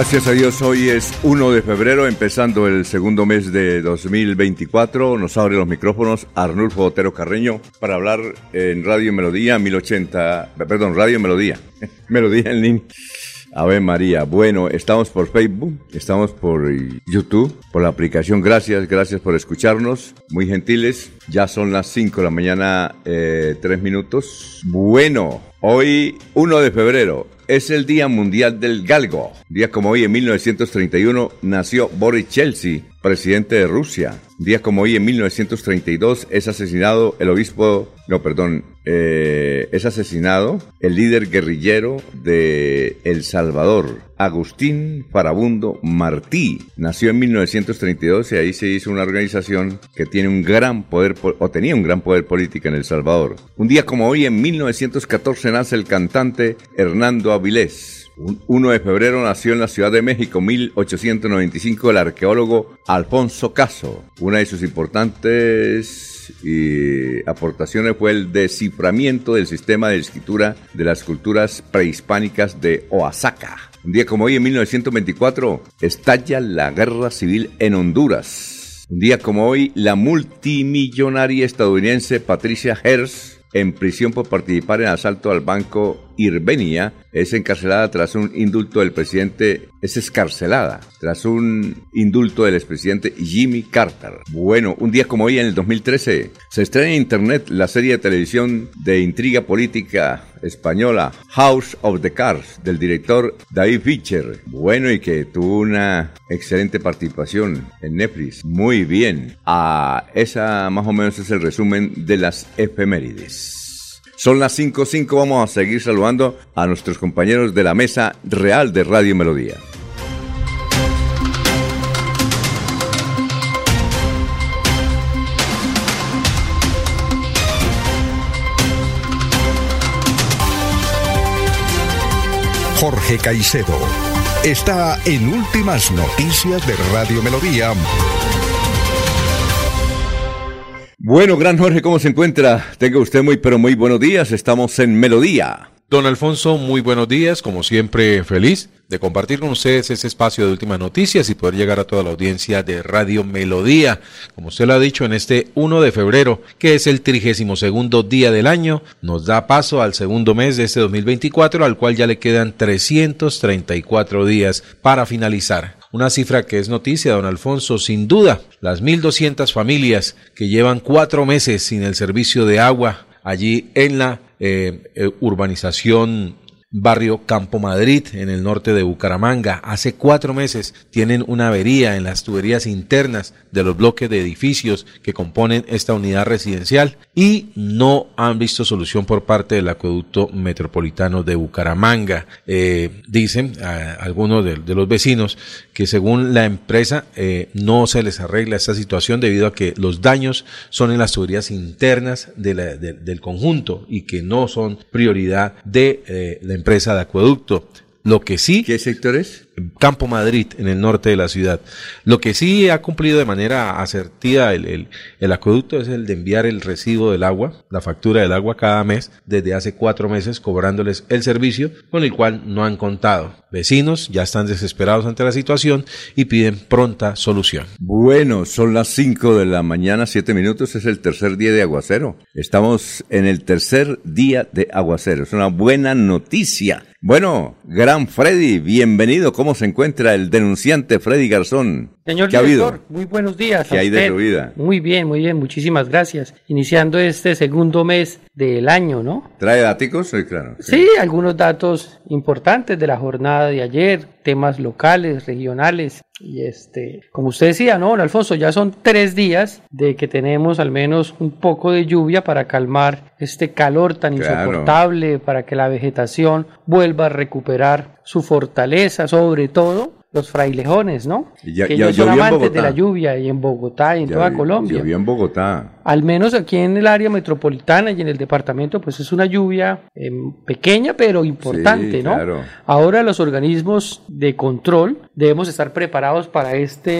Gracias a Dios, hoy es 1 de febrero, empezando el segundo mes de 2024. Nos abre los micrófonos Arnulfo Otero Carreño para hablar en Radio Melodía 1080, perdón, Radio Melodía, Melodía en línea. Ave María, bueno, estamos por Facebook, estamos por YouTube, por la aplicación. Gracias, gracias por escucharnos, muy gentiles. Ya son las 5 de la mañana, eh, 3 minutos. Bueno, hoy 1 de febrero es el Día Mundial del Galgo. Día como hoy, en 1931, nació Boris Chelsea, presidente de Rusia. Día como hoy, en 1932, es asesinado el obispo, no, perdón, eh, es asesinado el líder guerrillero de El Salvador, Agustín Farabundo Martí. Nació en 1932 y ahí se hizo una organización que tiene un gran poder, o tenía un gran poder político en El Salvador. Un día como hoy, en 1914, nace el cantante Hernando Avilés. 1 de febrero nació en la Ciudad de México, 1895, el arqueólogo Alfonso Caso. Una de sus importantes aportaciones fue el desciframiento del sistema de escritura de las culturas prehispánicas de Oaxaca. Un día como hoy, en 1924, estalla la guerra civil en Honduras. Un día como hoy, la multimillonaria estadounidense Patricia Hearst en prisión por participar en asalto al banco Irbenia, es encarcelada tras un indulto del presidente, es escarcelada tras un indulto del expresidente Jimmy Carter. Bueno, un día como hoy en el 2013 se estrena en internet la serie de televisión de intriga política española House of the Cards del director David Fischer. Bueno, y que tuvo una excelente participación en Netflix. Muy bien. A esa más o menos es el resumen de las efemérides. Son las 5.05, vamos a seguir saludando a nuestros compañeros de la mesa real de Radio Melodía. Jorge Caicedo está en Últimas Noticias de Radio Melodía. Bueno, gran Jorge, ¿cómo se encuentra? Tenga usted muy, pero muy buenos días. Estamos en Melodía. Don Alfonso, muy buenos días. Como siempre, feliz de compartir con ustedes ese espacio de últimas noticias y poder llegar a toda la audiencia de Radio Melodía. Como usted lo ha dicho, en este 1 de febrero, que es el 32 segundo día del año, nos da paso al segundo mes de este 2024, al cual ya le quedan 334 días para finalizar. Una cifra que es noticia, don Alfonso, sin duda. Las 1.200 familias que llevan cuatro meses sin el servicio de agua allí en la eh, eh, urbanización barrio Campo Madrid, en el norte de Bucaramanga. Hace cuatro meses tienen una avería en las tuberías internas de los bloques de edificios que componen esta unidad residencial y no han visto solución por parte del acueducto metropolitano de Bucaramanga. Eh, dicen algunos de, los vecinos que según la empresa eh, no se les arregla esta situación debido a que los daños son en las tuberías internas del conjunto y que no son prioridad de eh, la empresa de acueducto. Lo que sí. ¿Qué sector es? Campo Madrid, en el norte de la ciudad. Lo que sí ha cumplido de manera asertiva el, el, acueducto es el de enviar el recibo del agua, la factura del agua cada mes, desde hace cuatro meses cobrándoles el servicio con el cual no han contado. Vecinos ya están desesperados ante la situación y piden pronta solución. Bueno, son las 5 de la mañana, 7 minutos, es el tercer día de aguacero. Estamos en el tercer día de aguacero, es una buena noticia. Bueno, gran Freddy, bienvenido. ¿Cómo se encuentra el denunciante Freddy Garzón? Señor ¿Qué ha director, habido? muy buenos días. ¿Qué a hay de su vida? Muy bien, muy bien, muchísimas gracias. Iniciando este segundo mes del año, ¿no? ¿Trae daticos? Sí, claro. Sí, algunos datos importantes de la jornada de ayer, temas locales, regionales. Y este, como usted decía, ¿no, don Alfonso? Ya son tres días de que tenemos al menos un poco de lluvia para calmar este calor tan Claro. insoportable, para que la vegetación vuelva a recuperar su fortaleza, sobre todo los frailejones, ¿no? Ya- que ya ellos son amantes de la lluvia y en Bogotá y en Ya toda vi- Colombia. Llovió en Bogotá. Al menos aquí en el área metropolitana y en el departamento, pues es una lluvia em, pequeña pero importante, Sí, ¿no? claro. Ahora los organismos de control debemos estar preparados para esta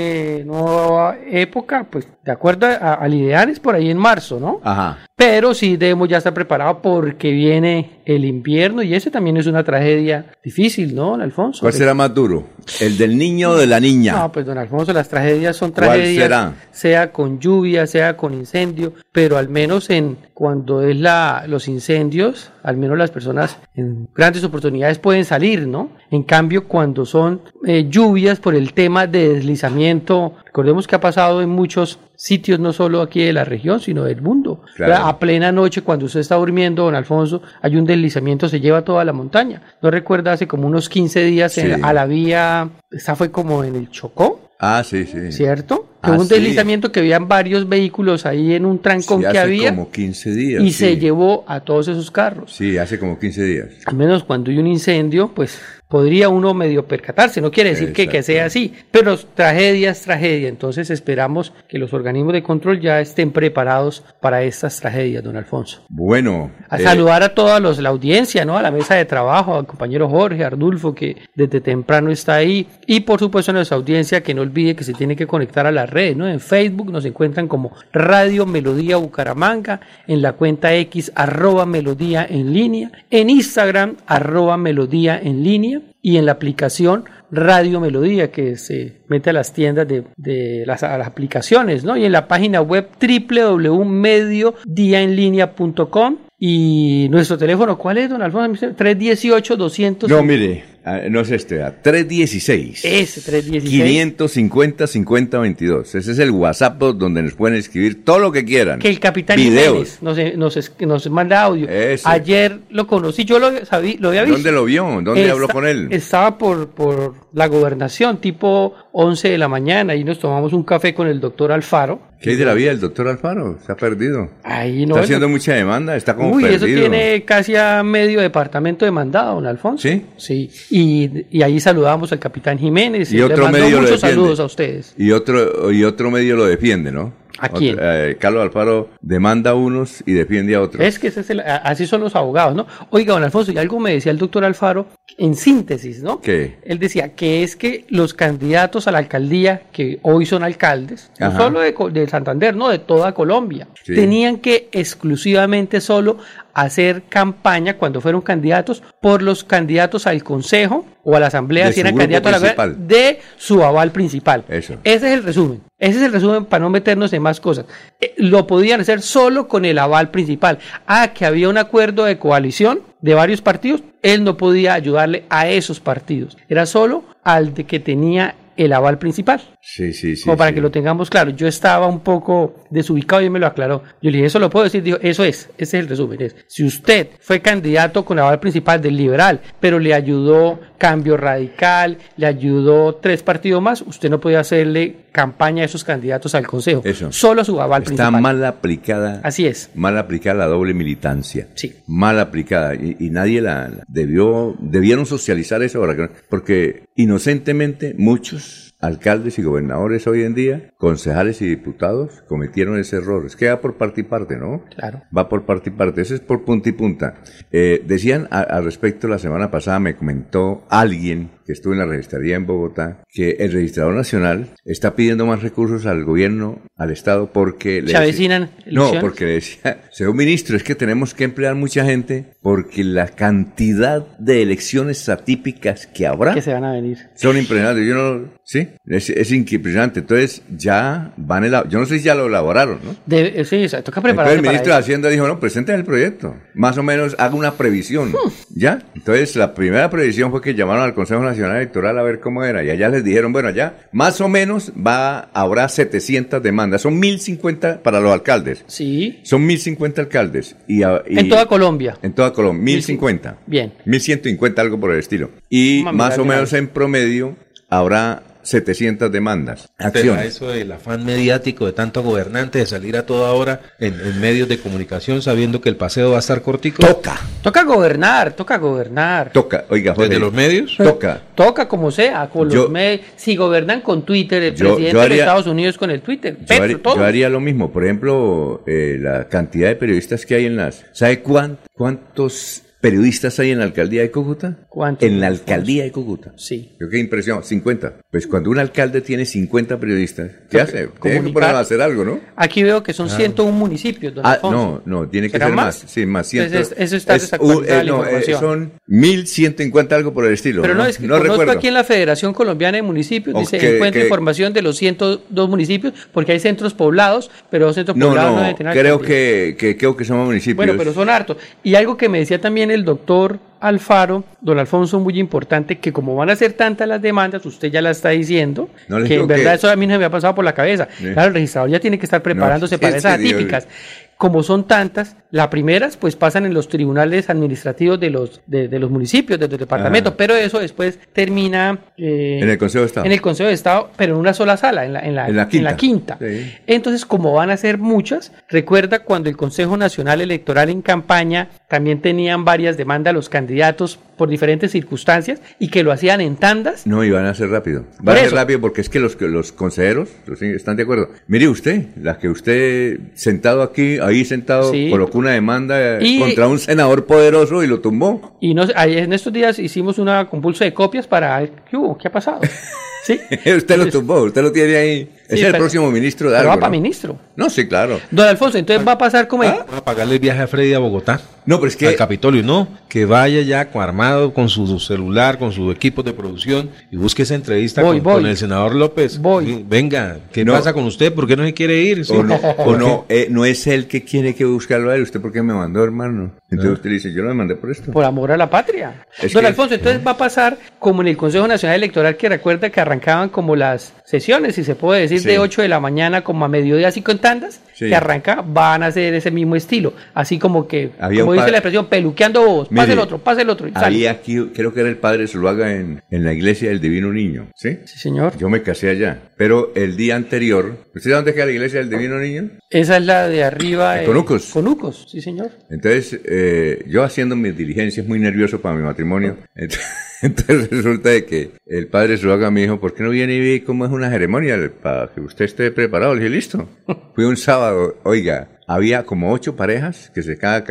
nueva época, pues de acuerdo a- al ideal es por ahí en marzo, ¿no? Ajá. Pero sí debemos ya estar preparados porque viene el invierno y ese también es una tragedia difícil, ¿no, don Alfonso? ¿Cuál será más duro? ¿El del niño o de la niña? No, pues don Alfonso, las tragedias son ¿Cuál tragedias, será? sea con lluvia, sea con incendio, pero al menos en cuando es la los incendios, al menos las personas en grandes oportunidades pueden salir, ¿no? En cambio, cuando son eh, lluvias por el tema de deslizamiento, recordemos que ha pasado en muchos sitios, no solo aquí de la región, sino del mundo. Claro. A plena noche, cuando usted está durmiendo, don Alfonso, hay un deslizamiento, se lleva toda la montaña. ¿No recuerda hace como unos 15 días en- a la vía, esa fue como en el Chocó? Ah, sí, sí. ¿cierto? Ah, un sí. deslizamiento que habían varios vehículos ahí en un trancón Sí, que hace había como 15 días. y sí. se llevó a todos esos carros. Sí, hace como 15 días. Al menos cuando hay un incendio, pues podría uno medio percatarse, no quiere decir que, que sea así, pero tragedia es tragedia, entonces esperamos que los organismos de control ya estén preparados para estas tragedias, don Alfonso. Bueno. A eh, saludar a toda los, la audiencia, ¿no? A la mesa de trabajo, al compañero Jorge, Ardulfo, que desde temprano está ahí. Y por supuesto a nuestra audiencia que no olvide que se tiene que conectar a redes, ¿no? En Facebook nos encuentran como Radio Melodía Bucaramanga, en la cuenta X arroba melodía en línea, en Instagram arroba melodía en línea y en la aplicación Radio Melodía que se mete a las tiendas de, de las, a las aplicaciones, ¿no? Y en la página web www.mediodiaenlinea.com y nuestro teléfono, ¿cuál es, don Alfonso? 318-200. No, mire, ah, no es este, a 316. Ese, 316. 550 50 22. Ese es el WhatsApp donde nos pueden escribir todo lo que quieran. Que el capitán Videos. Nos, nos, es- nos manda audio. Ese. Ayer lo conocí, yo lo, sabí, lo había visto. ¿Dónde lo vio? ¿Dónde Esta- habló con él? Estaba por, por la gobernación, tipo 11 de la mañana, y nos tomamos un café con el doctor Alfaro. ¿Qué hay de la vida del doctor Alfaro? Se ha perdido. Ahí no Está haciendo mucha demanda, está como Uy, perdido. eso tiene casi a medio departamento demandado, don Alfonso. ¿Sí? Sí. Y, y ahí saludamos al capitán Jiménez. Y le otro mandó medio lo muchos defiende. saludos a ustedes. Y otro, y otro medio lo defiende, ¿no? ¿A quién? Otro- eh, Carlos Alfaro demanda a unos y defiende a otros. Es que ese es el- así son los abogados, ¿no? Oiga, don Alfonso, y algo me decía el doctor Alfaro, en síntesis, ¿no? ¿Qué? Él decía que es que los candidatos a la alcaldía, que hoy son alcaldes, no solo de, de Santander, no, de toda Colombia, Sí. tenían que exclusivamente solo hacer campaña cuando fueron candidatos por los candidatos al consejo o a la asamblea, De si eran candidatos a la de su aval principal. Eso. Ese es el resumen. Ese es el resumen para no meternos en más cosas. Eh, lo podían hacer solo con el aval principal. Ah, que había un acuerdo de coalición de varios partidos. Él no podía ayudarle a esos partidos. Era solo al de que tenía el aval principal. Sí, sí, sí. como para sí. que lo tengamos claro. Yo estaba un poco desubicado y él me lo aclaró. Yo le dije, eso lo puedo decir. Dijo, eso es. Ese es el resumen. Es, si usted fue candidato con aval principal del liberal, pero le ayudó Cambio Radical, le ayudó tres partidos más, usted no podía hacerle campaña a esos candidatos al consejo. Eso. Solo su aval Está principal. mal aplicada. Así es. Mal aplicada la doble militancia. Sí. Mal aplicada. Y, y nadie la, la debió, debieron socializar eso ahora que- porque inocentemente muchos alcaldes y gobernadores hoy en día, concejales y diputados, cometieron ese error. Es que va por parte y parte, ¿no? Claro. Va por parte y parte. Eso es por punta y punta. Eh, decían a- al respecto la semana pasada, me comentó alguien que estuve en la registraría en Bogotá, que el registrador nacional está pidiendo más recursos al gobierno, al Estado, porque... ¿Se avecinan No, porque le decía, señor ministro, es que tenemos que emplear mucha gente porque la cantidad de elecciones atípicas que habrá... Que se van a venir. Son impresionantes. Yo no... Sí, es, es impresionante. Entonces ya van a... Yo no sé si ya lo elaboraron, ¿no? Debe- sí, o sea, toca prepararse Entonces el ministro para de. Hacienda dijo, no, presenten el proyecto. Más o menos haga una previsión. Hmm. ¿Ya? Entonces la primera previsión fue que llamaron al Consejo Nacional Electoral a ver cómo era. Y allá les dijeron, bueno, ya más o menos va, habrá 700 demandas. Son 1050 para los alcaldes. Sí, Son 1050 alcaldes. Y, en toda Colombia. En toda Colombia. 1050. Bien. 1150, algo por el estilo. Y más o menos en promedio habrá 700 demandas. Acciones. eso del afán mediático de tanto gobernante de salir a toda hora en, en medios de comunicación sabiendo que el paseo va a estar cortico. Toca. Toca gobernar, toca gobernar. Toca. Oiga, Jorge. Desde los medios. Toca. Toca como sea, con Yo- los medios. Si gobernan con Twitter, el Yo- presidente yo haría- de Estados Unidos con el Twitter, Yo Petro, haría, todo. yo haría lo mismo. Por ejemplo, eh, la cantidad de periodistas que hay en las... ¿Sabe cuán- cuántos periodistas hay en la alcaldía de Cúcuta? ¿Cuántos? En la alcaldía de Cúcuta. Sí. Yo qué impresión, 50. Pues cuando un alcalde tiene 50 periodistas, ¿qué hace? Tiene que poner a hacer algo, ¿no? Aquí veo que son 101 municipios, don Ah, Alfonso. no, no, tiene que ¿Será ser más? más? Sí, más. Entonces, ciento- eso está es, uh, la no, información. son 1150 algo por el estilo. Pero no, no, es que no conozco recuerdo. aquí en la Federación Colombiana de Municipios, dice, encuentra información de los 102 municipios, porque hay centros poblados, pero los centros No, poblados no, no, deben tener creo que, que creo que somos municipios. Bueno, pero son hartos. Y algo que me decía también el doctor Alfaro, don Alfonso, muy importante, que como van a ser tantas las demandas, usted ya la está diciendo, No que en verdad que- eso a mí no me ha pasado por la cabeza. Sí. Claro, el registrador ya tiene que estar preparándose para esas atípicas. Como son tantas, las primeras pues pasan en los tribunales administrativos de los, de, de los municipios, de los departamentos, Ajá. pero eso después termina eh, En el Consejo de Estado. en el Consejo de Estado, pero en una sola sala, en la, en la, En la quinta. quinta. Sí. Entonces, como van a ser muchas, recuerda cuando el Consejo Nacional Electoral en campaña también tenían varias demandas a los candidatos por diferentes circunstancias y que lo hacían en tandas. No, y van a ser rápido. Van a ser rápido porque es que los, los consejeros los- están de acuerdo. Mire usted, la que usted sentado aquí, ahí sentado, Sí. colocó una demanda Y- contra un senador poderoso y lo tumbó. Y no, en estos días hicimos una compulso de copias para ¿qué hubo? ¿Qué ha pasado? ¿Sí? usted lo tumbó, usted lo tiene ahí. Sí, es el pero- próximo ministro de pero algo. va para ¿no? ministro. No, sí, claro. Don Alfonso, entonces va a pasar como... ¿Ah? Van a pagarle el viaje a Freddy a Bogotá. No, pero es que al Capitolio, no, que vaya ya con- armado con su celular, con su equipo de producción y busque esa entrevista Voy, con, voy. con el senador López. Voy. Venga, ¿qué No. pasa con usted? ¿Por qué no se quiere ir? Sí. O no, o no, eh, no es él que tiene que buscarlo a él. ¿Usted por qué me mandó, hermano? Entonces usted le dice, yo no me mandé por esto. Por amor a la patria. Es Don que- Alfonso, entonces va a pasar como en el Consejo Nacional Electoral que recuerda que arrancaban como las sesiones, si se puede decir, Sí. de 8 de la mañana como a mediodía, así con tandas, Sí. que arranca, van a hacer ese mismo estilo. Así como que, Había como dice la expresión, peluqueando bobos. Pase el otro, pase el otro. y. Había aquí, creo que era el padre Zuluaga en, en la iglesia del Divino Niño, ¿sí? Sí, señor. Yo me casé allá, pero el día anterior, ¿usted dónde queda la iglesia del Divino Niño? Esa es la de arriba. Eh, Conucos. Conucos, sí, señor. Entonces, eh, yo haciendo mis diligencias, muy nervioso para mi matrimonio, entonces, entonces resulta de que el padre Zuluaga me dijo, ¿por qué no viene y ve cómo es una ceremonia para que usted esté preparado? Le dije, listo. Fui un sábado, oiga, había como ocho parejas que se, se Ah,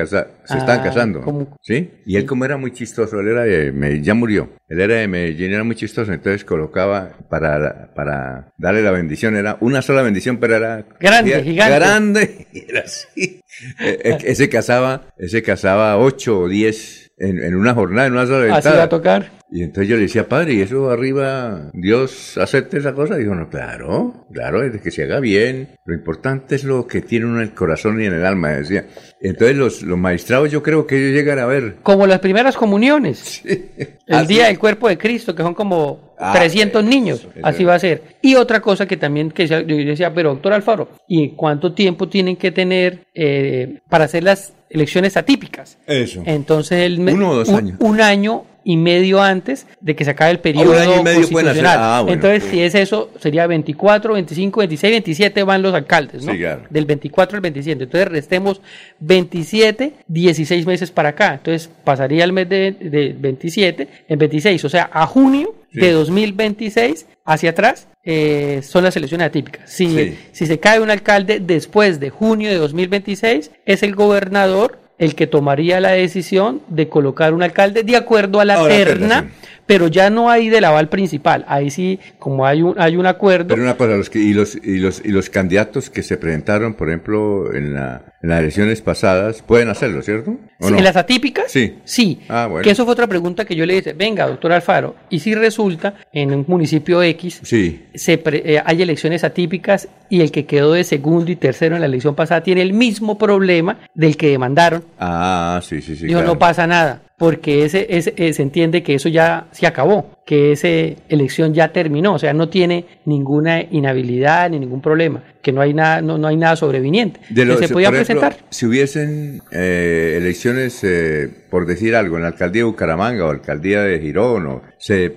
estaban casando, ¿cómo? ¿sí? Y él como era muy chistoso, él era de Medellín, ya murió, él era de Medellín, era muy chistoso, entonces colocaba para, para darle la bendición, era una sola bendición, pero era... Grande, era gigante. Grande, y era así. Eh, eh, ese casaba, ese casaba ocho o diez en, en una jornada, en una sola Así va a tocar. Y entonces yo le decía, padre, ¿y eso arriba Dios acepta esa cosa? Dijo, no, claro, claro, es que se haga bien. Lo importante es lo que tiene uno en el corazón y en el alma, decía. Entonces los, los magistrados yo creo que ellos llegan a ver. Como las primeras comuniones. El Así. día del cuerpo de Cristo, que son como Ah, 300 eso, niños. eso. Así va a ser. Y otra cosa que también que yo decía, pero doctor Alfaro, ¿y cuánto tiempo tienen que tener eh, para hacer las elecciones atípicas? Eso. Entonces, el Uno o dos un, años. un año y medio antes de que se acabe el periodo un año y medio constitucional. ah, bueno. Entonces, si es eso, sería 24, 25, 26, 27 van los alcaldes, ¿no? Sí, claro. Del 24 al 27. Entonces, restemos 27, 16 meses para acá. Entonces, pasaría el mes de, de 27 en 26. O sea, a junio Sí. de 2026 hacia atrás eh, son las elecciones atípicas. Si, Sí. si se cae un alcalde después de junio de 2026, es el gobernador el que tomaría la decisión de colocar un alcalde de acuerdo a la A la terna, terna, sí. Pero ya no hay del aval principal. Ahí sí, como hay un, hay un acuerdo. Pero una cosa, los que, y, los, y, los, y los candidatos que se presentaron, por ejemplo, en, la, en las elecciones pasadas, pueden hacerlo, ¿cierto? Sí, ¿En las atípicas? Sí. Sí. Ah, bueno. Que eso fue otra pregunta que yo le hice. Venga, doctor Alfaro, y si resulta en un municipio X Sí. se pre- eh, hay elecciones atípicas y el que quedó de segundo y tercero en la elección pasada tiene el mismo problema del que demandaron. Ah, sí, sí, sí. Dijo, claro. no pasa nada, porque ese, ese- eh, se entiende que eso ya se acabó, que esa elección ya terminó, o sea, no tiene ninguna inhabilidad ni ningún problema, que no hay nada, no, no hay nada sobreviniente. De que los- se podía ejemplo, presentar. Si hubiesen eh, elecciones, eh, por decir algo, en la alcaldía de Bucaramanga o alcaldía de Girón, o se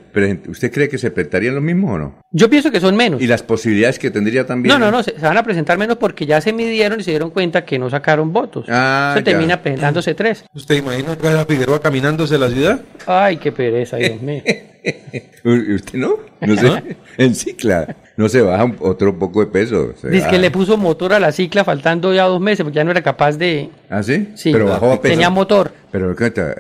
¿usted cree que se presentarían los mismos o no? Yo pienso que son menos. Y las posibilidades que tendría también. No, no, no, se, se van a presentar menos porque ya se midieron y se dieron cuenta que no sacaron votos. Ah, se ya. termina presentándose tres. ¿Usted imagina a la Figueroa caminándose la ciudad? Ay, qué pereza, Dios mío. ¿Y ¿Usted no? No sé. En cicla. No se baja un- otro poco de peso. Dice que le puso motor a la cicla faltando ya dos meses porque ya no era capaz de... ¿Ah, sí? Sí, Pero bajó a peso. tenía motor. Pero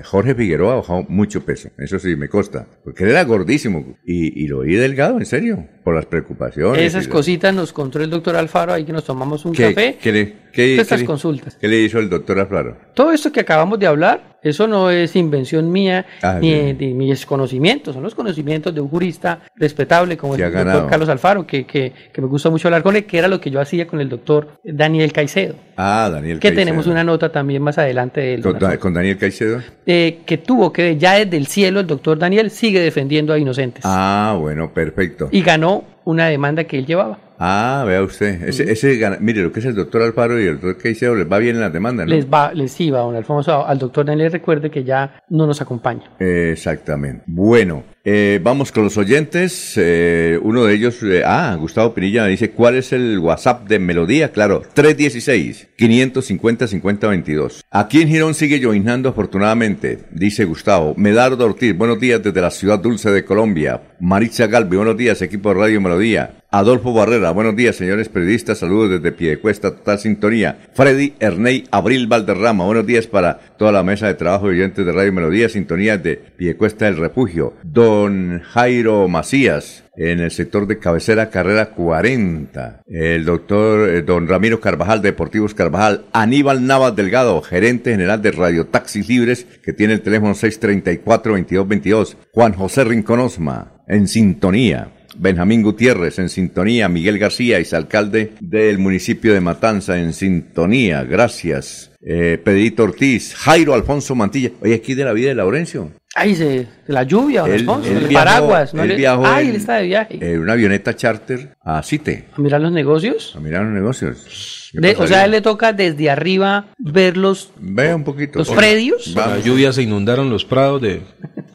Jorge Figueroa bajó mucho peso, eso sí me consta, porque él era gordísimo y, y lo oí delgado, en serio, por las preocupaciones. Esas cositas nos contó el doctor Alfaro ahí que nos tomamos un ¿Qué, café. qué le, qué- Estas qué consultas. ¿Qué le hizo el doctor Aflaro? Todo esto que acabamos de hablar, eso no es invención mía Ah, ni de mis conocimientos, son los conocimientos de un jurista respetable como el ha doctor. Carlos Alfaro, que, que, que me gusta mucho hablar con él, que era lo que yo hacía con el doctor Daniel Caicedo, Ah, Daniel que Caicedo. tenemos una nota también más adelante de él. ¿Con, Da- con Daniel Caicedo? Eh, que tuvo que ya desde el cielo el doctor Daniel sigue defendiendo a inocentes Ah, bueno, perfecto. y ganó una demanda que él llevaba. Ah, vea usted, ese, ese mire, lo que es el doctor Alfaro y el doctor Caicedo les va bien en las demandas, ¿no? Les va, les iba, don Alfonso, al doctor Daniel recuerde que ya no nos acompaña. Exactamente. Bueno, eh, vamos con los oyentes. eh, uno de ellos, eh, ah, Gustavo Pinilla me dice, ¿cuál es el WhatsApp de Melodía? Claro, 316-550-5022. Aquí en Girón sigue llovinando afortunadamente, dice Gustavo. Medardo Ortiz, buenos días desde la ciudad dulce de Colombia. Maritza Galvi, buenos días, equipo de Radio Melodía. Adolfo Barrera, buenos días, señores periodistas, saludos desde Piedecuesta, total sintonía. Freddy Erney Abril Valderrama, buenos días para toda la mesa de trabajo de oyentes de Radio Melodía, sintonía de Piedecuesta del Refugio. Don Jairo Macías, en el sector de cabecera, carrera 40. El doctor eh, Don Ramiro Carvajal, Deportivos Carvajal. Aníbal Navas Delgado, gerente general de Radio Taxis Libres, que tiene el teléfono 634-2222. Juan José Rincón Osma, en sintonía. Benjamín Gutiérrez en sintonía, Miguel García, exalcalde del municipio de Matanza en sintonía, gracias. Eh, Pedrito Ortiz, Jairo Alfonso Mantilla, oye, aquí de la vida de Laurencio. Ay, se, la lluvia, don Él- Alfonso, él el viajó- paraguas. ¿no él le- viajó en- él está de viaje. En una avioneta charter a Cite, a mirar los negocios. a mirar los negocios. ¿Qué De- o sea, a él le toca desde arriba ver los, Vea un poquito. los predios. Con la lluvia se inundaron los prados de,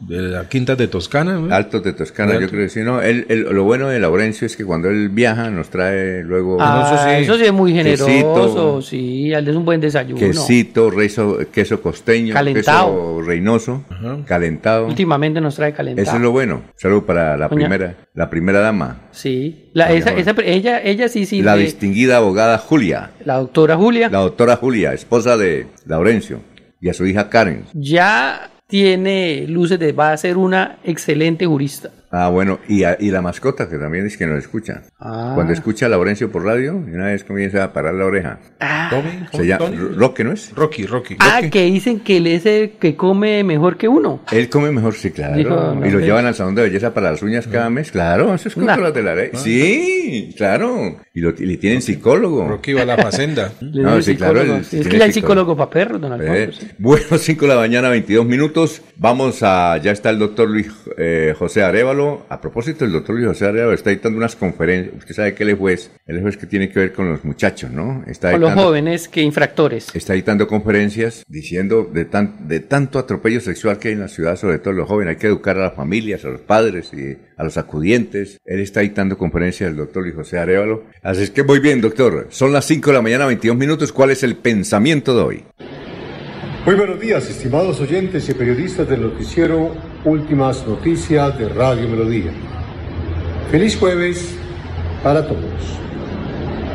de la quinta de Toscana. ¿no? Altos de Toscana, Alto. yo creo que sí, no, él, él- lo bueno de Laurencio es que cuando él viaja nos trae luego Ah, eso sí. eso sí es muy generoso, Quesito. sí, él es un buen desayuno. quesito, queso, queso costeño, Calentado. queso reinoso, calentado. Nos trae calentado. Eso es lo bueno. Salud para la Doña- primera, la primera dama, Sí, la, esa, esa- ella, ella sí, sí, la distinguida abogada Julia, la doctora Julia, la doctora Julia, esposa de Laurencio, y a su hija Karen. ya tiene luces de va a ser una excelente jurista. Ah, bueno, y, a- y la mascota, que también es que nos escucha. Ah. Cuando escucha a Laurencio por radio, y una vez comienza a parar la oreja. Tommy, Se llama. Roque, ¿no es? Rocky, Rocky. Ah, Rocky. que dicen que él es el que come mejor que uno. Él come mejor, sí, claro. Dijo, no, y lo llevan al salón de belleza para las uñas cada mes. Claro, eso es Nah. control de la ley. Sí, claro. Y, lo, y le tienen psicólogo. Rocky va a la facenda. No, sí, claro, es que ya hay psicólogo. psicólogo para perros, don Eh, Alfonso. sí. bueno, 5 de la mañana, 22 minutos. Vamos a, ya está el doctor Luis eh, José Arevalo. A propósito, el doctor Luis José Arevalo está dictando unas conferencias. Usted sabe que él es juez. Él es juez que tiene que ver con los muchachos, ¿no? Está Con los jóvenes que infractores. está dictando conferencias diciendo de, tan, de tanto atropello sexual que hay en la ciudad, sobre todo los jóvenes. Hay que educar a las familias, a los padres y a los acudientes. Él está dictando conferencias del doctor Luis José Arevalo. Así es que muy bien, doctor. Son las 5 de la mañana, 22 minutos. ¿Cuál es el pensamiento de hoy? Muy buenos días, estimados oyentes y periodistas del noticiero Últimas Noticias de Radio Melodía. Feliz jueves para todos.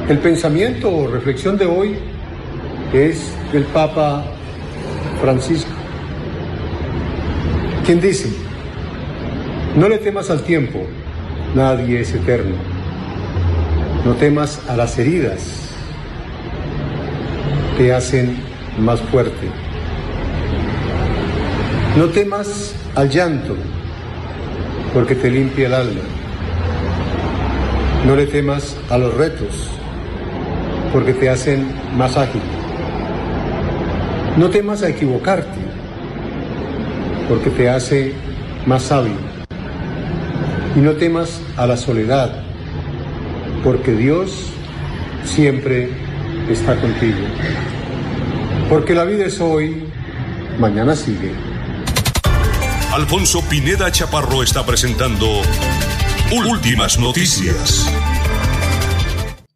El pensamiento o reflexión de hoy es del Papa Francisco, quien dice, No le temas al tiempo, nadie es eterno. No temas a las heridas, te hacen más fuerte. No temas al llanto, porque te limpia el alma. No le temas a los retos, porque te hacen más ágil. No temas a equivocarte, porque te hace más sabio. Y no temas a la soledad, porque Dios siempre está contigo. Porque la vida es hoy, mañana sigue. Alfonso Pineda Chaparro está presentando Últimas Noticias.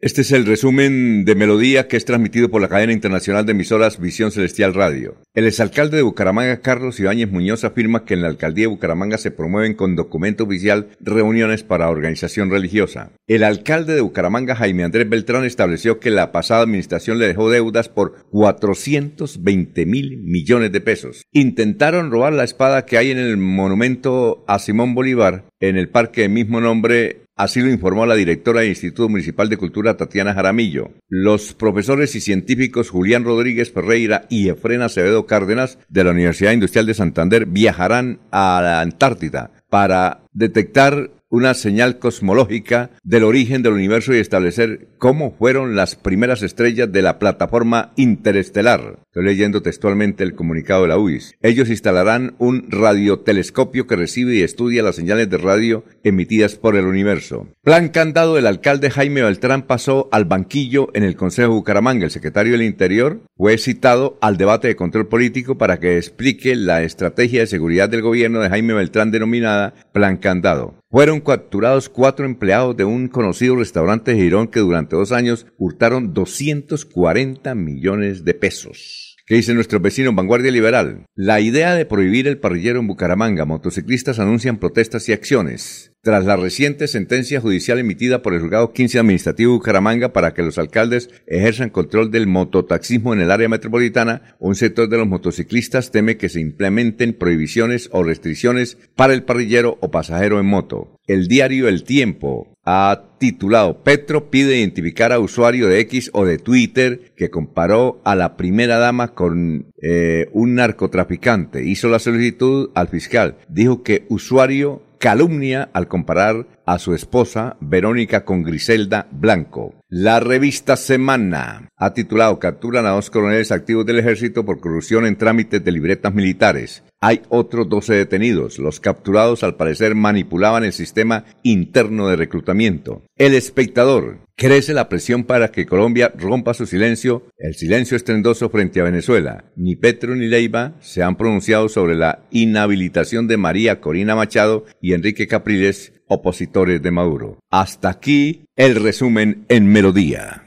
Este es el resumen de Melodía que es transmitido por la cadena internacional de emisoras Visión Celestial Radio. El exalcalde de Bucaramanga, Carlos Ibáñez Muñoz, afirma que en la alcaldía de Bucaramanga se promueven con documento oficial reuniones para organización religiosa. El alcalde de Bucaramanga, Jaime Andrés Beltrán, estableció que la pasada administración le dejó deudas por 420 mil millones de pesos. Intentaron robar la espada que hay en el monumento a Simón Bolívar en el parque de mismo nombre Así lo informó la directora del Instituto Municipal de Cultura Tatiana Jaramillo. Los profesores y científicos Julián Rodríguez Ferreira y Efren Acevedo Cárdenas de la Universidad Industrial de Santander viajarán a la Antártida para detectar una señal cosmológica del origen del universo y establecer cómo fueron las primeras estrellas de la plataforma interestelar. Estoy leyendo textualmente el comunicado de la UIS. Ellos instalarán un radiotelescopio que recibe y estudia las señales de radio emitidas por el universo. Plan candado, el alcalde Jaime Beltrán pasó al banquillo en el Consejo de Bucaramanga. El secretario del Interior fue citado al debate de control político para que explique la estrategia de seguridad del gobierno de Jaime Beltrán denominada Plan Candado. Fueron capturados cuatro empleados de un conocido restaurante de Girón que durante dos años hurtaron 240 millones de pesos. ¿Qué dice nuestro vecino Vanguardia Liberal? La idea de prohibir el parrillero en Bucaramanga, motociclistas anuncian protestas y acciones. Tras la reciente sentencia judicial emitida por el juzgado 15 administrativo de Bucaramanga para que los alcaldes ejerzan control del mototaxismo en el área metropolitana, un sector de los motociclistas teme que se implementen prohibiciones o restricciones para el parrillero o pasajero en moto. El diario El Tiempo ha titulado Petro pide identificar a usuario de X o de Twitter que comparó a la primera dama con eh, un narcotraficante. Hizo la solicitud al fiscal. Dijo que usuario calumnia al comparar a su esposa Verónica con Griselda Blanco. La revista Semana ha titulado Capturan a dos coroneles activos del ejército por corrupción en trámites de libretas militares. Hay otros 12 detenidos. Los capturados al parecer manipulaban el sistema interno de reclutamiento. El espectador. Crece la presión para que Colombia rompa su silencio, el silencio estrendoso frente a Venezuela. Ni Petro ni Leiva se han pronunciado sobre la inhabilitación de María Corina Machado y Enrique Capriles, opositores de Maduro. Hasta aquí el resumen en melodía.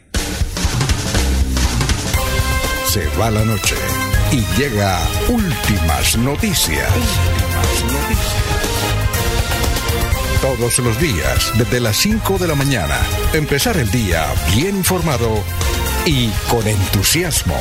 Se va la noche y llega últimas noticias. Todos los días, desde las 5 de la mañana, empezar el día bien informado y con entusiasmo.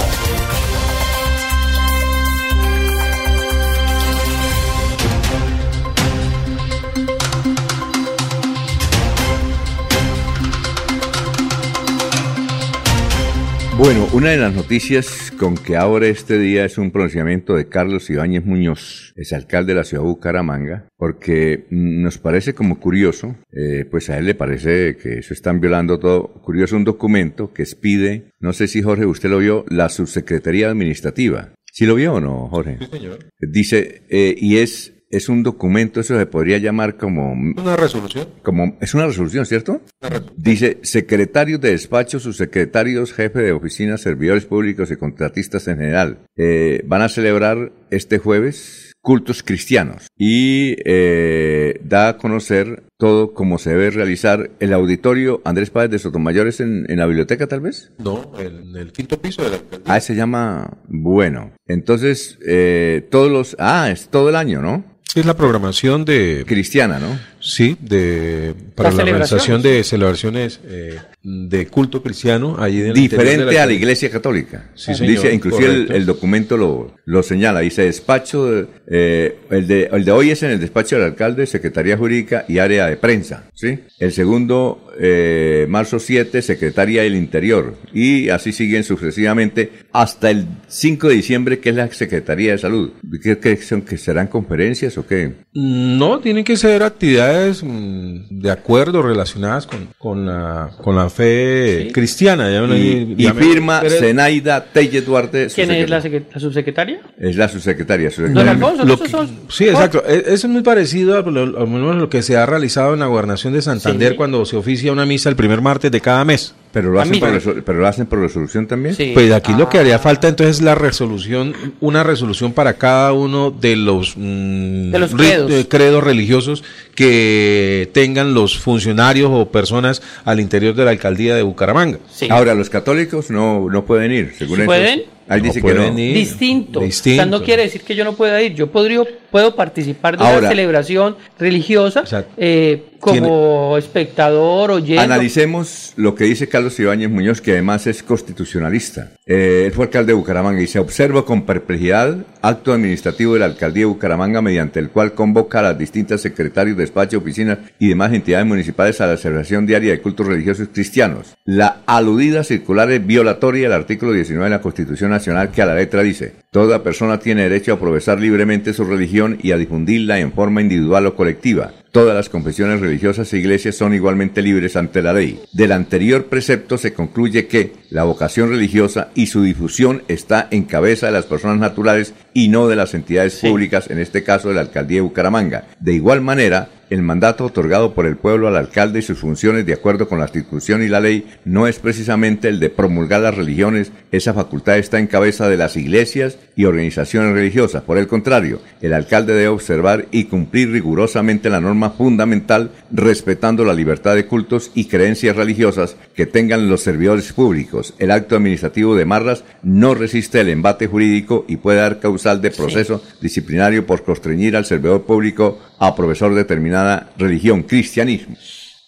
Bueno, una de las noticias con que abre este día es un pronunciamiento de Carlos Ibáñez Muñoz, es alcalde de la ciudad de Bucaramanga, porque nos parece como curioso, eh, pues a él le parece que eso están violando todo, curioso un documento que expide, no sé si Jorge usted lo vio, la subsecretaría administrativa. ¿Sí lo vio o no, Jorge? Sí, señor. Dice, eh, y es es un documento, eso se podría llamar como... Una resolución. como es una resolución, ¿cierto? Una resolución. Dice, secretarios de despacho, subsecretarios, jefe de oficina, servidores públicos y contratistas en general, eh, van a celebrar este jueves cultos cristianos y eh, da a conocer todo cómo se debe realizar el auditorio Andrés Páez de Sotomayores en, en la biblioteca tal vez. No, en el quinto piso de la alcaldía. Ah, se llama, bueno, entonces eh, todos los, ah, es todo el año, ¿no? Es la programación de... Cristiana, ¿no? Sí, de, para la, organización de celebraciones eh, de culto cristiano. Allí Diferente a la iglesia católica. Sí, señor, dice, inclusive el, documento lo, lo señala. Dice despacho, eh, el, de, el de hoy es en el despacho del alcalde, Secretaría Jurídica y Área de Prensa. ¿sí? El segundo, eh, marzo 7, Secretaría del Interior. Y así siguen sucesivamente hasta el 5 de diciembre, que es la Secretaría de Salud. ¿Qué, son, que serán conferencias o qué? No, tienen que ser actividades Mm, de acuerdo relacionadas con, con, la, con la fe cristiana. y, firma Zenaida Telle Duarte. ¿Quién es la, subsecretaria? Es la subsecretaria. sí, exacto. E, eso es muy parecido a lo, que se ha realizado en la gobernación de Santander cuando se oficia una misa el primer martes de cada mes. Pero lo, hacen por, pero lo hacen por resolución también. Pues aquí lo que haría ah. falta entonces es la resolución, una resolución para cada uno de los, mm, de los credos. credos. religiosos que tengan los funcionarios o personas al interior de la alcaldía de Bucaramanga. Ahora, los católicos no, no pueden ir, según ¿Pueden? Ahí dice que no. Distinto. O sea, no quiere decir que yo no pueda ir. Yo podría, puedo participar de una celebración religiosa eh, como espectador, oyente. Analicemos lo que dice Carlos Ibáñez Muñoz, que además es constitucionalista. Eh, él fue alcalde de Bucaramanga y se observa con perplejidad acto administrativo de la alcaldía de Bucaramanga mediante el cual convoca a las distintas secretarios, despachos, oficinas y demás entidades municipales a la celebración diaria de cultos religiosos cristianos. La aludida circular es violatoria del artículo 19 de la Constitución Nacional que a la letra dice, toda persona tiene derecho a profesar libremente su religión y a difundirla en forma individual o colectiva. Todas las confesiones religiosas e iglesias son igualmente libres ante la ley. Del anterior precepto se concluye que la vocación religiosa y su difusión está en cabeza de las personas naturales y no de las entidades públicas, en este caso de la alcaldía de Bucaramanga. De igual manera, el mandato otorgado por el pueblo al alcalde y sus funciones de acuerdo con la Constitución y la ley no es precisamente el de promulgar las religiones, esa facultad está en cabeza de las iglesias y organizaciones religiosas. Por el contrario, el alcalde debe observar y cumplir rigurosamente la norma fundamental respetando la libertad de cultos y creencias religiosas que tengan los servidores públicos. El acto administrativo de Marras no resiste el embate jurídico y puede dar causal de proceso disciplinario por constreñir al servidor público a profesor determinado religión, cristianismo.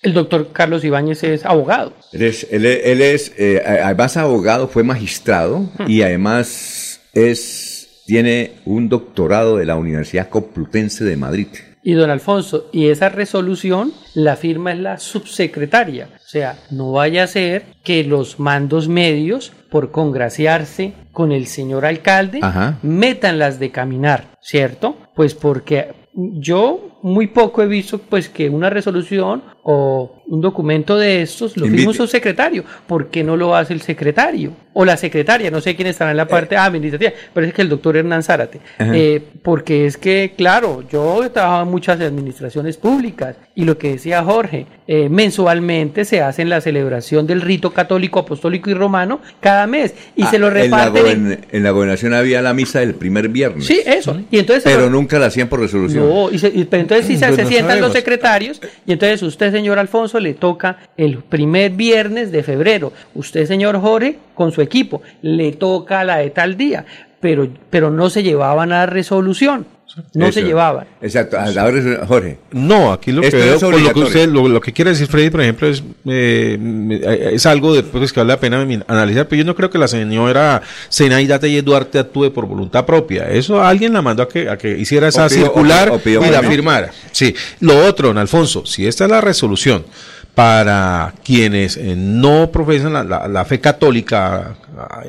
El doctor Carlos Ibáñez es abogado. Él es, él, es eh, además abogado, fue magistrado hmm. y además es, tiene un doctorado de la Universidad Complutense de Madrid. Y don Alfonso, y esa resolución la firma es la subsecretaria. O sea, no vaya a ser que los mandos medios, por congraciarse con el señor alcalde, metan las de caminar, ¿cierto? Pues porque yo muy poco he visto pues que una resolución o un documento de estos lo firma un secretario. ¿Por qué no lo hace el secretario? O la secretaria, no sé quién estará en la parte administrativa, pero es que el doctor Hernán Zárate. Eh, porque es que, claro, yo he trabajado en muchas administraciones públicas y lo que decía Jorge, eh, mensualmente se hace la celebración del rito católico, apostólico y romano cada mes y se lo reparten. En la, gobernación había la misa del primer viernes. Sí, eso. Y entonces pero nunca la hacían por resolución. No, pero entonces sí se, se sientan los secretarios y entonces usted, señor Alfonso, le toca el primer viernes de febrero. Usted, señor Jorge, con su equipo, le toca la de tal día. Pero, pero no se llevaban a resolución. No se llevaban. Exacto. Ahora, Jorge. No, aquí lo que veo, lo que usted, lo, que quiere decir Freddy, por ejemplo, es, eh, es algo de, pues, que vale la pena analizar, pero yo no creo que la señora Zenaida Telle Duarte actúe por voluntad propia. Eso alguien la mandó a que, a que hiciera esa circular y la firmara. Sí. Lo otro, don Alfonso, si esta es la resolución para quienes eh, no profesan la, fe católica,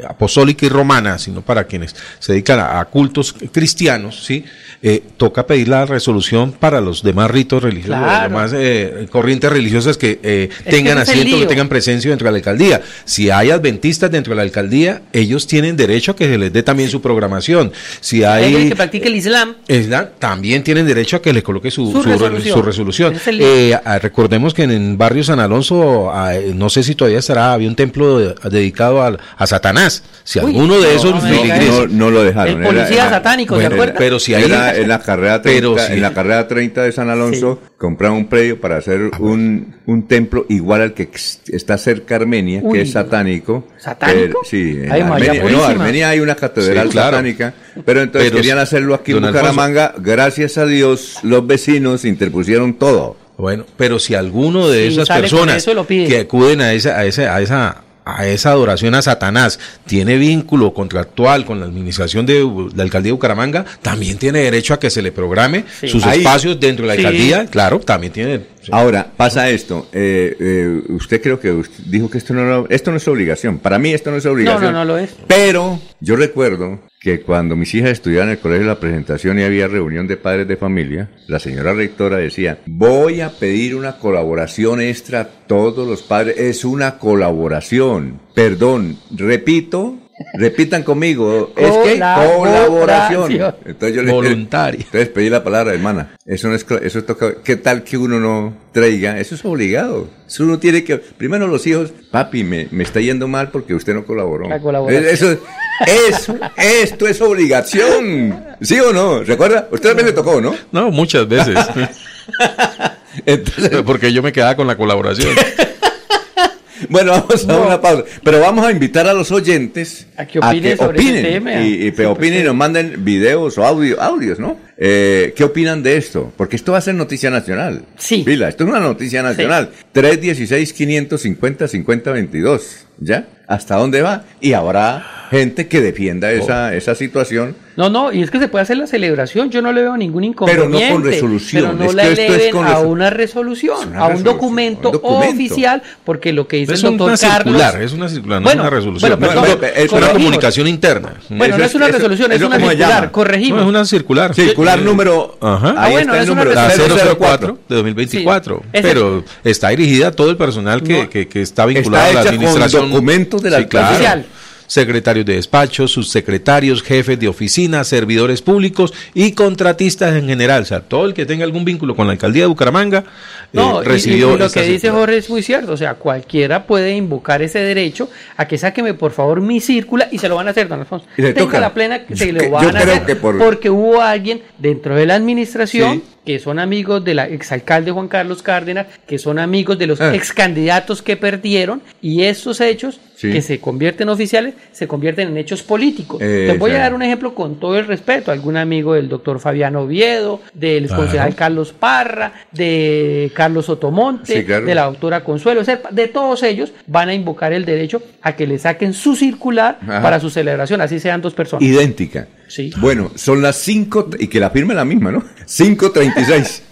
apostólica y romana, sino para quienes se dedican a, cultos cristianos, ¿sí? Eh, toca pedir la resolución para los demás ritos religiosos, las demás eh, corrientes religiosas que tengan asiento, que tengan presencia dentro de la alcaldía. Si hay adventistas dentro de la alcaldía, ellos tienen derecho a que se les dé también su programación. Si hay... que practique el Islam. también tienen derecho a que les coloque su, resolución. recordemos que en, en barrio San Alonso, no sé si todavía estará, había un templo dedicado a, Satanás. Si alguno de esos no, no, lo dejaron. El policía satánico, ¿se acuerdan? Pero si hay era en la carrera 30, en la carrera 30 de San Alonso, compraron un predio para hacer ah, un, un templo igual al que está cerca de Armenia, que es satánico. ¿Satánico? sí, en Armenia, no, Armenia hay una catedral satánica, pero entonces querían hacerlo aquí en Bucaramanga. Gracias a Dios, los vecinos interpusieron todo. Bueno, pero si alguno de esas personas que acuden a esa, a esa, a esa a esa adoración a Satanás tiene vínculo contractual con la administración de la alcaldía de Bucaramanga, también tiene derecho a que se le programe sus espacios dentro de la alcaldía, claro, también tiene. Ahora, pasa esto, eh, eh, usted creo que dijo que esto no, esto no es obligación, para mí esto no es obligación. No, no, no lo es. Pero yo recuerdo que cuando mis hijas estudiaban en el colegio la presentación y había reunión de padres de familia, la señora rectora decía, voy a pedir una colaboración extra a todos los padres. Es una colaboración. Perdón, repito, Repitan conmigo, es que colaboración. Entonces yo le Voluntaria. Entonces pedí la palabra, hermana. Eso no es eso toca, ¿qué tal que uno no traiga? Eso es obligado. Eso uno tiene que primero los hijos, papi, me, me está yendo mal porque usted no colaboró. Eso eso, esto es obligación. ¿Sí o no? ¿Recuerda? Usted también le tocó, ¿no? No, muchas veces. Entonces, porque yo me quedaba con la colaboración. Bueno, vamos a una pausa. Pero vamos a invitar a los oyentes a que opinen, sobre tema. Y, y, opinen y nos manden videos o audio, audios, ¿no? Eh, ¿Qué opinan de esto? Porque esto va a ser noticia nacional. Sí. Pila, esto es una noticia nacional. 316-550-5022. ¿Ya? ¿Hasta dónde va? Y habrá gente que defienda esa, oh. esa situación no, no, y es que se puede hacer la celebración, yo no le veo ningún inconveniente. Pero no con resolución. Pero no la eleven a una resolución, a un documento, oficial, porque lo que dice el doctor Carlos... Es una circular, no es una resolución. es una comunicación interna. Bueno, no es una resolución, es, una circular, corregimos. No, es una circular. Circular número... Ajá. Ah, bueno, es número 004 de 2024. pero está dirigida a todo el personal que, que, está vinculado a la administración. documentos de la sí, secretarios de despacho, subsecretarios, jefes de oficina, servidores públicos y contratistas en general. O sea, todo el que tenga algún vínculo con la alcaldía de Bucaramanga eh, no, recibió. Y, lo que dice Jorge es muy cierto. O sea, cualquiera puede invocar ese derecho a que sáqueme por favor mi círcula y se lo van a hacer, don Alfonso. Tenga la plena que se lo van a hacer porque hubo alguien dentro de la administración que son amigos del exalcalde Juan Carlos Cárdenas, que son amigos de los ah. excandidatos que perdieron, y estos hechos que se convierten oficiales se convierten en hechos políticos. Te voy a dar un ejemplo con todo el respeto, algún amigo del doctor Fabiano Oviedo, del concejal Carlos Parra, de Carlos Otomonte, de la doctora Consuelo, de todos ellos van a invocar el derecho a que le saquen su circular para su celebración, así sean dos personas. Idéntica. Bueno, son las 5 y que la firme la misma, ¿no? 5.36.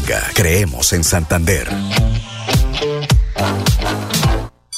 Creemos en Santander.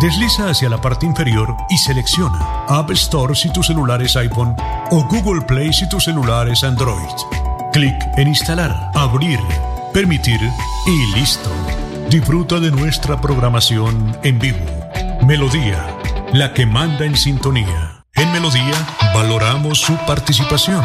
Desliza hacia la parte inferior y selecciona App Store si tu celular es iPhone o Google Play si tu celular es Android. Clic en Instalar, Abrir permitir y listo. Disfruta de nuestra programación en vivo. Melodía, la que manda en sintonía. En Melodía valoramos su participación.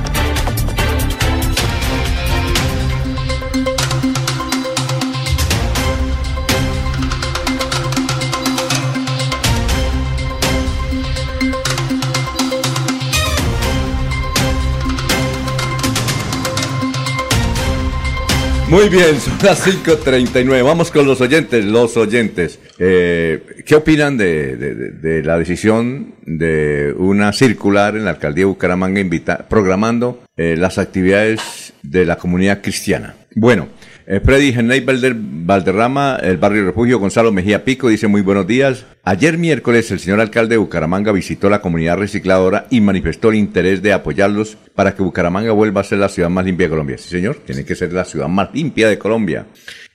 Muy bien, son las 5.39. Vamos con los oyentes, los oyentes. Eh, ¿Qué opinan de, la decisión de una circular en la alcaldía de Bucaramanga invita- programando eh, las actividades de la comunidad cristiana? Bueno, eh, Freddy Valder- Valderrama, el barrio Refugio, Gonzalo Mejía Pico, dice muy buenos días. Ayer miércoles el señor alcalde de Bucaramanga visitó la comunidad recicladora y manifestó el interés de apoyarlos para que Bucaramanga vuelva a ser la ciudad más limpia de Colombia. Sí, señor, tiene que ser la ciudad más limpia de Colombia.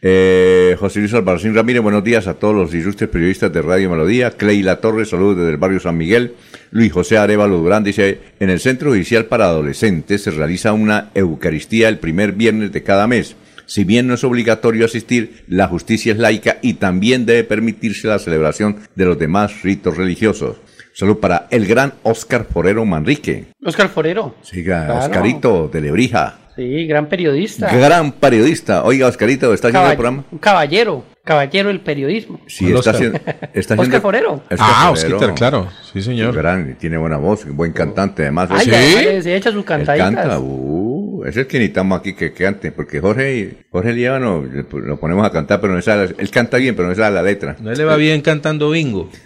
Eh, José Luis Albarracín Ramírez, buenos días a todos los ilustres periodistas de Radio Melodía. Cleila Torres, saludos desde el barrio San Miguel. Luis José Arevalo Durán dice, en el Centro Judicial para Adolescentes se realiza una Eucaristía el primer viernes de cada mes. Si bien no es obligatorio asistir, la justicia es laica y también debe permitirse la celebración de los demás ritos religiosos. Salud para el gran Oscar Forero Manrique. Oscar Forero. Siga, Claro. Oscarito de Lebrija. Sí, gran periodista. Gran periodista. Oiga, Oscarito, ¿está haciendo el programa? un caballero, caballero del periodismo. Sí, está Oscar. haciendo. Está Oscar Forero. Oscar ah, Forero. Oscar, claro. Sí, señor. Gran, tiene buena voz, buen cantante además. Ay, ¿Sí? ya, se echa sus Él cantaditas. canta, uh, es el que necesitamos aquí que cante, porque Jorge, Jorge Líbano lo ponemos a cantar, pero no sabe, él canta bien, pero no sabe la letra. No le va bien cantando bingo.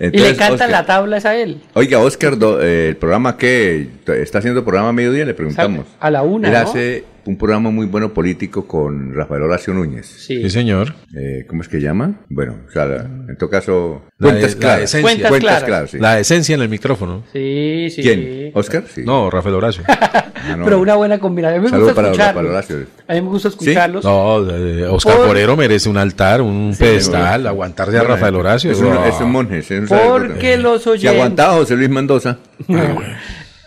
Y le Oscar- la tabla es a él. Oiga, Oscar, do- eh, el programa que está haciendo programa a mediodía, le preguntamos. A la una, Él ¿no? hace un programa muy bueno político con Rafael Horacio Núñez. Sí. Sí, señor. Eh, ¿Cómo es que llama? Bueno, o sea, la- en todo caso, La cuentas de- la claras. esencia. Cuentas Cuentas claras. claras, sí. La esencia en el micrófono. Sí, sí. ¿Quién? ¿Oscar? Sí. No, Rafael Horacio. Ah, no. Pero una buena combinación. A mí me Salud gusta para escucharlos. Rafael Horacio. A mí me gusta escucharlos. No, eh, Oscar Por- Forero merece un altar, un pedestal, aguantarse a Bueno, Rafael Horacio. Es un, es un monje. es un Porque los oyentes- aguantaba José Luis Mendoza.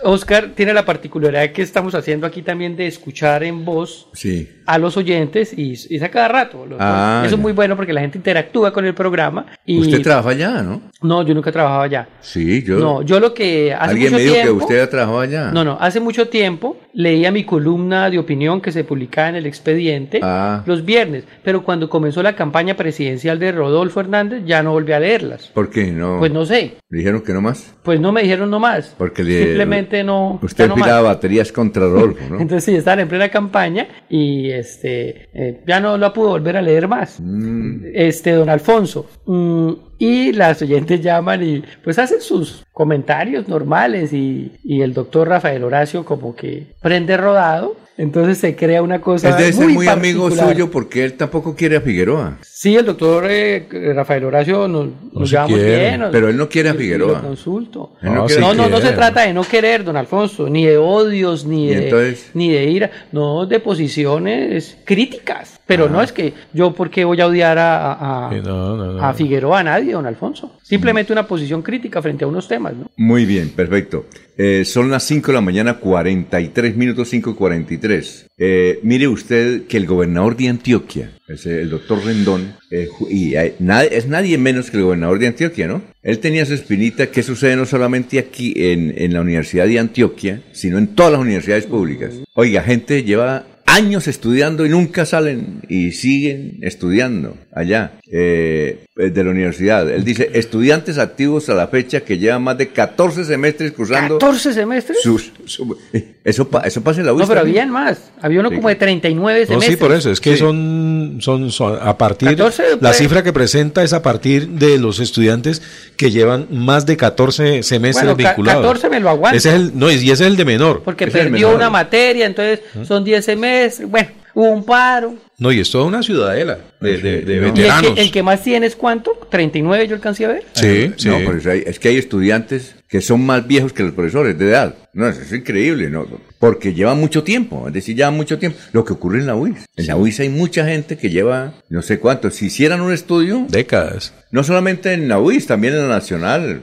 Oscar tiene la particularidad que estamos haciendo aquí también de escuchar en voz Sí. a los oyentes y, y es a cada rato. Ah, Eso ya. es muy bueno porque la gente interactúa con el programa. Y Usted trabaja allá, ¿no? No, yo nunca he trabajado allá. Sí, yo. No, yo lo que hace Alguien mucho me dijo tiempo. que usted ha trabajado allá. No, no, hace mucho tiempo leía mi columna de opinión que se publicaba en el expediente Ah. los viernes, pero cuando comenzó la campaña presidencial de Rodolfo Hernández ya no volví a leerlas. ¿Por qué? No. Pues no sé, ¿Le dijeron que no más? pues no me dijeron no más. Porque le- Simplemente no. Usted no pilaba baterías contra Rodolfo, ¿no? Entonces sí, estaban en plena campaña y este eh, ya no la pudo volver a leer más. Mm. Este, don Alfonso. Mm, y las oyentes llaman y pues hacen sus comentarios normales y, y el doctor Rafael Horacio como que prende rodado. Entonces se crea una cosa. Él debe ser muy amigo particular. suyo porque él tampoco quiere a Figueroa. Sí, el doctor eh, Rafael Horacio nos, llevamos quiere, bien. nos- pero él no quiere a Figueroa. consulto. Él no No, quiere No, no, no se trata de no querer, don Alfonso, ni de odios, ni, ¿Y de, entonces? ni de ira, no, de posiciones críticas. Pero no es que yo, ¿por qué voy a odiar a, a- a- Sí, no, no, no. a Figueroa, a nadie, don Alfonso? Simplemente una posición crítica frente a unos temas, ¿no? Muy bien, perfecto. Eh, son las 5 de la mañana, 43 minutos, 5 y 43. Eh, mire usted que el gobernador de Antioquia, el doctor Rendón, eh, y na- es nadie menos que el gobernador de Antioquia, ¿no? Él tenía su espinita que sucede no solamente aquí en, en la Universidad de Antioquia, sino en todas las universidades públicas. Oiga, gente lleva años estudiando y nunca salen y siguen estudiando. Allá, eh, de la universidad. Él dice, estudiantes activos a la fecha que llevan más de 14 semestres cursando... ¿14 semestres? sus- su- eso, pa- eso pasa en la UIS no, pero también. habían más. Había uno Sí. como de 39 No, semestres. sí, por eso, es que Sí. son, son, son a partir, 14, la pues. cifra que presenta es a partir de los estudiantes que llevan más de 14 semestres Bueno, vinculados. 14 me lo aguanto. Ese es el, no, y ese es el de menor. Porque Ese perdió menor. una materia, entonces son 10 semestres. Bueno, hubo un paro. No, y es toda una ciudadela de, de- de No. ¿Y el veteranos. que, el que más tiene es cuánto? ¿39 yo alcancé a ver? Sí, sí. No, hay- es que hay estudiantes que son más viejos que los profesores de edad. No, eso es increíble, ¿no? Porque llevan mucho tiempo, es decir, llevan mucho tiempo. Lo que ocurre en la UIS. En la UIS hay mucha gente que lleva no sé cuánto. Si hicieran un estudio, Décadas. no solamente en la UIS, también en la Nacional,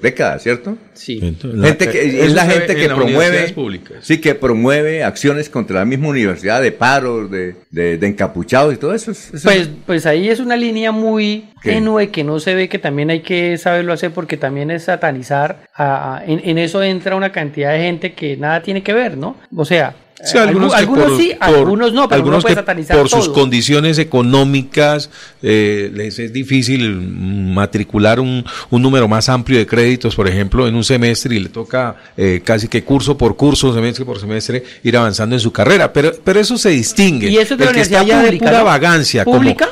décadas, ¿cierto? Sí. Entonces, la- Gente que, es la gente que promueve, sí, que promueve acciones contra la misma universidad de paros, de, de, de encapuchados y todo eso. es- eso Pues, pues ahí es una línea muy. Tenue que no se ve que también hay que saberlo hacer porque también es satanizar. a- a- en, en eso entra una cantidad de gente que nada tiene que ver, ¿no? O sea, Sí, algu- algunos, algunos, que por- sí, por- algunos no, pero algunos uno puede que satanizar por sus condiciones económicas eh, les es difícil matricular un, un número más amplio de créditos, por ejemplo, en un semestre y le toca eh, casi que curso por curso, semestre por semestre, ir avanzando en su carrera. Pero, pero eso se distingue. Y eso es de El la que está ya pública, pura ¿no? vagancia. como- ¿Pública?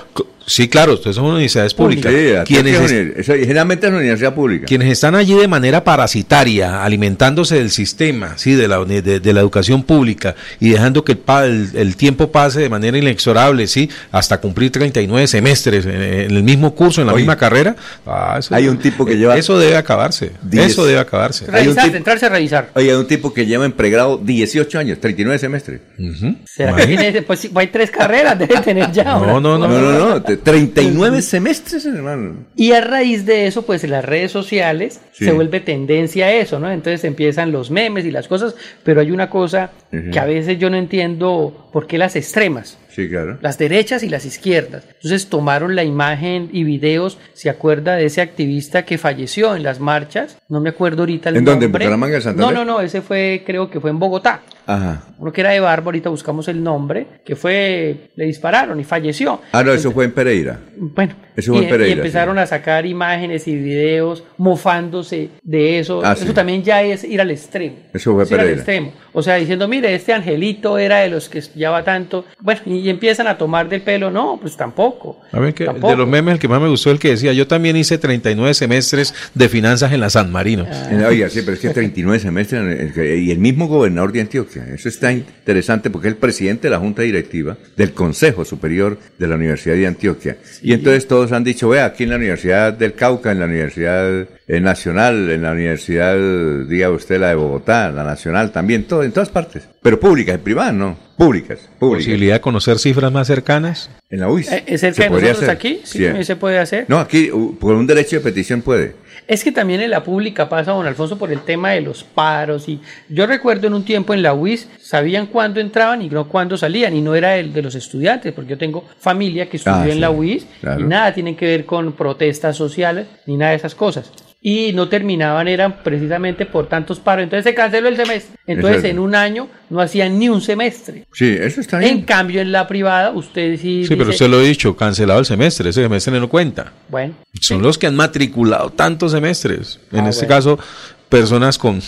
Sí, claro, ustedes son universidades Pública. públicas. Sí, quienes es generalmente es una universidad pública. quienes están allí de manera parasitaria, alimentándose del sistema, sí, de la, de, de la educación pública y dejando que el, el, el tiempo pase de manera inexorable, sí, hasta cumplir 39 semestres en, en el mismo curso, en la Oye, misma carrera. ah, eso- hay un tipo que eh, lleva Eso debe acabarse. Eso debe acabarse. hay un Revisar, tipo- entrarse a revisar. Oye, hay un tipo que lleva en pregrado 18 años, 39 semestres. Ujú. ¿Será que tiene, pues sí, hay tres carreras, debe tener ya. No, ahora. no, No, no, no, te- 39 semestres, hermano. Y a raíz de eso, pues en las redes sociales Sí. se vuelve tendencia a eso, ¿no? Entonces empiezan los memes y las cosas, pero hay una cosa que a veces yo no entiendo por qué las extremas, Sí, claro. las derechas y las izquierdas. Entonces tomaron la imagen y videos, se acuerda de ese activista que falleció en las marchas, no me acuerdo ahorita el ¿En nombre. dónde? ¿En Bucaramanga, en Santander? No, no, no, ese fue, creo que fue en Bogotá. Ajá. Uno que era de Barba, ahorita buscamos el nombre, que fue, le dispararon y falleció. Ah, no, eso fue en Pereira. Bueno, Eso fue y, en Pereira, y empezaron a sacar imágenes y videos mofándose de eso. Ah, eso sí. también ya es ir al extremo. Eso fue Es ir al Pereira. extremo. O sea, diciendo, mire, este angelito era de los que estudiaba tanto. Bueno, y, empiezan a tomar del pelo. No, pues tampoco. A ver, que Tampoco. de los memes, el que más me gustó, el que decía, yo también hice 39 semestres de finanzas en la San Marino. Ah. Eh, Oiga, sí, pero es que 39 semestres el- y el mismo gobernador de Antioquia. Eso está interesante porque es el presidente de la Junta Directiva del Consejo Superior de la Universidad de Antioquia. Y entonces todos han dicho, vea, aquí en la Universidad del Cauca, en la Universidad eh, Nacional, en la Universidad, diga usted, la de Bogotá, la Nacional también, todo, en todas partes. Pero públicas, en privadas, no. Públicas, públicas. Posibilidad de conocer cifras más cercanas. En la UIS. Eh, ¿Es cerca Se de podría nosotros hacer. aquí? Sí, se puede hacer. No, aquí uh, por un derecho de petición puede. Es que también en la pública pasa, don Alfonso, por el tema de los paros. y Yo recuerdo en un tiempo en la UIS, sabían cuándo entraban y no cuándo salían, y no era el de los estudiantes, porque yo tengo familia que estudió Ah, en sí, la UIS claro. y nada tienen que ver con protestas sociales ni nada de esas cosas. Y no terminaban, eran precisamente por tantos paros. Entonces se canceló el semestre. Entonces Exacto. en un año no hacían ni un semestre. Sí, eso está En bien. cambio, en la privada, usted sí. Sí, pero usted lo he dicho, cancelado el semestre, ese semestre no cuenta. Bueno, Son los que han matriculado tantos semestres. En Ah, este bueno. caso, personas con,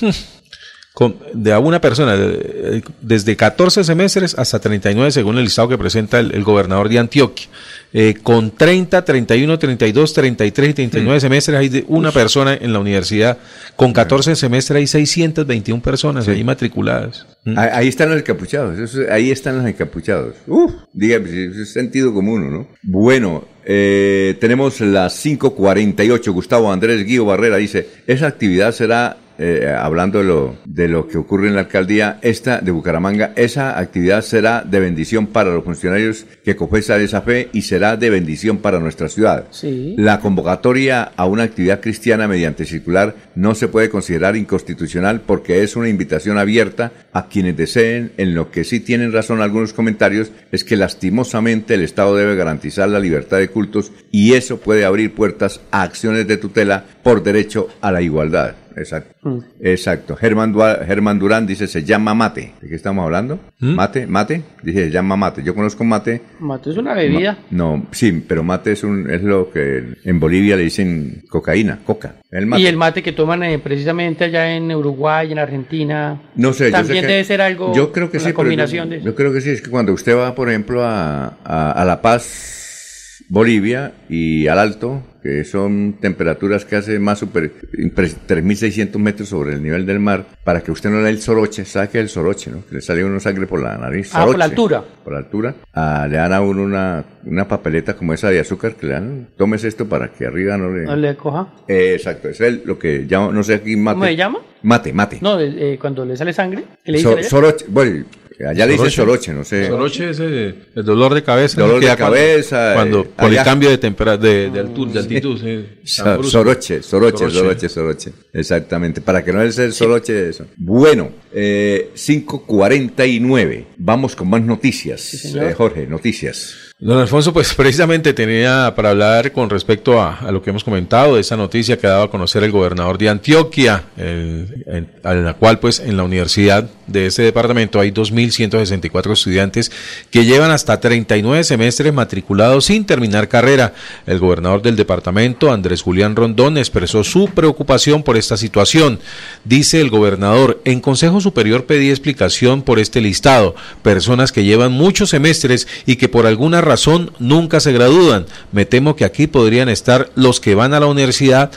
con de a una persona, de- desde 14 semestres hasta 39, según el listado que presenta el, el gobernador de Antioquia. Eh, con 30, 31, 32, 33 y 39 semestres hay de una persona en la universidad. Con 14 semestres hay 621 personas ahí matriculadas. Mm. Ah, Ahí están los encapuchados, ahí están los encapuchados. Uf, dígame, es sentido común, ¿no? Bueno, eh, tenemos las 5.48. Gustavo Andrés Guío Barrera dice, esa actividad será, eh, hablando de lo, de lo que ocurre en la alcaldía, esta de Bucaramanga, esa actividad será de bendición para los funcionarios que confesan esa fe y será de bendición para nuestra ciudad. Sí. La convocatoria a una actividad cristiana mediante circular no se puede considerar inconstitucional porque es una invitación abierta a quienes deseen. En lo que sí tienen razón algunos comentarios es que lastimosamente el Estado debe garantizar la libertad de cultos y eso puede abrir puertas a acciones de tutela por derecho a la igualdad. exacto. Mm. Exacto. Germán, Germán Durán dice, se llama mate. ¿De qué estamos hablando? ¿Mm? Mate, mate. Dice, se llama mate. Yo conozco mate. Mate es una bebida. no, sí, pero mate es, un, es lo que en Bolivia le dicen cocaína, coca. El mate. Y el mate que toman eh, precisamente allá en Uruguay, en Argentina. No sé. También debe ser algo. Yo creo que sí. Combinación yo, yo, creo que sí. Es que cuando usted va, por ejemplo, a, a La Paz, Bolivia y al Alto, que son temperaturas que hace más super 3.600 metros sobre el nivel del mar, para que usted no le dé el soroche, saque el soroche, ¿no? Que le sale uno sangre por la nariz. ah, por la altura. Por la altura. Ah, le dan a uno una, una papeleta como esa de azúcar que le dan, tomes esto para que arriba no le... No le coja. Eh, exacto, es lo que llamo, no sé aquí mate. ¿Cómo se llama? Mate, mate. No, eh, cuando le sale sangre. ¿qué le soroche, bueno, Allá le dice soroche, no sé. Soroche es el, dolor de cabeza. Dolor de cabeza. Cuando, por el cambio de, temperatura, de, de, altura, de altitud. soroche, soroche, soroche, soroche, Exactamente, para que no es el soroche de eso. Bueno, eh, 5.49. Vamos con más noticias. Eh, Jorge, noticias. Don Alfonso, pues precisamente tenía para hablar con respecto a, lo que hemos comentado, de esa noticia que ha dado a conocer el gobernador de Antioquia, en, la cual pues en la universidad de ese departamento hay 2.164 estudiantes que llevan hasta 39 semestres matriculados sin terminar carrera. El gobernador del departamento, Andrés Julián Rondón, expresó su preocupación por esta situación. Dice el gobernador, en Consejo Superior pedí explicación por este listado, personas que llevan muchos semestres y que por alguna razón razón nunca se gradúan. Me temo que aquí podrían estar los que van a la universidad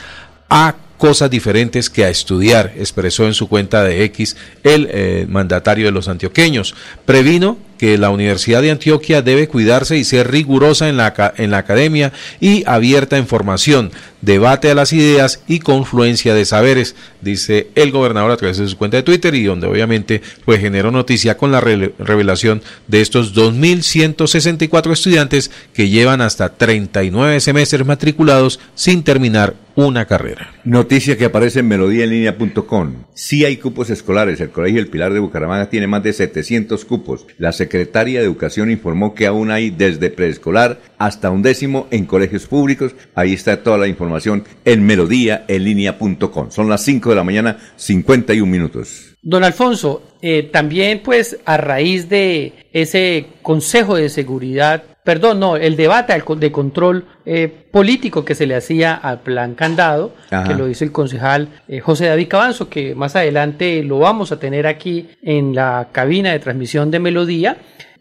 a cosas diferentes que a estudiar, expresó en su cuenta de X el eh, mandatario de los antioqueños. Previno que la Universidad de Antioquia debe cuidarse y ser rigurosa en la, en la academia y abierta en formación, debate a las ideas y confluencia de saberes, dice el gobernador a través de su cuenta de Twitter y donde obviamente pues generó noticia con la revelación de estos 2.164 estudiantes que llevan hasta 39 semestres matriculados sin terminar una carrera. Noticia que aparece en melodíaenlínea.com. Sí hay cupos escolares. El Colegio El Pilar de Bucaramanga tiene más de 700 cupos. Secretaría de Educación informó que aún hay desde preescolar hasta un décimo en colegios públicos. Ahí está toda la información en melodíaenlínea.com. Son las 5 de la mañana, 51 minutos. Don Alfonso, eh, también pues a raíz de ese Consejo de Seguridad perdón, no, el debate de control eh, político que se le hacía al plan candado, que lo dice el concejal eh, José David Cabanzo, que más adelante lo vamos a tener aquí en la cabina de transmisión de Melodía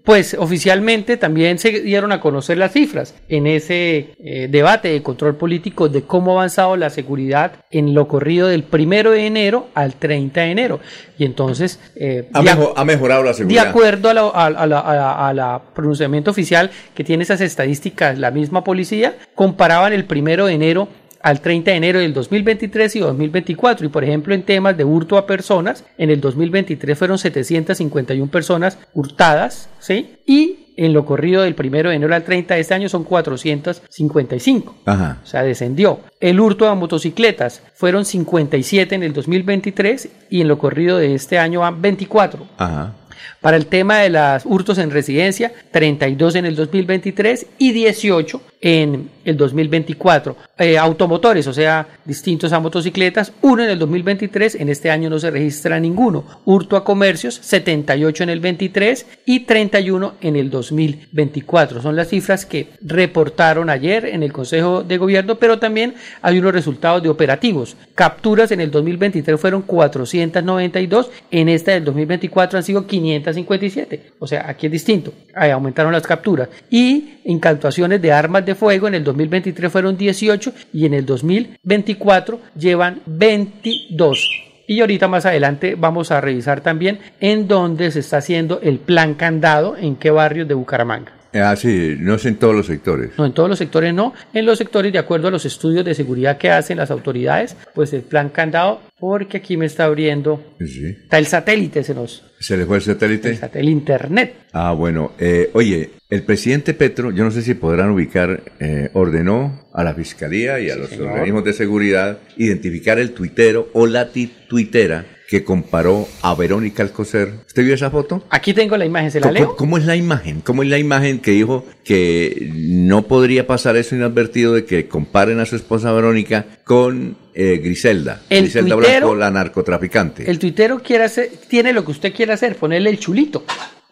pues oficialmente también se dieron a conocer las cifras en ese eh, debate de control político de cómo ha avanzado la seguridad en lo corrido del primero de enero al 30 de enero. Y entonces... Eh, ha, mejorado la seguridad. De acuerdo a la, pronunciamiento oficial que tiene esas estadísticas, la misma policía, comparaban el primero de enero al 30 de enero del 2023 y 2024. Y por ejemplo, en temas de hurto a personas, en el 2023 fueron 751 personas hurtadas, ¿sí? Y en lo corrido del 1 de enero al 30 de este año son 455. Ajá. O sea, descendió. El hurto a motocicletas fueron 57 en el 2023 y en lo corrido de este año van 24. Ajá. Para el tema de los hurtos en residencia, 32 en el 2023 y 18 en el 2024. Eh, automotores, o sea, distintos a motocicletas, uno en el 2023, en este año no se registra ninguno. Hurto a comercios, 78 en el 23 y 31 en el 2024. Son las cifras que reportaron ayer en el Consejo de Gobierno, pero también hay unos resultados de operativos. Capturas en el 2023 fueron 492, en esta del 2024 han sido 557. O sea, aquí es distinto. Ahí aumentaron las capturas. Y incautaciones de armas de fuego en el 2023 fueron 18 y en el 2024 llevan 22. Y ahorita más adelante vamos a revisar también en dónde se está haciendo el plan candado, en qué barrios de Bucaramanga. Ah, sí, no es en todos los sectores. No, en todos los sectores no. En los sectores, de acuerdo a los estudios de seguridad que hacen las autoridades, pues el plan candado, porque aquí me está abriendo. Sí. Está el satélite, se nos. ¿Se le fue el satélite? El, internet. Ah, bueno. Eh, oye, el presidente Petro, yo no sé si podrán ubicar, eh, ordenó a la fiscalía y a los organismos de seguridad identificar el tuitero o la tuitera que comparó a Verónica Alcocer. ¿Usted vio esa foto? Aquí tengo la imagen, ¿se la ¿Cómo, leo? cómo es la imagen? ¿Cómo es la imagen que dijo que no podría pasar eso inadvertido de que comparen a su esposa Verónica con eh, Griselda? El Griselda tuitero- Blanco, la narcotraficante. El tuitero quiere hacer, tiene lo que usted quiere hacer, ponerle el chulito.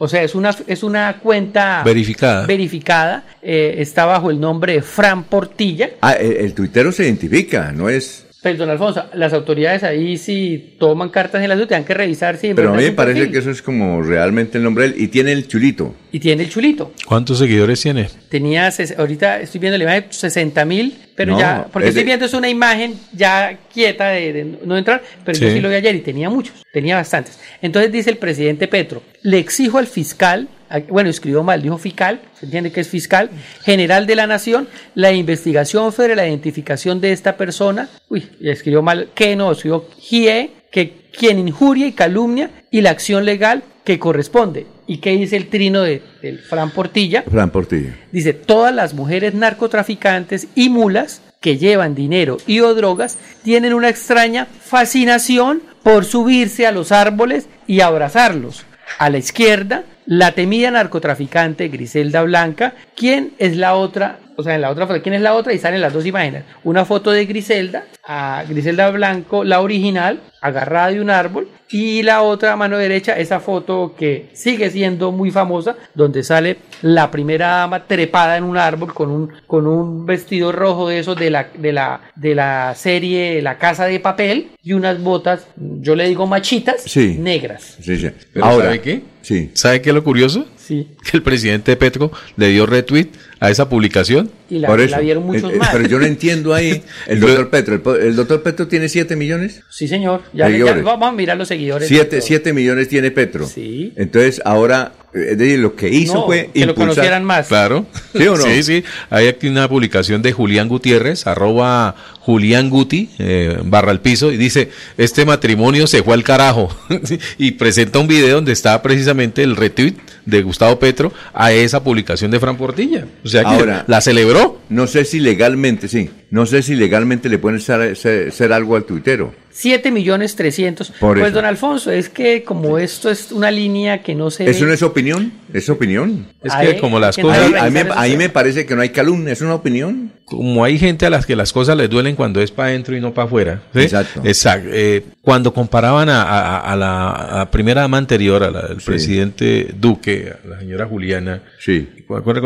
O sea, es una, es una cuenta Verificada. verificada, eh, está bajo el nombre de Fran Portilla. Ah, el, el tuitero se identifica, no es... Pero, don Alfonso, las autoridades ahí si toman cartas en el asunto, tienen que revisar si Pero a mí me parece perfil. que eso es como realmente el nombre de él. Y tiene el chulito. Y tiene el chulito. ¿Cuántos seguidores tiene? Tenía, ahorita estoy viendo la imagen, 60 mil, pero No, ya, porque es estoy viendo es una imagen ya quieta de, de no entrar, pero yo Sí. lo vi ayer y tenía muchos, tenía bastantes. Entonces dice el presidente Petro, le exijo al fiscal, bueno, escribió mal, dijo fiscal, se entiende que es fiscal, general de la nación, la investigación sobre la identificación de esta persona, uy, escribió mal, que no, escribió GIE, que quien injuria y calumnia y la acción legal que corresponde. ¿Y qué dice el trino de, del Fran Portilla? Fran Portilla. Dice, todas las mujeres narcotraficantes y mulas que llevan dinero y o drogas tienen una extraña fascinación por subirse a los árboles y abrazarlos. A la izquierda, la temida narcotraficante Griselda Blanca, ¿quién es la otra? O sea, en la otra foto, ¿quién es la otra? Y salen las dos imágenes. Una foto de Griselda, a Griselda Blanco, la original, agarrada de un árbol, y la otra a mano derecha, esa foto que sigue siendo muy famosa, donde sale la primera dama trepada en un árbol con un, con un vestido rojo de esos de la, de la, de la serie La Casa de Papel y unas botas, yo le digo machitas, Sí. negras. Sí, sí. Pero Ahora, ¿sabe qué? Sí. ¿Sabe qué es lo curioso? Sí. Que el presidente Petro le dio retweet a esa publicación. Y la, Por la eso. vieron muchos Eh, eh, más. Pero yo no entiendo ahí. El Lo- doctor Petro. El, doctor Petro tiene 7 millones. Sí, señor. Ya, vamos a mirar los seguidores. 7 siete millones tiene Petro. Sí. Entonces, ahora, eh, es decir, lo que hizo No, fue que lo impulsar- conocieran más. Claro. ¿Sí o no? Sí, sí. Hay aquí una publicación de Julián Gutiérrez, arroba Julián Guti, eh, barra al piso, y dice, este matrimonio se fue al carajo. y presenta un video donde está precisamente el retweet de Gustavo Petro a esa publicación de Fran Portilla. O sea que Ahora- la celebró. No sé si legalmente, sí. No sé si legalmente le pueden hacer, hacer- hacer algo al tuitero. 7 millones 300. Por Pues eso. don Alfonso, es que como esto es una línea que no se ¿Eso ve- no es opinión? ¿Es opinión? Es que como las que cosas... Ahí, revisar ahí me, parece que no hay calumnia. ¿Es una opinión? como hay gente a las que las cosas les duelen cuando es para adentro y no para afuera. ¿sí? Exacto. Exacto. Eh, cuando comparaban a, a- a la a primera dama anterior, a la del Sí. presidente Duque, a la señora Juliana, Sí.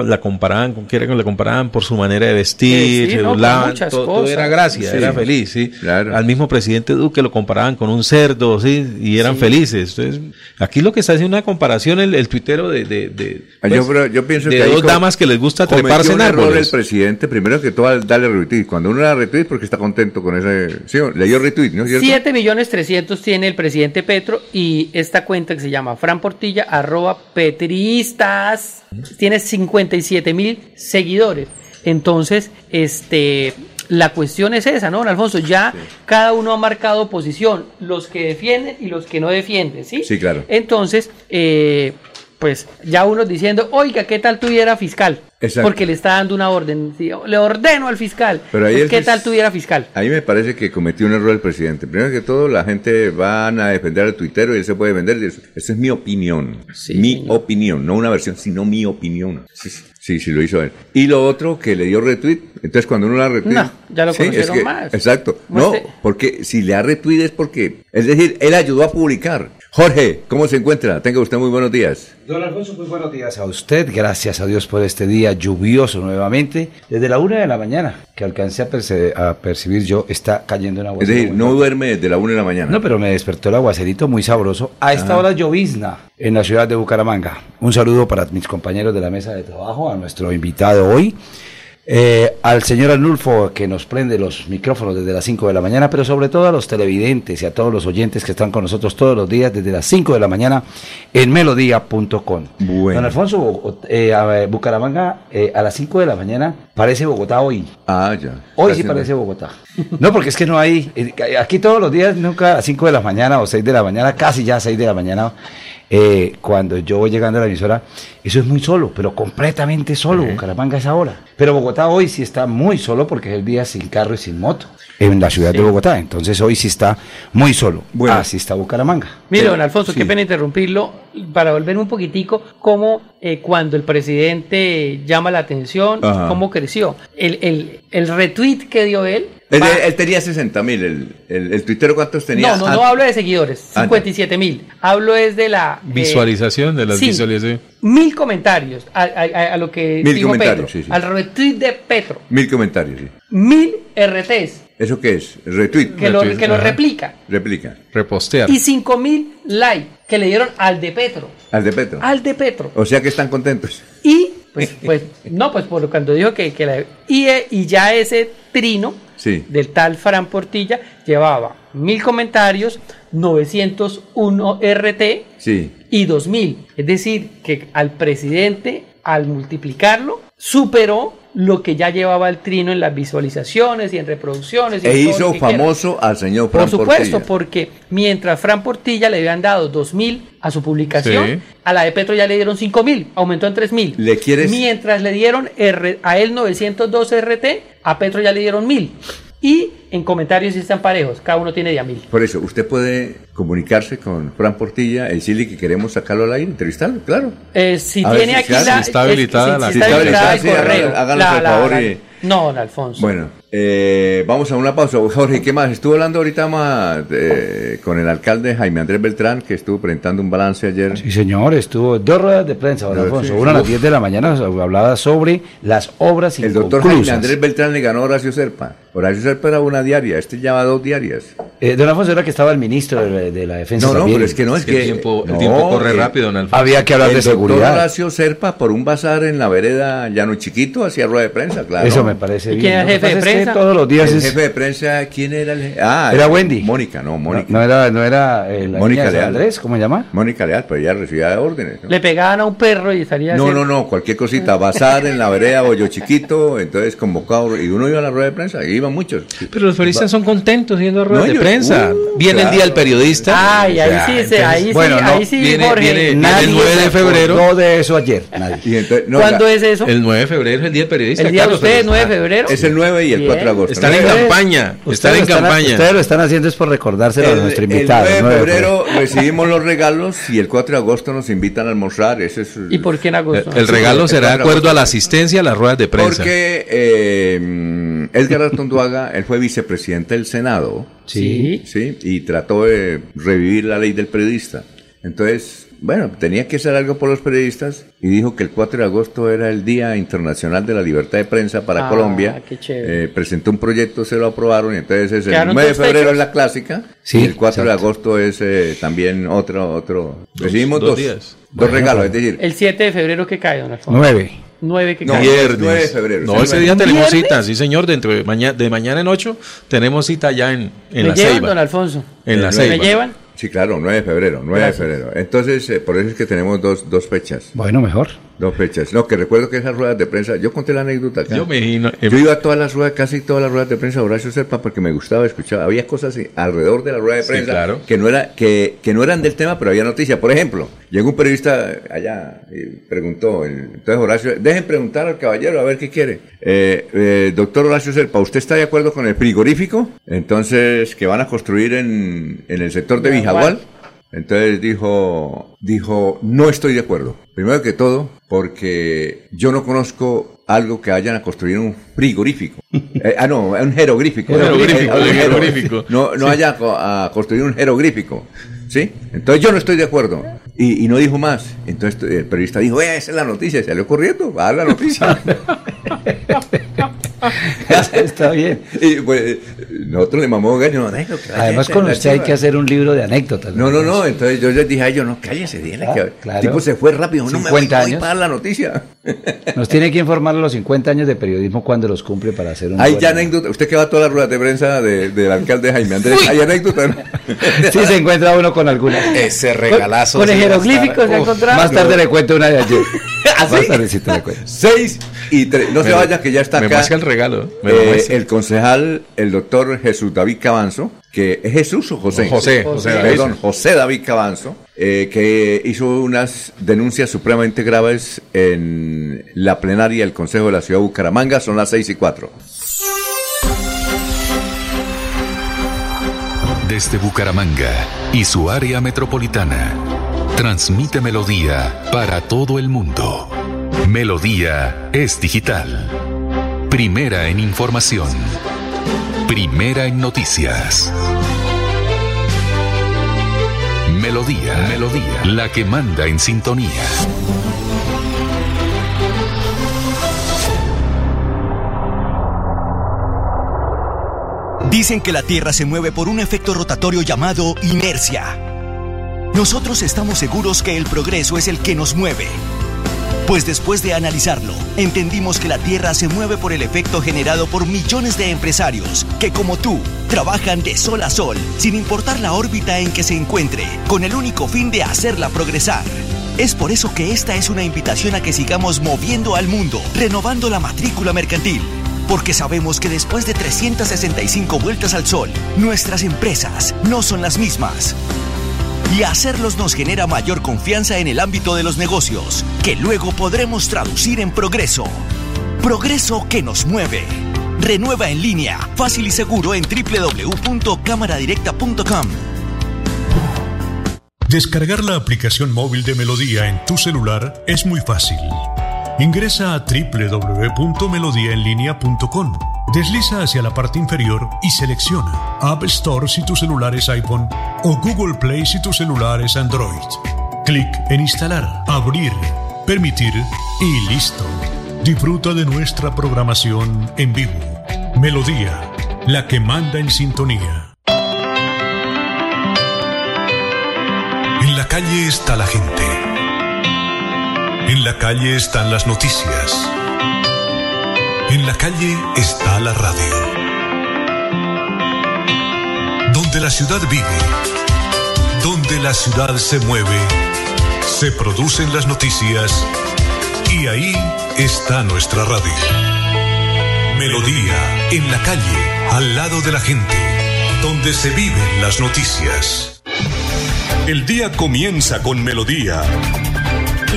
la comparaban con que era que la comparaban por su manera de vestir, Sí, se no, por burlaban, muchas todo, todo cosas. era gracia, Sí. era feliz, sí. Claro. Al mismo presidente Duque lo comparaban con un cerdo, sí, y eran felices. Entonces, aquí lo que está haciendo una comparación el, el tuitero de, de, de, yo, creo- yo pienso de que dos damas que les gusta treparse en un error el árboles. presidente. Primero que todo, darle retweet. Cuando uno da retweet, porque está contento con ese. Sí, le dio retweet, ¿no es cierto? 7 millones 300 tiene el presidente Petro y esta cuenta que se llama Fran Portilla, arroba petristas, tiene 57 mil seguidores. Entonces, este, la cuestión es esa, ¿no, don Alfonso? Ya cada uno ha marcado posición, los que defienden y los que no defienden, ¿sí? Sí, claro. Entonces, eh, pues ya uno diciendo, oiga, ¿qué tal tuviera fiscal? Exacto. Porque le está dando una orden. sí, Le ordeno al fiscal. Pero ahí Pues, el ¿Qué tal tuviera fiscal? Ahí me parece que cometió un error el presidente. Primero que todo, la gente van a defender al tuitero y él se puede defender. Esa es mi opinión. Sí, mi señor. opinión, no una versión, sino mi opinión. Sí, sí, sí, lo hizo él. Y lo otro, que le dio retweet. Entonces, cuando uno la retweet. No, ya lo Sí, es conocieron que- más. Exacto. No, porque si le da retweet es porque. Es decir, él ayudó a publicar. Jorge, ¿cómo se encuentra? Tenga usted muy buenos días. Don Alfonso, muy buenos días a usted. Gracias a Dios por este día lluvioso nuevamente. Desde la una de la mañana que alcancé a, percibir yo, está cayendo una Es decir, no duerme desde la una de la mañana. No, pero me despertó el aguacerito muy sabroso. A esta hora llovizna en la ciudad de Bucaramanga. Un saludo para mis compañeros de la mesa de trabajo, a nuestro invitado hoy, eh, al señor Arnulfo que nos prende los micrófonos desde las 5 de la mañana, pero sobre todo a los televidentes y a todos los oyentes que están con nosotros todos los días desde las 5 de la mañana en melodía.com. Bueno. Don Alfonso, eh, a- Bucaramanga eh, a las 5 de la mañana parece Bogotá hoy. Ah, ya. Hoy sí parece Bogotá. No, porque es que no hay. eh, Aquí todos los días, nunca a 5 de la mañana o 6 de la mañana, casi ya a 6 de la mañana, eh, cuando yo voy llegando a la emisora, eso es muy solo, pero completamente solo. Bucaramanga es ahora. Pero Bogotá hoy sí está muy solo porque es el día sin carro y sin moto. en la ciudad de Bogotá. Entonces hoy sí está muy solo. Bueno. Así está Bucaramanga. Mire, don Alfonso, sí. qué pena interrumpirlo, para volver un poquitico, cómo eh, cuando el presidente llama la atención, Ajá. cómo creció. El, el, el retweet que dio él. Él, tenía 60 mil, el, el, el tuitero cuántos tenía. no, no, Ah, no hablo de seguidores, Ah, 57 mil. Hablo es de la... eh, Visualización de las sí, visualizaciones. Mil comentarios a, a- a lo que Mil dijo comentarios, Petro. sí, sí. Al retweet de Petro. Mil comentarios, sí. Mil RTs ¿Eso qué es? Retweet. que lo, Retweet, que lo replica. Replica. Repostear. Y 5 mil likes que le dieron al de Petro. Al de Petro. Al de Petro. O sea que están contentos. Y pues, pues no, pues por cuando dijo que, que la- y, eh, y ya ese trino Sí. del tal Fran Portilla llevaba mil comentarios, 901 RT Sí. y 2000. Es decir, que al presidente, al multiplicarlo, superó lo que ya llevaba el trino en las visualizaciones y en reproducciones. y E en hizo quiera. famoso al señor Fran Por supuesto, Portilla. porque mientras Fran Portilla le habían dado 2.000 a su publicación, Sí. a la de Petro ya le dieron 5.000, aumentó en 3.000. ¿Le quieres- Mientras le dieron R- a él 902 RT, a Petro ya le dieron 1.000. Y en comentarios sí están parejos, cada uno tiene de a 1.000. Por eso, usted puede comunicarse con Fran Portilla, decirle que queremos sacarlo al aire, entrevistarlo, claro. Eh, si A tiene si aquí la... si está habilitada la- si Si está habilitada el correo. la- favor la- y- No, don Alfonso. Bueno, eh, vamos a una pausa. Jorge, ¿qué más? Estuvo hablando ahorita más eh, con el alcalde Jaime Andrés Beltrán, que estuvo presentando un balance ayer. Sí, señor, estuvo dos ruedas de prensa, don Alfonso. sí. Una a las Uf. 10 de la mañana hablaba sobre las obras El doctor. Jaime Andrés Beltrán le ganó a Horacio Serpa. Horacio Serpa era una diaria, este lleva dos diarias. Eh, don Alfonso era que estaba el ministro de, de la defensa No, no, también. pero es que no, es Es que que... el tiempo, el no, tiempo corre eh, rápido, don Alfonso. Había que hablar el de seguridad. Horacio Serpa, por un bazar en la vereda Llano Chiquito, hacía rueda de prensa, claro. Eso me parece ¿Y bien. quién era que jefe de pasa es que prensa? todos los días El es- jefe de prensa, ¿quién era el je- Ah, Era es- Wendy. Mónica, no, Mónica. No, no era, no era eh, la Mónica niña Leal. Andrés, ¿cómo se llama? Mónica Leal, pero ella recibía órdenes. ¿no? Le pegaban a un perro y salía No, no, no, cualquier cosita, bazar en la vereda Bollo Chiquito, entonces convocado, y uno iba a la rueda de prensa, y iban muchos. Pero los periodistas son contentos yendo a ruedas No, de prensa. uh, viene el claro. día del periodista. Ay, ahí sí, entonces, ahí sí, bueno, no, ahí sí, viene- Jorge. viene- Nadie el 9 de febrero. acordó de eso ayer. Nadie. Y entonces, no, ¿Cuándo la- es eso? El 9 de febrero es el día del periodista. El día de claro, ustedes, pero- 9 de febrero. Es el 9 y el Bien. 4 de agosto. Están en ¿no? campaña. Están en campaña. Ustedes lo están haciendo es por recordárselo a El, nuestro el invitado. 9 de ¿no? febrero recibimos los regalos y el 4 de agosto nos invitan a almorzar. Ese es, ¿Y por qué en agosto? El regalo el será de 4 de acuerdo a la asistencia a las ruedas de prensa. Porque eh, mm, Él fue vicepresidente del Senado, Sí. ¿sí? Y trató de revivir la ley del periodista. Entonces, bueno, tenía que hacer algo por los periodistas y dijo que el 4 de agosto era el Día Internacional de la Libertad de Prensa para Ah, Colombia. Eh, presentó un proyecto, se lo aprobaron y entonces es el ¿Quedaron 9 de febrero es la clásica el 4 de agosto es eh, también otro, otro. Recibimos dos dos, regalos, pues, es decir, El 7 de febrero que cae, don Alfonso. Nueve. 9 que No, cae. Viernes. 9 de febrero, No, ese día tenemos ¿Viernes? cita, sí señor, dentro de mañana, de mañana en 8 tenemos cita ya en, en ¿Me la llevan, Ceiba. don Alfonso? En la ¿Me Ceiba. ¿Me llevan? sí, claro, 9 de febrero, 9 Gracias. de febrero. Entonces, eh, por eso es que tenemos dos, dos fechas. Bueno, mejor. Dos fechas. No, que recuerdo que esas ruedas de prensa, yo conté la anécdota acá. Yo me imagino. eh, Yo iba a todas las ruedas, casi todas las ruedas de prensa de Horacio Serpa porque me gustaba escuchar. Había cosas alrededor de la rueda de Sí, prensa claro. que, no era, que, que no eran del tema, pero había noticias. Por ejemplo, llegó un periodista allá y preguntó, el- entonces Horacio, dejen preguntar al caballero a ver qué quiere. Eh, eh, doctor Horacio Serpa, ¿usted está de acuerdo con el frigorífico? Entonces, que van a construir en, en el sector de Vijagual. Entonces dijo, dijo, no estoy de acuerdo. Primero que todo, porque yo no conozco algo que vayan a construir un frigorífico. Eh, ah, no, un jeroglífico. Jeroglífico, Eh, un jeroglífico. No, no haya a construir un jeroglífico. ¿Sí? Entonces yo no estoy de acuerdo. Y, y no dijo más. Entonces el periodista dijo, "Eh, esa es la noticia. Y salió corriendo a dar la noticia. Está bien. y pues nosotros le mamamos gallo. No, Además, con usted hay chiva". que hacer un libro de anécdotas. No, no, no. Entonces yo les dije a ellos, no, cállese, dile Ah, que claro. el tipo se fue rápido. No me voy, 50 voy años. para dar la noticia. Nos tiene que informar los 50 años de periodismo cuando los cumple para hacer un. Hay ya anécdota. Usted que va a todas las ruedas de prensa de- del alcalde Jaime Andrés. Hay anécdota. ¿no? Sí, se encuentra uno con alguna. Ese Con, regalazo. con el sí va a jeroglífico estar- se ha encontrado. Más tarde le cuento una de ayer. ¿Ah? Más tarde sí te la cuento. Seis y tres. No se me- vaya que ya está Me acá. muestra el regalo. Me lo eh, el concejal, el doctor Jesús David Cabanzo, que es Jesús o José. José, José David. Perdón, José David Cabanzo, eh, que hizo unas denuncias supremamente graves en la plenaria del Consejo de la Ciudad de Bucaramanga. Son las seis y cuatro. Desde Bucaramanga y su área metropolitana, transmite Melodía para todo el mundo. Melodía es digital. Primera en información. Primera en noticias. Melodía, Melodía, la que manda en sintonía. Dicen que la Tierra se mueve por un efecto rotatorio llamado inercia. Nosotros estamos seguros que el progreso es el que nos mueve. Pues después de analizarlo, entendimos que la Tierra se mueve por el efecto generado por millones de empresarios que, como tú, trabajan de sol a sol, sin importar la órbita en que se encuentre, con el único fin de hacerla progresar. Es por eso que esta es una invitación a que sigamos moviendo al mundo, renovando la matrícula mercantil. Porque sabemos que después de 365 vueltas al sol, nuestras empresas no son las mismas. Y hacerlos nos genera mayor confianza en el ámbito de los negocios, que luego podremos traducir en progreso. Progreso que nos mueve. Renueva en línea, fácil y seguro en www.cámaradirecta.com. Descargar la aplicación móvil de Melodía en tu celular es muy fácil. Ingresa a www.melodiaenlinea.com. Desliza hacia la parte inferior y selecciona App Store si tu celular es iPhone o Google Play si tu celular es Android. Clic en Instalar, Abrir, Permitir y listo. Disfruta de nuestra programación en vivo. Melodía, la que manda en sintonía. En la calle está la gente. En la calle están las noticias. En la calle está la radio. Donde la ciudad vive, donde la ciudad se mueve, se producen las noticias y ahí está nuestra radio. Melodía, en la calle, al lado de la gente, donde se viven las noticias. El día comienza con Melodía.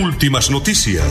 Últimas noticias.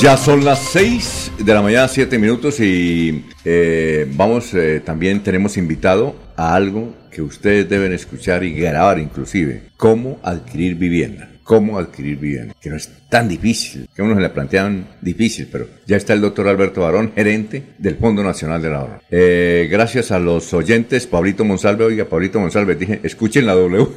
Ya son las 6 de la mañana, 7 minutos y eh, vamos, eh, también tenemos invitado a algo que ustedes deben escuchar y grabar inclusive, cómo adquirir vivienda cómo adquirir vivienda, que no es tan difícil, que uno se le plantean difícil, pero ya está el doctor Alberto Barón, gerente del Fondo Nacional de la Ahorro. Eh, gracias a los oyentes, Pablito Monsalve, oiga, Pablito Monsalve, dije, escuchen la W.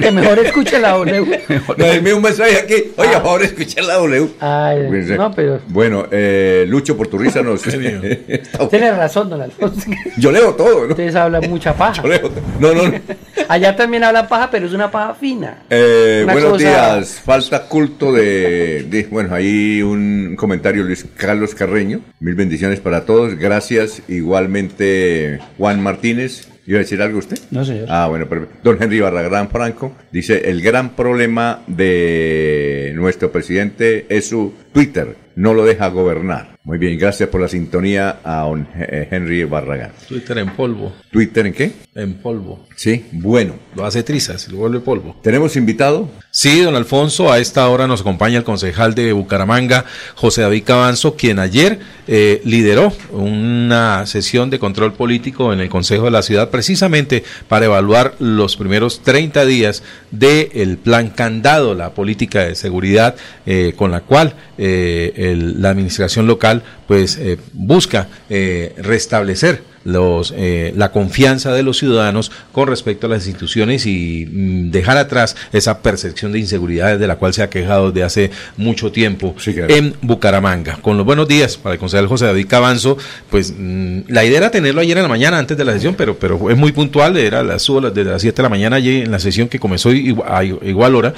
que mejor escuchen la W. No, envié un mensaje aquí, oiga, por favor, escuchen la W. Ay, no, pero... Bueno, eh, Lucho, por tu risa nos... Tiene razón, don Alfonso. Yo leo todo, ¿no? Ustedes hablan mucha paja. Yo leo No, no, no. Allá también hablan paja, pero es una paja fina. Eh, buenos días. Falta culto de, Bueno, ahí un comentario, Luis Carlos Carreño. Mil bendiciones para todos. Gracias. Igualmente, Juan Martínez. ¿Iba a decir algo usted? No, señor. Ah, bueno, pero don Henry Barragán Franco dice, el gran problema de nuestro presidente es su Twitter, no lo deja gobernar. Muy bien, gracias por la sintonía a don Henry Barragán. Twitter en polvo. ¿Twitter en qué? En polvo. Sí, bueno. Lo hace trizas, lo vuelve polvo. ¿Tenemos invitado? Sí, don Alfonso, a esta hora nos acompaña el concejal de Bucaramanga, José David Cabanzo, quien ayer eh, lideró una sesión de control político en el Consejo de la Ciudad precisamente para evaluar los primeros 30 días del plan candado, la política de seguridad eh, con la cual eh, la administración local pues busca restablecer los, eh, la confianza de los ciudadanos con respecto a las instituciones y mm, dejar atrás esa percepción de inseguridad de la cual se ha quejado desde hace mucho tiempo en Bucaramanga. Con los buenos días para el concejal José David Cabanzo, pues mm, la idea era tenerlo ayer en la mañana antes de la sesión, pero, pero es muy puntual, era las, desde las 7 de la mañana allí en la sesión que comenzó a igual hora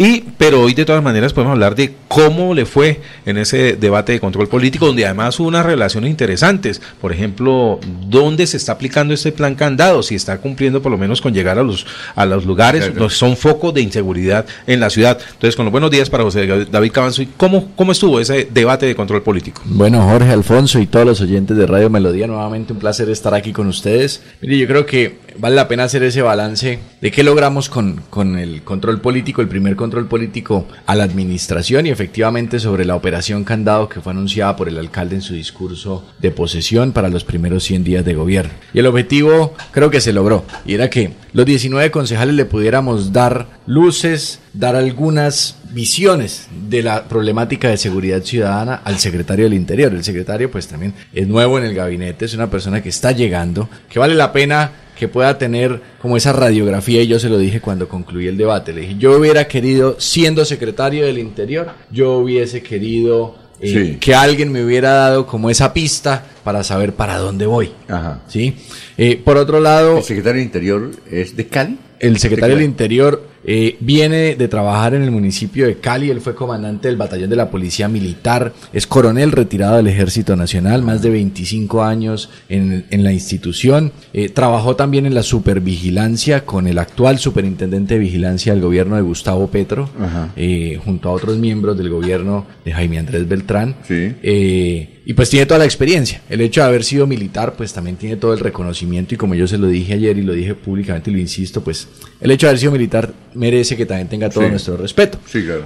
y, pero hoy de todas maneras podemos hablar de cómo le fue en ese debate de control político, donde además hubo unas relaciones interesantes. Por ejemplo, dónde se está aplicando este plan candado, si está cumpliendo por lo menos con llegar a los, a los lugares, los, son focos de inseguridad en la ciudad. Entonces, con los buenos días para José David Cabanzo, ¿cómo, ¿cómo estuvo ese debate de control político? Bueno, Jorge Alfonso y todos los oyentes de Radio Melodía, nuevamente un placer estar aquí con ustedes. Mire, yo creo que vale la pena hacer ese balance de qué logramos con, con el control político, el primer control político a la administración y efectivamente sobre la operación candado que fue anunciada por el alcalde en su discurso de posesión para los primeros 100 días de gobierno. Y el objetivo creo que se logró y era que los 19 concejales le pudiéramos dar luces, dar algunas visiones de la problemática de seguridad ciudadana al secretario del Interior. El secretario pues también es nuevo en el gabinete, es una persona que está llegando, que vale la pena que pueda tener como esa radiografía y yo se lo dije cuando concluí el debate. Le dije, yo hubiera querido, siendo secretario del Interior, yo hubiese querido eh, que alguien me hubiera dado como esa pista para saber para dónde voy. Ajá. ¿sí? Eh, por otro lado... ¿El secretario del Interior es de Cali? El secretario del Interior eh, viene de trabajar en el municipio de Cali, él fue comandante del batallón de la Policía Militar, es coronel retirado del Ejército Nacional, más de 25 años en, la institución, eh, trabajó también en la supervigilancia con el actual superintendente de vigilancia del gobierno de Gustavo Petro, eh, junto a otros miembros del gobierno de Jaime Andrés Beltrán. Sí y pues tiene toda la experiencia. El hecho de haber sido militar, pues también tiene todo el reconocimiento y como yo se lo dije ayer y lo dije públicamente y lo insisto, pues el hecho de haber sido militar merece que también tenga todo nuestro respeto.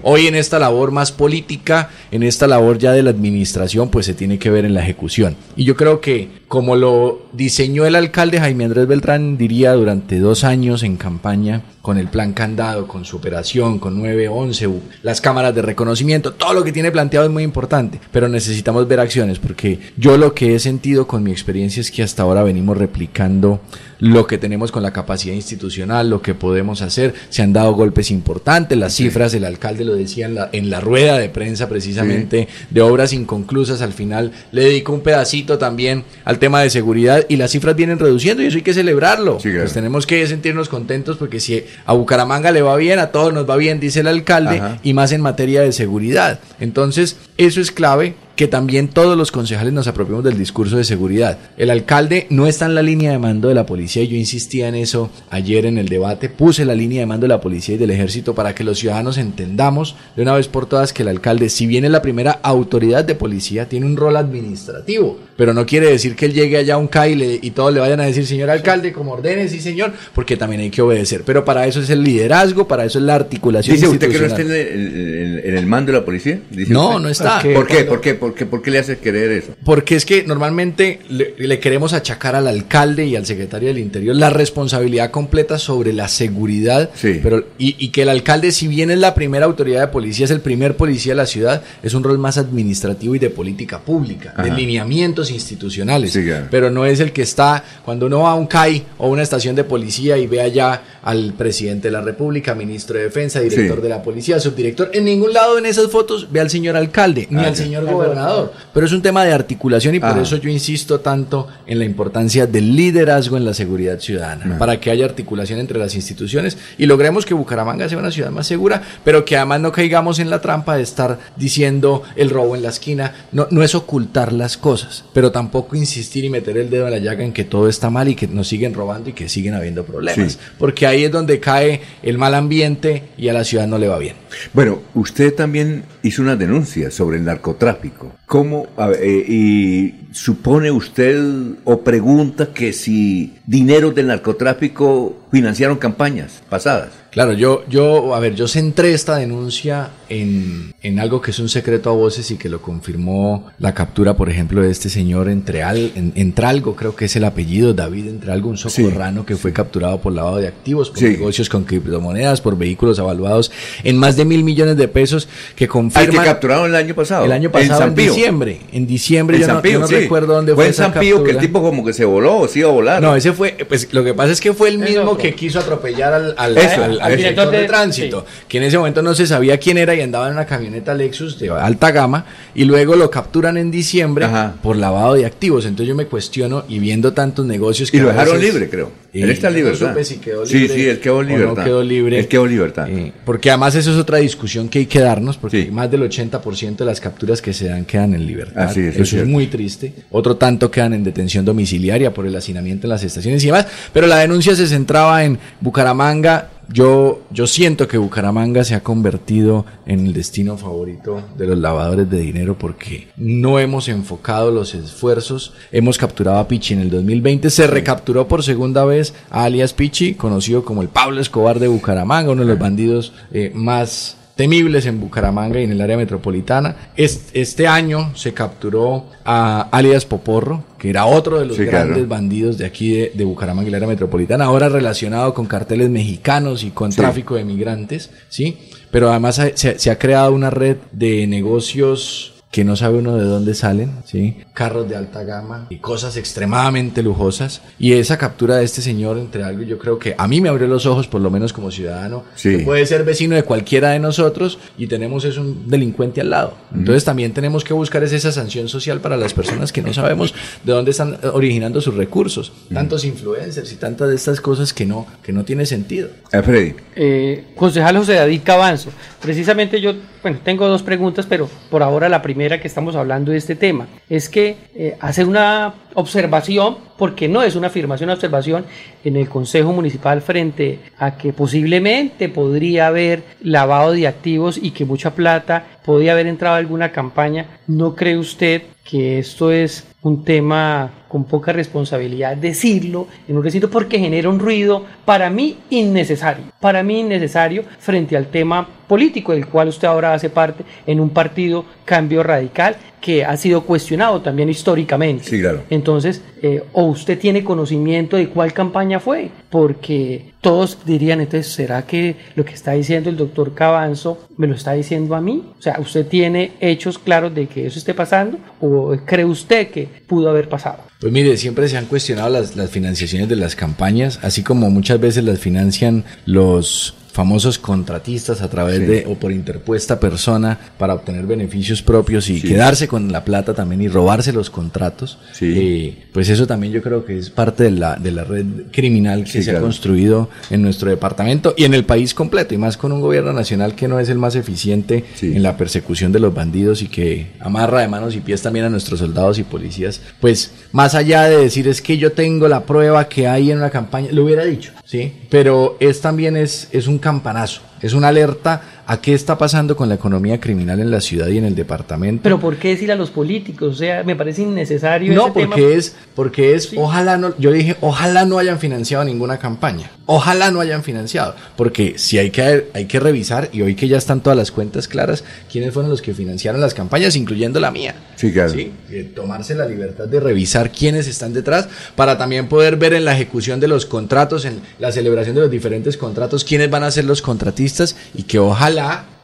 Hoy en esta labor más política, en esta labor ya de la administración, pues se tiene que ver en la ejecución. Y yo creo que como lo diseñó el alcalde Jaime Andrés Beltrán, diría durante dos años en campaña, con el plan candado, con su operación, con 911, las cámaras de reconocimiento, todo lo que tiene planteado es muy importante, pero necesitamos ver acciones porque yo lo que he sentido con mi experiencia es que hasta ahora venimos replicando lo que tenemos con la capacidad institucional, lo que podemos hacer. Se han dado golpes importantes, las cifras, el alcalde lo decía en la, en la rueda de prensa precisamente, de obras inconclusas. Al final le dedicó un pedacito también al tema de seguridad y las cifras vienen reduciendo y eso hay que celebrarlo. Pues tenemos que sentirnos contentos porque si a Bucaramanga le va bien, a todos nos va bien, dice el alcalde, y más en materia de seguridad. Entonces, eso es clave que también todos los concejales nos apropiemos del discurso de seguridad. El alcalde no está en la línea de mando de la policía y yo insistía en eso ayer en el debate. Puse la línea de mando de la policía y del ejército para que los ciudadanos entendamos de una vez por todas que el alcalde, si bien es la primera autoridad de policía, tiene un rol administrativo, pero no quiere decir que él llegue allá a un CAI y, todos le vayan a decir, señor alcalde, como ordene, sí señor, porque también hay que obedecer. Pero para eso es el liderazgo, para eso es la articulación. ¿Dice usted que no esté en el, mando de la policía? no, no está. ¿Por qué? ¿Por qué? ¿Por qué, le hace querer eso? Porque es que normalmente le, queremos achacar al alcalde y al secretario del Interior la responsabilidad completa sobre la seguridad. Pero, y, que el alcalde, si bien es la primera autoridad de policía, es el primer policía de la ciudad, es un rol más administrativo y de política pública, de lineamientos institucionales. Pero no es el que está, cuando uno va a un CAI o una estación de policía y ve allá al presidente de la República, ministro de Defensa, director de la policía, subdirector, en ningún lado en esas fotos ve al señor alcalde, ni ah, al señor gobernador. Pero es un tema de articulación y por eso yo insisto tanto en la importancia del liderazgo en la seguridad ciudadana, para que haya articulación entre las instituciones y logremos que Bucaramanga sea una ciudad más segura, pero que además no caigamos en la trampa de estar diciendo el robo en la esquina. No, no es ocultar las cosas, pero tampoco insistir y meter el dedo en la llaga en que todo está mal y que nos siguen robando y que siguen habiendo problemas. Porque ahí es donde cae el mal ambiente y a la ciudad no le va bien. Bueno, usted también hizo una denuncia sobre el narcotráfico. ¿Cómo eh, y supone usted o pregunta que si dinero del narcotráfico financiaron campañas pasadas? Claro, yo, yo, a ver, yo centré esta denuncia en, en, algo que es un secreto a voces y que lo confirmó la captura, por ejemplo, de este señor Entreal, en, Entralgo, creo que es el apellido, David Entralgo, un socorrano que fue capturado por lavado de activos, por negocios con criptomonedas, por vehículos avaluados en más de mil millones de pesos, que confirman... que capturaron el año pasado. El año pasado, en, diciembre. En diciembre, yo, no, recuerdo dónde fue. Fue en San Pío que el tipo como que se voló o se iba a volar. No, ese fue, pues lo que pasa es que fue el mismo que quiso atropellar al, al, al, director de, tránsito, que en ese momento no se sabía quién era y andaba en una camioneta Lexus de alta gama y luego lo capturan en diciembre por lavado de activos. Entonces yo me cuestiono y viendo tantos negocios que... Y lo dejaron libre, creo. Él está en libertad. si quedó Sí, libre sí, él quedó en o no libertad. quedó libre. Él quedó en libertad. Eh, porque además eso es otra discusión que hay que darnos, porque Sí. más del 80% de las capturas que se dan quedan en libertad. Así es, eso es es, muy triste. Otro tanto quedan en detención domiciliaria por el hacinamiento en las estaciones y demás. Pero la denuncia se centraba en Bucaramanga. Yo, yo siento que Bucaramanga se ha convertido en el destino favorito de los lavadores de dinero porque no hemos enfocado los esfuerzos. Hemos capturado a Pichi en el 2020. Se recapturó por segunda vez a alias Pichi, conocido como el Pablo Escobar de Bucaramanga, uno de los bandidos eh, más temibles en Bucaramanga y en el área metropolitana. Es- Este año se capturó a alias Poporro, que era otro de los Sí, grandes claro. bandidos de aquí de, de Bucaramanga y el área metropolitana, ahora relacionado con carteles mexicanos y con Sí. tráfico de migrantes, ¿sí? Pero además se, se ha creado una red de negocios que no sabe uno de dónde salen, ¿sí? Carros de alta gama y cosas extremadamente lujosas. Y esa captura de este señor, entre algo, yo creo que a mí me abrió los ojos, por lo menos como ciudadano. Sí. que puede ser vecino de cualquiera de nosotros y tenemos es un delincuente al lado. Entonces también tenemos que buscar es esa sanción social para las personas que no sabemos de dónde están originando sus recursos. Tantos influencers y tantas de estas cosas que no, que no tiene sentido. Eh, Freddy, Eh, concejal José David Cabanzo, precisamente yo, bueno, tengo dos preguntas, pero por ahora la primera que estamos hablando de este tema. Es que eh, hacer una observación, porque no es una afirmación, una observación en el Consejo Municipal frente a que posiblemente podría haber lavado de activos y que mucha plata podía haber entrado a alguna campaña. ¿No cree usted que esto es un tema con poca responsabilidad decirlo en un recinto porque genera un ruido para mí innecesario, para mí innecesario frente al tema político del cual usted ahora hace parte en un partido cambio radical que ha sido cuestionado también históricamente. Sí, claro. Entonces, eh, o usted tiene conocimiento de cuál campaña fue, porque todos dirían, entonces, ¿será que lo que está diciendo el doctor Cabanzo me lo está diciendo a mí? O sea, ¿usted tiene hechos claros de que eso esté pasando o cree usted que pudo haber pasado? Pues mire, siempre se han cuestionado las, las financiaciones de las campañas, así como muchas veces las financian los famosos contratistas a través Sí. de o por interpuesta persona para obtener beneficios propios y Sí. quedarse con la plata también y robarse los contratos. Sí. Eh, pues eso también yo creo que es parte de la, de la red criminal que se claro. ha construido en nuestro departamento y en el país completo y más con un gobierno nacional que no es el más eficiente en la persecución de los bandidos y que amarra de manos y pies también a nuestros soldados y policías. Pues más allá de decir es que yo tengo la prueba que hay en una campaña, lo hubiera dicho, sí, pero es también es, es un campanazo, es una alerta a qué está pasando con la economía criminal en la ciudad y en el departamento. Pero ¿por qué decir a los políticos? O sea, me parece innecesario. No, ese tema. porque es, porque es, ojalá no, yo dije, ojalá no hayan financiado ninguna campaña. Ojalá no hayan financiado. Porque si hay que, hay que revisar, y hoy que ya están todas las cuentas claras, quiénes fueron los que financiaron las campañas, incluyendo la mía. Sí, claro. Sí, eh, tomarse la libertad de revisar quiénes están detrás, para también poder ver en la ejecución de los contratos, en la celebración de los diferentes contratos, quiénes van a ser los contratistas, y que ojalá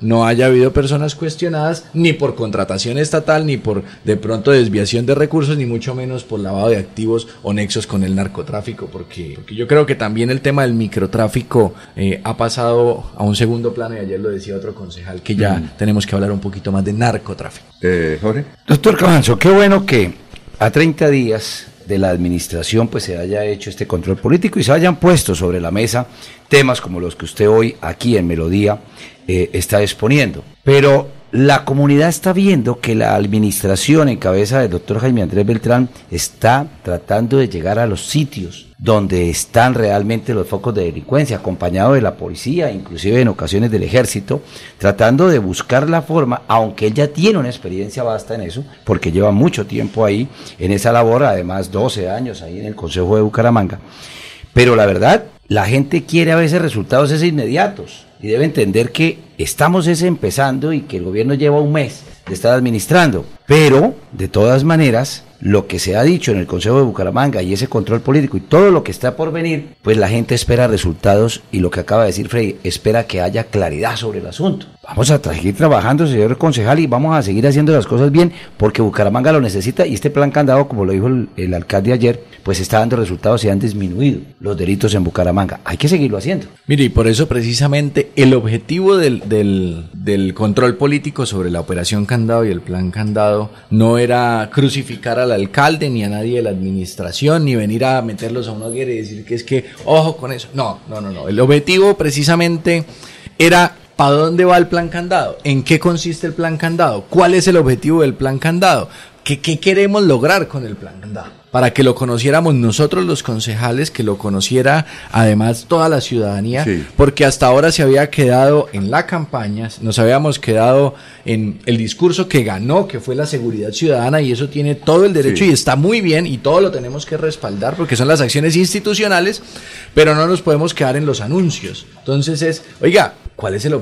no haya habido personas cuestionadas ni por contratación estatal, ni por de pronto desviación de recursos, ni mucho menos por lavado de activos o nexos con el narcotráfico, porque, porque yo creo que también el tema del microtráfico eh, ha pasado a un segundo plano y ayer lo decía otro concejal que ya tenemos que hablar un poquito más de narcotráfico. eh, Jorge. Doctor Cabanzo, qué bueno que a 30 días de la administración pues se haya hecho este control político y se hayan puesto sobre la mesa temas como los que usted hoy aquí en Melodía eh, está exponiendo. Pero la comunidad está viendo que la administración en cabeza del doctor Jaime Andrés Beltrán está tratando de llegar a los sitios donde están realmente los focos de delincuencia, acompañado de la policía, inclusive en ocasiones del ejército, tratando de buscar la forma, aunque él ya tiene una experiencia vasta en eso, porque lleva mucho tiempo ahí en esa labor, además 12 años ahí en el Consejo de Bucaramanga. Pero la verdad, la gente quiere a veces resultados ese inmediatos y debe entender que estamos ese empezando y que el gobierno lleva un mes de estar administrando. Pero, de todas maneras, lo que se ha dicho en el Consejo de Bucaramanga y ese control político y todo lo que está por venir, pues la gente espera resultados y lo que acaba de decir Freddy, espera que haya claridad sobre el asunto. Vamos a seguir trabajando, señor concejal, y vamos a seguir haciendo las cosas bien porque Bucaramanga lo necesita y este plan candado, como lo dijo el alcalde ayer, pues está dando resultados y han disminuido los delitos en Bucaramanga. Hay que seguirlo haciendo. Mire, y por eso precisamente el objetivo del, del, control político sobre la operación candado y el plan candado no era crucificar al alcalde ni a nadie de la administración, ni venir a meterlos a una hoguera y decir que es que, ojo con eso. No, no, no, no. El objetivo precisamente era ¿Para dónde va el plan candado? ¿En qué consiste el plan candado? ¿Cuál es el objetivo del plan candado? ¿Qué, qué queremos lograr con el plan candado? Para que lo conociéramos nosotros los concejales, que lo conociera además toda la ciudadanía, porque hasta ahora se había quedado en la campaña, nos habíamos quedado en el discurso que ganó, que fue la seguridad ciudadana, y eso tiene todo el derecho y está muy bien, y todo lo tenemos que respaldar, porque son las acciones institucionales, pero no nos podemos quedar en los anuncios. Entonces es, oiga, ¿Cuál es el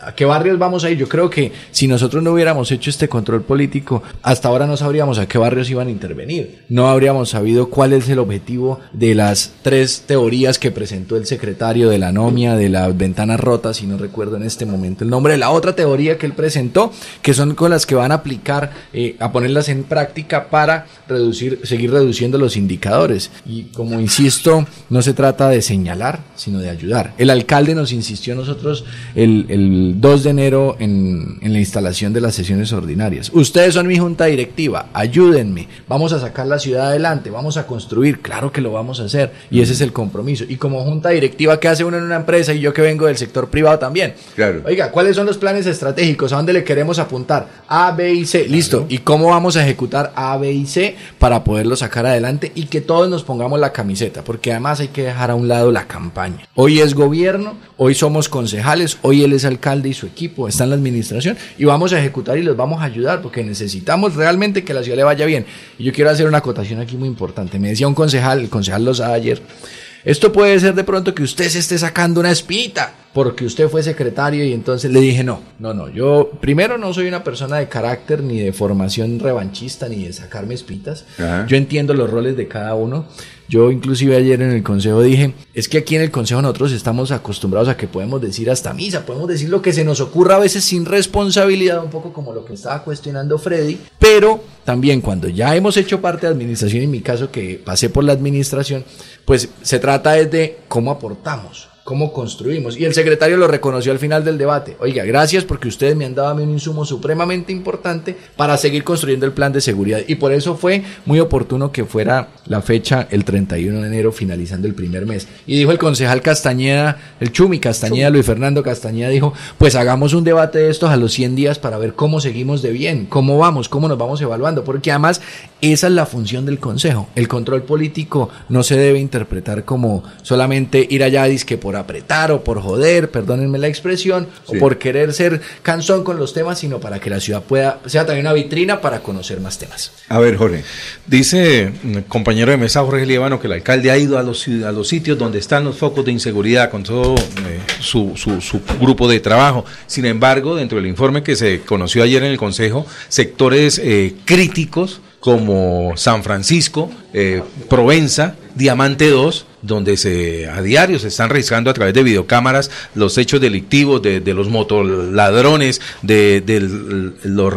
¿A qué barrios vamos a ir? Yo creo que si nosotros no hubiéramos hecho este control político, hasta ahora no sabríamos a qué barrios iban a intervenir. No habríamos sabido cuál es el objetivo de las tres teorías que presentó el secretario de la anomia, de las ventanas rotas, si no recuerdo en este momento el nombre de la otra teoría que él presentó, que son con las que van a aplicar, eh, a ponerlas en práctica para reducir, seguir reduciendo los indicadores. Y como insisto, no se trata de señalar, sino de ayudar. El alcalde nos insistió a nosotros el, el 2 de enero en, en la instalación de las sesiones ordinarias. Ustedes son mi junta directiva, ayúdenme, vamos a sacar la ciudad adelante, vamos a construir, claro que lo vamos a hacer y ese es el compromiso. Y como junta directiva, ¿qué hace uno en una empresa? Y yo que vengo del sector privado también. Claro. Oiga, ¿cuáles son los planes estratégicos? ¿A dónde le queremos apuntar? A, B y C. Listo. ¿Y cómo vamos a ejecutar A, B y C para poderlo sacar adelante y que todos nos pongamos la camiseta? Porque además hay que dejar a un lado la campaña. Hoy es gobierno, hoy somos concejales, hoy él es alcalde y su equipo está en la administración y vamos a ejecutar y los vamos a ayudar porque necesitamos realmente que la ciudad le vaya bien. Y yo quiero hacer una acotación aquí muy importante. Me decía un concejal, el concejal Lozada ayer, esto puede ser de pronto que usted se esté sacando una espita porque usted fue secretario y entonces le dije, no, no, no, yo primero no soy una persona de carácter ni de formación revanchista ni de sacarme espitas. Yo entiendo los roles de cada uno. Yo inclusive ayer en el consejo dije, es que aquí en el consejo nosotros estamos acostumbrados a que podemos decir hasta misa, podemos decir lo que se nos ocurra a veces sin responsabilidad, un poco como lo que estaba cuestionando Freddy, pero también cuando ya hemos hecho parte de administración, en mi caso que pasé por la administración, pues se trata de cómo aportamos cómo construimos. Y el secretario lo reconoció al final del debate. Oiga, gracias porque ustedes me han dado a mí un insumo supremamente importante para seguir construyendo el plan de seguridad. Y por eso fue muy oportuno que fuera la fecha el 31 de enero, finalizando el primer mes. Y dijo el concejal Castañeda, el Chumi Castañeda, Luis Fernando Castañeda, dijo, pues hagamos un debate de estos a los 100 días para ver cómo seguimos de bien, cómo vamos, cómo nos vamos evaluando. Porque además esa es la función del consejo. El control político no se debe interpretar como solamente ir allá a disque por apretar o por joder, perdónenme la expresión, o por querer ser cansón con los temas, sino para que la ciudad pueda, sea también una vitrina para conocer más temas. A ver, Jorge. Dice el compañero de mesa, Jorge Líbano, que el alcalde ha ido a los, a los sitios donde están los focos de inseguridad con todo eh, su, su, su grupo de trabajo. Sin embargo, dentro del informe que se conoció ayer en el Consejo, sectores eh, críticos como San Francisco, eh, Provenza, Diamante 2, donde se a diario se están registrando a través de videocámaras los hechos delictivos de, de los motoladrones, de, de los,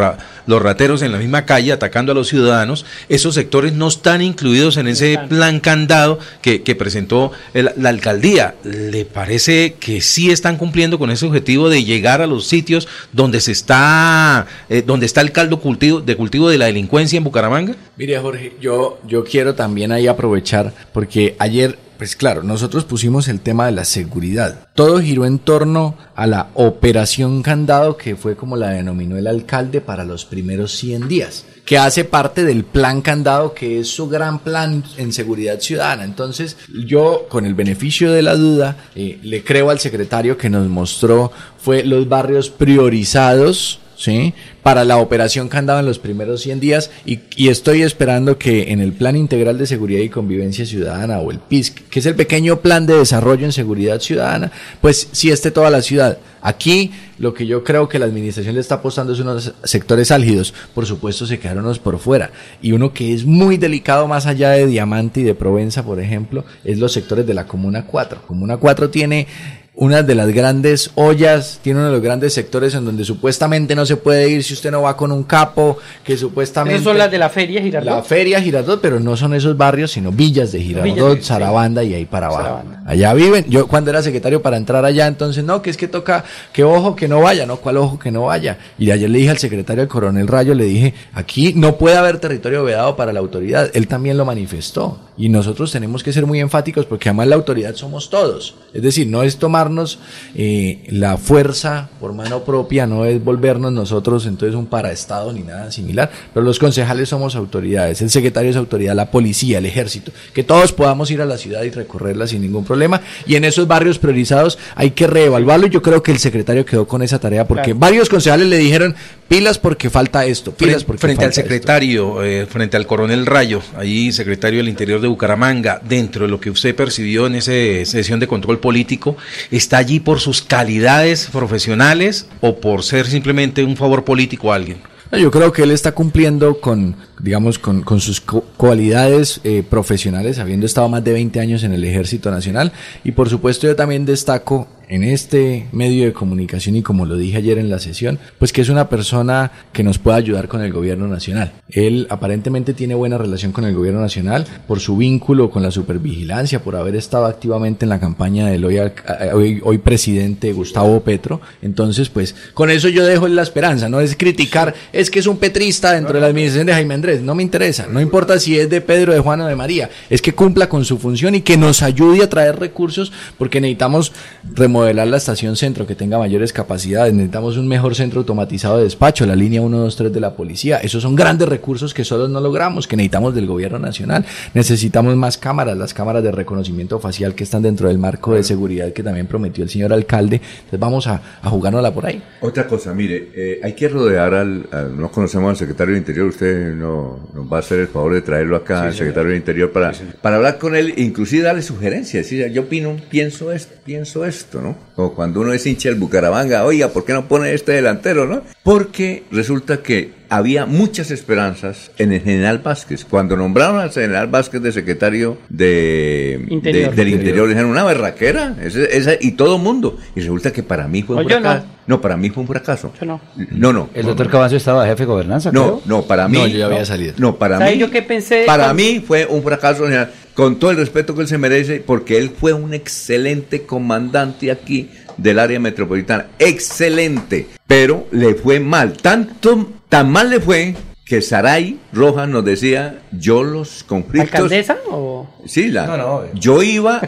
los, rateros en la misma calle atacando a los ciudadanos. Esos sectores no están incluidos en ese plan candado que, que presentó el, la alcaldía. ¿Le parece que sí están cumpliendo con ese objetivo de llegar a los sitios donde se está, eh, donde está el caldo cultivo, de cultivo de la delincuencia en Bucaramanga? Mire, Jorge, yo, yo quiero también ahí aprovechar, porque ayer pues claro, nosotros pusimos el tema de la seguridad. Todo giró en torno a la operación candado que fue como la denominó el alcalde para los primeros 100 días, que hace parte del plan candado que es su gran plan en seguridad ciudadana. Entonces yo con el beneficio de la duda eh, le creo al secretario que nos mostró fue los barrios priorizados ¿sí? Para la operación Candado en los primeros 100 días y, y, estoy esperando que en el Plan Integral de Seguridad y Convivencia Ciudadana o el PISC, que es el pequeño plan de desarrollo en seguridad ciudadana, pues sí esté toda la ciudad. Aquí lo que yo creo que la administración le está apostando es unos sectores álgidos. Por supuesto, se quedaron unos por fuera. Y uno que es muy delicado más allá de Diamante y de Provenza, por ejemplo, es los sectores de la Comuna 4. Comuna 4 tiene una de las grandes ollas, tiene uno de los grandes sectores en donde supuestamente no se puede ir si usted no va con un capo, que supuestamente... Esas son las de la feria Girardot. La feria Girardot, pero no son esos barrios, sino villas de Girardot, Sarabanda y ahí para abajo. Allá viven. Yo cuando era secretario para entrar allá, entonces, no, que es que toca, que ojo que no vaya, no, cuál ojo que no vaya. Y ayer le dije al secretario, el coronel Rayo, le dije, aquí no puede haber territorio vedado para la autoridad. Él también lo manifestó. Y nosotros tenemos que ser muy enfáticos porque además la autoridad somos todos. Es decir, no es eh, la fuerza por mano propia, no es volvernos nosotros entonces un paraestado ni nada similar, pero los concejales somos autoridades, el secretario es autoridad, la policía, el ejército, que todos podamos ir a la ciudad y recorrerla sin ningún problema. Y en esos barrios priorizados hay que reevaluarlo y yo creo que el secretario quedó con esa tarea porque varios concejales le dijeron pilas porque falta esto, pilas porque frente falta al secretario, eh, frente al coronel Rayo, ahí secretario del Interior de Bucaramanga, dentro de lo que usted percibió en esa sesión de control político, ¿está allí por sus calidades profesionales o por ser simplemente un favor político a alguien? Yo creo que él está cumpliendo con, digamos, con, sus cualidades eh, profesionales, habiendo estado más de 20 años en el Ejército Nacional. Y por supuesto yo también destaco en este medio de comunicación y como lo dije ayer en la sesión, pues que es una persona que nos puede ayudar con el gobierno nacional. Él aparentemente tiene buena relación con el gobierno nacional por su vínculo con la supervigilancia, por haber estado activamente en la campaña del hoy, hoy, hoy presidente Gustavo Petro. Entonces, pues con eso yo dejo la esperanza, no es criticar, es que es un petrista dentro de la administración de Jaime Andrés, no me interesa, no importa si es de Pedro, de Juan o de María, es que cumpla con su función y que nos ayude a traer recursos porque necesitamos remover modelar la estación centro que tenga mayores capacidades, necesitamos un mejor centro automatizado de despacho, la línea 123 de la policía, esos son grandes recursos que solo no logramos, que necesitamos del gobierno nacional, necesitamos más cámaras, las cámaras de reconocimiento facial que están dentro del marco de seguridad que también prometió el señor alcalde, entonces vamos a, a jugárnosla por ahí. Otra cosa, mire, eh, hay que rodear al, no conocemos al secretario del Interior, usted no, nos va a hacer el favor de traerlo acá, al secretario del Interior, para, para hablar con él, inclusive darle sugerencias, decir, yo opino, pienso esto, pienso esto, ¿no? O cuando uno es hincha del Bucaramanga, oiga, ¿por qué no pone este delantero, no? Porque resulta que había muchas esperanzas en el general Vázquez. Cuando nombraron al general Vázquez de secretario de, Interior. de- del Interior, dijeron una berraquera, ese- esa- y todo mundo. Y resulta que para mí fue un fracaso. No. para mí fue un fracaso. Yo no. No, no. El doctor no. Cabanzo estaba jefe de gobernanza, No, creo. no, para mí. No, yo ya había salido. No, para ¿Sabe mí. yo qué pensé Para cuando- mí fue un fracaso, general, con todo el respeto que él se merece, porque él fue un excelente comandante aquí del área metropolitana. Excelente. Pero le fue mal. Tanto, tan mal le fue que Saray Rojas nos decía, yo los conflictos... ¿Alcaldesa o...? Sí, la, No, no. yo iba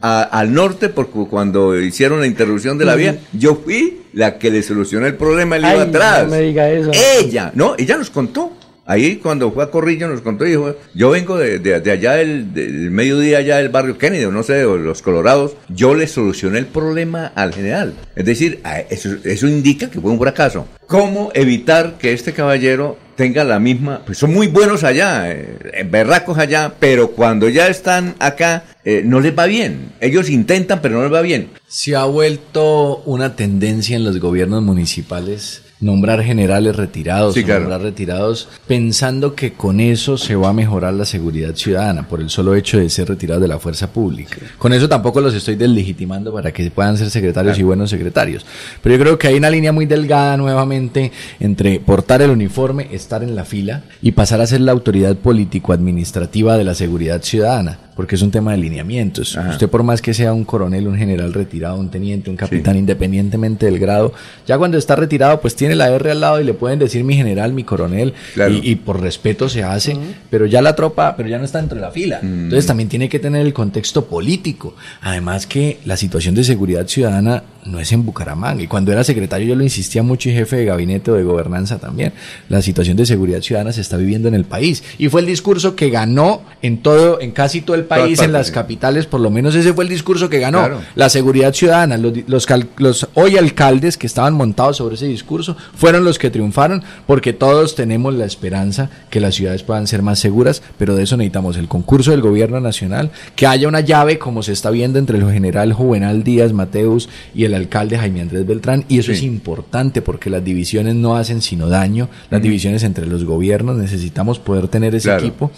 a- al norte porque cuando hicieron la interrupción de la vía, yo fui la que le solucionó el problema, él Ay, iba atrás. no me diga eso. Ella, no, ella nos contó. Ahí cuando fue a Corrillo nos contó dijo, yo vengo de, de- allá del, del mediodía allá del barrio Kennedy, no sé, o los Colorados, yo le solucioné el problema al general. Es decir, eso, eso indica que fue un fracaso. ¿Cómo evitar que este caballero tenga la misma, pues son muy buenos allá, eh, berracos allá, pero cuando ya están acá, eh, no les va bien. Ellos intentan, pero no les va bien. Se ha vuelto una tendencia en los gobiernos municipales nombrar generales retirados, Sí, claro. nombrar retirados, pensando que con eso se va a mejorar la seguridad ciudadana por el solo hecho de ser retirados de la fuerza pública. Con eso tampoco los estoy deslegitimando para que puedan ser secretarios y buenos secretarios. Pero yo creo que hay una línea muy delgada nuevamente entre portar el uniforme, estar en la fila y pasar a ser la autoridad político-administrativa de la seguridad ciudadana, porque es un tema de lineamientos. Usted por más que sea un coronel, un general retirado, un teniente, un capitán, independientemente del grado, ya cuando está retirado, pues tiene la R al lado y le pueden decir mi general, mi coronel, Claro. y, y por respeto se hace, pero ya la tropa, pero ya no está dentro de la fila. Entonces también tiene que tener el contexto político. Además que la situación de seguridad ciudadana no es en Bucaramanga. Y cuando era secretario yo lo insistía mucho y jefe de gabinete o de gobernanza también. La situación de seguridad ciudadana se está viviendo en el país. Y fue el discurso que ganó en todo, en casi todo el país, en las capitales, por lo menos ese fue el discurso que ganó. Claro. La seguridad ciudadana, los, los, cal- los hoy alcaldes que estaban montados sobre ese discurso fueron los que triunfaron porque todos tenemos la esperanza que las ciudades puedan ser más seguras, pero de eso necesitamos el concurso del gobierno nacional, que haya una llave como se está viendo entre el general Juvenal Díaz Mateus y el del alcalde Jaime Andrés Beltrán y eso es importante porque las divisiones no hacen sino daño, las divisiones entre los gobiernos, necesitamos poder tener ese equipo.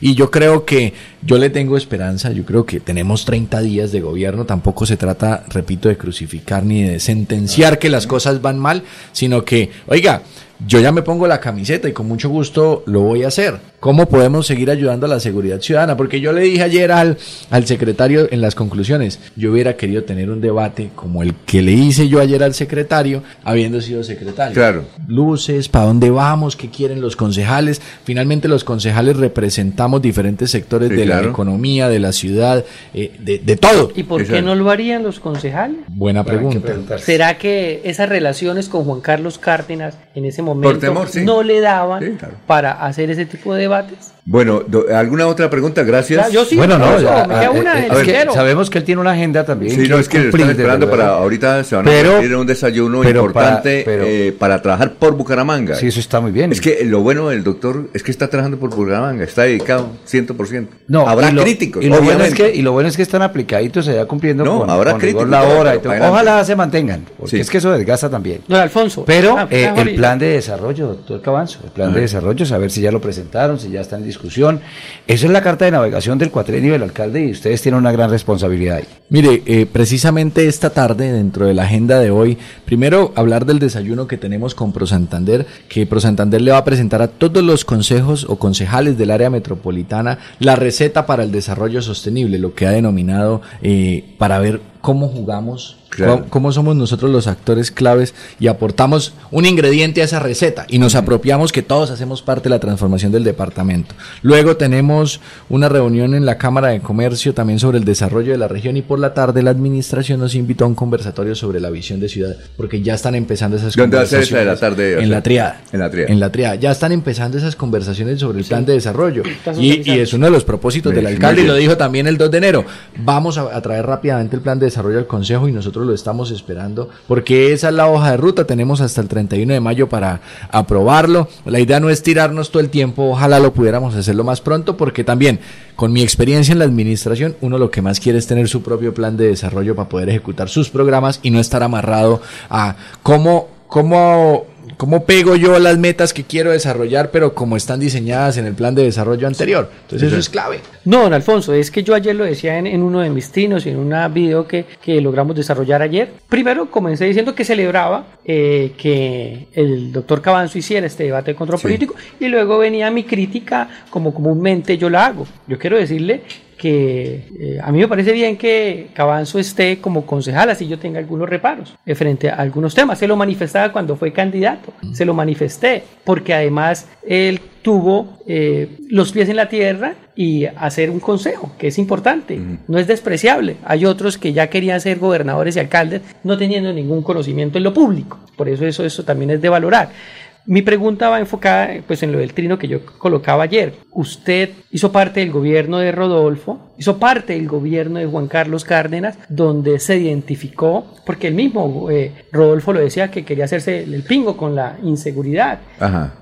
Y yo creo que yo le tengo esperanza, yo creo que tenemos 30 días de gobierno, tampoco se trata, repito, de crucificar ni de sentenciar que las cosas van mal, sino que, oiga, yo ya me pongo la camiseta y con mucho gusto lo voy a hacer. ¿Cómo podemos seguir ayudando a la seguridad ciudadana? Porque yo le dije ayer al, al secretario en las conclusiones, yo hubiera querido tener un debate como el que le hice yo ayer al secretario, habiendo sido secretario. Claro. Luces, ¿para dónde vamos? ¿Qué quieren los concejales? Finalmente los concejales representamos diferentes sectores de la economía, de la ciudad, eh, de, de, todo. ¿Y por qué no lo harían los concejales? Buena pregunta. ¿Será que esas relaciones con Juan Carlos Cárdenas en ese momento no le daban para hacer ese tipo de वाली बात है Bueno, ¿alguna otra pregunta? Gracias. yo sí, bueno, no, sabemos que él tiene una agenda también. Sí, no, es que están esperando para ahorita se van pero, a un desayuno importante para, eh, para, trabajar por Bucaramanga. Sí, eso está muy bien. Es que lo bueno del doctor es que está trabajando por Bucaramanga, está dedicado 100%. No, habrá críticos. Y lo, bueno es que, y lo bueno es que están aplicaditos, se va cumpliendo no, con, habrá críticos, la hora. Y todo. Ojalá se mantengan, porque es que eso desgasta también. Don Alfonso. Pero ah, eh, el plan de desarrollo, todo el avanzo, el plan de desarrollo, saber si ya lo presentaron, si ya está en Esa es la carta de navegación del cuatrenio del alcalde y ustedes tienen una gran responsabilidad ahí. Mire, eh, precisamente esta tarde, dentro de la agenda de hoy, primero hablar del desayuno que tenemos con Pro Santander, que Pro Santander le va a presentar a todos los consejos o concejales del área metropolitana la receta para el desarrollo sostenible, lo que ha denominado eh, para ver cómo jugamos, cómo, somos nosotros los actores claves y aportamos un ingrediente a esa receta y nos apropiamos que todos hacemos parte de la transformación del departamento. Luego tenemos una reunión en la Cámara de Comercio también sobre el desarrollo de la región y por la tarde la administración nos invitó a un conversatorio sobre la visión de ciudad porque ya están empezando esas conversaciones. de la tarde? En la triada. En la triada. En la triada. Ya están empezando esas conversaciones sobre el plan de desarrollo y, y, es uno de los propósitos del alcalde y lo dijo también el 2 de enero. Vamos a, a traer rápidamente el plan de desarrollo al Consejo y nosotros lo estamos esperando porque esa es la hoja de ruta. Tenemos hasta el 31 de mayo para aprobarlo. La idea no es tirarnos todo el tiempo, ojalá lo pudiéramos hacerlo más pronto porque también con mi experiencia en la administración, uno lo que más quiere es tener su propio plan de desarrollo para poder ejecutar sus programas y no estar amarrado a cómo, cómo ¿Cómo pego yo las metas que quiero desarrollar, pero como están diseñadas en el plan de desarrollo anterior? Entonces eso es clave. No, don Alfonso, es que yo ayer lo decía en, uno de mis trinos y en una video que, que, logramos desarrollar ayer. Primero comencé diciendo que celebraba eh, que el doctor Cabanzo hiciera este debate de control político y luego venía mi crítica como comúnmente yo la hago. Yo quiero decirle que eh, a mí me parece bien que Cabanzo esté como concejal, así yo tenga algunos reparos eh, frente a algunos temas. Se lo manifestaba cuando fue candidato, se lo manifesté, porque además él tuvo eh, los pies en la tierra y hacer un consejo, que es importante, no es despreciable. Hay otros que ya querían ser gobernadores y alcaldes no teniendo ningún conocimiento en lo público, por eso eso, eso también es de valorar. Mi pregunta va enfocada pues, en lo del trino que yo colocaba ayer. Usted hizo parte del gobierno de Rodolfo, hizo parte del gobierno de Juan Carlos Cárdenas, donde se identificó, porque el mismo eh, Rodolfo lo decía que quería hacerse el pingo con la inseguridad.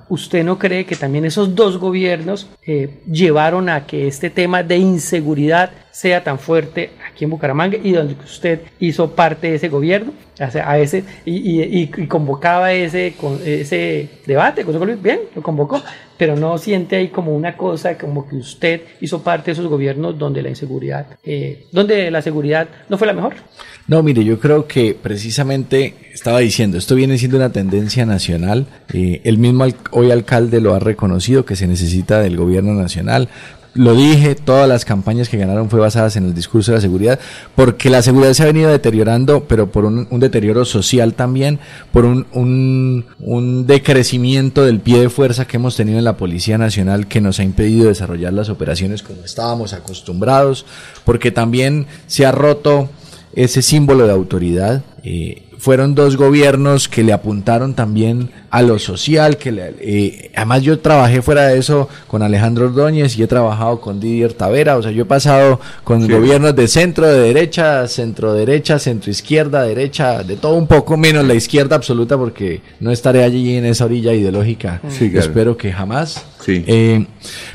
¿Usted no cree que también esos dos gobiernos eh, llevaron a que este tema de inseguridad sea tan fuerte aquí en Bucaramanga y donde usted hizo parte de ese gobierno? a ese, y, convocaba ese, ese debate, bien, lo convocó, pero no siente ahí como una cosa, como que usted hizo parte de esos gobiernos donde la inseguridad, eh, donde la seguridad no fue la mejor. No, mire, yo creo que precisamente estaba diciendo, esto viene siendo una tendencia nacional, eh, el mismo hoy alcalde lo ha reconocido que se necesita del gobierno nacional, lo dije, todas las campañas que ganaron fue basadas en el discurso de la seguridad, porque la seguridad se ha venido deteriorando, pero por un, deterioro social también, por un, un, decrecimiento del pie de fuerza que hemos tenido en la Policía Nacional que nos ha impedido desarrollar las operaciones como estábamos acostumbrados, porque también se ha roto ese símbolo de autoridad. Eh, fueron dos gobiernos que le apuntaron también a lo social, que le- eh, además yo trabajé fuera de eso con Alejandro Ordóñez y he trabajado con Didier Tavera, o sea, yo he pasado con Sí. gobiernos de centro, de derecha, centro derecha, centro izquierda, derecha, de todo un poco, menos la izquierda absoluta, porque no estaré allí en esa orilla ideológica, Sí, claro. espero que jamás. Sí. Eh,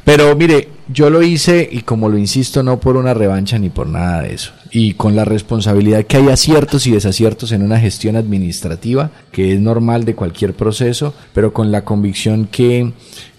pero mire, yo lo hice y como lo insisto, no por una revancha ni por nada de eso. Y con la responsabilidad que hay aciertos y desaciertos en una gestión administrativa, que es normal de cualquier proceso, pero con la convicción que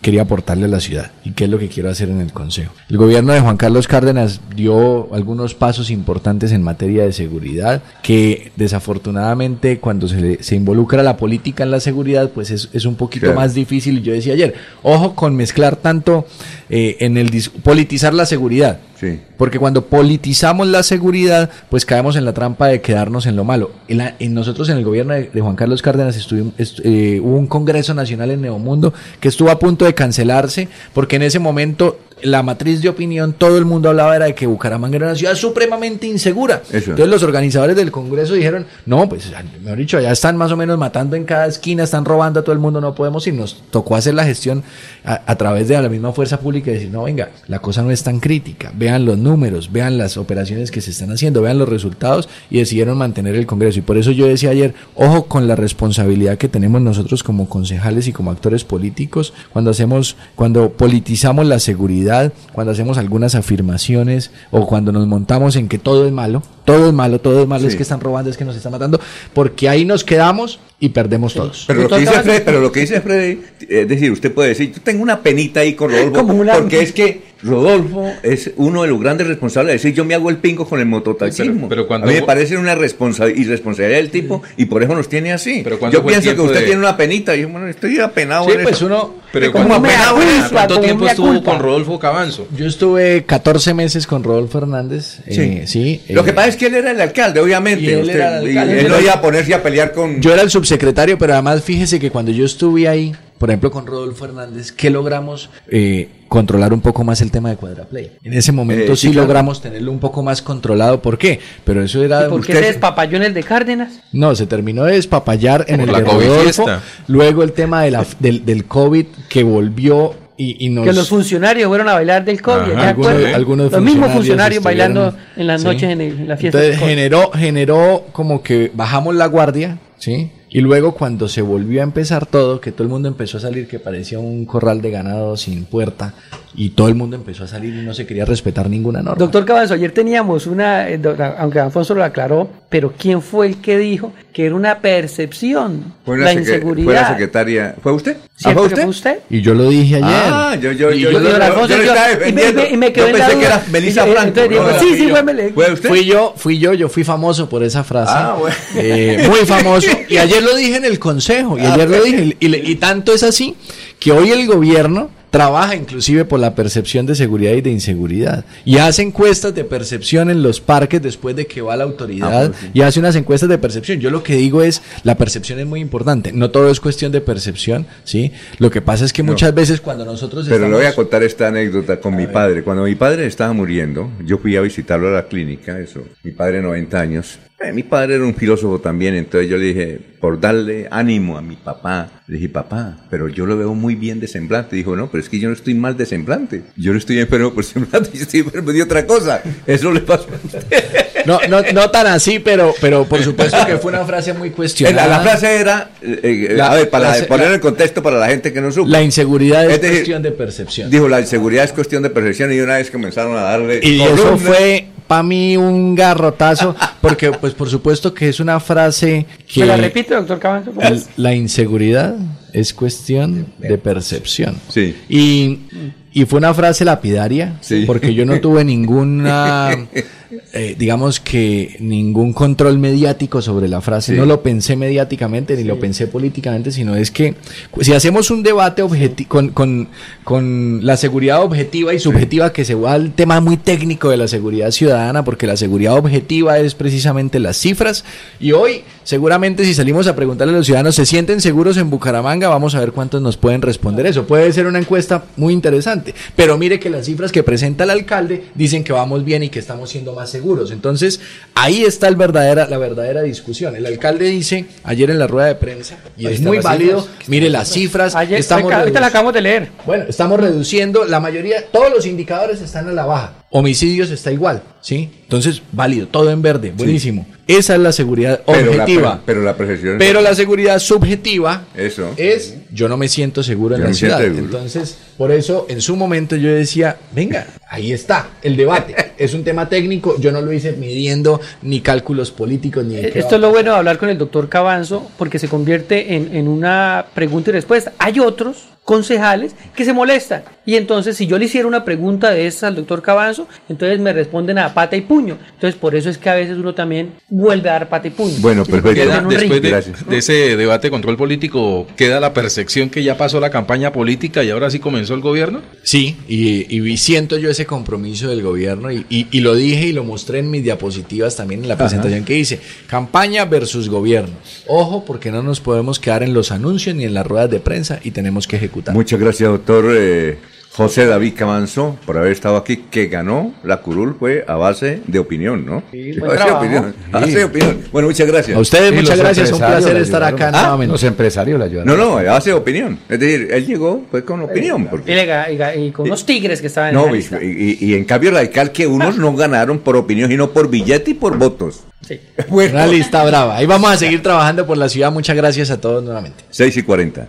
quería aportarle a la ciudad y qué es lo que quiero hacer en el Consejo. El gobierno de Juan Carlos Cárdenas dio algunos pasos importantes en materia de seguridad que desafortunadamente cuando se, le- se involucra la política en la seguridad pues es, es un poquito Claro. más difícil. Y yo decía ayer, ojo con mezclar tanto eh, en el politizar la seguridad. Sí. Porque cuando politizamos la seguridad, pues caemos en la trampa de quedarnos en lo malo. En, la- en nosotros en el gobierno de, de Juan Carlos Cárdenas estuvimos, est- eh, hubo un Congreso Nacional en Neomundo que estuvo a punto de cancelarse porque en ese momento la matriz de opinión, todo el mundo hablaba era de que Bucaramanga era una ciudad supremamente insegura. Eso. Entonces los organizadores del Congreso dijeron, no, pues mejor dicho, ya están más o menos matando en cada esquina, están robando a todo el mundo, no podemos ir. Nos tocó hacer la gestión a, a través de la misma fuerza pública y decir, no, venga, la cosa no es tan crítica, vean los números, vean las operaciones que se están haciendo, vean los resultados y decidieron mantener el Congreso. Y por eso yo decía ayer, ojo con la responsabilidad que tenemos nosotros como concejales y como actores políticos cuando hacemos, cuando politizamos la seguridad, cuando hacemos algunas afirmaciones o cuando nos montamos en que todo es malo, todo es malo, todo es malo, es que están robando, es que nos están matando, porque ahí nos quedamos y perdemos todos. Pero lo, que dice. Freddy, pero lo que dice Freddy, es decir, usted puede decir, yo tengo una penita ahí con Rodolfo, porque es que Rodolfo es uno de los grandes responsables de decir, yo me hago el pingo con el mototaxismo. Pero- pero cuando- a mí me parece una responsa- irresponsabilidad del tipo y por eso nos tiene así. Pero ¿cuándo yo pienso que usted de- tiene una penita y yo, bueno, estoy apenado. Sí, en pues eso. uno, Pero ¿cuánto, culpa, ¿cuánto tiempo estuvo culpa. con Rodolfo Cabanzo? yo estuve 14 meses con Rodolfo Hernández, eh, sí, Lo eh, que pasa es que él era el alcalde, obviamente. Y él usted- era el y él no iba a ponerse a pelear con... Yo era el subsecretario, pero además fíjese que cuando yo estuve ahí, por ejemplo con Rodolfo Hernández, que logramos eh, controlar un poco más el tema de Cuadraplay. En ese momento Eh, sí, sí, claro. logramos tenerlo un poco más controlado. ¿Por qué? Pero eso era... ¿Y por qué usted- se despapalló en el de Cárdenas? No, se terminó de despapallar en Por el la de COVID Rodolfo. fiesta. Luego el tema de la, del, del COVID que volvió y, y nos... Que los funcionarios fueron a bailar del COVID. Ajá, ¿de algunos, los mismos funcionarios bailando en las sí. noches en, el- en la fiesta. Entonces del COVID. generó, generó como que bajamos la guardia, ¿sí? Y luego cuando se volvió a empezar todo, que todo el mundo empezó a salir, que parecía un corral de ganado sin puerta, y todo el mundo empezó a salir y no se quería respetar ninguna norma. Doctor Cabanzo, ayer teníamos una, eh, aunque Alfonso lo aclaró, pero ¿quién fue el que dijo que era una percepción Fue la la, inseguridad? fue la secretaria. ¿Fue usted? ¿Ah, ¿Cierto fue usted? usted? Y yo lo dije ayer. Ah, yo, yo, Y yo, yo- yo, yo- yo lo yo- estaba y me- y me quedó yo en la pensé que duda. era Melissa Y- Franco. entonces no, sí, sí, fue Mele- ¿Fue usted? Fui yo, fui yo, yo fui famoso por esa frase. Ah, bueno. Eh, muy famoso. Y ayer lo dije en el consejo, y ayer lo dije. Y, le- y tanto es así que hoy el gobierno trabaja inclusive por la percepción de seguridad y de inseguridad. Y hace encuestas de percepción en los parques después de que va la autoridad Ah, pues sí. y hace unas encuestas de percepción. Yo lo que digo es, la percepción es muy importante. No todo es cuestión de percepción, ¿sí? Lo que pasa es que muchas veces cuando nosotros Pero le voy a contar esta anécdota con mi padre. Cuando mi padre estaba muriendo, yo fui a visitarlo a la clínica, eso, mi padre 90 años. Eh, mi padre era un filósofo también, entonces yo le dije, por darle ánimo a mi papá, le dije, papá, pero yo lo veo muy bien de semblante. Dijo, no, pero es que yo no estoy mal de semblante. Yo no estoy enfermo por semblante, yo estoy enfermo de otra cosa. Eso le pasó a usted. No, no, no tan así, pero, pero por supuesto que fue una frase muy cuestionada. la frase era, eh, eh, La- a ver, para la- poner en contexto para la gente que no supo. La inseguridad es, Es decir, cuestión de percepción. Dijo, la inseguridad es cuestión de percepción y una vez comenzaron a darle... Y eso fue para mí un garrotazo, porque pues por supuesto que es una frase que ¿Me la repite, doctor Cabanzo? ¿Cómo el- es? la inseguridad es cuestión de percepción. Sí. Y, y fue una frase lapidaria, Sí. porque yo no tuve ninguna, eh, digamos que ningún control mediático sobre la frase. Sí. No lo pensé mediáticamente ni lo pensé políticamente, sino es que si hacemos un debate con, con, con la seguridad objetiva y subjetiva, que se va al tema muy técnico de la seguridad ciudadana, porque la seguridad objetiva es precisamente las cifras. Y hoy, seguramente, si salimos a preguntarle a los ciudadanos, ¿se sienten seguros en Bucaramanga? Vamos a ver cuántos nos pueden responder eso. Puede ser una encuesta muy interesante. Pero mire que las cifras que presenta el alcalde dicen que vamos bien y que estamos siendo más más seguros. Entonces, ahí está el verdadera, la verdadera discusión. El alcalde dice ayer en la rueda de prensa, y Ahí es muy válido, cifras. mire las cifras, Ayer, estamos ahorita la acabamos de leer. bueno, estamos reduciendo, la mayoría, todos los indicadores están a la baja. Homicidios está igual, ¿sí? Entonces, válido, todo en verde, buenísimo. Esa es la seguridad Pero la, objetiva. pero la percepción. Pero la seguridad subjetiva Eso. es yo no me siento seguro en Yo la ciudad. seguro. Entonces, por eso en su momento yo decía, venga, ahí está el debate. es un tema técnico, yo no lo hice midiendo ni cálculos políticos ni de qué Esto es lo bueno de hablar con el doctor Cabanzo, porque se convierte en, en una pregunta y respuesta. Hay otros concejales que se molestan. Y entonces, si yo le hiciera una pregunta de esas al doctor Cabanzo, entonces me responden a pata y puño. Entonces, por eso es que a veces uno también vuelve a dar pata y puño. Bueno, perfecto. Queda- después de, Gracias. de ese debate de control político, queda la percepción que ya pasó la campaña política y ahora sí comenzó el gobierno. Sí, y, y siento yo ese compromiso del gobierno y, y- y lo dije y lo mostré en mis diapositivas también en la presentación que hice. Campaña versus gobierno. Ojo, porque no nos podemos quedar en los anuncios ni en las ruedas de prensa y tenemos que ejecutar. Muchas gracias, doctor eh, José David Camanzo, por haber estado aquí, que ganó la curul fue a base de opinión, ¿no? Sí, a base de opinión. A base de opinión. Bueno, muchas gracias. A ustedes Y muchas los gracias, un placer estar acá ayudaron. nuevamente. Los empresarios le ayudaron. No, no, a base de opinión. Es decir, él llegó pues con opinión. Y, Porque, le- y- y con unos tigres que estaban en no, la y, lista. y- y en cambio radical que unos no ganaron por opinión, sino por billete y por votos. Sí. Bueno, Una lista brava. Ahí vamos a seguir trabajando por la ciudad. Muchas gracias a todos nuevamente. 6 y 40.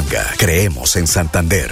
Creemos en Santander.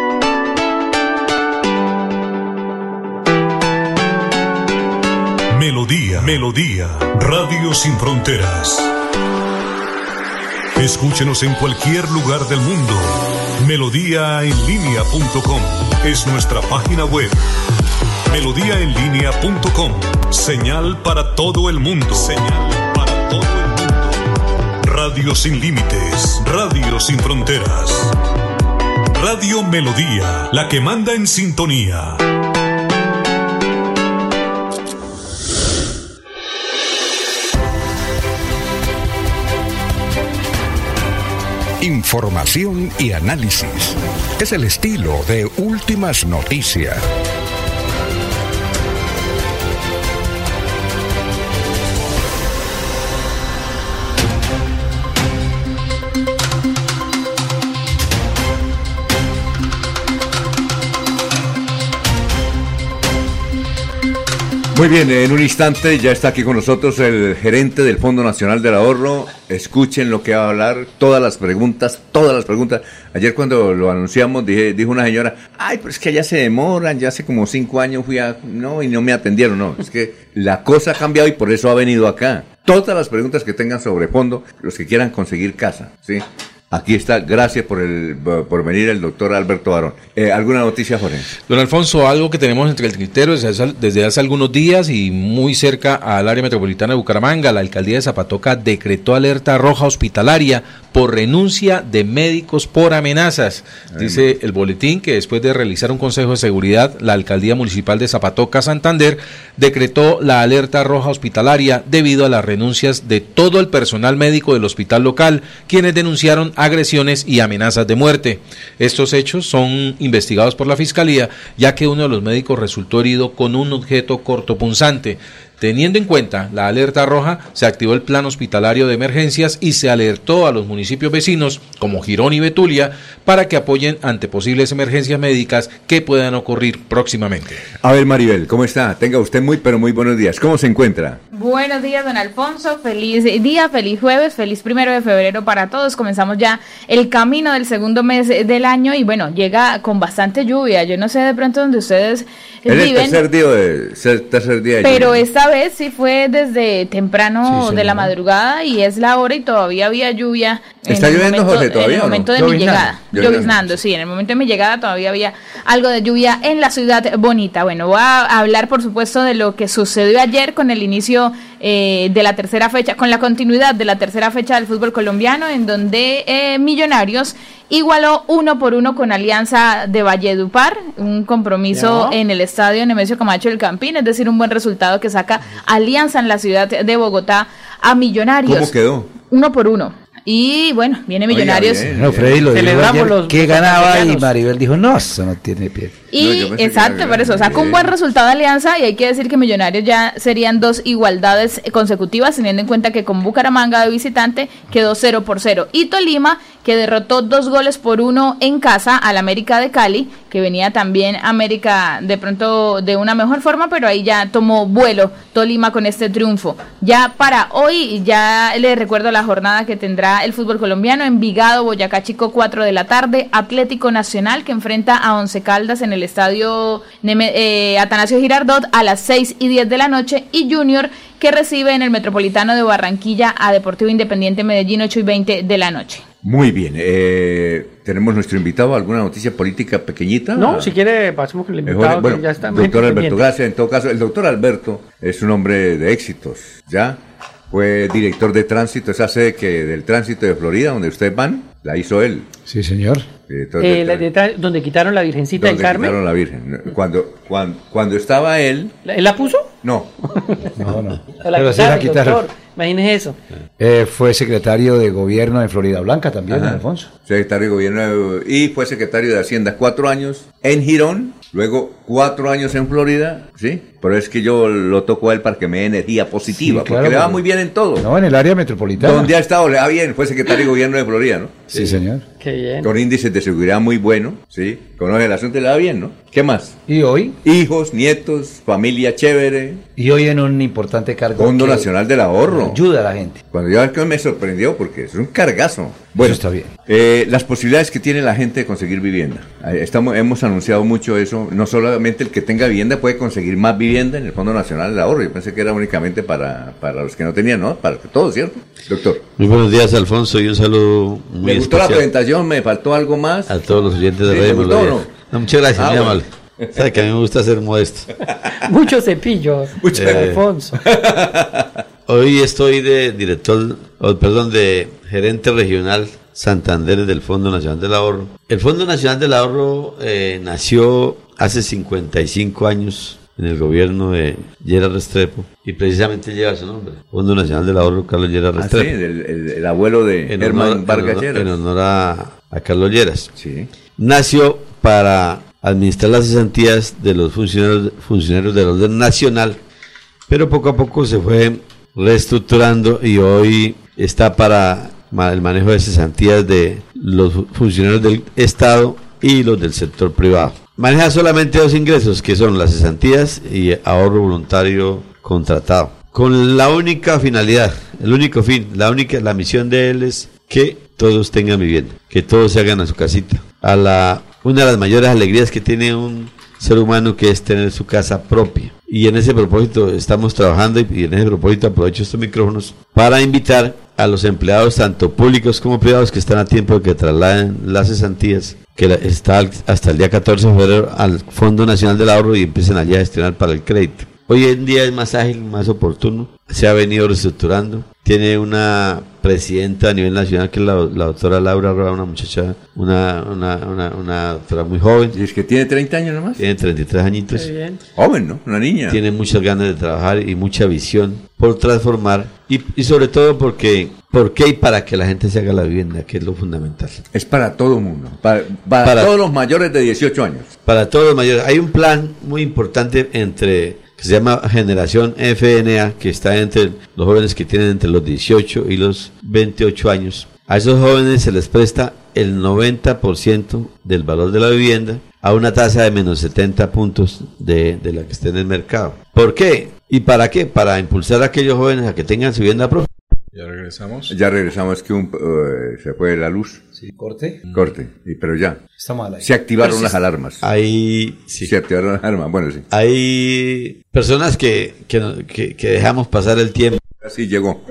Melodía, Melodía, Radio Sin Fronteras. Escúchenos en cualquier lugar del mundo. Melodíaenlínea.com es nuestra página web. Melodíaenlínea.com. Señal para todo el mundo. Señal para todo el mundo. Radio sin límites. Radio sin fronteras. Radio Melodía, la que manda en sintonía. Información y análisis. Es el estilo de Últimas Noticias. Muy bien, en un instante ya está aquí con nosotros el gerente del Fondo Nacional del Ahorro. Escuchen lo que va a hablar, todas las preguntas, todas las preguntas. Ayer cuando lo anunciamos dije, dijo una señora, ay, pues es que ya se demoran, ya hace como cinco años fui a... No, y no me atendieron, no. Es que la cosa ha cambiado y por eso ha venido acá. Todas las preguntas que tengan sobre fondo, los que quieran conseguir casa, ¿sí? Aquí está, gracias por, el, por venir el doctor Alberto Barón. Eh, ¿Alguna noticia, Jorge? Don Alfonso, algo que tenemos entre el criterio desde, desde hace algunos días y muy cerca al área metropolitana de Bucaramanga, la alcaldía de Zapatoca decretó alerta roja hospitalaria por renuncia de médicos por amenazas. Dice el boletín que después de realizar un consejo de seguridad, la alcaldía municipal de Zapatoca, Santander, decretó la alerta roja hospitalaria debido a las renuncias de todo el personal médico del hospital local, quienes denunciaron agresiones y amenazas de muerte. Estos hechos son investigados por la Fiscalía, ya que uno de los médicos resultó herido con un objeto cortopunzante. Teniendo en cuenta la alerta roja, se activó el plan hospitalario de emergencias y se alertó a los municipios vecinos, como Girón y Betulia, para que apoyen ante posibles emergencias médicas que puedan ocurrir próximamente. A ver, Maribel, ¿cómo está? Tenga usted muy, pero muy buenos días. ¿Cómo se encuentra? Buenos días, don Alfonso. Feliz día, feliz jueves, feliz primero de febrero para todos. Comenzamos ya el camino del segundo mes del año y bueno, llega con bastante lluvia. Yo no sé de pronto donde ustedes es el tercer día de, tercer día Pero esta vez sí fue desde temprano de la madrugada y es la hora y todavía había lluvia. ¿Está lloviendo, José, todavía? En el momento de mi llegada. Lloviznando, sí. En el momento de mi llegada todavía había algo de lluvia en la ciudad bonita. Bueno, voy a hablar, por supuesto, de lo que sucedió ayer con el inicio eh, de la tercera fecha, con la continuidad de la tercera fecha del fútbol colombiano, en donde eh, Millonarios igualó uno por uno con Alianza de Valledupar, un compromiso en el estadio Nemesio Camacho del Campín, es decir, un buen resultado que saca Alianza en la ciudad de Bogotá a Millonarios. ¿Cómo quedó? Uno por uno. Y bueno, viene Millonarios. no, Freddy lo dijo que ganaba y Maribel dijo, no, eso no tiene pie. Y exacto, por eso saca un buen resultado de Alianza y hay que decir que Millonarios ya serían dos igualdades consecutivas, teniendo en cuenta que con Bucaramanga de visitante quedó 0 por 0. Y Tolima, que derrotó dos goles por uno en casa al América de Cali, que venía también América de pronto de una mejor forma, pero ahí ya tomó vuelo Tolima con este triunfo. Ya para hoy, ya les recuerdo la jornada que tendrá el fútbol colombiano, Envigado, Boyacá Chico, 4 de la tarde, Atlético Nacional, que enfrenta a Once Caldas en el estadio eh, Atanasio Girardot a las 6 y 10 de la noche y Junior que recibe en el Metropolitano de Barranquilla a Deportivo Independiente Medellín 8 y 20 de la noche. Muy bien. Eh, ¿Tenemos nuestro invitado? ¿Alguna noticia política pequeñita? No, si quiere, pasemos con el invitado. bueno, ya está doctor Alberto, gracias. En todo caso, el doctor Alberto es un hombre de éxitos, ¿ya? Fue director de tránsito, esa sede que del tránsito de Florida, donde ustedes van, la hizo él. Sí, señor. Eh, donde quitaron la Virgencita del Carmen. quitaron la Virgen. Cuando, cuando, cuando estaba él. ¿Él la puso? No. no, no. La quitaron, Doctor, imagínese eso. Eh, fue secretario de gobierno en Florida Blanca también, Alfonso. Secretario de gobierno y fue secretario de Hacienda cuatro años en Girón, luego cuatro años en Florida, ¿sí? Pero es que yo lo toco a él para que me dé energía positiva, porque le va muy bien en todo. No, en el área metropolitana. Donde ha estado, le va bien, fue secretario de gobierno de Florida, ¿no? Sí, señor. Qué bien. Con índices de seguridad muy bueno, ¿sí? Conoce el asunto y le va bien, ¿no? ¿Qué más? ¿Y hoy? Hijos, nietos, familia chévere. Y hoy en un importante cargo. Fondo Nacional del Ahorro. Ayuda a la gente. Cuando yo que me sorprendió porque es un cargazo. Bueno, está bien. Eh, las posibilidades que tiene la gente de conseguir vivienda. Estamos, hemos anunciado mucho eso. No solamente el que tenga vivienda puede conseguir más vivienda en el Fondo Nacional del Ahorro. Yo pensé que era únicamente para, para los que no tenían, ¿no? Para todos, ¿cierto? Doctor. Muy buenos días, Alfonso, y un saludo muy Me gustó la presentación, me faltó algo más. A todos los oyentes de Radio Melodía. No? muchas gracias, ah, muy amable. Sabe que a mí me gusta ser modesto. Muchos cepillos. Muchos eh, Alfonso. Hoy estoy de director, perdón, de gerente regional Santander del Fondo Nacional del Ahorro. El Fondo Nacional del Ahorro eh, nació hace 55 años en el gobierno de Gerard Restrepo y precisamente lleva su nombre, Fondo Nacional del Ahorro Carlos Lleras ah, Restrepo. sí, el, abuelo de Herman Vargas En honor a, Carlos Lleras. Sí. Nació para administrar las cesantías de los funcionarios, funcionarios del orden nacional, pero poco a poco se fue reestructurando y hoy está para el manejo de cesantías de los funcionarios del Estado y los del sector privado. Maneja solamente dos ingresos, que son las cesantías y ahorro voluntario contratado. Con la única finalidad, el único fin, la única, la misión de él es que todos tengan vivienda, que todos se hagan a su casita. A la, una de las mayores alegrías que tiene un ser humano que es tener su casa propia. Y en ese propósito estamos trabajando y en ese propósito aprovecho estos micrófonos para invitar a los empleados, tanto públicos como privados, que están a tiempo de que trasladen las cesantías, que está hasta el día 14 de febrero al Fondo Nacional del Ahorro y empiecen allá a gestionar para el crédito. Hoy en día es más ágil, más oportuno, se ha venido reestructurando. Tiene una presidenta a nivel nacional que es la, la doctora Laura Roa, una muchacha, una, una, una, una doctora muy joven. ¿Y es que tiene 30 años nomás? Tiene 33 añitos. Bien. Joven, ¿no? Una niña. Tiene muchas ganas de trabajar y mucha visión por transformar y, y sobre todo porque, ¿por qué y para que la gente se haga la vivienda, que es lo fundamental. Es para todo el mundo. Para, para Para- todos los mayores de 18 años. Para todos los mayores. Hay un plan muy importante entre se llama Generación FNA, que está entre los jóvenes que tienen entre los 18 y los 28 años. A esos jóvenes se les presta el 90% del valor de la vivienda a una tasa de menos 70 puntos de, de la que esté en el mercado. ¿Por qué? ¿Y para qué? Para impulsar a aquellos jóvenes a que tengan su vivienda propia. Ya regresamos. Ya regresamos, es que un, eh, se fue la luz. Sí, corte. Corte, y, pero ya. Está mal ahí. Se activaron las sí- alarmas. Ahí Se activaron las alarmas, bueno, sí. hay personas que, que, no- que- que dejamos pasar el tiempo. Así llegó.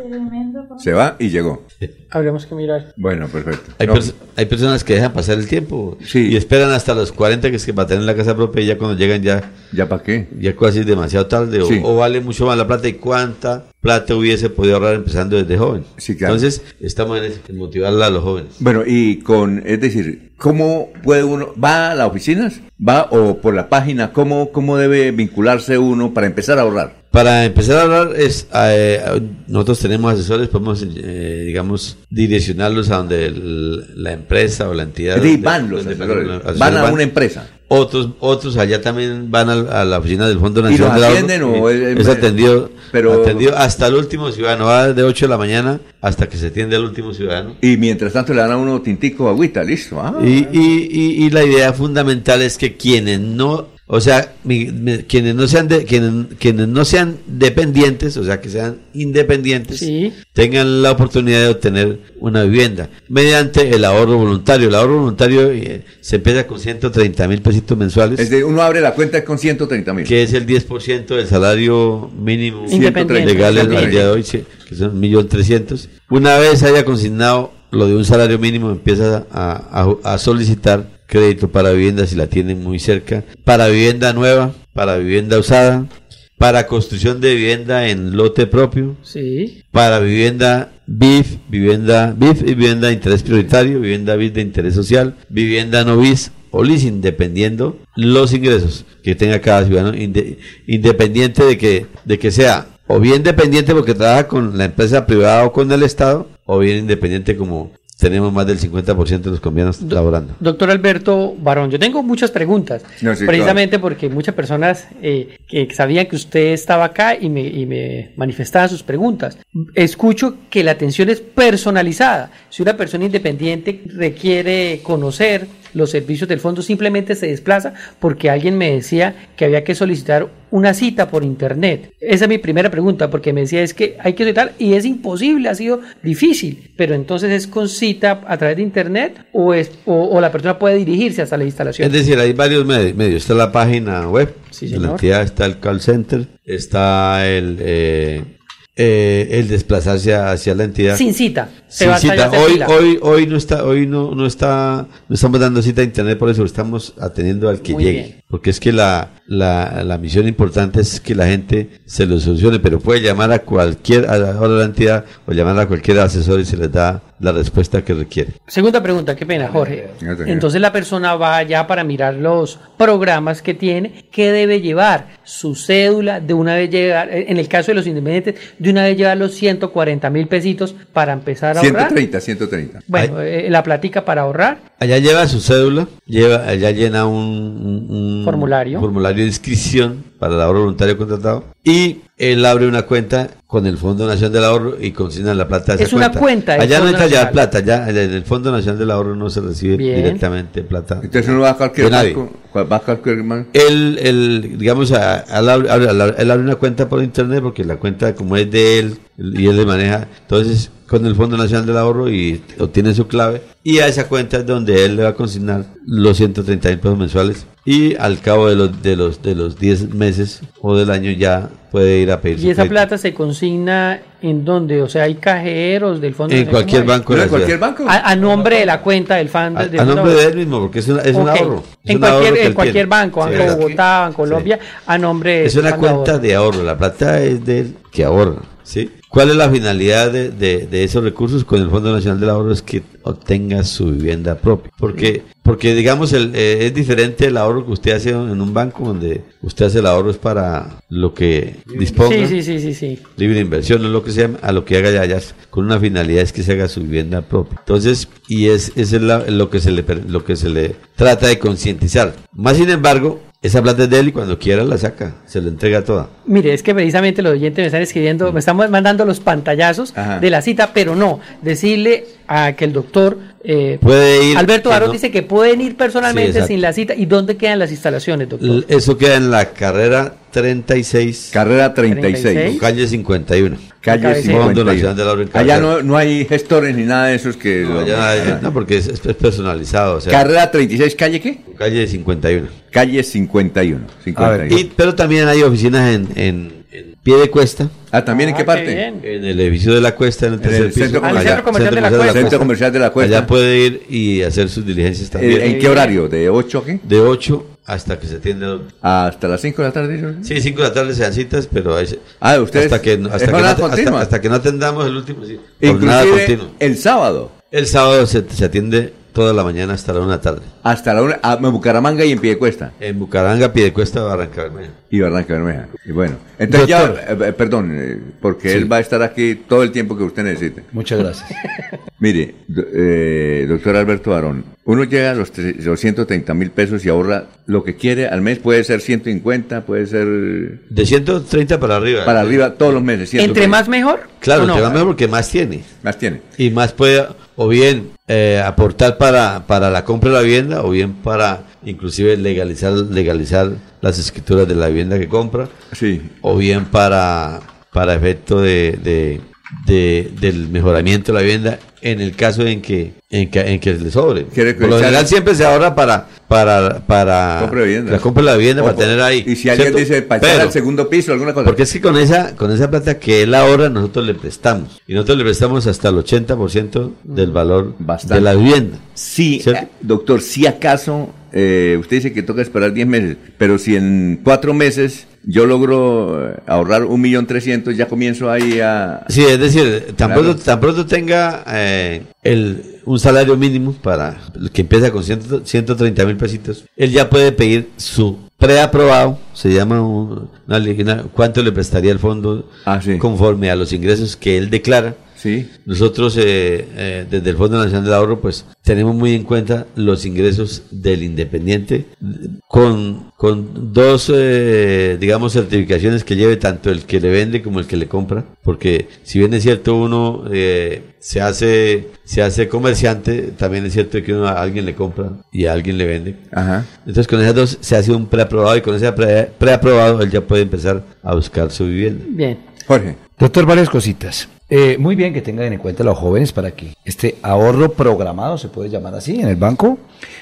Se va y llegó. Habríamos que mirar. Bueno, perfecto. Hay, No, pers- hay personas que dejan pasar el tiempo y esperan hasta los 40 que es que para tener la casa propia y ya cuando llegan ya... ¿Ya para qué? Ya casi es demasiado tarde o, Sí. o vale mucho más la plata y cuánta plata hubiese podido ahorrar empezando desde joven. claro. Entonces estamos en, ese- en motivar a los jóvenes. Bueno, y con, es decir, ¿cómo puede uno, va a las oficinas? ¿Va o por la página? ¿Cómo, cómo debe vincularse uno para empezar a ahorrar? Para empezar a hablar, es, eh, nosotros tenemos asesores, podemos, eh, digamos, direccionarlos a donde el- la empresa o la entidad. Donde- van los asesores, van a una empresa. Otros, otros allá también van al- a, la oficina del Fondo ¿Y Nacional del Ahorro atienden y o es- es atendido, pero- atendido hasta el último ciudadano, va de 8 de la mañana hasta que se atiende al último ciudadano. Y mientras tanto le dan a uno tintico, agüita, listo. Ah, Y, y, y, y la idea fundamental es que quienes no, o sea, mi- mi- quienes no sean de, quienes, quienes no sean dependientes, o sea, que sean independientes, tengan la oportunidad de obtener una vivienda mediante el ahorro voluntario. El ahorro voluntario eh, se empieza con 130 mil pesitos mensuales. Es de, uno abre la cuenta con 130 mil. que es el 10% del salario mínimo legal al Independiente. día de hoy, sí, que son 1.300.000. Una vez haya consignado lo de un salario mínimo, empieza a, a- a solicitar crédito para vivienda si la tienen muy cerca, para vivienda nueva, para vivienda usada, para construcción de vivienda en lote propio, Sí. para vivienda BIF, vivienda BIF y vivienda de interés prioritario, vivienda BIF de interés social, vivienda no BIS o leasing, dependiendo los ingresos que tenga cada ciudadano, inde- independiente de que, de que sea o bien dependiente porque trabaja con la empresa privada o con el Estado, o bien independiente como tenemos más del 50% de los colombianos laborando. Doctor Alberto Barón, yo tengo muchas preguntas, No, sí, precisamente porque muchas personas eh, que sabían que usted estaba acá y me, y me manifestaban sus preguntas. Escucho que la atención es personalizada. Si una persona independiente requiere conocer los servicios del fondo, simplemente se desplaza porque alguien me decía que había que solicitar una cita por internet. Esa es mi primera pregunta, porque me decía es que hay que solicitar y es imposible, ha sido difícil, pero entonces es con cita a través de internet o, es, o, o la persona puede dirigirse hasta la instalación. Es decir, hay varios medi- medios. Está la página web Sí, la entidad, está el call center, está el, eh, eh, el desplazarse hacia la entidad. Sin cita. Se Sin cita. Hoy, fila. hoy, hoy no está, hoy no, no está, no estamos dando cita a internet por eso, estamos atendiendo al que Muy llegue. bien. Porque es que la, la, la misión importante es que la gente se lo solucione, pero puede llamar a cualquier, a la, a la entidad o llamar a cualquier asesor y se les da la respuesta que requiere. Segunda pregunta, qué pena, Jorge. Entonces la persona va allá para mirar los programas que tiene, ¿qué debe llevar? Su cédula, de una vez llevar, en el caso de los independientes, de una vez llevar los 140 mil pesitos para empezar a ahorrar. 130, 130. Bueno, eh, la platica para ahorrar. Allá lleva su cédula, lleva, allá llena un, un- Formulario. formulario de inscripción para el ahorro voluntario contratado y él abre una cuenta con el Fondo Nacional del Ahorro y consigna la plata esa Es una cuenta Allá no entra ya plata, ya en el Fondo Nacional del Ahorro no se recibe Bien. directamente plata. Entonces uno va a cualquier banco, va a cualquier banco. Él, él, digamos, a- a- él abre, abre- él abre una cuenta por internet porque la cuenta como es de él y él le maneja, entonces con el Fondo Nacional del Ahorro y obtiene su clave y a esa cuenta es donde él le va a consignar los 130 mil pesos mensuales y al cabo de los de los de los 10 meses o del año ya puede ir a pedir ¿Y su esa crédito. plata se consigna en dónde? O sea, hay cajeros del Fondo En cualquier banco ¿En cualquier banco? A, a nombre de la cuenta del fan. A, del a Fondo nombre de él mismo, porque es, una- es un ahorro. Es En un ahorro cualquier, que en cualquier tiene. banco, Sí, Banco. Bogotá, Banco Colombia, a nombre Es del una Fondo de cuenta ahorro. de ahorro, la plata es de él que ahorra, ¿sí? ¿Cuál es la finalidad de, de- de esos recursos con el Fondo Nacional del Ahorro? Es que obtenga su vivienda propia. Porque, porque digamos, el, eh, es diferente el ahorro que usted hace en un banco, donde usted hace el ahorro es para lo que disponga. Sí, sí, sí, sí, libre inversión, no es lo que se llama, a lo que haga ya, ya con una finalidad es que se haga su vivienda propia. Entonces, y es, es la- lo, que se le, lo que se le trata de concientizar. Más sin embargo, esa plata es de él y cuando quiera la saca, se la entrega toda. Mire, es que precisamente los oyentes me están escribiendo, me están mandando los pantallazos Ajá. de la cita, pero no, decirle a que el doctor eh, Puede ir, Alberto Barón no- dice que pueden ir personalmente Sí, sin la cita. ¿Y dónde quedan las instalaciones, doctor? Eso queda en la carrera 36. Carrera 36. 36. Calle 51. Calle Fondo 51. Nacional del Ahorro en Allá no, no hay gestores ni nada de esos que... No, lo- allá- no, porque es, es personalizado. O sea, Carrera 36, ¿calle qué? Calle 51. Calle 51. 51. Y, pero también hay oficinas en, en, en pie de cuesta. Ah, ¿también en qué qué parte? bien. En el edificio de la cuesta, en el En tercer el piso. centro centro comercial de la Centro Cuesta. comercial de la Cuesta. Allá puede ir y hacer sus diligencias Eh, también. ¿En qué horario? ¿De 8 a qué? De 8 hasta que se atiende. Hasta las 5 de la tarde. ¿no? Sí, 5 de la tarde se dan citas, pero hay- Ah, ustedes. hasta que, hasta, que no, hasta- hasta que no atendamos el último. Sí, Inclusive el sábado. El sábado se, se atiende toda la mañana hasta la 1 de la tarde. Hasta la una, a Bucaramanga y en Piedecuesta. En Bucaranga, Piedecuesta, Barranca Bermeja. Y Barranca Bermeja. Y bueno, entonces Doctor. ya, eh, eh, perdón, eh, porque Sí. él va a estar aquí todo el tiempo que usted necesite. Muchas gracias. Mire, do- eh, doctor Alberto Barón, uno llega a los, tre- los 130 mil pesos y ahorra lo que quiere al mes, puede ser 150, puede ser De 130 para arriba. para arriba todos los meses. ¿Entre 130. más mejor? Claro, ¿o no? va mejor porque más tiene. Más tiene. Y más puede, o bien eh, aportar para, para la compra de la vivienda, o bien para inclusive legalizar, legalizar las escrituras de la vivienda que compra, Sí. o bien para, para efecto de, de- de- del mejoramiento de la vivienda en el caso en que en que, en que le sobre. Por lo general siempre se ahorra para para para vivienda. la compra de la vivienda para tener ahí. Y si alguien ¿cierto? dice Pero- al segundo piso, alguna cosa. porque es que con esa, con esa plata que él ahorra, nosotros le prestamos. Y nosotros le prestamos hasta el 80% del valor Bastante. de la vivienda. Sí, ¿Cierto? eh, doctor, si acaso eh, usted dice que toca esperar 10 meses, pero si en 4 meses yo logro eh, ahorrar un millón trescientos, ya comienzo ahí a... Sí, es decir, tan, pronto, tan pronto tenga eh, el, un salario mínimo para que empieza con 100 130 mil pesitos, él ya puede pedir su preaprobado, se llama un- una, una- cuánto le prestaría el fondo Ah, sí. conforme a los ingresos que él declara. Sí. Nosotros eh, eh, desde el Fondo Nacional del Ahorro pues tenemos muy en cuenta los ingresos del independiente con, con dos eh, digamos certificaciones que lleve tanto el que le vende como el que le compra porque si bien es cierto uno eh, se hace se hace comerciante también es cierto que uno a alguien le compra y a alguien le vende Ajá. entonces con esas dos se hace un preaprobado y con ese pre- preaprobado él ya puede empezar a buscar su vivienda Bien. Jorge. Doctor, varias cositas. Eh, muy bien que tengan en cuenta los jóvenes para que este ahorro programado, se puede llamar así, en el banco.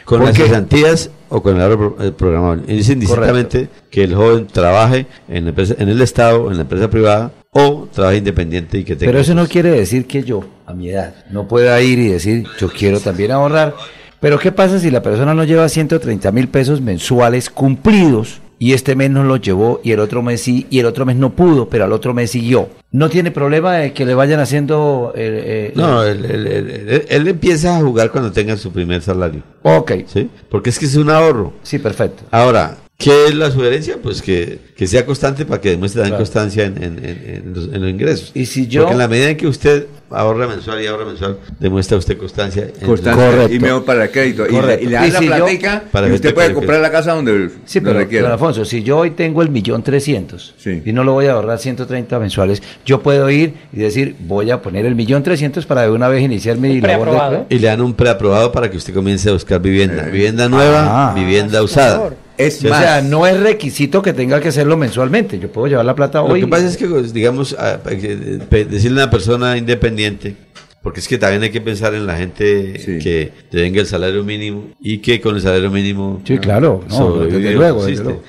Con las cesantías o con el ahorro eh, programado. Y indistintamente que el joven trabaje en, la empresa, en el Estado, en la empresa privada o trabaje independiente y que tenga... Pero eso no quiere decir que yo, a mi edad, no pueda ir y decir, yo quiero también ahorrar. Pero ¿qué pasa si la persona no lleva 130 mil pesos mensuales cumplidos y este mes no los llevó y el otro mes sí y el otro mes no pudo, pero al otro mes siguió? ¿No tiene problema de que le vayan haciendo... eh, eh, No, él, él- él- él- él empieza a jugar cuando tenga su primer salario. Ok, ¿Sí? Porque es que es un ahorro. sí, perfecto. Ahora, ¿qué es la sugerencia? Pues que, que sea constante para que demuestre también Claro. constancia en, en- en- en los, en los ingresos. Y si yo- Porque en la medida en que usted ahorra mensual y ahorra mensual, demuestra usted constancia. en- Constancia Correcto. y mejor para el crédito. Y le, y le Y la yo- platica Para y que usted te puede comprar la casa donde Sí, lo pero, requiera. don Alfonso, si yo hoy tengo el millón trescientos Sí. y no lo voy a ahorrar 130 mensuales, yo puedo ir y decir, voy a poner el millón trescientos para de una vez iniciar mi labor de. Y le dan un preaprobado para que usted comience a buscar vivienda. Eh. Vivienda nueva, Ah. vivienda usada. Es O más, sea, no es requisito que tenga que hacerlo mensualmente. Yo puedo llevar la plata Lo hoy. que pasa es que, pues, digamos, eh, decirle a una persona independiente porque es que también hay que pensar en la gente que venga el salario mínimo y que con el salario mínimo. Sí, claro, no, desde luego,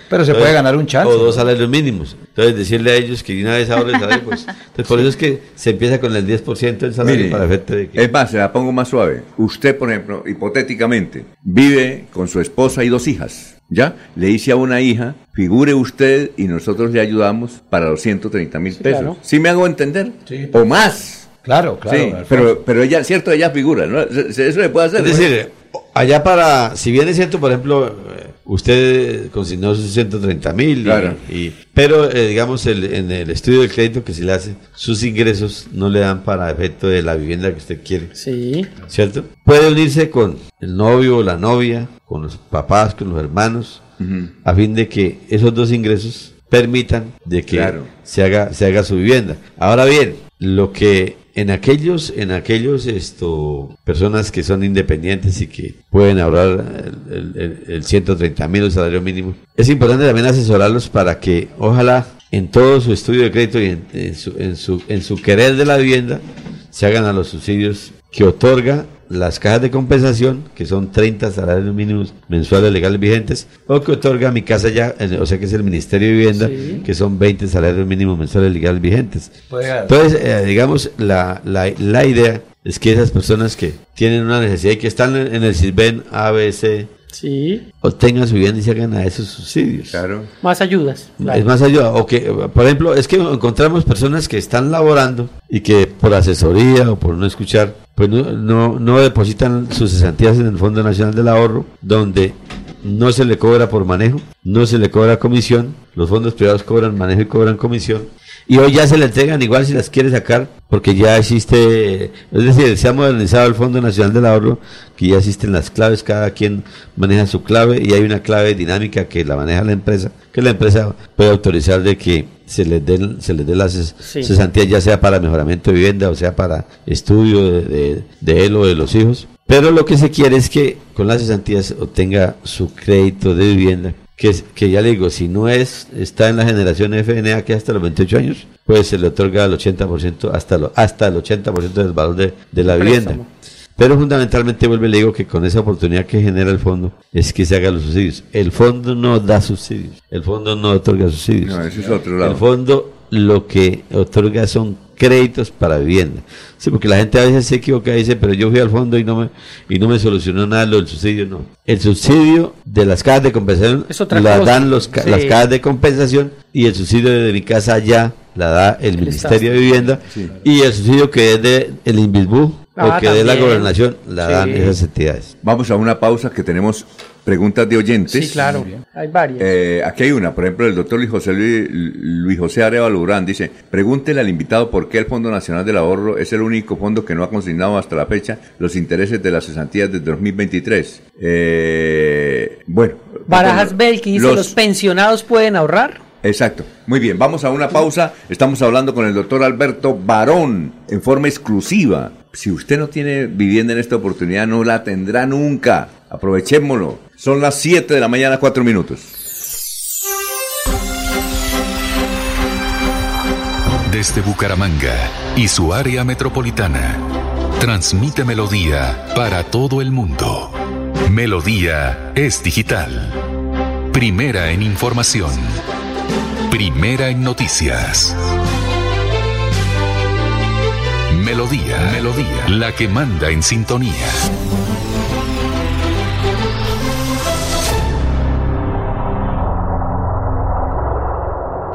Pero se puede ganar un chance. O dos salarios mínimos. Entonces, decirle a ellos que una vez ahora el salario, pues. Entonces, por eso es que se empieza con el 10% del salario para efecto de que. Es más, se la pongo más suave. Usted, por ejemplo, hipotéticamente, vive con su esposa y dos hijas. ¿Ya? Le dice a una hija, figure usted y nosotros le ayudamos para los 130 mil pesos. ¿Sí me hago entender? Sí. O más. Claro, claro. Sí, pero, pero ella, cierto, ella figura, ¿no? Eso le puede hacer. Es decir, allá para, si bien es cierto, por ejemplo, eh, usted consignó sus 130 mil, claro. y, pero eh, digamos en el estudio del crédito que se le hace, sus ingresos no le dan para efecto de la vivienda que usted quiere. Sí. ¿Cierto? Puede unirse con el novio o la novia, con los papás, con los hermanos, a fin de que esos dos ingresos permitan de que se haga se haga su vivienda. Ahora bien, lo que en aquellos, en aquellos esto, personas que son independientes y que pueden ahorrar el, 130 mil el salario mínimo, es importante también asesorarlos para que ojalá en todo su estudio de crédito y en, su, en, su, en su querer de la vivienda se hagan a los subsidios que otorga las cajas de compensación, que son 30 salarios mínimos mensuales legales vigentes, o que otorga mi casa ya, o sea que es el Ministerio de Vivienda, que son 20 salarios mínimos mensuales legales vigentes. Entonces, eh, digamos, la, la, la, idea es que esas personas que tienen una necesidad y que están en, el CISBEN ABC, Sí. Obtengan su vivienda y se hagan a esos subsidios. Claro. Más ayudas. Es más ayuda. O que, por ejemplo, es que encontramos personas que están laborando y que por asesoría o por no escuchar pues no, no, depositan sus cesantías en el Fondo Nacional del Ahorro, donde no se le cobra por manejo, no se le cobra comisión, los fondos privados cobran manejo y cobran comisión, y hoy ya se le entregan igual si las quiere sacar, porque ya existe, es decir, se ha modernizado el Fondo Nacional del Ahorro, que ya existen las claves, cada quien maneja su clave y hay una clave dinámica que la maneja la empresa, que la empresa puede autorizar de que se les den, se les dé las cesantías, ya sea para mejoramiento de vivienda o sea para estudio de, de, él o de los hijos. Pero lo que se quiere es que con las cesantías obtenga su crédito de vivienda que, que, ya le digo, si no es está en la generación FNA que hasta los 28 años, pues se le otorga el 80% hasta, lo, hasta el 80% del valor de, de la vivienda. Pero fundamentalmente vuelve le digo que con esa oportunidad que genera el fondo es que se hagan los subsidios. El fondo no da subsidios, el fondo no otorga subsidios. No, ese es otro lado. El fondo lo que otorga son créditos para vivienda. Sí, porque la gente a veces se equivoca y dice, pero yo fui al fondo y no me y no me solucionó nada lo del subsidio, no. El subsidio de las cajas de compensación la dan los, las cajas de compensación y el subsidio de mi casa ya la da el, Ministerio de Vivienda y el subsidio que es de el Invisbu o que de la gobernación la dan esas entidades. Vamos a una pausa que tenemos preguntas de oyentes. Sí, claro, hay varias. Eh, aquí hay una, por ejemplo, el doctor Luis José, Luis, José Areva Lurán dice, pregúntele al invitado por qué el Fondo Nacional del Ahorro es el único fondo que no ha consignado hasta la fecha los intereses de las cesantías de 2023. Eh, bueno. Barajas Belki dice, ¿los pensionados pueden ahorrar? Exacto. Muy bien, vamos a una pausa. Estamos hablando con el doctor Alberto Barón en forma exclusiva. Si usted no tiene vivienda en esta oportunidad, no la tendrá nunca. Aprovechémoslo. Son las 7 de la mañana, 4 minutos. Desde Bucaramanga y su área metropolitana, transmite Melodía para todo el mundo. Melodía es digital. Primera en información. Primera en noticias. Melodía, Melodía, la que manda en sintonía.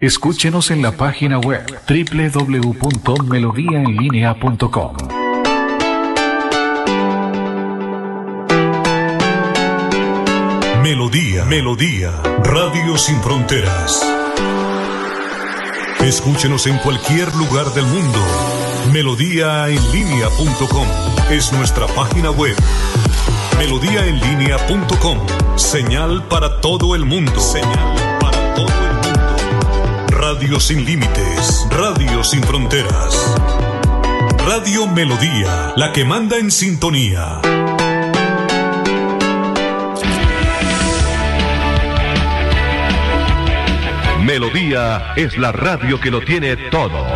Escúchenos en la página web www.melodiaenlinea.com. Melodía, Melodía, Radio Sin Fronteras. Escúchenos en cualquier lugar del mundo. Melodíaenlínea.com es nuestra página web. Melodíaenlínea.com. Señal para todo el mundo. Señal para todo el mundo. Radio sin límites. Radio sin fronteras. Radio Melodía, la que manda en sintonía. Melodía es la radio que lo tiene todo.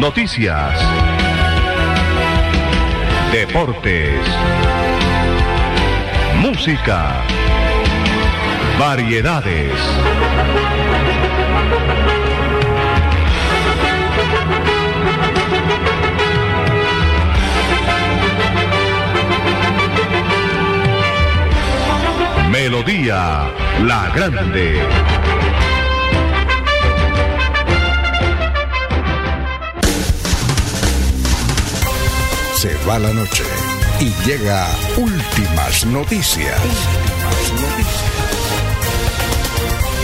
Noticias. Deportes. Música. Variedades. Melodía La Grande. Se va la noche y llega últimas noticias.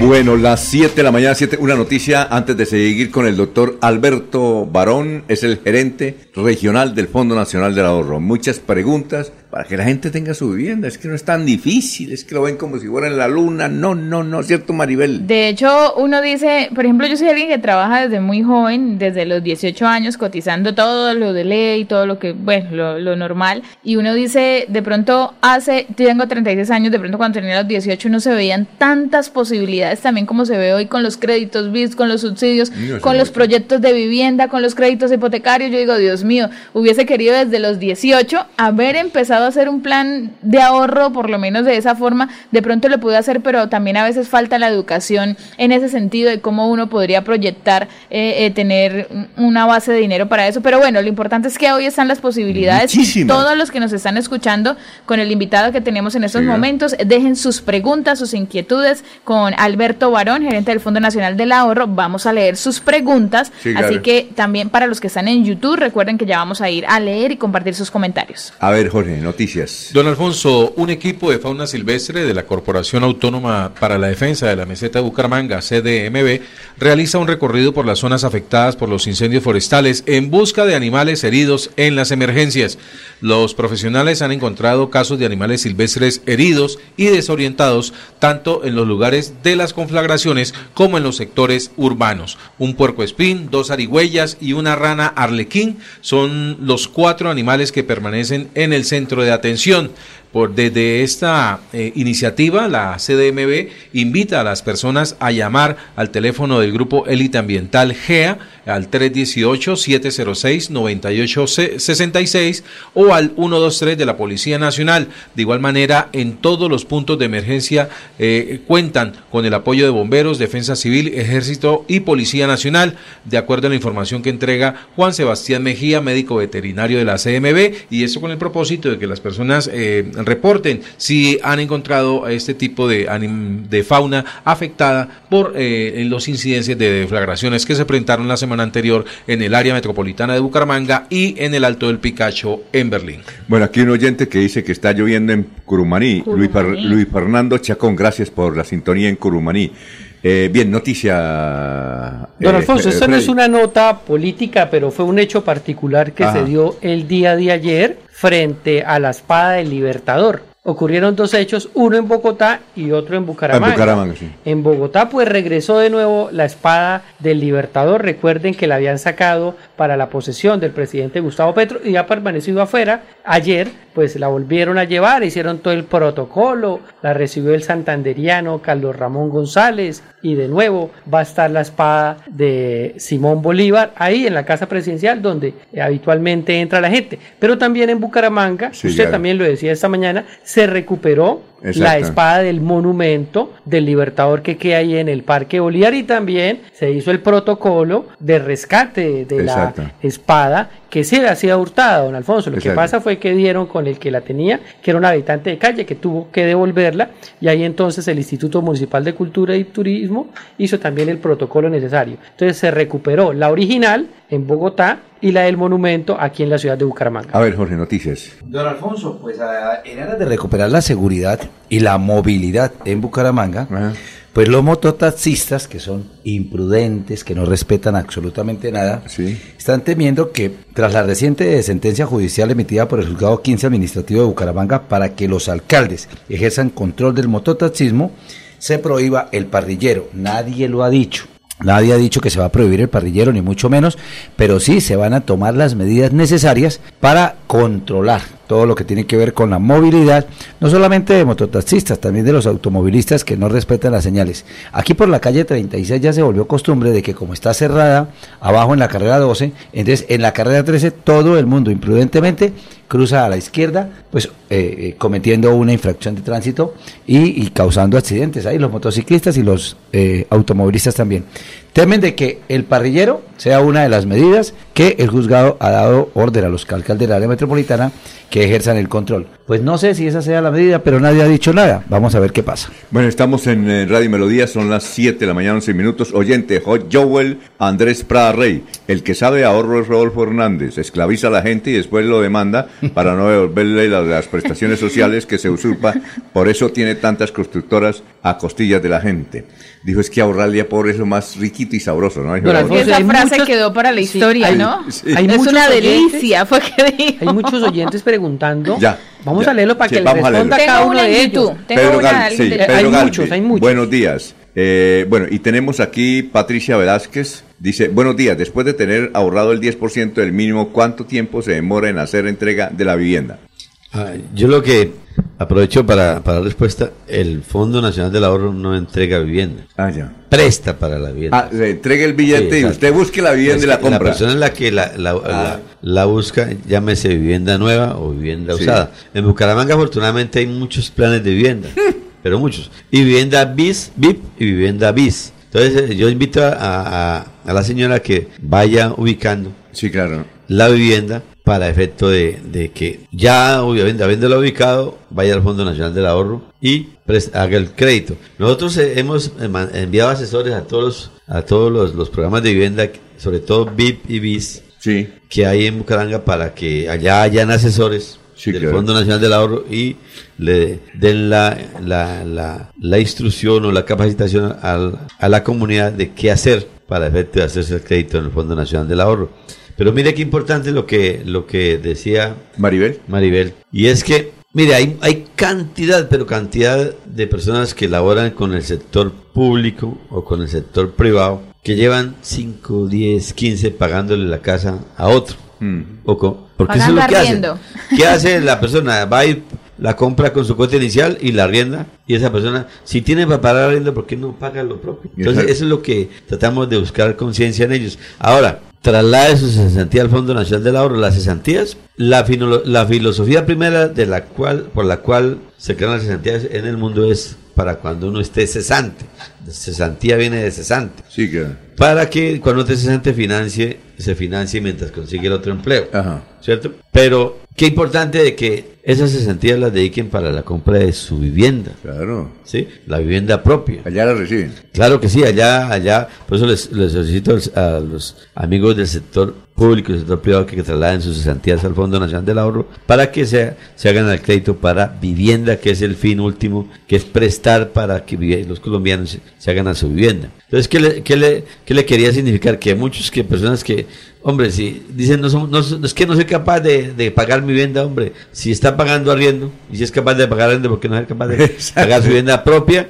Bueno, las 7 de la mañana, 7, una noticia antes de seguir con el doctor Alberto Barón, es el gerente regional del Fondo Nacional del Ahorro. Muchas preguntas para que la gente tenga su vivienda. Es que no es tan difícil, es que lo ven como si fuera en la luna. No, no, no, ¿cierto, Maribel? De hecho, uno dice, por ejemplo, yo soy alguien que trabaja desde muy joven, desde los 18 años, cotizando todo lo de ley, todo lo que, bueno, lo, lo normal. Y uno dice, de pronto hace, yo tengo 36 años, de pronto cuando tenía los 18 no se veían tantas posibilidades también como se ve hoy con los créditos BIS, con los subsidios, Dios con los proyectos de vivienda, con los créditos hipotecarios. Yo digo, Dios mío, hubiese querido desde los 18 haber empezado hacer un plan de ahorro, por lo menos de esa forma. De pronto lo pude hacer, pero también a veces falta la educación en ese sentido de cómo uno podría proyectar, eh, eh, tener una base de dinero para eso. Pero bueno, lo importante es que hoy están las posibilidades. Muchísimas. todos los que nos están escuchando con el invitado que tenemos en estos Sí, ¿no? momentos, dejen sus preguntas, sus inquietudes con Alberto Barón, gerente del Fondo Nacional del Ahorro. Vamos a leer sus preguntas. Sí, claro. Así que también para los que están en YouTube, recuerden que ya vamos a ir a leer y compartir sus comentarios. A ver, Jorge, Don Alfonso, un equipo de fauna silvestre de la Corporación Autónoma para la Defensa de la Meseta de Bucaramanga, CDMB, realiza un recorrido por las zonas afectadas por los incendios forestales en busca de animales heridos en las emergencias. Los profesionales han encontrado casos de animales silvestres heridos y desorientados tanto en los lugares de las conflagraciones como en los sectores urbanos. Un puerco espín, dos arigüeyas y una rana arlequín son los cuatro animales que permanecen en el centro de atención. Por, desde esta eh, iniciativa, la CDMB invita a las personas a llamar al teléfono del Grupo Élite Ambiental GEA al 318-706-9866 o al 123 de la Policía Nacional. De igual manera, en todos los puntos de emergencia eh, cuentan con el apoyo de bomberos, defensa civil, ejército y Policía Nacional, de acuerdo a la información que entrega Juan Sebastián Mejía, médico veterinario de la CMB, y esto con el propósito de que las personas eh, reporten si han encontrado este tipo de, anim- de fauna afectada por eh, en los incidencias de deflagraciones que se presentaron la semana anterior en el área metropolitana de Bucaramanga y en el Alto del Picacho en Berlín. Bueno, aquí un oyente que dice que está lloviendo en Curumaní. Luis, Curumaní. Luis Fernando Chacón, gracias por la sintonía en Curumaní. Eh, bien, noticia. Don eh, Alfonso, eh, esto no es una nota política, pero fue un hecho particular que Ajá. se dio el día de ayer frente a la espada del Libertador. Ocurrieron dos hechos, uno en Bogotá y otro en Bucaramanga. En Bucaramanga, sí. En Bogotá, pues regresó de nuevo la espada del Libertador. Recuerden que la habían sacado para la posesión del presidente Gustavo Petro y ha permanecido afuera. Ayer, pues la volvieron a llevar, hicieron todo el protocolo, la recibió el santanderiano Carlos Ramón González y de nuevo va a estar la espada de Simón Bolívar ahí en la casa presidencial donde habitualmente entra la gente. Pero también en Bucaramanga, Sí, usted ya. también lo decía esta mañana, se recuperó la espada del monumento del libertador que queda ahí en el Parque Bolívar y también se hizo el protocolo de rescate de la espada que sí le hacía hurtada, don Alfonso. Lo que pasa fue que dieron con el que la tenía, que era un habitante de calle, que tuvo que devolverla, y ahí entonces el Instituto Municipal de Cultura y Turismo hizo también el protocolo necesario. Entonces se recuperó la original en Bogotá y la del monumento aquí en la ciudad de Bucaramanga. A ver, Jorge, noticias. Don Alfonso, pues en aras de recuperar la seguridad y la movilidad en Bucaramanga, pues los mototaxistas, que son imprudentes, que no respetan absolutamente nada, están temiendo que tras la reciente sentencia judicial emitida por el juzgado 15 administrativo de Bucaramanga para que los alcaldes ejerzan control del mototaxismo, se prohíba el parrillero. Nadie lo ha dicho. Nadie ha dicho que se va a prohibir el parrillero, ni mucho menos, pero sí se van a tomar las medidas necesarias para controlar todo lo que tiene que ver con la movilidad, no solamente de mototaxistas, también de los automovilistas que no respetan las señales. Aquí por la calle 36 ya se volvió costumbre de que como está cerrada abajo en la carrera 12, entonces en la carrera 13 todo el mundo imprudentemente cruza a la izquierda, pues eh, eh, cometiendo una infracción de tránsito y, causando accidentes. Ahí los motociclistas y los eh, automovilistas también. Temen de que el parrillero sea una de las medidas que el juzgado ha dado orden a los alcaldes del área metropolitana que ejerzan el control. Pues no sé si esa sea la medida, pero nadie ha dicho nada. Vamos a ver qué pasa. Bueno, estamos en eh, Radio Melodía, son las 7 de la mañana, 11 minutos. Oyente, Joel Andrés Prada Rey, el que sabe ahorro es Rodolfo Hernández, esclaviza a la gente y después lo demanda para no devolverle las, las prestaciones sociales que se usurpa. Por eso tiene tantas constructoras a costillas de la gente dijo es que ahorrarle a pobre es lo más riquito y sabroso, ¿no? esa frase quedó para la historia, ¿no? es una delicia, fue que dijo. Hay muchos oyentes preguntando. Ya. Vamos a leerlo para que le responda a cada uno de ellos. Tengo una hay muchos, hay muchos. Buenos días. Eh, bueno, y tenemos aquí Patricia Velázquez. Dice, buenos días, después de tener ahorrado el 10% del mínimo, ¿cuánto tiempo se demora en hacer entrega de la vivienda? Ah, yo lo que aprovecho para, para la respuesta, el Fondo Nacional del Ahorro no entrega vivienda. Ah, ya. Presta para la vivienda. Ah, le entrega el billete y usted busque la vivienda y la compra. La persona en la que la, la, ah. la, busca, llámese vivienda nueva o vivienda usada. En Bucaramanga afortunadamente hay muchos planes de vivienda, pero muchos. Y vivienda bis, VIP y vivienda bis. Entonces eh, yo invito a, a, a la señora que vaya ubicando. Sí, claro. La vivienda para efecto de, que ya obviamente habiéndolo ubicado vaya al Fondo Nacional del Ahorro y haga el crédito. Nosotros eh, hemos enviado asesores a todos a todos los, programas de vivienda, sobre todo BIP y BIS, sí. que hay en Bucaranga para que allá hayan asesores del Fondo Nacional del Ahorro y le den la, la, la, instrucción o la capacitación a la comunidad de qué hacer para efecto de hacerse el crédito en el Fondo Nacional del Ahorro. Pero mire qué importante lo que, lo que decía Maribel. Maribel. Y es que, mire, hay, hay cantidad, pero cantidad de personas que laboran con el sector público o con el sector privado que llevan 5, 10, 15 pagándole la casa a otro. Mm. O porque eso es lo que hace. ¿Qué hace la persona? Va a ir la compra con su cuota inicial y la rienda y esa persona si tiene para pagar rienda ¿por qué no paga lo propio? Entonces eso es lo que tratamos de buscar conciencia en ellos. Ahora, traslade su cesantía al Fondo Nacional del Ahorro. Las cesantías, la, la filosofía primera de la cual, por la cual se crean las cesantías en el mundo es para cuando uno esté cesante. Cesantía viene de cesante. Sí, que. Para que cuando esté cesante financie, se financie mientras consigue el otro empleo. Ajá. ¿Cierto? Pero qué importante de que esas cesantías las dediquen para la compra de su vivienda. Claro. ¿Sí? La vivienda propia. Allá la reciben. Claro que sí, allá, allá. Por eso les, les solicito a los amigos del sector público y sector privado que trasladen sus cesantías al Fondo Nacional del Ahorro para que se, se hagan el crédito para vivienda, que es el fin último, que es prestar para que los colombianos se, hagan a su vivienda. Entonces, ¿qué le, qué le, qué le quería significar? Que muchos que personas que, hombre, si dicen, no, somos, no, es que no soy capaz de, de, pagar mi vivienda, hombre, si está pagando arriendo y si es capaz de pagar arriendo, porque no es capaz de pagar su vivienda propia?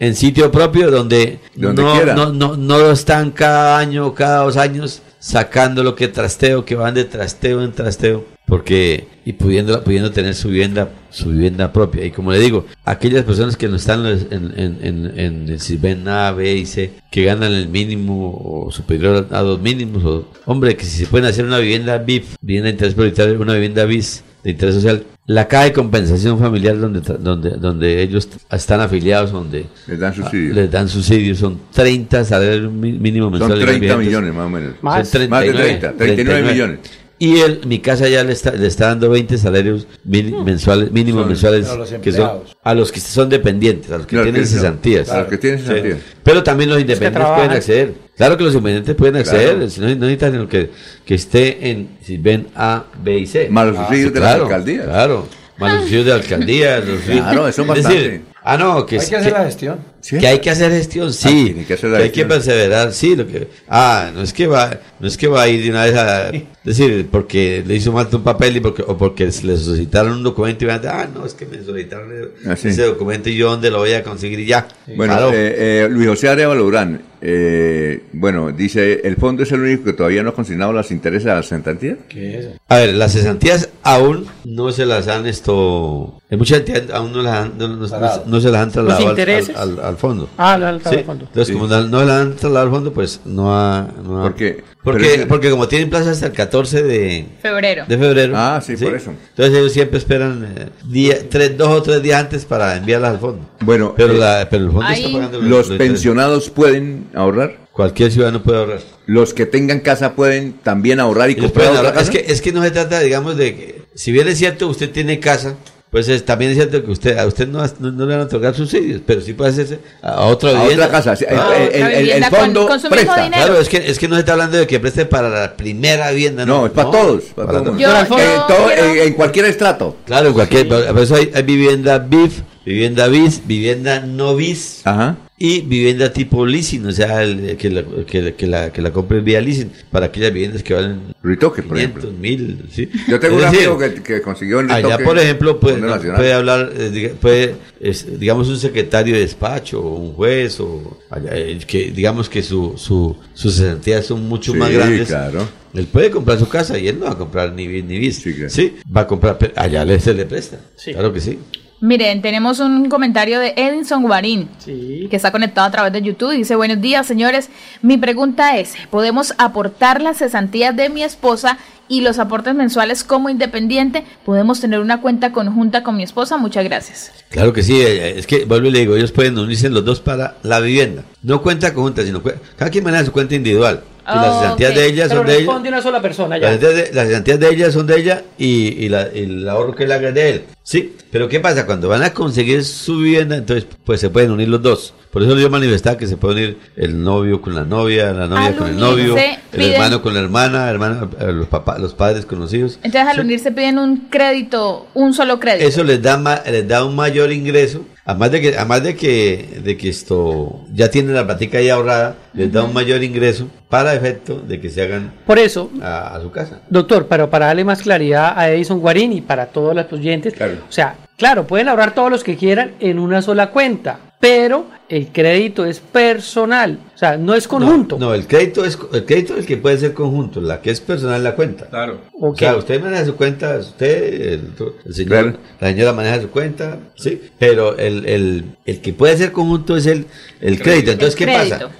en sitio propio donde, no, no, no, no, están cada año, cada dos años sacando lo que trasteo, que van de trasteo en trasteo, porque y pudiendo, pudiendo tener su vivienda, su vivienda propia. Y como le digo, aquellas personas que no están en, en, en, el A, B y C, que ganan el mínimo o superior a dos mínimos, o, hombre, que si se pueden hacer una vivienda VIP, vivienda de interés prioritario, una vivienda BIS, de interés social. La caja de compensación familiar donde, tra- donde, donde ellos están afiliados, donde Les dan subsidios. les dan subsidios, son 30 salarios mínimos Son mensuales. 30 vigentes. millones más o menos. Son Más. 39, Más de 30, 39 millones. Y él, mi casa ya le está, le está dando 20 salarios mini- mensuales, mínimos Son- mensuales a los que son a los que son dependientes, a los que Claro, tienen cesantías. a los que tienen Sí. cesantías. Pero también los independientes pueden acceder. Claro que los independientes pueden acceder, Claro. si no, no necesitan que, que esté en, si ven A, B y C. Más los sí, de las claro, alcaldías. Claro, más los de alcaldía. los Claro, eso es es bastante. decir, ah, no, que Hay que hacer que- la gestión. Que hay que hacer gestión, sí. Ah, tiene que hacer la que hay que perseverar, sí. Lo que, ah, no es que va, no es que va a ir de una vez a decir porque le hizo falta un papel y porque, o porque le solicitaron un documento y van a decir, ah, no, es que me solicitaron Ah, sí. ese documento y yo dónde lo voy a conseguir y ya. Bueno, Claro. eh, eh, Luis José Arevalo Durán, eh, bueno, dice, ¿el fondo es el único que todavía no ha consignado las intereses a la cesantías? ¿Qué es eso? A ver, las cesantías aún no se las han esto. En muchas entidades aún no, las han- no, no- no- no se las han trasladado al, al- al fondo. Ah, lo han Sí. al fondo. Entonces, Sí. como no, no la han trasladado al fondo, pues no ha. No ha- ¿Por qué? Porque, es- porque como tienen plaza hasta el 14 de, Febrero. de febrero. Ah, sí, por eso. Entonces ellos siempre esperan eh, día, tres, dos o tres días antes para enviarlas al fondo. Bueno, Pero, eh, la, pero el fondo Ahí- está pagando ¿Los los pensionados pueden ahorrar? Cualquier ciudadano puede ahorrar. ¿Los que tengan casa pueden también ahorrar y comprar pueden otra ahorrar. Es que, es que no se trata, digamos, de que, si bien es cierto usted tiene casa, pues es- también es cierto que usted a usted no, no, no le van a otorgar subsidios, pero sí puede hacerse a otra A vivienda. otra casa, sí, Ah, el- el- el- el con- fondo con presta. Claro, es que, es que no se está hablando de que preste para la primera vivienda. No, es para todos. Para todos. mundo. Yo- Eh, yo todo- quiero- eh, en cualquier estrato. Claro, en cualquier. Por eso hay, hay vivienda BIF, vivienda BIS, vivienda no BIS Ajá. Y vivienda tipo leasing, o sea, el- que, la, que, la, que, la, que la compre vía leasing para aquellas viviendas que valen Retoque, por 500, ejemplo. 1000. ¿sí? Yo tengo Es un decir, amigo que, que consiguió en Allá, por ejemplo, puede, hablar, eh, puede, es, digamos, un secretario de despacho, o un juez, o allá, eh, que digamos que su, su, sus cesantías son mucho Sí, más grandes. claro. Él puede comprar su casa y él no va a comprar ni BIS ni BIS. Sí, claro. Sí, va a comprar, pero allá le, se le presta. Sí. Claro que sí. Miren, tenemos un comentario de Edinson Guarín, Sí. que está conectado a través de YouTube. Dice, buenos días, señores. Mi pregunta es, ¿podemos aportar las cesantías de mi esposa y los aportes mensuales como independiente? ¿Podemos tener una cuenta conjunta con mi esposa? Muchas gracias. Claro que sí, eh, es que vuelvo y le digo, ellos pueden unirse los dos para la vivienda. No cuenta conjunta, sino cada quien maneja su cuenta individual. Y las Oh, cesantías ok. de ella Pero son de ella. responde una sola persona Las ya. cesantías de, las cesantías de ella son de ella y, y la- y el ahorro que le haga de él. Sí, pero ¿qué pasa? Cuando van a conseguir su vivienda, entonces pues se pueden unir los dos. Por eso yo manifestaba que se puede unir el novio con la novia, la novia Al con el novio, el piden- hermano con la hermana, hermano, los papás, los padres con los hijos. Entonces al unirse piden un crédito, un solo crédito. Eso les da ma- les da un mayor ingreso, además de que además de que de que esto ya tienen la platica ahí ahorrada, les da un mayor ingreso para efecto de que se hagan Por eso, a, a su casa. Doctor, pero para darle más claridad a Edison Guarín y para todos los oyentes, Claro. o sea, claro, pueden ahorrar todos los que quieran en una sola cuenta, pero el crédito es personal, sea, no es conjunto. No, no, el crédito es el crédito es el que puede ser conjunto, la que es personal la cuenta. Claro. O Ok. sea, usted maneja su cuenta, usted, el, el señor, Claro. la señora maneja su cuenta, sí, pero el, el, el que puede ser conjunto es el, el crédito. Entonces, ¿qué Crédito. pasa?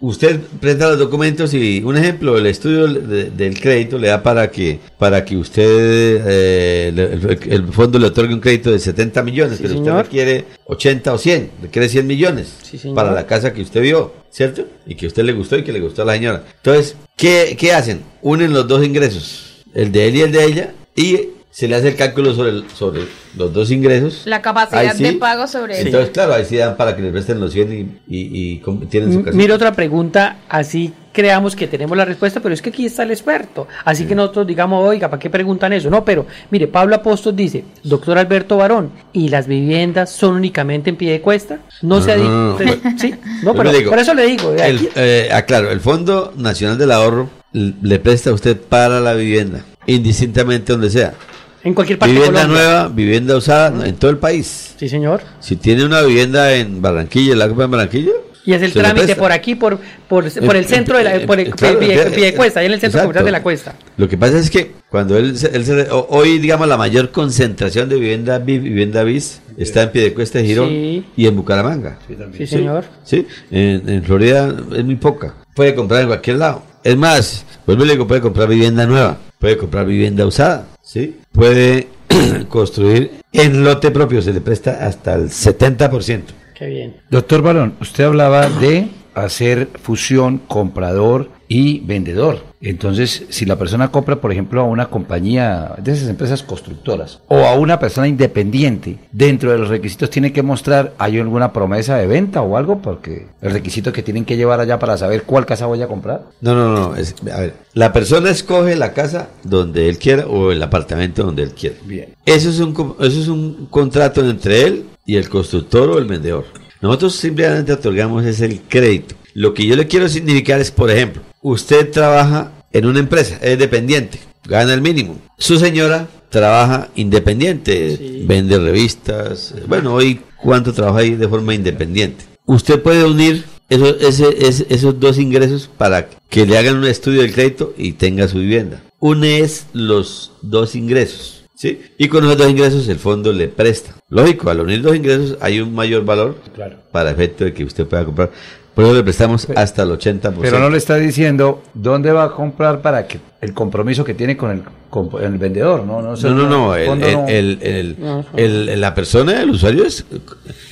Usted presenta los documentos y un ejemplo, el estudio de- del crédito le da para que para que usted eh, le- el, el fondo le otorgue un crédito de 70 millones, Sí, pero señor. usted quiere 80 o 100, le quiere 100 millones Sí, para la casa que usted vio, ¿cierto? Y que a usted le gustó y que le gustó a la señora. Entonces, ¿qué, qué hacen? Unen los dos ingresos, el de él y el de ella, y se le hace el cálculo sobre, el- sobre los dos ingresos. La capacidad sí. de pago sobre. Entonces, claro, ahí sí dan para que le presten los 100 y, y, y tienen su casa. Mira otra pregunta, así creamos que tenemos la respuesta, pero es que aquí está el experto. Así que nosotros digamos, oiga, ¿para qué preguntan eso? No, pero mire, Pablo Apóstol dice, doctor Alberto Barón, ¿y las viviendas son únicamente en pie de cuesta? No se ha dicho. no, no. Sí, no, pero digo, por eso le digo. El, eh, aclaro, el Fondo Nacional del Ahorro le presta a usted para la vivienda, indistintamente donde sea. en cualquier parte Vivienda nueva, vivienda usada, no, en todo el país. Sí, señor. Si tiene una vivienda en Barranquilla, la en Barranquilla. Y es el se trámite presta. por aquí, por, por, por el Eh, centro de la, eh, por el eh, claro, pie, eh, pie de cuesta, ahí en el centro exacto. comercial de la cuesta. Lo que pasa es que cuando él, se- él se- hoy, digamos, la mayor concentración de vivienda BIS, vivienda BIS está en Piedecuesta de Girón Sí. y en Bucaramanga. Sí, señor. Sí, en, en Florida es muy poca. Puede comprar en cualquier lado. Es más, vuelvo y le digo, puede comprar vivienda nueva, puede comprar vivienda usada. ¿sí? puede construir en lote propio, se le presta hasta el 70%. Qué bien. Doctor Barón, usted hablaba de hacer fusión comprador y vendedor. Entonces, si la persona compra, por ejemplo, a una compañía de esas empresas constructoras o a una persona independiente, dentro de los requisitos tiene que mostrar, ¿hay alguna promesa de venta o algo? Porque el requisito que tienen que llevar allá para saber cuál casa voy a comprar. No, no, no. Es, a ver, la persona escoge la casa donde él quiera o el apartamento donde él quiera. Bien. Eso es un, eso es un contrato entre él y el constructor o el vendedor. Nosotros simplemente otorgamos es el crédito. Lo que yo le quiero significar es, por ejemplo, usted trabaja en una empresa, es dependiente, gana el mínimo. Su señora trabaja independiente, vende revistas. Bueno, hoy cuánto trabaja ahí de forma independiente. Usted puede unir eso- ese- ese- esos dos ingresos para que le hagan un estudio del crédito y tenga su vivienda. Une es los dos ingresos. ¿Sí? Y con esos dos ingresos el fondo le presta. Lógico, al unir dos ingresos hay un mayor valor para efecto de que usted pueda comprar. Por eso le prestamos hasta el 80%. Pero no le está diciendo dónde va a comprar para que el compromiso que tiene con el, con el vendedor, ¿no? No, No, no, no. El, el- no- el- el- el- el- la persona, el usuario, es-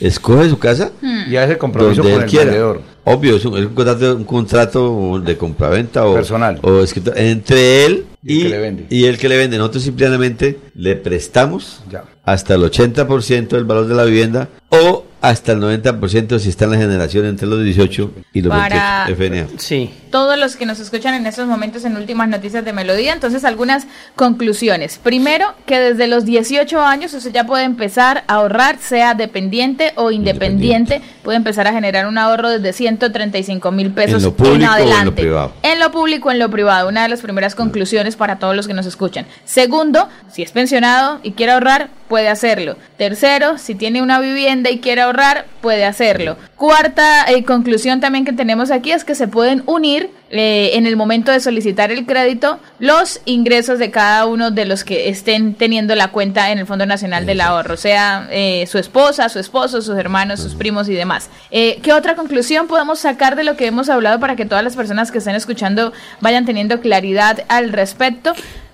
escoge su casa y hace compromiso donde con el quiera. vendedor. Obvio, es un, es un contrato, un contrato de compraventa o Personal. o escrito entre él Y el que le vende. y el que le vende. Nosotros simplemente le prestamos Ya. hasta el 80% del valor de la vivienda o hasta el 90% si está en la generación entre los 18 y los Para- 28 FNA. Sí. Todos los que nos escuchan en estos momentos en últimas noticias de Melodía. Entonces, algunas conclusiones. Primero, que desde los 18 años usted ya puede empezar a ahorrar, sea dependiente o independiente. Puede empezar a generar un ahorro desde 135 mil pesos En lo público o en lo adelante. privado. En lo público, en lo privado. Una de las primeras conclusiones para todos los que nos escuchan. Segundo, si es pensionado y quiere ahorrar, puede hacerlo. Tercero, si tiene una vivienda y quiere ahorrar, puede hacerlo. Cuarta eh, conclusión también que tenemos aquí es que se pueden unir eh, en el momento de solicitar el crédito los ingresos de cada uno de los que estén teniendo la cuenta en el Fondo Nacional del Ahorro, sea eh, su esposa, su esposo, sus hermanos, sus primos y demás. Eh, ¿Qué otra conclusión podemos sacar de lo que hemos hablado para que todas las personas que estén escuchando vayan teniendo claridad al respecto?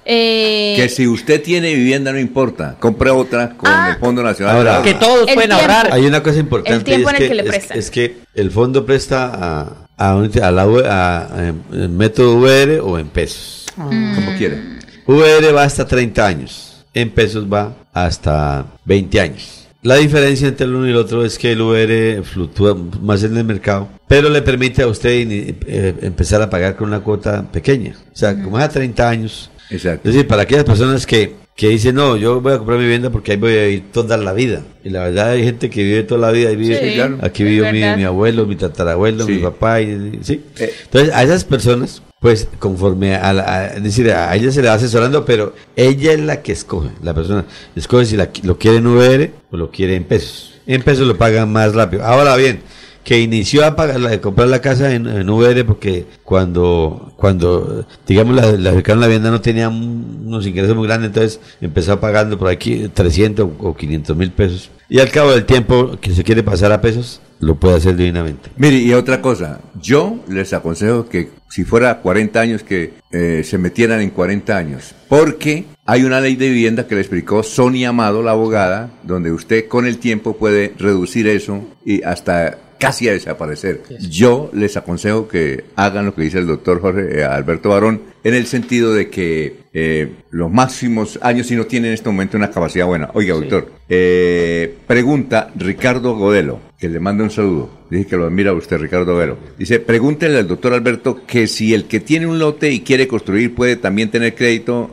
Eh, Que si usted tiene vivienda no importa, compre otra con Ah. el Fondo Nacional. Ahora, Que todos El pueden tiempo. ahorrar. Hay una cosa importante. El tiempo es en el que le es- prestan. Es, que el fondo presta a, a, un- a la a- en- en método VR o en pesos. Como quiere. VR va hasta 30 años. En pesos va hasta 20 años. La diferencia entre el uno y el otro es que el VR fluctúa más en el mercado, pero le permite a usted eh, empezar a pagar con una cuota pequeña. O sea, como es a 30 años. Exacto. Es decir, para aquellas personas que, que dicen, no, yo voy a comprar mi vivienda porque ahí voy a vivir toda la vida. Y la verdad hay gente que vive toda la vida. Ahí vive, Sí, claro. Aquí vivió mi, mi abuelo, mi tatarabuelo, Sí. mi papá. Y, ¿sí? Eh. Entonces, a esas personas, pues, conforme a, la, a- es decir, a ella se le va asesorando, pero ella es la que escoge, la persona. Escoge si la- lo quiere en VR o lo quiere en pesos. En pesos lo pagan más rápido. Ahora bien, que inició a pagar, la- a comprar la casa en, en VR porque cuando, cuando digamos, la, la cercana la vivienda no tenía un- unos ingresos muy grandes, entonces empezó pagando por aquí 300 o 500 mil pesos. Y al cabo del tiempo que se quiere pasar a pesos, lo puede hacer divinamente. Mire, y otra cosa, yo les aconsejo que si fuera 40 años, que eh, se metieran en 40 años, porque hay una ley de vivienda que le explicó Sonia Amado, la abogada, donde usted con el tiempo puede reducir eso y hasta casi a desaparecer. Yo les aconsejo que hagan lo que dice el doctor Jorge eh, Alberto Barón, en el sentido de que eh, los máximos años, si no tienen en este momento una capacidad buena. Oiga, doctor, eh, pregunta Ricardo Godelo, que le manda un saludo. Dice que lo admira usted, Ricardo Godelo. Dice, pregúntele al doctor Alberto que si el que tiene un lote y quiere construir puede también tener crédito.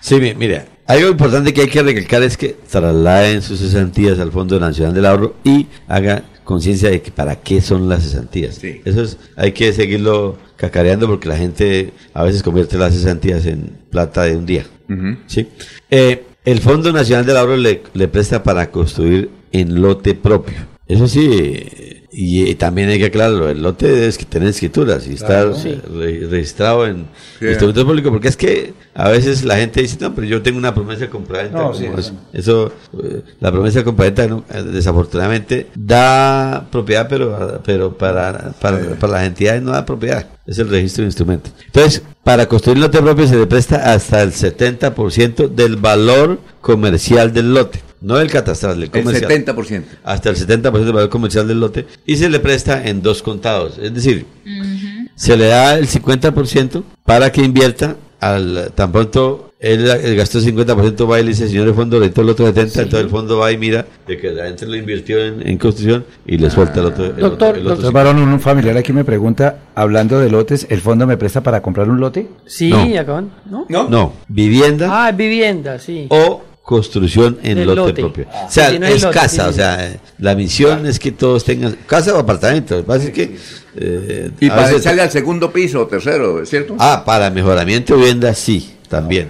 Sí, mi- mira, algo importante que hay que recalcar es que trasladen sus cesantías al Fondo Nacional del Ahorro y haga conciencia de que para qué son las cesantías. Sí. Eso es, hay que seguirlo cacareando porque la gente a veces convierte las cesantías en plata de un día. ¿sí? Eh, el Fondo Nacional del Ahorro le, le presta para construir en lote propio. Eso sí, y, y también hay que aclararlo, el lote es que tener escrituras y Claro, estar sí. re- registrado en Sí. instrumentos públicos, porque es que a veces la gente dice, no, pero yo tengo una promesa de compraventa. No, sí, eso, eh, la promesa de compraventa. Eh, desafortunadamente da propiedad, pero, pero para, para, para las entidades no da propiedad, es el registro de instrumentos. Entonces, para construir lote propio se le presta hasta el 70% del valor comercial del lote. No el catastral, el El comercial. 70%. Hasta el 70% del valor comercial del lote. Y se le presta en dos contados. Es decir, se le da el 50% para que invierta al tan pronto él, él gastó el 50% va y le dice señor el fondo le el otro 70 entonces el fondo va y mira de que la gente lo invirtió en, en construcción y le suelta el otro el otro- Doctor, el otro Doctor Barón, un familiar aquí me pregunta, hablando de lotes, ¿el fondo me presta para comprar un lote? Sí, No. acaban, ¿no? no vivienda Ah, vivienda, sí. o construcción en lote, lote. propio. Ah. o sea, Si no es lote, casa, sí. o sea, eh, la misión es que todos tengan casa o apartamento. Lo que pasa es que eh, Y para veces- echarle al segundo piso o tercero, ¿es cierto? Ah, para mejoramiento de vivienda, sí, también.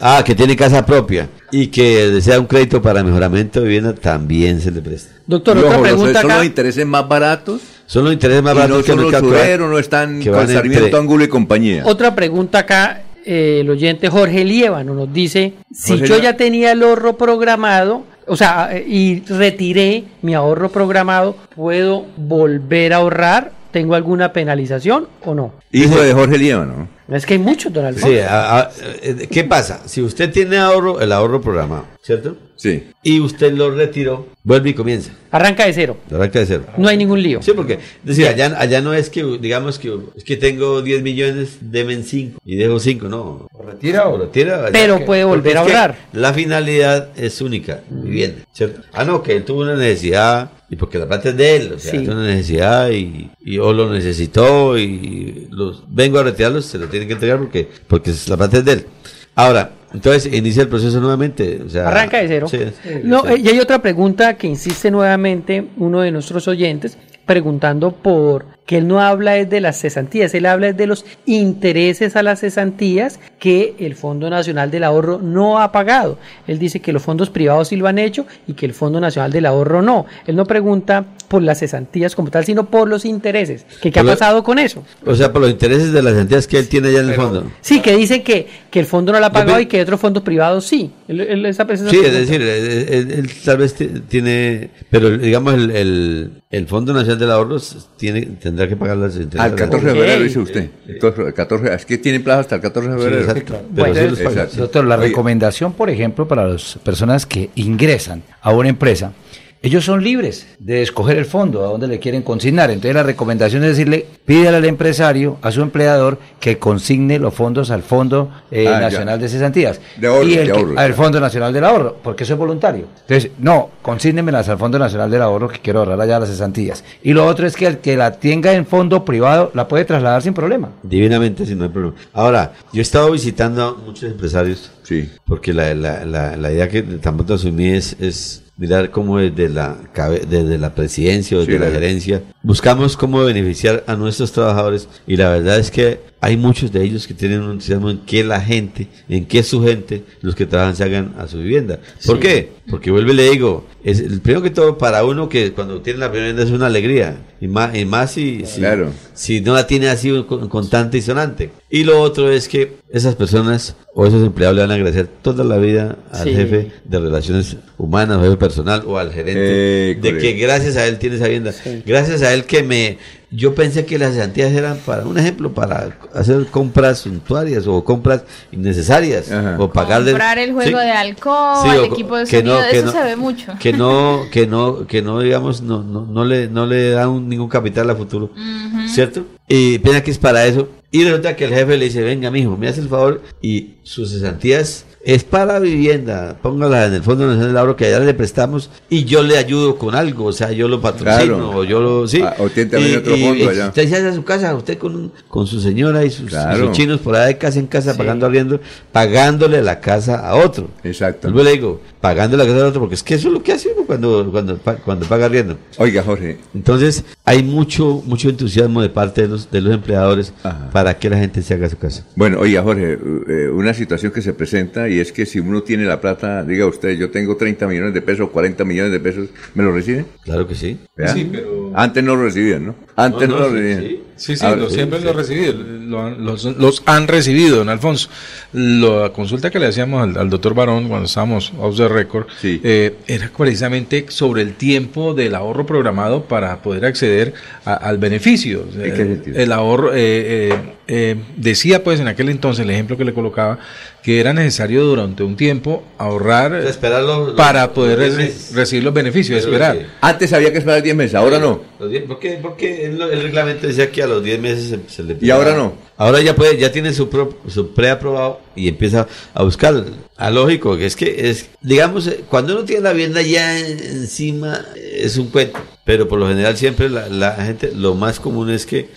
Ah, que tiene casa propia y que desea un crédito para mejoramiento de vivienda, también se le presta. Doctor, otra pregunta son acá. los intereses más baratos Son los intereses más y baratos no que son el los sureros, no están entre- Angulo y compañía. Otra pregunta acá, eh, el oyente Jorge Liévano nos dice, si Jorge yo Liévano. ya tenía el ahorro programado, o sea, y retiré mi ahorro programado, ¿puedo volver a ahorrar? ¿Tengo alguna penalización o no? Hijo de Jorge Líbano. Es que hay muchos, don Alfonso. Sí, a- a- eh, ¿qué pasa? Si usted tiene ahorro, el ahorro programado, ¿cierto? Sí. Y usted lo retiró, vuelve y comienza. Arranca de cero. Arranca de cero. No hay ningún lío. Sí, porque, es decir, allá, allá no es que, digamos que, es que tengo 10 millones, deben 5 y dejo 5, no. ¿Retira o retira? allá Pero que- puede volver a ahorrar. La finalidad es única, vivienda, ¿cierto? Ah, no, que él tuvo una necesidad y porque la plata es de él, o sea, Sí. tuvo una necesidad y, y o lo necesitó y los vengo a retirarlos, se lo tienen que entregar porque, porque la plata es de él. Ahora, entonces inicia el proceso nuevamente, o sea, Arranca de cero. sí, No, sí. y hay otra pregunta que insiste nuevamente uno de nuestros oyentes preguntando por que él no habla es de las cesantías, él habla es de los intereses a las cesantías que el Fondo Nacional del Ahorro no ha pagado. Él dice que los fondos privados sí lo han hecho y que el Fondo Nacional del Ahorro no. Él no pregunta por las cesantías como tal, sino por los intereses. ¿Qué, qué ha pasado con eso? O sea, por los intereses de las entidades que él tiene allá en el fondo. Sí, que dice que, que el fondo no lo ha pagado y que otros fondos privados sí. Él- él- esa- esa Sí, es decir, él, él- él tal vez ti- tiene, pero digamos el, el, el Fondo Nacional del Ahorro tiene, tendrá que pagar las intereses. Al 14 de febrero, dice usted. Entonces, el 14, es que tienen plazo hasta el 14 de Sí, febrero. exacto. Pero Bueno, sí exacto. Doctor, la recomendación, por ejemplo, para las personas que ingresan a una empresa, ellos son libres de escoger el fondo a donde le quieren consignar. Entonces la recomendación es decirle, pídale al empresario, a su empleador, que consigne los fondos al Fondo eh, Ah, ya. Nacional de Cesantías. De ahorro, y el de que- ahorro, al. Fondo Nacional del Ahorro, porque eso es voluntario. Entonces, no, consígnemelas al Fondo Nacional del Ahorro, que quiero ahorrar allá las cesantías. Y lo otro es que el que la tenga en fondo privado, la puede trasladar sin problema. Divinamente, si no hay problema. Ahora, yo he estado visitando a muchos empresarios, Sí. porque la, la, la, la idea que tampoco asumí es, es mirar cómo desde la, desde la presidencia o desde Sí, la la- gerencia buscamos cómo beneficiar a nuestros trabajadores y la verdad es que hay muchos de ellos que tienen un entusiasmo en que la gente, en que su gente, los que trabajan se hagan a su vivienda. ¿Por Sí. qué? Porque vuelve y le digo, es el primero que todo para uno que cuando tiene la primera vivienda es una alegría y más, y más si, si, Claro. si no la tiene así con- constante y sonante. Y lo otro es que esas personas o esos empleados le van a agradecer toda la vida al Sí. jefe de relaciones humanas, o jefe personal o al gerente Eh, de que gracias a él tiene esa vivienda. Gracias a él que me yo pensé que las cesantías eran para un ejemplo para hacer compras suntuarias o compras innecesarias Ajá. o pagarle Comprar el juego Sí. de alcohol, Sí, el equipo de que sonido, no- que eso no- se ve mucho. que no que no que no digamos no no, no le no le da un- ningún capital a futuro cierto y piensa que es para eso y resulta que el jefe le dice venga mijo me hace el favor y sus cesantías es para vivienda, póngala en el Fondo Nacional del Ahorro que allá le prestamos y yo le ayudo con algo, o sea, yo lo patrocino Claro. o yo lo sí. Ah, o tiene también Y- otro fondo y allá. Usted se hace a su casa, usted con, con su señora y sus, Claro. sus chinos por ahí de casa en casa pagando arriendo, pagándole la casa a otro. Exacto. Y le digo, pagando la casa a otro, porque es que eso es lo que hace uno cuando, cuando, cuando paga arriendo. Oiga, Jorge, Entonces, hay mucho mucho entusiasmo de parte de los, de los empleadores para que la gente se haga su casa. Bueno, oiga Jorge, eh, una situación que se presenta y es que si uno tiene la plata, diga usted, yo tengo 30 millones de pesos, 40 millones de pesos, ¿me lo recibe? Claro que sí. Sí, pero... Antes no lo recibían, ¿no? Antes no, lo recibían. Sí, sí, siempre lo recibido, los, los, han recibido, don Alfonso. La consulta que le hacíamos al, doctor Barón cuando estábamos off the record eh, era precisamente sobre el tiempo del ahorro programado para poder acceder al beneficio. El ahorro, eh, eh, decía pues en aquel entonces, el ejemplo que le colocaba, que era necesario durante un tiempo ahorrar para poder recibir los beneficios, esperar. Antes había que esperar 10 meses, ahora no. porque, porque el, reglamento decía que a los 10 meses se, le ¿Y ahora no? Ahora ya puede, ya tiene su, su preaprobado y empieza a buscar. A lógico, que es que es, digamos, eh, cuando uno tiene la vivienda ya encima, es un cuento. Pero por lo general siempre la, gente, lo más común es que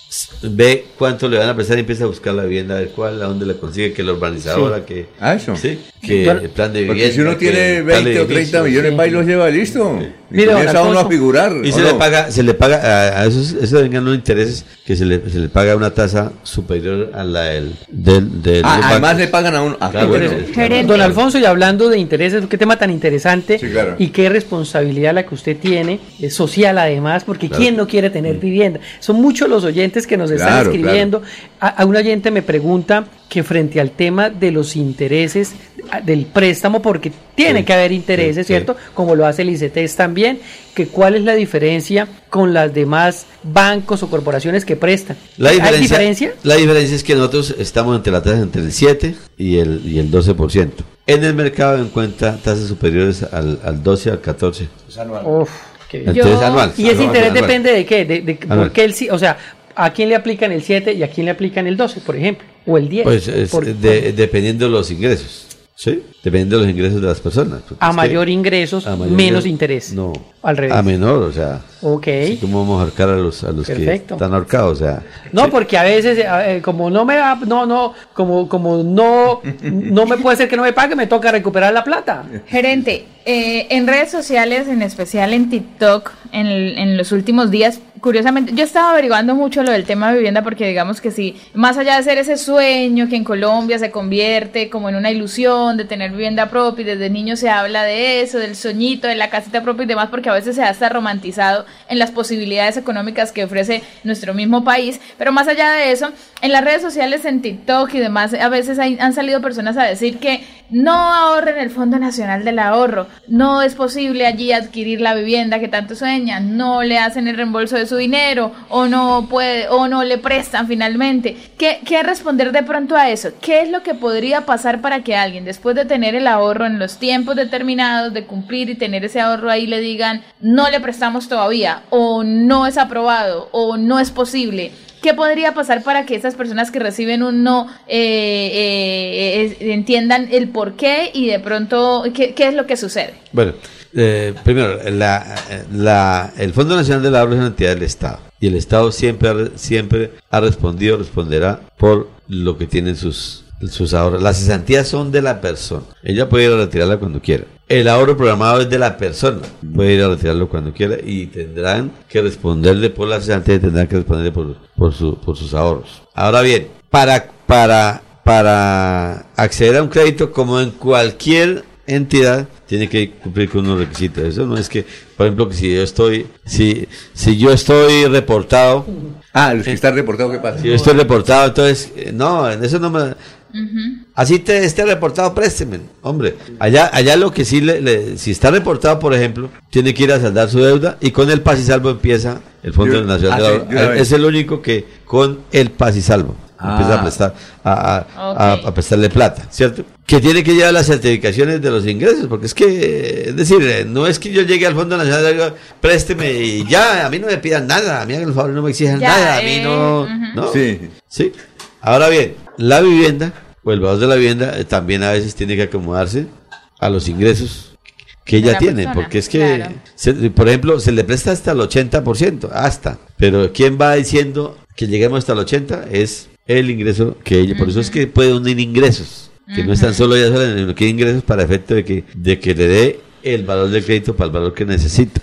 ve cuánto le van a prestar y empieza a buscar la vivienda, a ver cuál, a dónde la consigue, que la urbanizadora, que... Ah, eso. Sí, que el plan de vivienda. Porque si uno tiene 20 o 30 millones, va y los lleva listo. Y Mira, comienza uno a figurar. Y se le paga, se le paga a, esos, esos vengan los intereses que se le, se le paga una tasa superior a la del... del, ah, además le pagan a un... Ah, Don Alfonso, y hablando de intereses, qué tema tan interesante y qué responsabilidad la que usted tiene, es social además, porque ¿quién no quiere tener mm. vivienda? Son muchos los oyentes que nos están escribiendo. A, un oyente me pregunta que frente al tema de los intereses del préstamo, porque tiene que haber intereses, ¿cierto? Como lo hace el ICETES también, que cuál es la diferencia con las demás bancos o corporaciones que prestan. La diferencia, ¿Hay diferencia? La diferencia es que nosotros estamos entre la tasa entre el 7 y el, y el 12%. En el mercado encuentra tasas superiores al, al 12 al 14. Es anual. Uf. anual. ¿Y ese interés depende de qué? De, de por qué el, o sea, ¿a quién le aplican el 7 y a quién le aplican el 12, por ejemplo? O el 10. Pues dependiendo de los ingresos. Sí, dependiendo de los ingresos de las personas. A mayor ingresos, menos interés. No, al revés. A menor, o sea. Ok. ¿Cómo vamos a ahorcar a los, a los que están ahorcados? O sea. No, porque a veces, eh, como no me va, no, no, como, como no, no me puede ser que no me pague, me toca recuperar la plata. Gerente, eh, en redes sociales, en especial en TikTok, en, en los últimos días, curiosamente, yo estaba averiguando mucho lo del tema de vivienda porque digamos que sí, más allá de ser ese sueño que en Colombia se convierte como en una ilusión de tener vivienda propia y desde niño se habla de eso, del soñito, de la casita propia y demás, porque a veces se ha hasta romantizado en las posibilidades económicas que ofrece nuestro mismo país, pero más allá de eso, en las redes sociales, en TikTok y demás, a veces han salido personas a decir que no ahorren el Fondo Nacional del Ahorro, no es posible allí adquirir la vivienda que tanto sueñan, no le hacen el reembolso de su dinero o no puede o no le prestan finalmente. ¿Qué, ¿Qué responder de pronto a eso? ¿Qué es lo que podría pasar para que alguien después de tener el ahorro en los tiempos determinados, de cumplir y tener ese ahorro ahí le digan no le prestamos todavía o no es aprobado o no es posible? ¿Qué podría pasar para que esas personas que reciben un no eh, eh, entiendan el por qué y de pronto qué, es lo que sucede? Bueno, eh, primero, la, el Fondo Nacional del Ahorro es una entidad del Estado y el Estado siempre siempre ha respondido, responderá por lo que tienen sus, sus ahorros. Las cesantías son de la persona. Ella puede retirarla cuando quiera. El ahorro programado es de la persona. Puede ir a retirarlo cuando quiera y tendrán que responderle por la cesantía y tendrán que responderle por, por, su, por sus ahorros. Ahora bien, para, para, para acceder a un crédito como en cualquier entidad, tiene que cumplir con unos requisitos. Eso no es que, por ejemplo, que si yo estoy, si, si yo estoy reportado. Ah, los que están reportados, ¿qué pasa? Si yo estoy reportado, entonces, eh, no, en eso no me, Así te esté reportado, présteme. Hombre, allá, allá lo que sí, le, si está reportado, por ejemplo, tiene que ir a saldar su deuda y con el paz y salvo empieza el Fondo Nacional ah, Es el único que con el paz y salvo empieza a ah. prestar, a, prestarle plata, ¿cierto? Que tiene que llevar las certificaciones de los ingresos, porque es que, es decir, eh, no es que yo llegue al Fondo Nacional y diga, présteme y ya, a mí no me pidan nada, a mí el favor no me exijan nada, a mí no, eh, no. Sí. Sí. Ahora bien, la vivienda o el valor de la vivienda eh, también a veces tiene que acomodarse a los ingresos que ella tiene, porque es que, por ejemplo, se le presta hasta el 80%, hasta, pero ¿quién va diciendo que lleguemos hasta el 80%? Es el ingreso que ella, por eso es que puede unir ingresos, que no están solo ella sola, sino que ingresos para efecto de que, de que le dé el valor del crédito para el valor que necesita.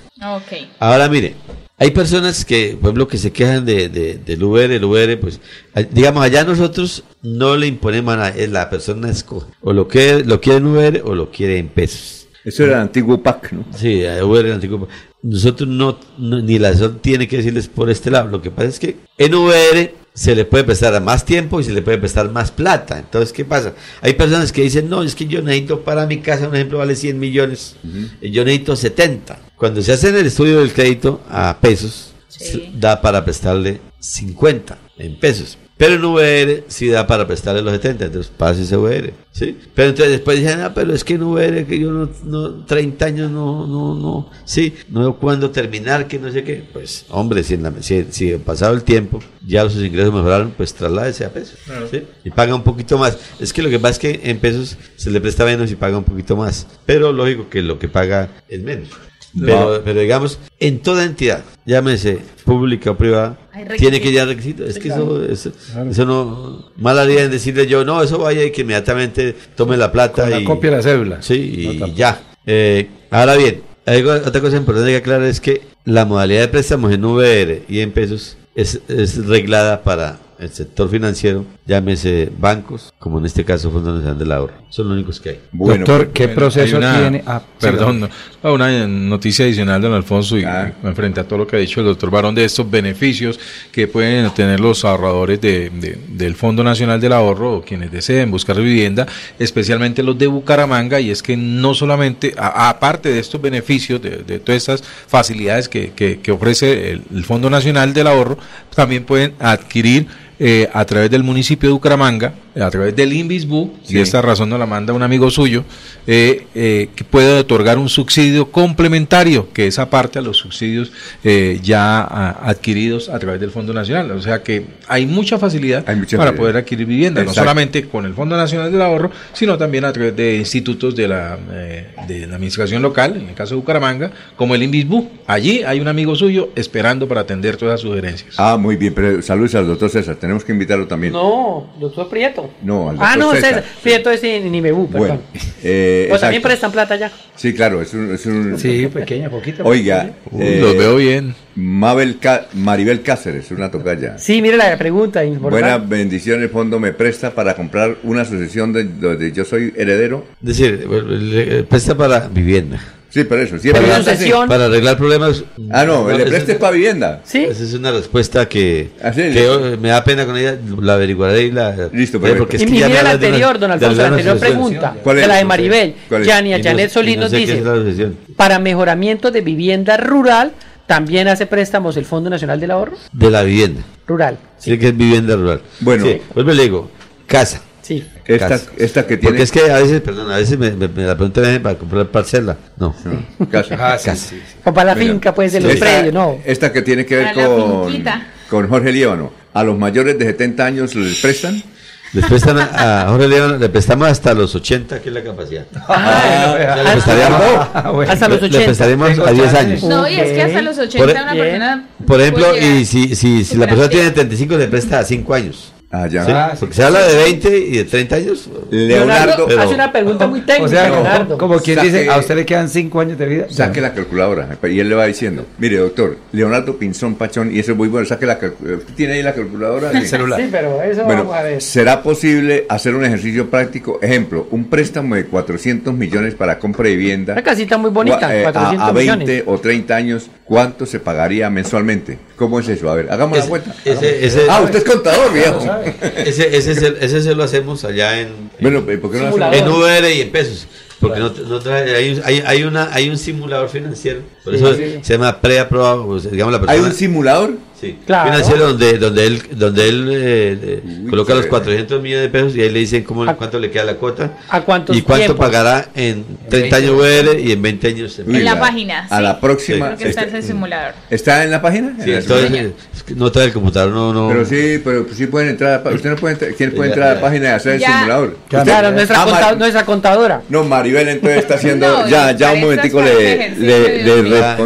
Ahora mire, hay personas que, por ejemplo, que se quejan de, de- del VR, el VR, pues, a- digamos, allá nosotros no le imponemos es la persona escoge, o lo quiere, lo quiere en VR o lo quiere en pesos. Eso era el antiguo PAC, ¿no? Sí, el VR, el antiguo PAC. Nosotros no, no- ni la SON tiene que decirles por este lado, lo que pasa es que en VR se le puede prestar a más tiempo y se le puede prestar más plata. Entonces, ¿qué pasa? Hay personas que dicen, no, es que yo necesito para mi casa, un ejemplo, vale 100 millones, y yo necesito 70. Cuando se hace en el estudio del crédito a pesos, se- da para prestarle 50 en pesos. Pero en VR sí da para prestarle los 70, entonces pase ese VR, ¿sí? Pero entonces después dicen, ah, pero es que en VR, que yo no, no 30 años no, no, no, sí, no veo cuándo terminar, que no sé qué. Pues, hombre, si, en la, si, si pasado el tiempo, ya sus ingresos mejoraron, pues trasládese a pesos, ¿sí? Y paga un poquito más. Es que lo que pasa es que en pesos se le presta menos y paga un poquito más. Pero lógico que lo que paga es menos. Pero, pero digamos, en toda entidad, llámese pública o privada, tiene que llevar requisitos. Es que eso, eso, eso no, mal haría en decirle yo, no, eso vaya y que inmediatamente tome la plata Con la y copia de la cédula. Sí, y ya. Eh, ahora bien, algo- otra cosa importante que aclarar es que la modalidad de préstamos en VR y en pesos es, es reglada para el sector financiero, llámese bancos, como en este caso Fondo Nacional del Ahorro. Son los únicos que hay. Doctor, ¿qué Bueno, proceso una- tiene? Ah, perdón, no, una noticia adicional, don Alfonso, y frente a todo lo que ha dicho el doctor Barón de estos beneficios que pueden tener los ahorradores de- de- del Fondo Nacional del Ahorro o quienes deseen buscar vivienda, especialmente los de Bucaramanga, y es que no solamente, aparte de estos beneficios, de, de todas estas facilidades que, que- que ofrece el, el Fondo Nacional del Ahorro, también pueden adquirir eh, a través del municipio de Bucaramanga, a través del Invisbu, Sí. y esta razón nos la manda un amigo suyo, eh, eh, que puede otorgar un subsidio complementario, que es aparte a los subsidios eh, ya a- adquiridos a través del Fondo Nacional. O sea que hay mucha facilidad mucha para poder adquirir vivienda, Exacto. no solamente con el Fondo Nacional del Ahorro, sino también a través de institutos de la, eh, de la administración local, en el caso de Bucaramanga, como el Invisbu. Allí hay un amigo suyo esperando para atender todas las sugerencias. Ah, muy bien, pero saludos al doctor César. Tenemos que invitarlo también. No, doctor Prieto. No, al doctor Ah, no, César. César. Prieto es en Nimebú, perdón. Bueno, eh, o también prestan plata ya. Sí, claro, es un... Es un Sí, pequeña, poquita. Oiga, Uy, los veo bien. Mabel Ca- Maribel Cáceres, una tocaya. Sí, mire la pregunta importante. Buenas bendiciones, el fondo me presta para comprar una sucesión de donde yo soy heredero. Es decir, le- le presta para vivienda. Sí, pero eso, siempre para, es para arreglar problemas. Ah, no, le esa- preste para vivienda. Sí. Esa es una respuesta que, Así que es. yo- me da pena con ella, la averiguaré y la... Listo, perfecto. porque es y que me la anterior, don Alfonso, la anterior sucesión. pregunta. ¿Cuál es? la de Maribel. ¿Cuál es? Yani Y no- Janet Solís no nos dice, es la sucesión. para mejoramiento de vivienda rural, también hace préstamos el Fondo Nacional del Ahorro De la vivienda. rural. Sí, que es vivienda rural. Bueno. Sí, vuelve y le digo, casa. Sí. Esta, esta que tiene... Porque es que a veces, perdón, a veces me, me- me la preguntan para comprar parcela. No. Casa. Ah, sí, Casa. sí, sí. O para la Mira, finca, puede ser los esta, predios, no. esta que tiene que ver con, con Jorge Líbano. ¿A los mayores de 70 años les prestan? Les prestan a, a Jorge León, le prestamos hasta los 80, que es la capacidad. Ah, Ya le ah, prestaríamos, ah, bueno. Hasta los le 80. prestaríamos Tengo a 10 chance. años. No, y es que hasta los 80 Por- una Bien. persona. Por ejemplo, y si, si, si la persona tiene 35, le presta a 5 años. Ah, ya. ¿sí? Ah, sí. Porque se habla de 20 y de 30 años. Leonardo, pero- hace una pregunta muy técnica, O sea, Leonardo. como, quien Saque- dice, a usted le quedan cinco años de vida. saque la calculadora. Y él le va diciendo, mire doctor, Leonardo Pinzón Pachón, y eso es muy bueno, saque la calculadora. ¿Usted tiene ahí la calculadora? El celular. Sí, pero eso Bueno, vamos a ver. ¿será posible hacer un ejercicio práctico? Ejemplo, un préstamo de 400 millones para compra de vivienda. Una casita muy bonita, eh, 400 a, a 20 millones. o 30 años, ¿cuánto se pagaría mensualmente? ¿Cómo es eso? A ver, hagamos la Ese- cuenta. ese- ese- ah, usted es contador, viejo. Ese, ese, se, ese se lo hacemos allá en, Bueno, ¿por qué no hacemos? En VR y en pesos. Porque no, no trae, hay, hay, hay una, hay un simulador financiero. Por Sí, eso sí. se llama preaprobado. pues, digamos, la ¿Hay persona, un simulador? Sí, Claro. financiero donde, donde él, donde él eh, eh, Uy, coloca los qué- 400 millones de pesos y ahí le dicen cómo, ¿A- cuánto le queda la cuota. ¿A cuántos y cuánto tiempos? pagará en 30 años VR y en 20 años en En la página. A sí. la próxima. Creo que está ese simulador. ¿Está en la página? Sí, En la- entonces no trae el computador, no, no. Pero sí, pero sí pueden entrar. a Usted no puede entrar. ¿Quién puede entrar a la página y hacer el simulador? Claro. Claro, nuestra, Ah, conta- Mar- nuestra contadora. No, Maribel entonces está haciendo. No, ya, ya un momentico le, le,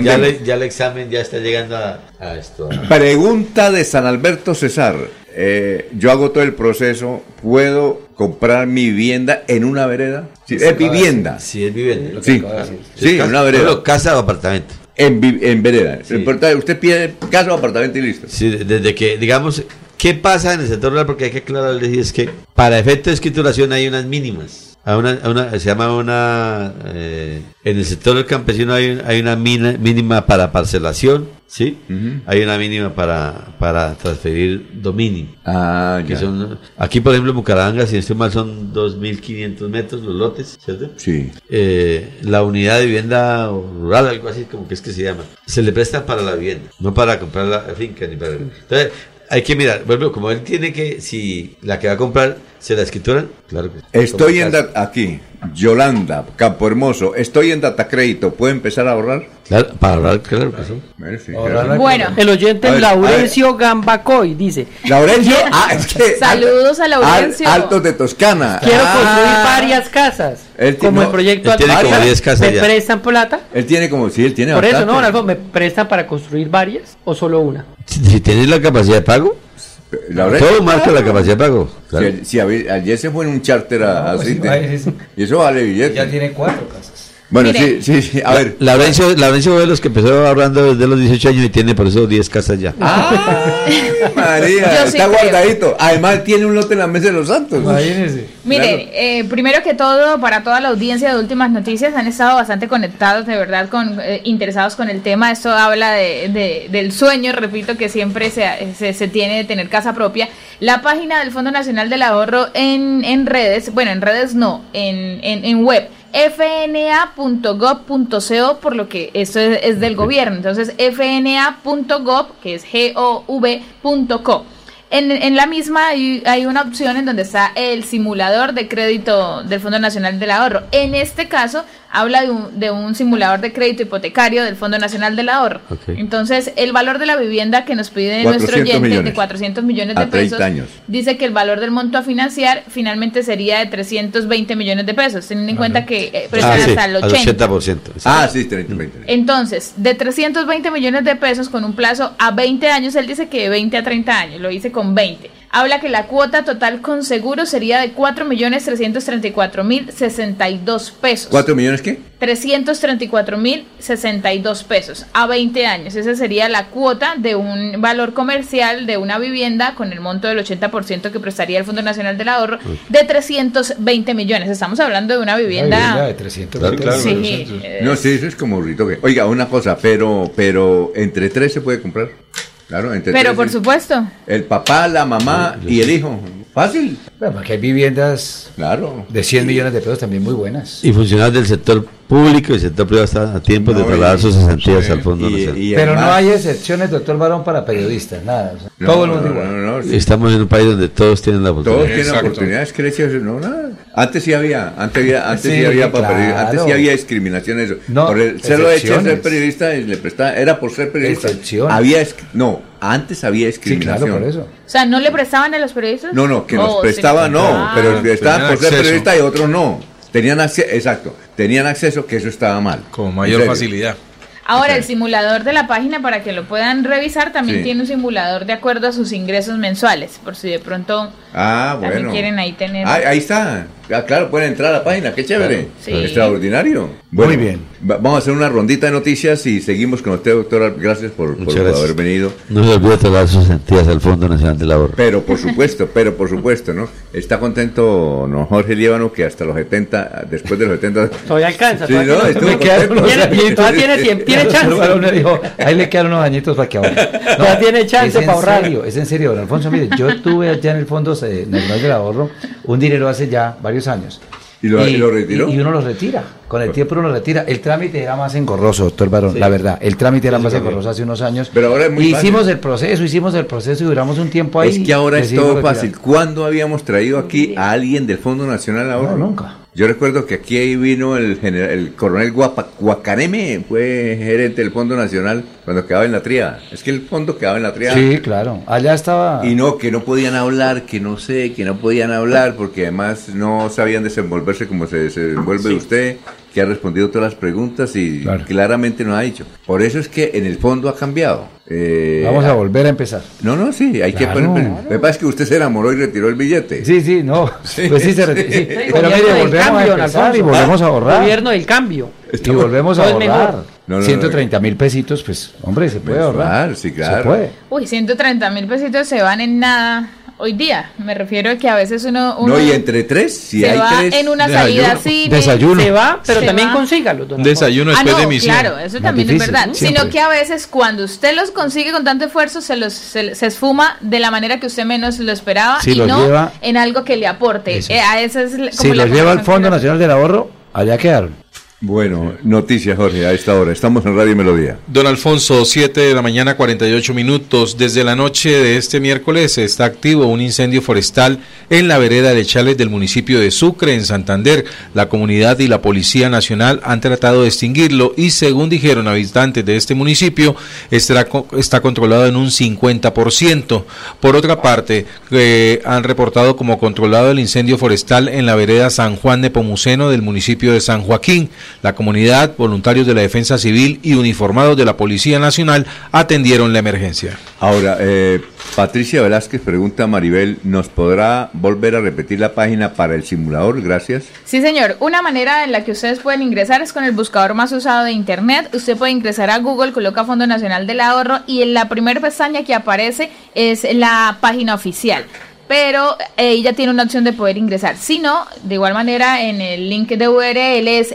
ya, le- ya el examen ya está llegando a, a esto. a- Pregunta de San Alberto César. Eh, yo hago todo el proceso. ¿Puedo comprar mi vivienda en una vereda? Sí, es vivienda. Sí, es vivienda. Sí, sí, Es casa- una vereda. pero casa o apartamento. En, en vereda. Lo importante, Usted pide casa o apartamento y listo. Sí, desde que, digamos, ¿qué pasa en el sector rural? Porque hay que aclararles y es que para efecto de escrituración hay unas mínimas. Hay una, hay una- se llama una... eh, en el sector del campesino hay, hay una mina- mínima para parcelación, ¿sí? Hay una mínima para, para transferir dominio. Ah, que ya. son, aquí, por ejemplo, en Bucaramanga, si no estoy mal, son 2.500 metros los lotes, ¿cierto? Sí. Eh, la unidad de vivienda rural, algo así como que es que se llama, se le presta para la vivienda, no para comprar la finca ni para... Entonces, hay que mirar, vuelvo, como él tiene que, si la que va a comprar se la escrituran, claro que sí. Estoy en aquí, Yolanda, Campo Hermoso, estoy en Data Crédito, ¿puedo empezar a ahorrar? Claro, para ahorrar, claro que sí. Bueno, claro. El oyente ver, Laurencio Gambacoy dice: Laurencio, ah, es que Saludos a Al- Laurencio. Altos de Toscana. Quiero Ah, construir varias casas. Él como no, el proyecto él tiene Alto. como 10 casas ¿Me ya. prestan plata? Él tiene como, sí, él tiene Por eso, bastante. ¿no, Alfonso? ¿Me prestan para construir varias o solo una? Si, si tienes la capacidad de pago, Todo marca la capacidad de pago. claro. Si, si ayer, se fue en un charter a, a pues, es- y eso vale billete. Ya tiene cuatro casas. Bueno, Mire. sí, sí, sí. A ver. Laurencio, Laurencio fue de los que empezó ahorrando desde los 18 años y tiene por eso 10 casas ya. Ah, María, Yo sí está creo. guardadito. Además, tiene un lote en la mesa de los santos. Imagínese. Miren, eh, primero que todo, para toda la audiencia de Últimas Noticias, han estado bastante conectados, de verdad, con eh, interesados con el tema. Esto habla de, de- del sueño, repito, que siempre se, se, se tiene de tener casa propia. La página del Fondo Nacional del Ahorro en, en redes, bueno, en redes no, en, en, en web, fna.gov.co, por lo que esto es, es del gobierno. Entonces, fna.gov, que es G-O-V.co. En, en la misma hay, hay una opción en donde está el simulador de crédito del Fondo Nacional del Ahorro. En este caso, habla de un, de un simulador de crédito hipotecario del Fondo Nacional del Ahorro. Ok. Entonces, el valor de la vivienda que nos pide nuestro 400 oyente millones. de 400 millones de A 30 pesos, años. dice que el valor del monto a financiar finalmente sería de 320 millones de pesos, teniendo en cuenta que eh, Ah, sí, hasta el al 80. 80%. Ah, sí, 30, 20. Entonces, de 320 millones de pesos con un plazo a 20 años, él dice que de 20 a 30 años, lo dice con 20. Habla que la cuota total con seguro sería de 4.334.062 pesos. ¿Cuatro millones qué? 334.062 pesos a 20 años. Esa sería la cuota de un valor comercial de una vivienda con el monto del 80% que prestaría el Fondo Nacional del Ahorro de 320 millones. Estamos hablando de una vivienda... vivienda de 320 Claro, Sí, claro. eh, No, sí, eso es como burrito que. Oiga, una cosa, pero, pero entre tres se puede comprar. Claro, entre pero tres. por supuesto. El papá, la mamá y el hijo. Fácil. Bueno, porque hay viviendas Claro. de 100 millones de pesos también muy buenas. Y funcionarios del sector público y sector privado están a tiempo de trasladar sus cesantías sí, al Fondo y- Nacional. y Pero no hay excepciones, doctor Barón, para periodistas, nada. o sea, No, todo el mundo igual. no, no, sí. Estamos en un país donde todos tienen la Todos oportunidad. tienen Exacto. oportunidades, crece, no, nada. Antes sí había, antes había, antes sí, Sí, había para claro. periodistas, antes sí había discriminación eso. No, por el serlo hecho de ser periodista y le prestaba, era por ser periodista. Excepciones. Había no, antes había Sí, discriminación. claro, por eso. O sea, ¿no le prestaban a los periodistas? No, no, que nos Oh, sí. prestaba no, Ah. pero el que estaban por ser acceso. periodista y otros no. Tenían acceso, exacto, tenían acceso que eso estaba mal. Con mayor facilidad. Ahora, el simulador de la página, para que lo puedan revisar, también Sí. tiene un simulador de acuerdo a sus ingresos mensuales, por si de pronto Ah, también quieren ahí tener... Ah, ahí está. Ah, claro, pueden entrar a la página, qué chévere. Sí. Extraordinario. Muy bien. va- vamos a hacer una rondita de noticias y seguimos con usted, doctora. Gracias por, por Muchas gracias. haber venido. No se olvide trasladar sus cesantías al Fondo Nacional del Ahorro. Pero por supuesto, pero por supuesto, ¿no? Está contento no Jorge Líbano que hasta los 70, después de los 70... Todavía alcanza. Sí, todavía no, tiene- estuvo Me quedaron contento. unos Tiene- añitos. todavía tiene tiempo, tiene chance. dijo, ahí le quedaron unos añitos para que ahorre. Ya tiene chance es en para ahorrar. Serio, es en serio, don Alfonso. Mire, yo tuve allá en el Fondo eh, Nacional del Ahorro un dinero hace ya varios años. ¿Y lo- y lo retiró? Y, y uno lo retira. Con el tiempo uno lo retira. El trámite era más engorroso, doctor Barón, la verdad. El trámite era más engorroso hace unos años. Pero ahora es muy Hicimos fácil. el proceso, hicimos el proceso y duramos un tiempo ahí. Es que ahora es todo retirar. fácil. ¿Cuándo habíamos traído aquí a alguien del Fondo Nacional de Ahorro? No, nunca. Yo recuerdo que aquí vino el, general, el coronel Guapa, Guacareme, fue gerente del Fondo Nacional cuando quedaba en la tríada. Es que el fondo quedaba en la tríada. Sí, claro. Allá estaba. Y no, que no podían hablar, que no sé, que no podían hablar, porque además no sabían desenvolverse como se desenvuelve usted, que ha respondido todas las preguntas y Claro. claramente no ha dicho. Por eso es que en el fondo ha cambiado. Eh, Vamos a volver a empezar. No, no, sí, hay Claro. que poner. Lo que pasa es que usted se enamoró y retiró el billete. Sí, sí, no. pues sí, se reti- sí. Sí, Pero mire, volvemos cambio, a empezar y volvemos a ahorrar. Gobierno del cambio. Y volvemos a ahorrar. mejor. No, 130 mil pesitos, pues, hombre, se puede ahorrar. Sí, claro. Se puede. Uy, 130 mil pesitos se van en nada hoy día. Me refiero a que a veces uno. uno no, y entre tres, si se hay va tres. en una salida así. Desayuno. Se va, pero Se también va. consígalo. don Desayuno Ah, después no, de misión. claro, eso también es verdad. siempre. Sino que a veces cuando usted los consigue con tanto esfuerzo, se los se, se esfuma de la manera que usted menos lo esperaba Si y los no lleva- en algo que le aporte. Eso. Eh, a esa es la- Si como la los lleva al Fondo Nacional del Ahorro, allá quedaron. Bueno, noticias, Jorge, a esta hora. Estamos en Radio Melodía. Don Alfonso, 7 de la mañana, 48 minutos. Desde la noche de este miércoles está activo un incendio forestal en la vereda de Chales del municipio de Sucre, en Santander. La comunidad y la Policía Nacional han tratado de extinguirlo y, según dijeron habitantes de este municipio, estará co- está controlado en un 50%. Por otra parte, eh, han reportado como controlado el incendio forestal en la vereda San Juan de Pomuceno del municipio de San Joaquín. La comunidad, voluntarios de la Defensa Civil y uniformados de la Policía Nacional atendieron la emergencia. Ahora, eh, Patricia Velázquez pregunta a Maribel, ¿nos podrá volver a repetir la página para el simulador? Gracias. Sí, señor. Una manera en la que ustedes pueden ingresar es con el buscador más usado de Internet. Usted puede ingresar a Google, coloca Fondo Nacional del Ahorro y en la primera pestaña que aparece es la página oficial. Pero eh, ella tiene una opción de poder ingresar. Si no, de igual manera, en el link de URL es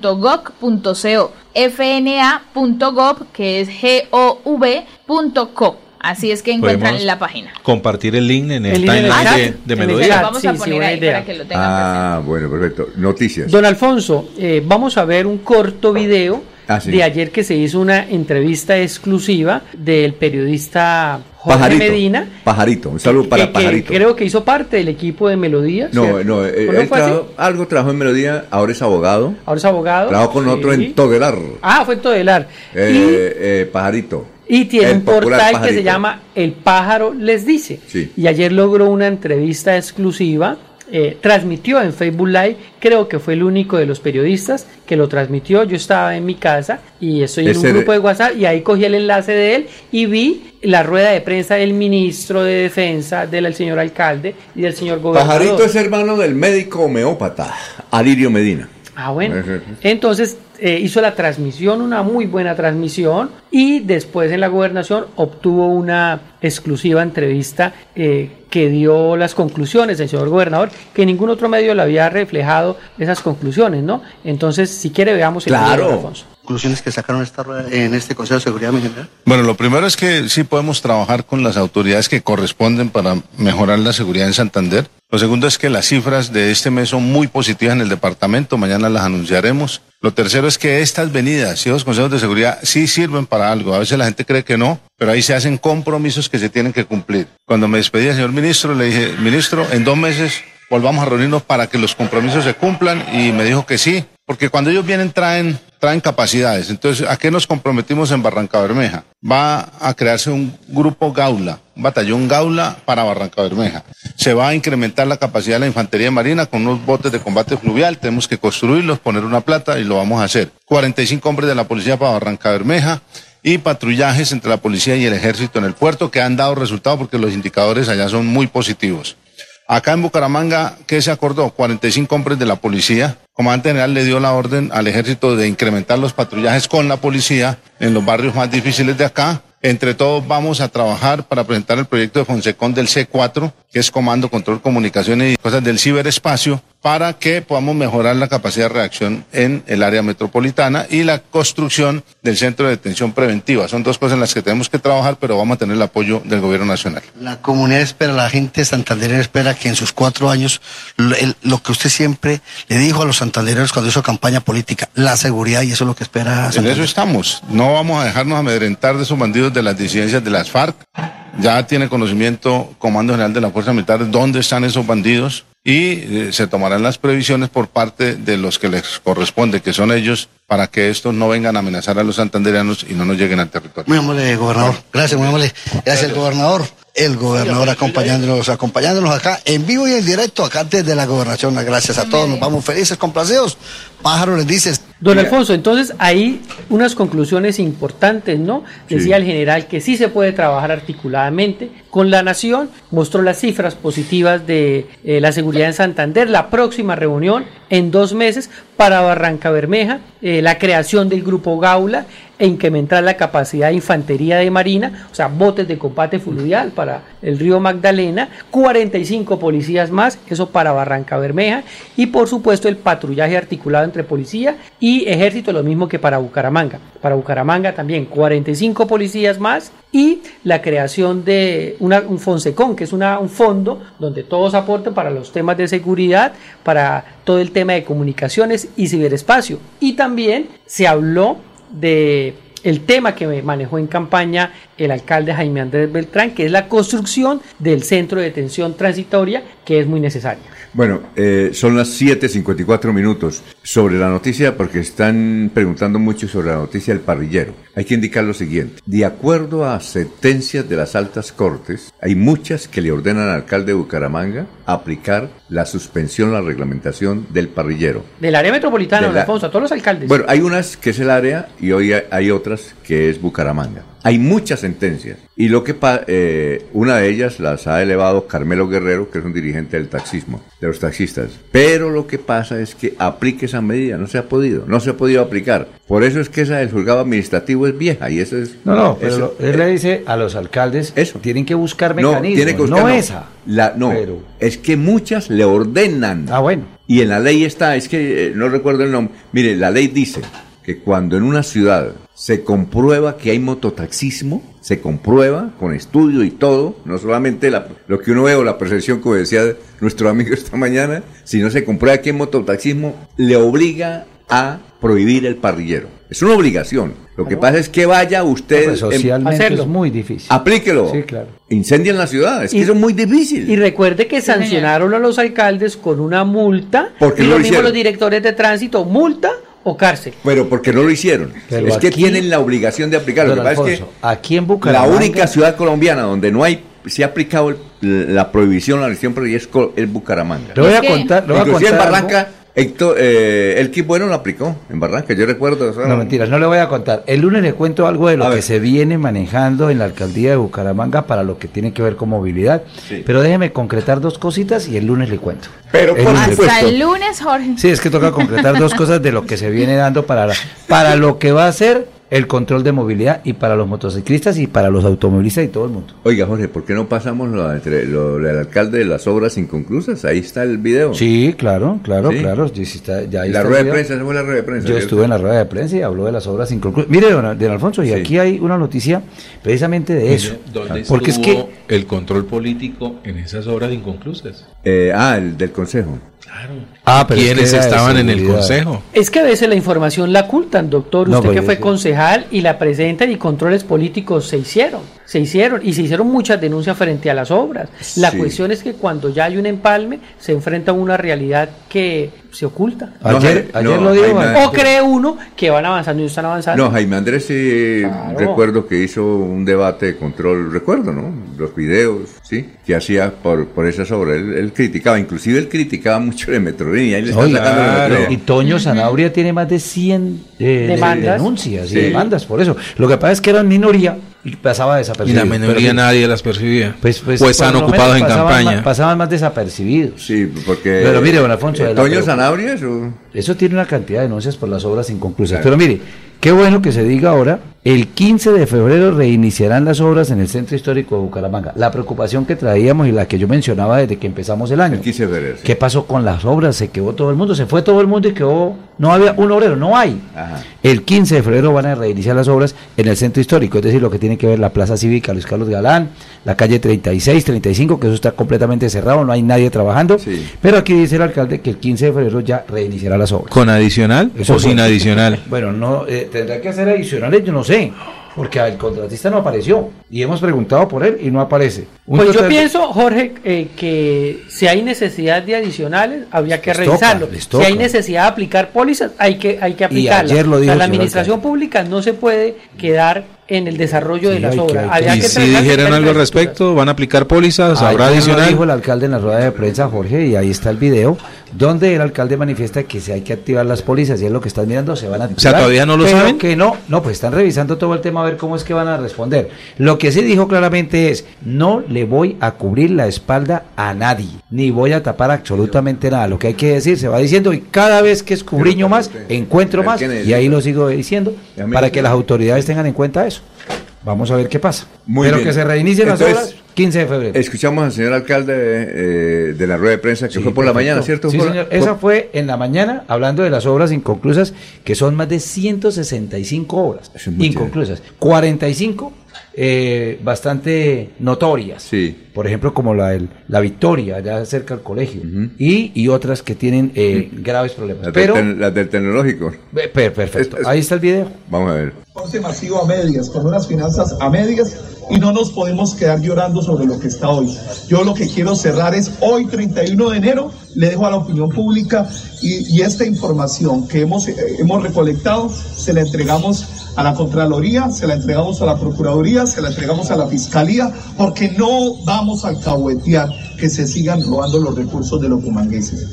fna.gov.co. fna.gov, que es G-O-V.co. Así es que encuentran la página. Compartir el link en el, El timeline chat. de, de Melodía. Vamos sí, a poner ahí idea. para que lo tengan Ah, bueno, perfecto. Noticias. Don Alfonso, eh, vamos a ver un corto video Ah, sí. de ayer que se hizo una entrevista exclusiva del periodista Jorge Pajarito. Medina. Pajarito. Un saludo para que- que Pajarito. creo que hizo parte del equipo de Melodía. No, ¿cierto? no, eh, algo trabajó en Melodía, ahora es abogado. Ahora es abogado. Trabajó con Sí. otro en Todelar. Ah, fue en Todelar. Eh, eh, Pajarito. Y, y tiene El un portal que se llama El Pájaro Les Dice. Sí. Y ayer logró una entrevista exclusiva. Eh, transmitió en Facebook Live, creo que fue el único de los periodistas que lo transmitió. Yo estaba en mi casa y estoy en un grupo de WhatsApp y ahí cogí el enlace de él y vi la rueda de prensa del ministro de Defensa, del señor alcalde y del señor gobernador. Pajarito es hermano del médico homeópata, Alirio Medina. Ah, bueno. Entonces eh, hizo la transmisión, una muy buena transmisión, y después en la gobernación obtuvo una exclusiva entrevista eh, que dio las conclusiones del señor gobernador, que ningún otro medio le había reflejado esas conclusiones, ¿no? Entonces, si quiere, veamos el Claro. Alfonso. Conclusiones que sacaron esta rueda- en este Consejo de Seguridad mi general? Bueno, lo primero es que sí podemos trabajar con las autoridades que corresponden para mejorar la seguridad en Santander. Lo segundo es que las cifras de este mes son muy positivas en el departamento, mañana las anunciaremos. Lo tercero es que estas venidas y los consejos de seguridad sí sirven para algo. A veces la gente cree que no, pero ahí se hacen compromisos que se tienen que cumplir. Cuando me despedí al señor ministro, le dije, ministro, en dos meses volvamos a reunirnos para que los compromisos se cumplan y me dijo que sí, porque cuando ellos vienen traen, traen capacidades. Entonces, ¿a qué nos comprometimos en Barranca Bermeja? Va a crearse un grupo Gaula, un batallón Gaula para Barranca Bermeja. Se va a incrementar la capacidad de la infantería marina con unos botes de combate fluvial, tenemos que construirlos, poner una plata y lo vamos a hacer. 45 hombres de la policía para Barranca Bermeja y patrullajes entre la policía y el ejército en el puerto que han dado resultado porque los indicadores allá son muy positivos. Acá en Bucaramanga, ¿qué se acordó? 45 hombres de la policía. Comandante General le dio la orden al ejército de incrementar los patrullajes con la policía en los barrios más difíciles de acá. Entre todos vamos a trabajar para presentar el proyecto de Fonsecón del C4, que es Comando, Control, Comunicaciones y cosas del ciberespacio, para que podamos mejorar la capacidad de reacción en el área metropolitana y la construcción del centro de detención preventiva. Son dos cosas en las que tenemos que trabajar, pero vamos a tener el apoyo del gobierno nacional. La comunidad espera, la gente santandereana espera que en sus cuatro años, lo, el- lo que usted siempre le dijo a los santandereanos cuando hizo campaña política, la seguridad, y eso es lo que espera En eso estamos. No vamos a dejarnos amedrentar de esos bandidos de las disidencias de las FARC. Ya tiene conocimiento Comando General de la Fuerza Militar dónde están esos bandidos y eh, se tomarán las previsiones por parte de los que les corresponde, que son ellos, para que estos no vengan a amenazar a los santandereanos y no nos lleguen al territorio. Muy amable, gobernador. Gracias, muy amable. Gracias, el gobernador. El gobernador acompañándonos, acompañándonos acá en vivo y en directo, acá desde la gobernación. Gracias a todos, nos vamos felices, complacidos. Pájaro les dices. Don Alfonso, entonces hay unas conclusiones importantes, ¿no? Decía el general que sí se puede trabajar articuladamente. Con la nación, mostró las cifras positivas de eh, la seguridad en Santander, la próxima reunión en dos meses para Barranca Bermeja, eh, la creación del grupo Gaula e incrementar la capacidad de infantería de marina, o sea, botes de combate fluvial para el río Magdalena, 45 policías más, eso para Barranca Bermeja, y por supuesto el patrullaje articulado entre policía y ejército, lo mismo que para Bucaramanga. Para Bucaramanga también 45 policías más y la creación de un Fonsecon, que es un fondo donde todos aportan para los temas de seguridad, para todo el tema de comunicaciones y ciberespacio. Y también se habló de el tema que me manejó en campaña el alcalde Jaime Andrés Beltrán, que es la construcción del centro de detención transitoria, que es muy necesaria. Bueno, eh, son las 7.54 minutos. Sobre la noticia, porque están preguntando mucho sobre la noticia del parrillero. Hay que indicar lo siguiente. De acuerdo a sentencias de las altas cortes, hay muchas que le ordenan al alcalde de Bucaramanga aplicar la suspensión, la reglamentación del parrillero. Del área metropolitana, De la- Alfonso, a todos los alcaldes. Bueno, hay unas que es el área y hoy hay- hay otras que es Bucaramanga. Hay muchas sentencias y lo que eh, una de ellas las ha elevado Carmelo Guerrero, que es un dirigente del taxismo, de los taxistas. Pero lo que pasa es que aplique esa medida, no se ha podido, no se ha podido aplicar. Por eso es que esa del juzgado administrativo es vieja y eso es No, no, pero eso- lo- él le dice a los alcaldes, Eso. tienen que buscar no, mecanismos, tiene que buscar, no no. esa. La, no, Pero- es que muchas le ordenan. Ah, bueno. Y en la ley está, es que eh, no recuerdo el nombre. Mire, la ley dice que cuando en una ciudad se comprueba que hay mototaxismo, se comprueba con estudio y todo, no solamente la- lo que uno ve o la percepción, como decía nuestro amigo esta mañana, sino se comprueba que hay mototaxismo, le obliga a prohibir el parrillero. Es una obligación. Lo que pasa es que vaya usted... Pues en- socialmente es muy difícil. Aplíquelo. Sí, claro. Incendien la ciudad. Es que Y- eso es muy difícil. Y recuerde que sancionaron a los alcaldes con una multa Porque y no lo lo mismo hicieron. los directores de tránsito, multa o cárcel. Pero porque no lo hicieron. Pero es que tienen la obligación de aplicarlo. Lo que pasa es que aquí en la Bucaramanga... única ciudad colombiana donde no hay se ha aplicado el- la prohibición, la restricción prohibida es, es Bucaramanga. Le voy a contar, le voy a en contar algo. Héctor, eh, el Kip Bueno lo aplicó en Barranca, yo recuerdo. o sea, No, mentiras, no le voy a contar. El lunes le cuento algo de lo A que ver. se viene manejando en la alcaldía de Bucaramanga para lo que tiene que ver con movilidad. Sí. Pero déjeme concretar dos cositas y el lunes le cuento. Pero El por lunes. Hasta el lunes, Jorge. Sí, es que toca concretar dos cosas de lo que se viene dando para, la- para lo que va a ser el control de movilidad y para los motociclistas y para los automovilistas y todo el mundo. Oiga, Jorge, ¿por qué no pasamos lo, entre, lo del alcalde de las obras inconclusas? Ahí está el video. Sí, claro, claro, Sí. claro. está- ya ahí la está el rueda de prensa, fue la rueda de prensa. Yo estuve en la rueda de prensa y habló de las obras inconclusas. Mire, don, don Alfonso, y Sí. aquí hay una noticia precisamente de eso. ¿Dónde Porque es que el control político en esas obras inconclusas? Eh, ah, el del consejo. Ah, pero es ¿Quiénes que estaban en el consejo? Es que a veces la información la ocultan, doctor. No, Usted que fue sí. concejal y la presentan y controles políticos se hicieron. Se hicieron y se hicieron muchas denuncias frente a las obras. La Sí. cuestión es que cuando ya hay un empalme se enfrenta a una realidad que se oculta. No, Ayer, no, ayer lo dijo. Jaime- O cree uno que van avanzando y están avanzando. No, Jaime Andrés sí Claro. recuerdo que hizo un debate de control, recuerdo, ¿no? Los videos, ¿sí? Que hacía por, por esas obras. Él, él criticaba, inclusive él criticaba mucho de Metrolínea. Ahí le están claro. Metrolínea. Y Toño Zanabria tiene más de 100 eh, Demandas. denuncias y Sí. demandas por eso. Lo que pasa es que eran minoría y pasaba Y desapercibido. la Pero minoría sí, nadie las percibía. Pues, pues, Pues están ocupados en pasaban campaña. más- pasaban más desapercibidos. Sí, porque... Pero mire, don Alfonso, eh, la- Toño pero- Sanabria, eso... Eso tiene una cantidad de denuncias por las obras inconclusas. Claro. Pero mire, qué bueno que se diga ahora, el 15 de febrero reiniciarán las obras en el Centro Histórico de Bucaramanga. La preocupación que traíamos y la que yo mencionaba desde que empezamos el año. El 15 de febrero. sí. ¿Qué pasó con las obras? Se quedó todo el mundo, se fue todo el mundo y quedó, no había un obrero, no hay. Ajá. El 15 de febrero van a reiniciar las obras en el centro histórico, es decir, lo que tiene que ver la Plaza Cívica Luis Carlos Galán, la calle 36, 35, que eso está completamente cerrado, no hay nadie trabajando. Sí. Pero aquí dice el alcalde que el 15 de febrero ya reiniciará las obras. ¿Con adicional Eso o sin adicional? Bueno, no eh, tendrá que hacer adicionales, yo no sé, porque el contratista no apareció y hemos preguntado por él y no aparece. Un Pues yo pienso, Jorge, eh, que si hay necesidad de adicionales, habría que Les revisarlo. si hay necesidad de aplicar pólizas, hay que, hay que aplicarlas. ayer lo O sea, dijo el la administración alcalde. pública no se puede quedar en el desarrollo de las que- obras. hay que- Habría Y que si tener algo al respecto, ¿van a aplicar pólizas? ¿Habrá Ayer lo adicional? dijo el alcalde en la rueda de prensa, Jorge, y ahí está el video, donde el alcalde manifiesta que si hay que activar las pólizas, y es lo que están mirando, se van a activar. ¿todavía no lo pero saben? que no, no, pues están revisando todo el tema a ver cómo es que van a responder. Lo que que sí dijo claramente es, no le voy a cubrir la espalda a nadie, ni voy a tapar absolutamente nada. Lo que hay que decir se va diciendo y cada vez que escubriño más, encuentro más y ahí lo sigo diciendo para que las autoridades tengan en cuenta eso. Vamos a ver qué pasa. Muy Pero bien. que se reinicien las obras 15 de febrero. Escuchamos al señor alcalde eh, de la rueda de prensa que Sí, fue por la mañana, ¿cierto? Sí, señor. Esa fue en la mañana, hablando de las obras inconclusas, que son más de 165 obras inconclusas. 45 eh, bastante notorias. Por ejemplo, como la, del- la Victoria, allá cerca del colegio. y, y otras que tienen eh, graves problemas. las, Pero, del, las del tecnológico. per- perfecto. Ahí está el video. Vamos a ver. transporte masivo a medias, con unas finanzas a medias y no nos podemos quedar llorando sobre lo que está hoy. Yo lo que quiero cerrar es hoy 31 de enero, le dejo a la opinión pública y, y esta información que hemos, eh, hemos recolectado se la entregamos a la Contraloría, se la entregamos a la Procuraduría, se la entregamos a la Fiscalía, porque no vamos a alcahuetear que se sigan robando los recursos de los bumangueses.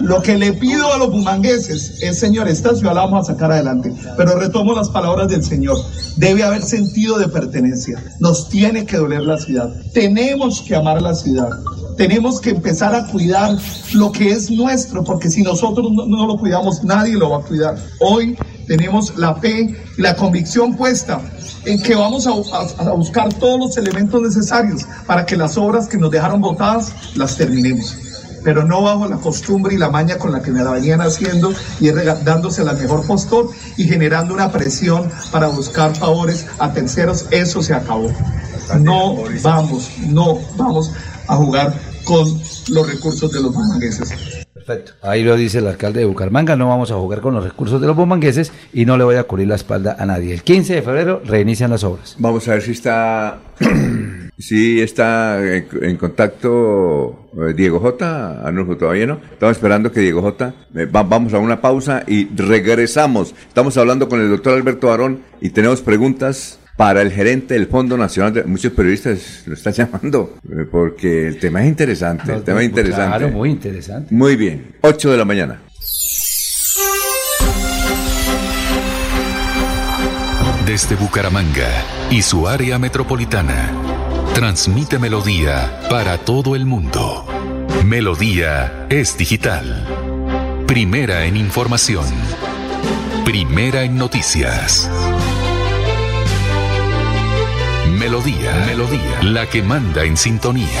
Lo que le pido a los bumangueses es, señor, esta ciudad la vamos a sacar adelante, pero retomo las palabras del Señor. Debe haber sentido de pertenencia. Nos tiene que doler la ciudad. Tenemos que amar la ciudad. Tenemos que empezar a cuidar lo que es nuestro, porque si nosotros no, no lo cuidamos, nadie lo va a cuidar. Hoy tenemos la fe y la convicción puesta en que vamos a, buscar todos los elementos necesarios para que las obras que nos dejaron botadas las terminemos. Pero no bajo la costumbre y la maña con la que me la venían haciendo y dándose al mejor postor y generando una presión para buscar favores a terceros. Eso se acabó. No vamos, no vamos a jugar con los recursos de los bumangueses. Perfecto. Ahí lo dice el alcalde de Bucaramanga, no vamos a jugar con los recursos de los bomangueses y no le voy a cubrir la espalda a nadie. El 15 de febrero reinician las obras. Vamos a ver si está, si está en, contacto eh, Diego J. Arnulfo, todavía no. Estamos esperando que Diego J. eh, va- vamos a una pausa y regresamos. Estamos hablando con el doctor Alberto Barón y tenemos preguntas para el gerente del Fondo Nacional. De, muchos periodistas lo están llamando eh, porque el tema es interesante. el tema es interesante. Claro, muy interesante. Muy bien. 8 de la mañana. Desde Bucaramanga y su área metropolitana, transmite Melodía para todo el mundo. Melodía es digital. Primera en información. Primera en noticias. Melodía, Melodía, la que manda en sintonía.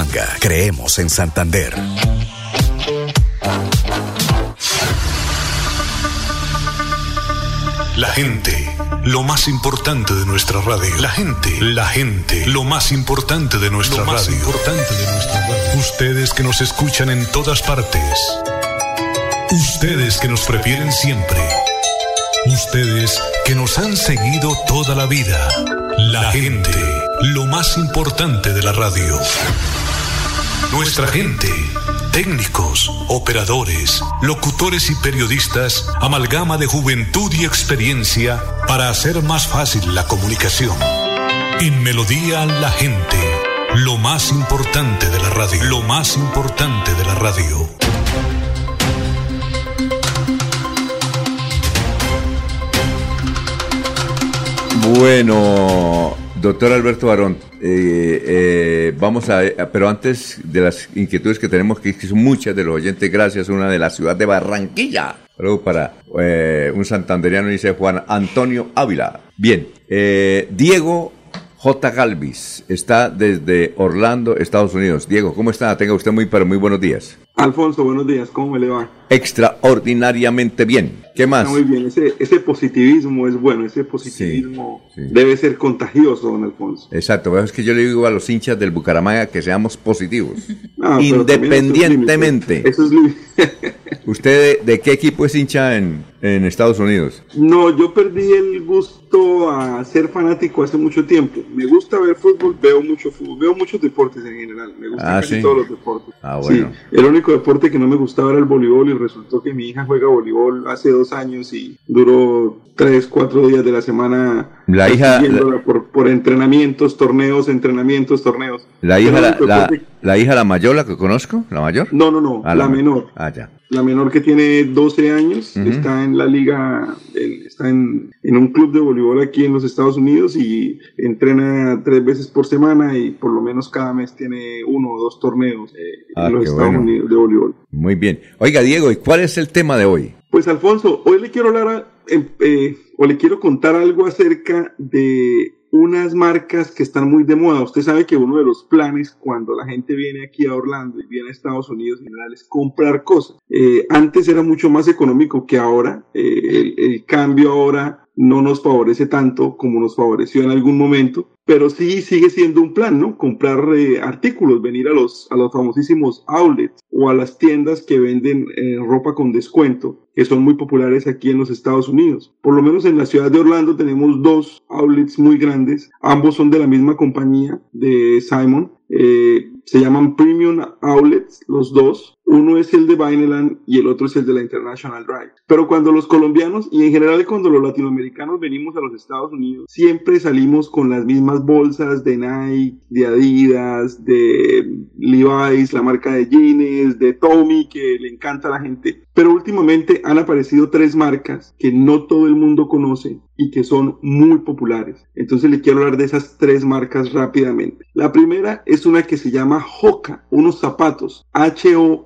Creemos en Santander. La gente, lo más importante de nuestra radio. La gente, la gente, lo más importante de nuestra Lo más radio. importante de nuestra radio. Ustedes que nos escuchan en todas partes. Ustedes que nos prefieren siempre. Ustedes que nos han seguido toda la vida. La gente, lo más importante de la radio. Nuestra gente, técnicos, operadores, locutores y periodistas, amalgama de juventud y experiencia para hacer más fácil la comunicación. En Melodía la gente, lo más importante de la radio, lo más importante de la radio. Bueno, doctor Alberto Barón, eh, eh, vamos a, pero antes de las inquietudes que tenemos, que son muchas de los oyentes, gracias, una de la ciudad de Barranquilla. Luego para eh, un santanderiano dice Juan Antonio Ávila. Bien, eh, Diego J. Galvis está desde Orlando, Estados Unidos. Diego, ¿cómo está? Tenga usted muy, pero muy buenos días. Alfonso, buenos días, ¿cómo me le va? Extraordinariamente bien. ¿Qué más? Está muy bien, ese, ese positivismo es bueno, ese positivismo sí. debe ser contagioso, don Alfonso. Exacto, pero es que yo le digo a los hinchas del Bucaramanga que seamos positivos. Independientemente. Eso es límite. ¿Usted de, de qué equipo es hincha en, en Estados Unidos? No, yo perdí el gusto a ser fanático hace mucho tiempo. Me gusta ver fútbol, veo mucho fútbol, veo muchos deportes en general. Me gustan Ah, casi sí. todos los deportes. Ah, bueno. Sí, el único deporte que no me gustaba era el voleibol y resultó que mi hija juega voleibol hace dos años y duró tres, cuatro días de la semana La hija- por, por entrenamientos, torneos, entrenamientos, torneos. ¿La hija, la, la hija, la mayor, la que conozco? ¿La mayor? No, no, no, Ah, la menor. Ah, ya. La menor que tiene 12 años está en la liga, está en, en un club de voleibol aquí en los Estados Unidos y entrena tres veces por semana y por lo menos cada mes tiene uno o dos torneos eh, Ah, en los qué Estados bueno. Unidos de voleibol. Muy bien. Oiga, Diego, ¿y cuál es el tema de hoy? Pues Alfonso, hoy le quiero hablar a- em- eh, o le quiero contar algo acerca de unas marcas que están muy de moda. Usted sabe que uno de los planes cuando la gente viene aquí a Orlando y viene a Estados Unidos en general es comprar cosas. Eh, antes era mucho más económico que ahora. Eh, el, el cambio ahora no nos favorece tanto como nos favoreció en algún momento, pero sí sigue siendo un plan, ¿no? Comprar eh, artículos, venir a los, a los famosísimos outlets o a las tiendas que venden eh, ropa con descuento, que son muy populares aquí en los Estados Unidos. Por lo menos en la ciudad de Orlando tenemos dos outlets muy grandes, ambos son de la misma compañía de Simon. Eh, se llaman Premium Outlets, los dos. Uno es el de Vineland y el otro es el de la International Drive. Pero cuando los colombianos y en general cuando los latinoamericanos venimos a los Estados Unidos, siempre salimos con las mismas bolsas de Nike, de Adidas, de Levi's, la marca de jeans, de Tommy, que le encanta a la gente. Pero últimamente han aparecido tres marcas que no todo el mundo conoce y que son muy populares. Entonces le quiero hablar de esas tres marcas rápidamente. La primera es una que se llama Hoka, unos zapatos,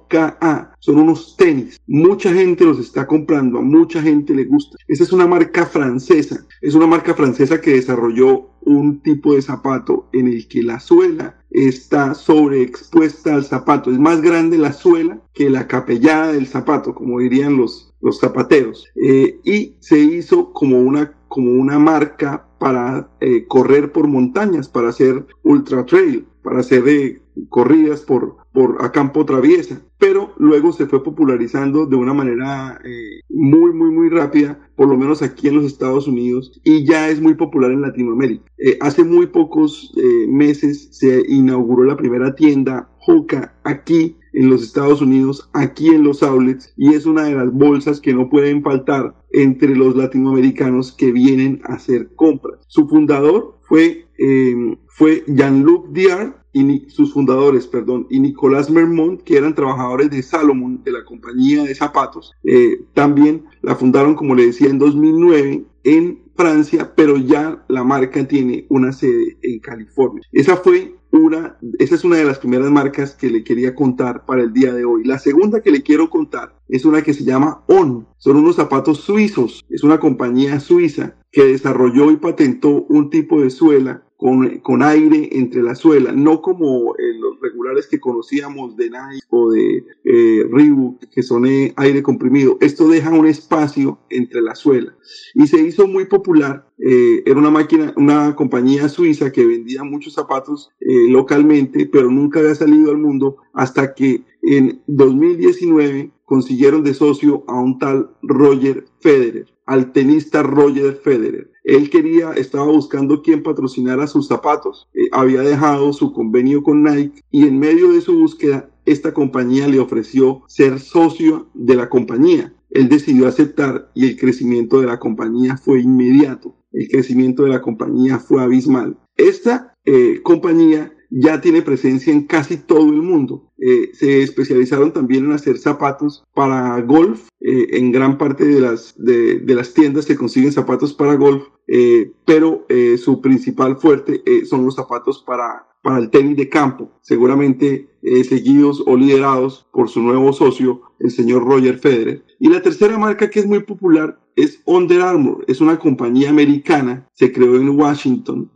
H-O-K-A. Son unos tenis. Mucha gente los está comprando, a mucha gente le gusta. Esa es una marca francesa. Es una marca francesa que desarrolló un tipo de zapato en el que la suela está sobreexpuesta al zapato. Es más grande la suela que la capellada del zapato, como dirían los, los zapateros. Eh, y se hizo como una, como una marca para eh, correr por montañas, para hacer ultra trail, para hacer eh, corridas por, por a campo traviesa. Pero luego se fue popularizando de una manera eh, muy, muy, muy rápida, por lo menos aquí en los Estados Unidos, y ya es muy popular en Latinoamérica. Eh, hace muy pocos eh, meses se inauguró la primera tienda Hoka aquí en los Estados Unidos, aquí en los outlets, y es una de las bolsas que no pueden faltar entre los latinoamericanos que vienen a hacer compras. Su fundador fue, eh, fue Jean-Luc Diard y sus fundadores, perdón, y Nicolas Mermont, que eran trabajadores de Salomon, de la compañía de zapatos. Eh, también la fundaron, como le decía, en 2009 en Francia, pero ya la marca tiene una sede en California. Esa fue una, esa es una de las primeras marcas que le quería contar para el día de hoy. La segunda que le quiero contar es una que se llama On. Son unos zapatos suizos. Es una compañía suiza que desarrolló y patentó un tipo de suela con, con aire entre la suela, no como eh, los regulares que conocíamos de Nike o de eh, Reebok, que son eh, aire comprimido. Esto deja un espacio entre la suela y se hizo muy popular. Eh, era una máquina, una compañía suiza que vendía muchos zapatos eh, localmente, pero nunca había salido al mundo hasta que en 2019 consiguieron de socio a un tal Roger Federer, al tenista Roger Federer. Él quería, estaba buscando quien patrocinara sus zapatos, eh, había dejado su convenio con Nike y en medio de su búsqueda esta compañía le ofreció ser socio de la compañía. Él decidió aceptar y el crecimiento de la compañía fue inmediato. El crecimiento de la compañía fue abismal. Esta eh, compañía ya tiene presencia en casi todo el mundo. Eh, se especializaron también en hacer zapatos para golf. Eh, en gran parte de las, de, de las tiendas se consiguen zapatos para golf, eh, pero su principal fuerte son los zapatos para, para el tenis de campo, seguramente seguidos o liderados por su nuevo socio, el señor Roger Federer. Y la tercera marca que es muy popular es Under Armour, es una compañía americana, se creó en Washington.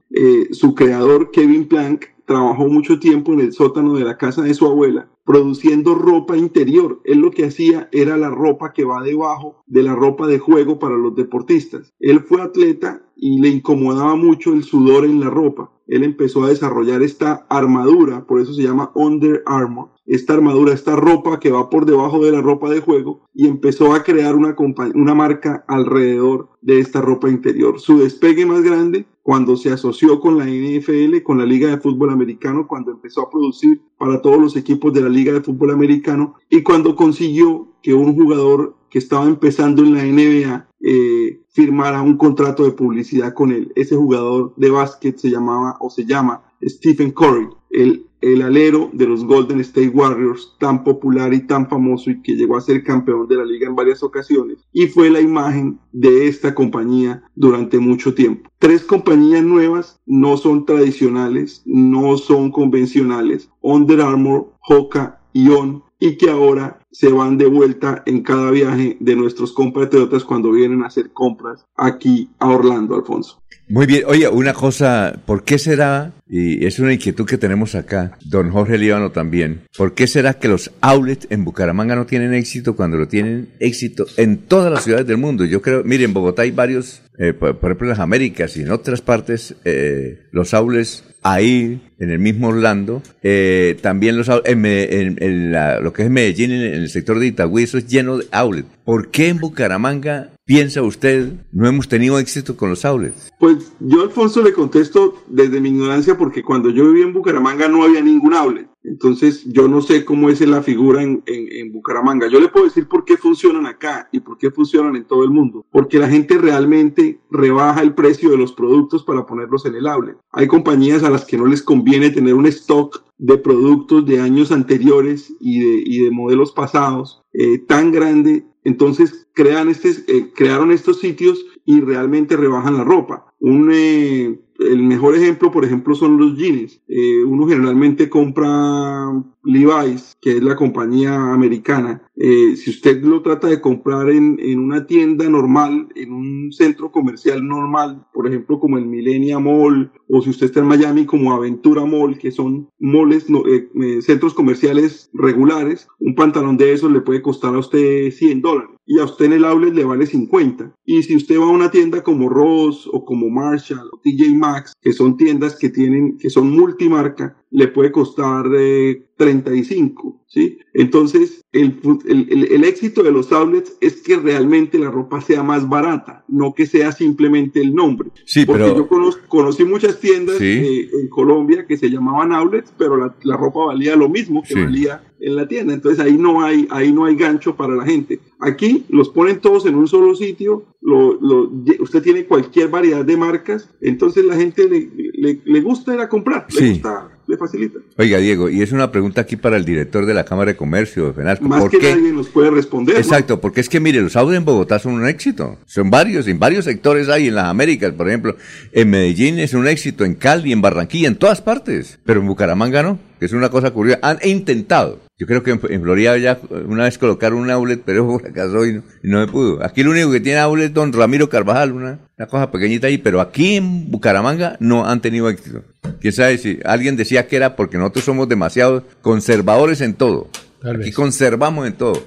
Su creador, Kevin Plank, trabajó mucho tiempo en el sótano de la casa de su abuela produciendo ropa interior. Él lo que hacía era la ropa que va debajo de la ropa de juego para los deportistas. Él fue atleta y le incomodaba mucho el sudor en la ropa. Él empezó a desarrollar esta armadura, por eso se llama Under Armour, esta armadura, esta ropa que va por debajo de la ropa de juego y empezó a crear una, una marca alrededor de esta ropa interior. Su despegue más grande cuando se asoció con la NFL, con la Liga de Fútbol Americano, cuando empezó a producir para todos los equipos de la Liga de Fútbol Americano y cuando consiguió que un jugador que estaba empezando en la NBA eh, firmara un contrato de publicidad con él. Ese jugador de básquet se llamaba o se llama Stephen Curry. El el alero de los Golden State Warriors, tan popular y tan famoso y que llegó a ser campeón de la liga en varias ocasiones, y fue la imagen de esta compañía durante mucho tiempo. Tres compañías nuevas no son tradicionales, no son convencionales, Under Armour, Hoka y On, y que ahora se van de vuelta en cada viaje de nuestros compatriotas cuando vienen a hacer compras aquí a Orlando, Alfonso. Muy bien, oye, una cosa, ¿por qué será, y es una inquietud que tenemos acá, don Jorge Líbano también, ¿por qué será que los outlets en Bucaramanga no tienen éxito cuando lo tienen éxito en todas las ciudades del mundo? Yo creo, miren, en Bogotá hay varios, eh, por, ejemplo en las Américas y en otras partes, eh, los outlets ahí, en el mismo Orlando, eh, también los en, en, lo que es Medellín, en, el sector de Itagüí, eso es lleno de outlets. ¿Por qué en Bucaramanga piensa usted no hemos tenido éxito con los outlets? Pues yo, Alfonso, le contesto desde mi ignorancia porque cuando yo vivía en Bucaramanga no había ningún outlet. Entonces yo no sé cómo es la figura en, en, Bucaramanga. Yo le puedo decir por qué funcionan acá y por qué funcionan en todo el mundo. Porque la gente realmente rebaja el precio de los productos para ponerlos en el outlet. Hay compañías a las que no les conviene tener un stock de productos de años anteriores y de, y de modelos pasados eh, tan grande. Entonces crean este, eh, crearon estos sitios y realmente rebajan la ropa. Un, eh, el mejor ejemplo, por ejemplo, son los jeans. Eh, uno generalmente compra Levi's, que es la compañía americana. Eh, si usted lo trata de comprar en, en, una tienda normal, en un centro comercial normal, por ejemplo, como el Millenia Mall, o si usted está en Miami, como Aventura Mall, que son malls, eh, centros comerciales regulares, un pantalón de esos le puede costar a usted 100 dólares y a usted en el outlet le vale 50. Y si usted va a una tienda como Ross o como Marshall o TJ Maxx, que son tiendas que tienen, que son multimarca, le puede costar eh, 35, ¿sí? Entonces, el, el, el, éxito de los outlets es que realmente la ropa sea más barata, no que sea simplemente el nombre. Sí, Porque pero... yo conocí muchas tiendas eh, en Colombia que se llamaban outlets, pero la, la ropa valía lo mismo que Sí. valía en la tienda. Entonces ahí no hay, ahí no hay gancho para la gente. Aquí los ponen todos en un solo sitio, lo, lo- usted tiene cualquier variedad de marcas, entonces la gente le, le, le gusta ir a comprar, le Sí. gusta, le facilita. Oiga, Diego, y es una pregunta aquí para el director de la Cámara de Comercio de FENALCO. Más ¿Por que qué? nadie nos puede responder. ¿no? Exacto, porque es que mire, los autos en Bogotá son un éxito. Son varios, en varios sectores hay, en las Américas, por ejemplo. En Medellín es un éxito, en Cali, en Barranquilla, en todas partes. Pero en Bucaramanga no, que es una cosa curiosa. Han intentado. Yo creo que en, en Florida ya una vez colocaron un outlet, pero fracasó y no, y no se pudo. Aquí lo único que tiene outlet es don Ramiro Carvajal, una, una cosa pequeñita ahí, pero aquí en Bucaramanga no han tenido éxito. Quién sabe si alguien decía que era porque nosotros somos demasiado conservadores en todo. Aquí conservamos en todo.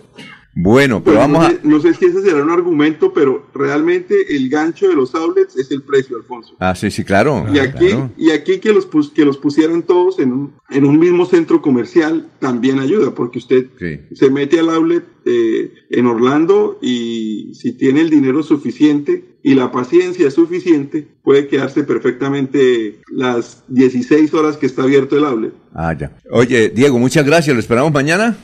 Bueno, pero Pues vamos no, a... sé, no sé si ese será un argumento, pero realmente el gancho de los outlets es el precio, Alfonso. Ah, sí, sí, claro. Y aquí, claro. y aquí que los pus- que los pusieran todos en un, en un mismo centro comercial también ayuda, porque usted se mete al outlet eh, en Orlando y si tiene el dinero suficiente y la paciencia suficiente, puede quedarse perfectamente las 16 horas que está abierto el outlet. Ah, ya. Oye, Diego, muchas gracias. ¿Lo esperamos mañana?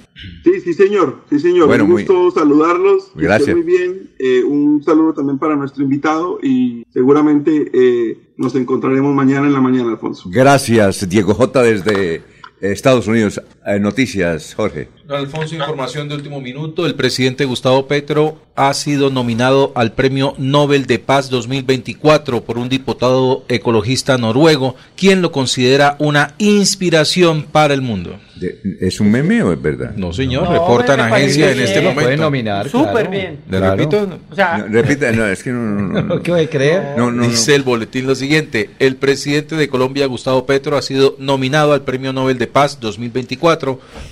Sí, sí, señor. Sí, señor. Bueno, un muy- gusto saludarlos. Gracias. Muy bien. Eh, un saludo también para nuestro invitado y seguramente eh, nos encontraremos mañana en la mañana, Alfonso. Gracias, Diego J. desde Estados Unidos. Eh, noticias, Jorge. Don Alfonso, información de último minuto. El presidente Gustavo Petro ha sido nominado al Premio Nobel de Paz 2024 por un diputado ecologista noruego, quien lo considera una inspiración para el mundo. ¿Es un meme o es verdad? No, señor, no, reportan agencia en este momento. Puede nominar. Súper claro. bien. ¿Le claro. repito? O sea, no, repita, no, es que no. no, no ¿Qué voy a creer? No, no, Dice el boletín lo siguiente: el presidente de Colombia, Gustavo Petro, ha sido nominado al Premio Nobel de Paz 2024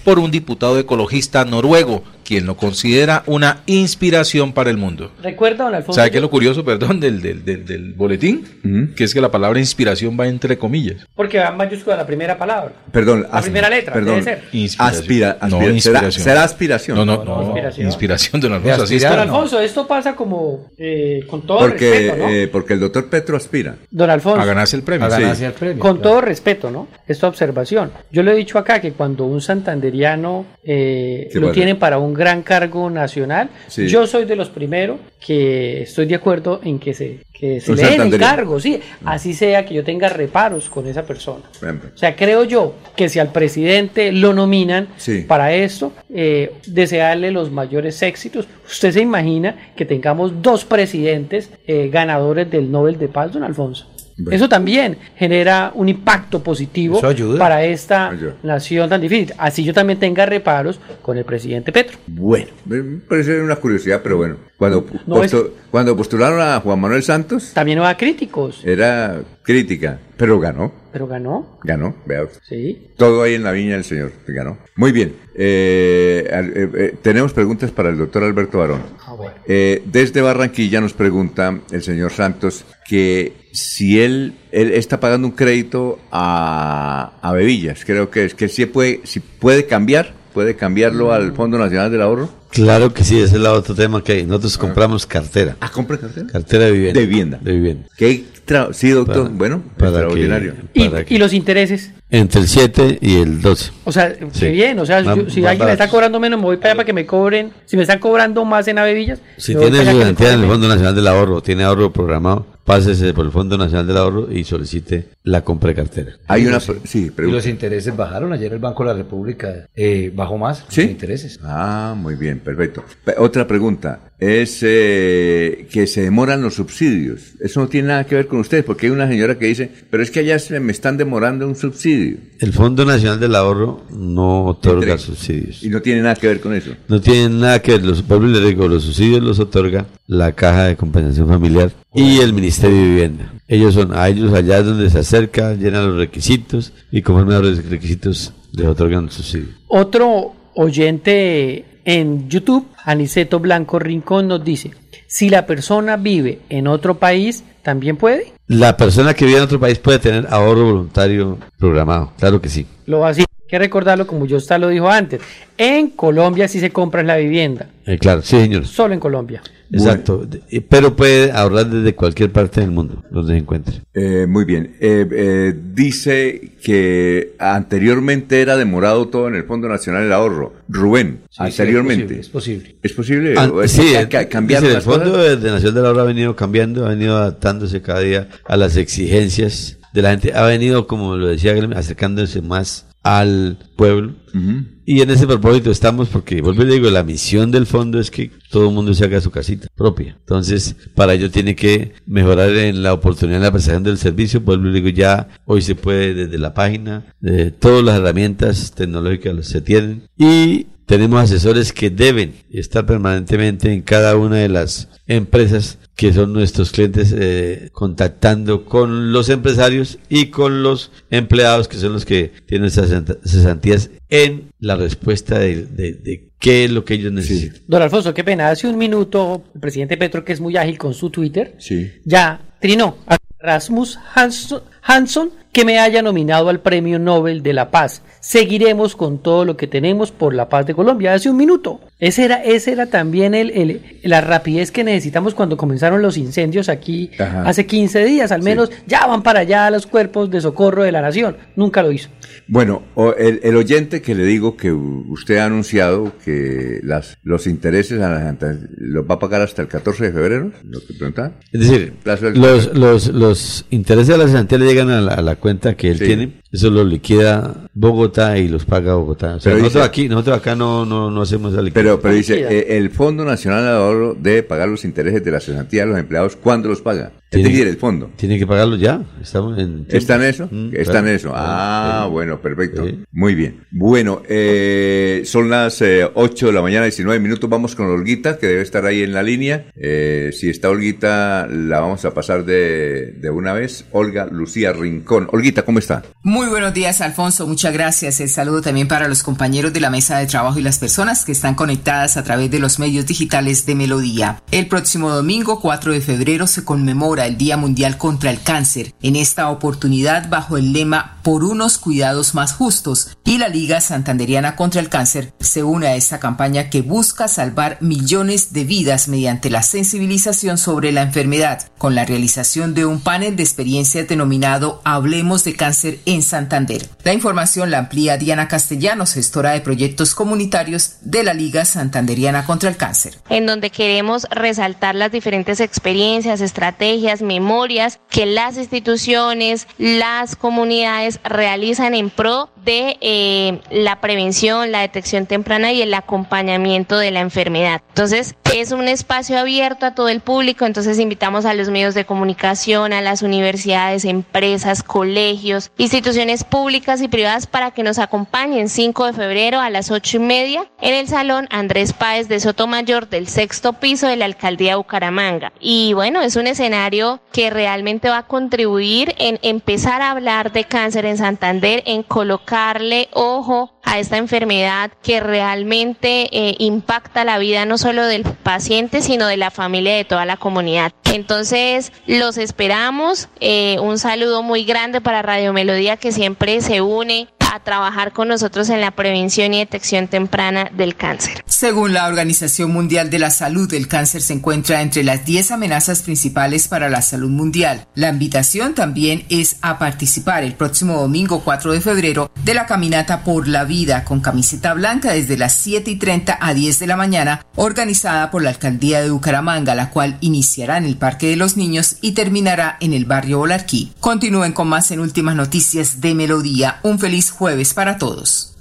por un diputado ecologista noruego, quien lo considera una inspiración para el mundo. Recuerda, don Alfonso. ¿Sabe qué es lo curioso, perdón, del, del, del, del boletín? Uh -huh. Que es que la palabra inspiración va entre comillas. Porque va en mayúscula la primera palabra. Perdón, la primera letra, perdón, debe ser. Inspiración. Aspira, aspira, no, inspiración. ¿Será, será aspiración? No, no, no, no inspiración. inspiración, don Alfonso. Así don Alfonso, esto pasa como eh, con todo porque, respeto, ¿no? Eh, porque el doctor Petro aspira. Don Alfonso. A ganarse el premio. A ganarse sí. el premio. Con claro. todo respeto, ¿no? Esta observación. Yo le he dicho acá que cuando un santanderiano eh, lo tienen para un gran cargo nacional, sí. yo soy de los primeros que estoy de acuerdo en que se, que se le den el cargo, sí, así sea que yo tenga reparos con esa persona. O sea, creo yo que si al presidente lo nominan sí. para esto, eh, desearle los mayores éxitos. Usted se imagina que tengamos dos presidentes eh, ganadores del Nobel de Paz, don Alfonso. Bueno. Eso también genera un impacto positivo para esta ayuda. nación tan difícil. Así yo también tenga reparos con el presidente Petro. Bueno, me parece una curiosidad, pero bueno. Cuando, no postu es... cuando postularon a Juan Manuel Santos. También hubo críticos. Era crítica, pero ganó. Pero ganó. Ganó, vea. Sí. Todo ahí en la viña del Señor, ganó. Muy bien. Eh, eh, eh, tenemos preguntas para el doctor Alberto Barón. Ah, bueno. desde Barranquilla nos pregunta el señor Santos que si él, él está pagando un crédito a, a Bebillas, creo que es que si puede, si puede cambiar, puede cambiarlo al Fondo Nacional del Ahorro. Claro que sí, ese es el otro tema que hay. Nosotros compramos cartera. Ah, ¿compra cartera? Cartera de vivienda. De vivienda. De vivienda. ¿Qué sí, doctor. Para, bueno, para extraordinario. Que, para ¿Y, ¿Y, los intereses? Entre el 7 y el 12. O sea, sí. qué bien. O sea, más, yo, si alguien baratos. me está cobrando menos, me voy para allá para que me cobren. Si me están cobrando más en Avevillas. Si tiene su garantía en el Fondo Nacional del Ahorro, tiene ahorro programado, pásese por el Fondo Nacional del Ahorro y solicite la compra de cartera. Hay una. Sí, y los intereses bajaron. Ayer el Banco de la República eh, bajó más ¿Sí? los intereses. Ah, muy bien, perfecto. Otra pregunta es eh, que se demoran los subsidios. Eso no tiene nada que ver con ustedes, porque hay una señora que dice, pero es que allá se me están demorando un subsidio. El Fondo Nacional del Ahorro no otorga Entre, subsidios. Y no tiene nada que ver con eso. No tiene nada que ver. Los, le digo, los subsidios los otorga la Caja de Compensación Familiar y el Ministerio de Vivienda. Ellos son a ellos allá donde se acerca, llenan los requisitos y conforme a los requisitos les otorgan el subsidio. Otro oyente en YouTube, Aniceto Blanco Rincón nos dice, si la persona vive en otro país, ¿también puede? La persona que vive en otro país puede tener ahorro voluntario programado, claro que sí. Lo así hay que recordarlo como yo usted lo dijo antes. En Colombia sí se compra la vivienda. Eh, claro, sí, señor. Solo en Colombia. Exacto, bueno. pero puede ahorrar desde cualquier parte del mundo donde se encuentre. Eh, muy bien. Eh, eh, dice que anteriormente era demorado todo en el Fondo Nacional del Ahorro. Rubén, sí, anteriormente. Sí, es posible. ¿Es posible? ¿Es posible? sí, es, cambiar el Fondo de Nacional del Ahorro ha venido cambiando, ha venido adaptándose cada día a las exigencias de la gente. Ha venido, como lo decía, acercándose más al pueblo. Uh -huh. Y en ese propósito estamos porque, vuelvo y digo, la misión del fondo es que todo el mundo se haga su casita propia. Entonces, para ello tiene que mejorar en la oportunidad de la prestación del servicio. Vuelvo y digo, ya hoy se puede desde la página, de todas las herramientas tecnológicas se tienen. Y tenemos asesores que deben estar permanentemente en cada una de las empresas que son nuestros clientes eh, contactando con los empresarios y con los empleados que son los que tienen cesantías en la respuesta de, de, de qué es lo que ellos necesitan. Sí. Don Alfonso, qué pena. Hace un minuto el presidente Petro, que es muy ágil con su Twitter, sí. ya trinó a Rasmus Hansson, Hansson que me haya nominado al Premio Nobel de la Paz. Seguiremos con todo lo que tenemos por la paz de Colombia. Hace un minuto. Ese era, ese era también el, el, la rapidez que necesitamos cuando comenzaron los incendios aquí Ajá. hace 15 días. Al menos sí. ya van para allá los cuerpos de socorro de la nación. Nunca lo hizo. Bueno, el, el oyente que le digo que usted ha anunciado que las, los intereses a la gente los va a pagar hasta el 14 de febrero, lo que preguntaba. Es decir, los, los, los intereses de la le llegan a la, a la cuenta que él sí. tiene eso lo liquida Bogotá y los paga Bogotá. O sea, Pero nosotros dice- aquí, nosotros acá no, no, no hacemos esa liquidación. Pero, pero dice, eh, el Fondo Nacional de Ahorro debe pagar los intereses de la cesantía de los empleados. ¿Cuándo los paga? Es decir, el fondo. Tiene que pagarlo ya. Estamos en ¿Está en eso? Mm, Está en claro. eso. Ah, bueno, perfecto. Muy bien. Bueno, eh, son las eh, 8 de la mañana, 19 minutos. Vamos con Olguita, que debe estar ahí en la línea. Eh, si está Olguita, la vamos a pasar de, de una vez. Olga Lucía Rincón. Olguita, ¿cómo está? Muy buenos días, Alfonso. Muchas gracias. El saludo también para los compañeros de la mesa de trabajo y las personas que están conectadas a través de los medios digitales de Melodía. El próximo domingo, 4 de febrero, se conmemora el Día Mundial contra el Cáncer. En esta oportunidad, bajo el lema Por unos cuidados más justos y la Liga Santanderiana contra el Cáncer se une a esta campaña que busca salvar millones de vidas mediante la sensibilización sobre la enfermedad, con la realización de un panel de experiencias denominado Hablemos de Cáncer en Santander. La información la amplía Diana Castellanos, gestora de proyectos comunitarios de la Liga Santanderiana contra el Cáncer. en donde queremos resaltar las diferentes experiencias, estrategias, memorias que las instituciones, las comunidades realizan en pro de eh, la prevención, la detección temprana y el acompañamiento de la enfermedad. Entonces, es un espacio abierto a todo el público, entonces invitamos a los medios de comunicación, a las universidades, empresas, colegios, instituciones públicas y privadas para que nos acompañen 5 de febrero a las 8 y media en el Salón Andrés Páez de Sotomayor del sexto piso de la Alcaldía de Bucaramanga. Y bueno, es un escenario que realmente va a contribuir en empezar a hablar de cáncer en Santander, en colocarle ojo a esta enfermedad que realmente eh, impacta la vida no solo del paciente, sino de la familia y de toda la comunidad. Entonces, los esperamos. Eh, un saludo muy grande para Radio Melodía que siempre se une a trabajar con nosotros en la prevención y detección temprana del cáncer. Según la Organización Mundial de la Salud, el cáncer se encuentra entre las 10 amenazas principales para la salud mundial. La invitación también es a participar el próximo domingo 4 de febrero de la Caminata por la Vida con camiseta blanca desde las 7 y 30 a 10 de la mañana, organizada por la Alcaldía de Bucaramanga, la cual iniciará en el Parque de los Niños y terminará en el barrio Bolarquí. Continúen con más en Últimas Noticias de Melodía. Un feliz jueves para todos.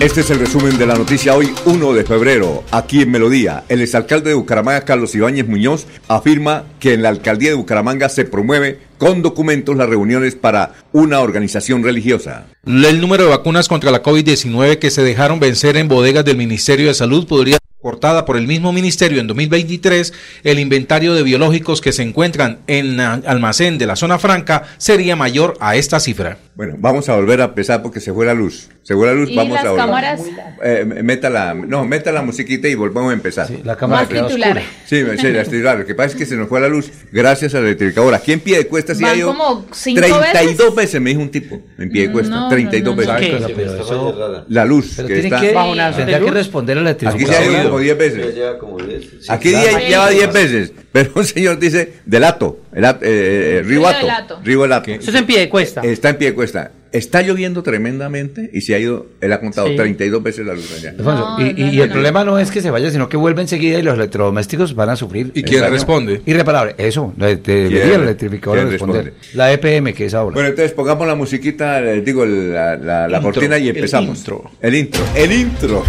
Este es el resumen de la noticia hoy, 1 de febrero, aquí en Melodía. El exalcalde de Bucaramanga, Carlos Ibáñez Muñoz, afirma que en la alcaldía de Bucaramanga se promueve con documentos las reuniones para una organización religiosa. El número de vacunas contra la COVID-19 que se dejaron vencer en bodegas del Ministerio de Salud podría ser cortada por el mismo ministerio en 2023. El inventario de biológicos que se encuentran en almacén de la zona franca sería mayor a esta cifra. Bueno, vamos a volver a empezar porque se fue la luz. Se fue la luz, ¿Y vamos las a volver. cámaras? Eh, meta la, no, meta la musiquita y volvamos a empezar. la cámara Más titular. Sí, sí, la titular. Lo que pasa es que se nos fue la luz gracias a la electrificadora. Aquí en pie de cuesta sí Van ha ido como cinco 32 veces. me dijo un tipo, en pie de cuesta, No, 32 no, no, veces. Pero, eso- La luz pero que tiene está... que, Bajo una- tendría que responder a la Aquí se ha ido electrificadora. Como 10 veces. lleva como 10. Aquí claro. lleva 10 veces, pero un señor dice delato, elato, eh, eh, ribato, Delato. ribolato. Eso es en pie de cuesta. Está en pie de cuesta. Está lloviendo tremendamente y se ha ido, él ha contado Sí. 32 veces la luz allá. No, y, y- no, y no, el no. problema no es que se vaya, sino que vuelve enseguida y los electrodomésticos van a sufrir. ¿Y quién el daño responde? Irreparable. Eso, la- debería ¿Quién- la electrificadora quién responder. responde? La EPM, que es ahora. Bueno, entonces pongamos la musiquita, eh, digo, la, la- la cortina y el empezamos. intro. El intro. El intro.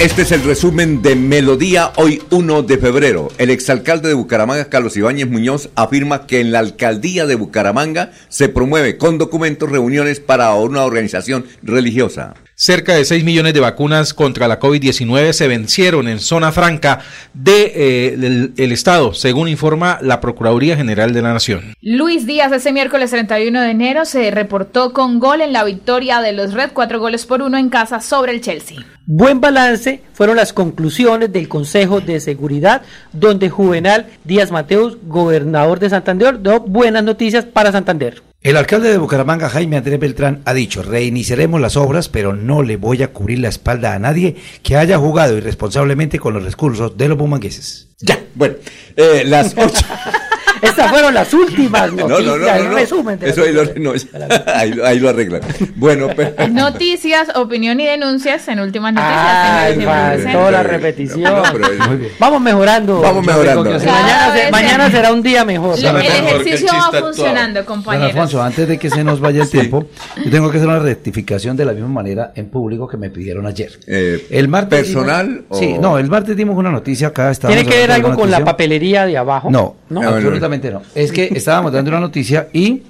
Este es el resumen de Melodía hoy 1 de febrero. El exalcalde de Bucaramanga, Carlos Ibáñez Muñoz, afirma que en la alcaldía de Bucaramanga se promueve con documentos reuniones para una organización religiosa. Cerca de 6 millones de vacunas contra la COVID-19 se vencieron en zona franca del de, eh, del- el Estado, según informa la Procuraduría General de la Nación. Luis Díaz ese miércoles 31 de enero se reportó con gol en la victoria de los Red, cuatro goles por uno en casa sobre el Chelsea. Buen balance fueron las conclusiones del Consejo de Seguridad, donde Juvenal Díaz Mateus, gobernador de Santander, dio buenas noticias para Santander. El alcalde de Bucaramanga, Jaime Andrés Beltrán, ha dicho, reiniciaremos las obras, pero no le voy a cubrir la espalda a nadie que haya jugado irresponsablemente con los recursos de los bumangueses. Ya, bueno, eh, las 8. Estas fueron las últimas No, noticias. no, no, no, el no. resumen de Eso ahí lo, no, ahí, lo- ahí lo arreglan. Bueno, pues, Noticias, opinión y denuncias en últimas noticias. Ay, faltó la repetición. Pero Muy bien. Vamos mejorando. Vamos mejorando. Mañana, se- mañana será un día mejor. El ejercicio va funcionando, Don compañeros. Alfonso, antes de que se nos vaya el tiempo, yo tengo que hacer una rectificación de la misma manera en público que me pidieron ayer. eh, El martes ¿Personal dimos- o- Sí, no, el martes dimos una noticia acá. ¿Tiene que ver algo con la papelería de abajo? No, ¿No? no, no. Es que estábamos dando una noticia y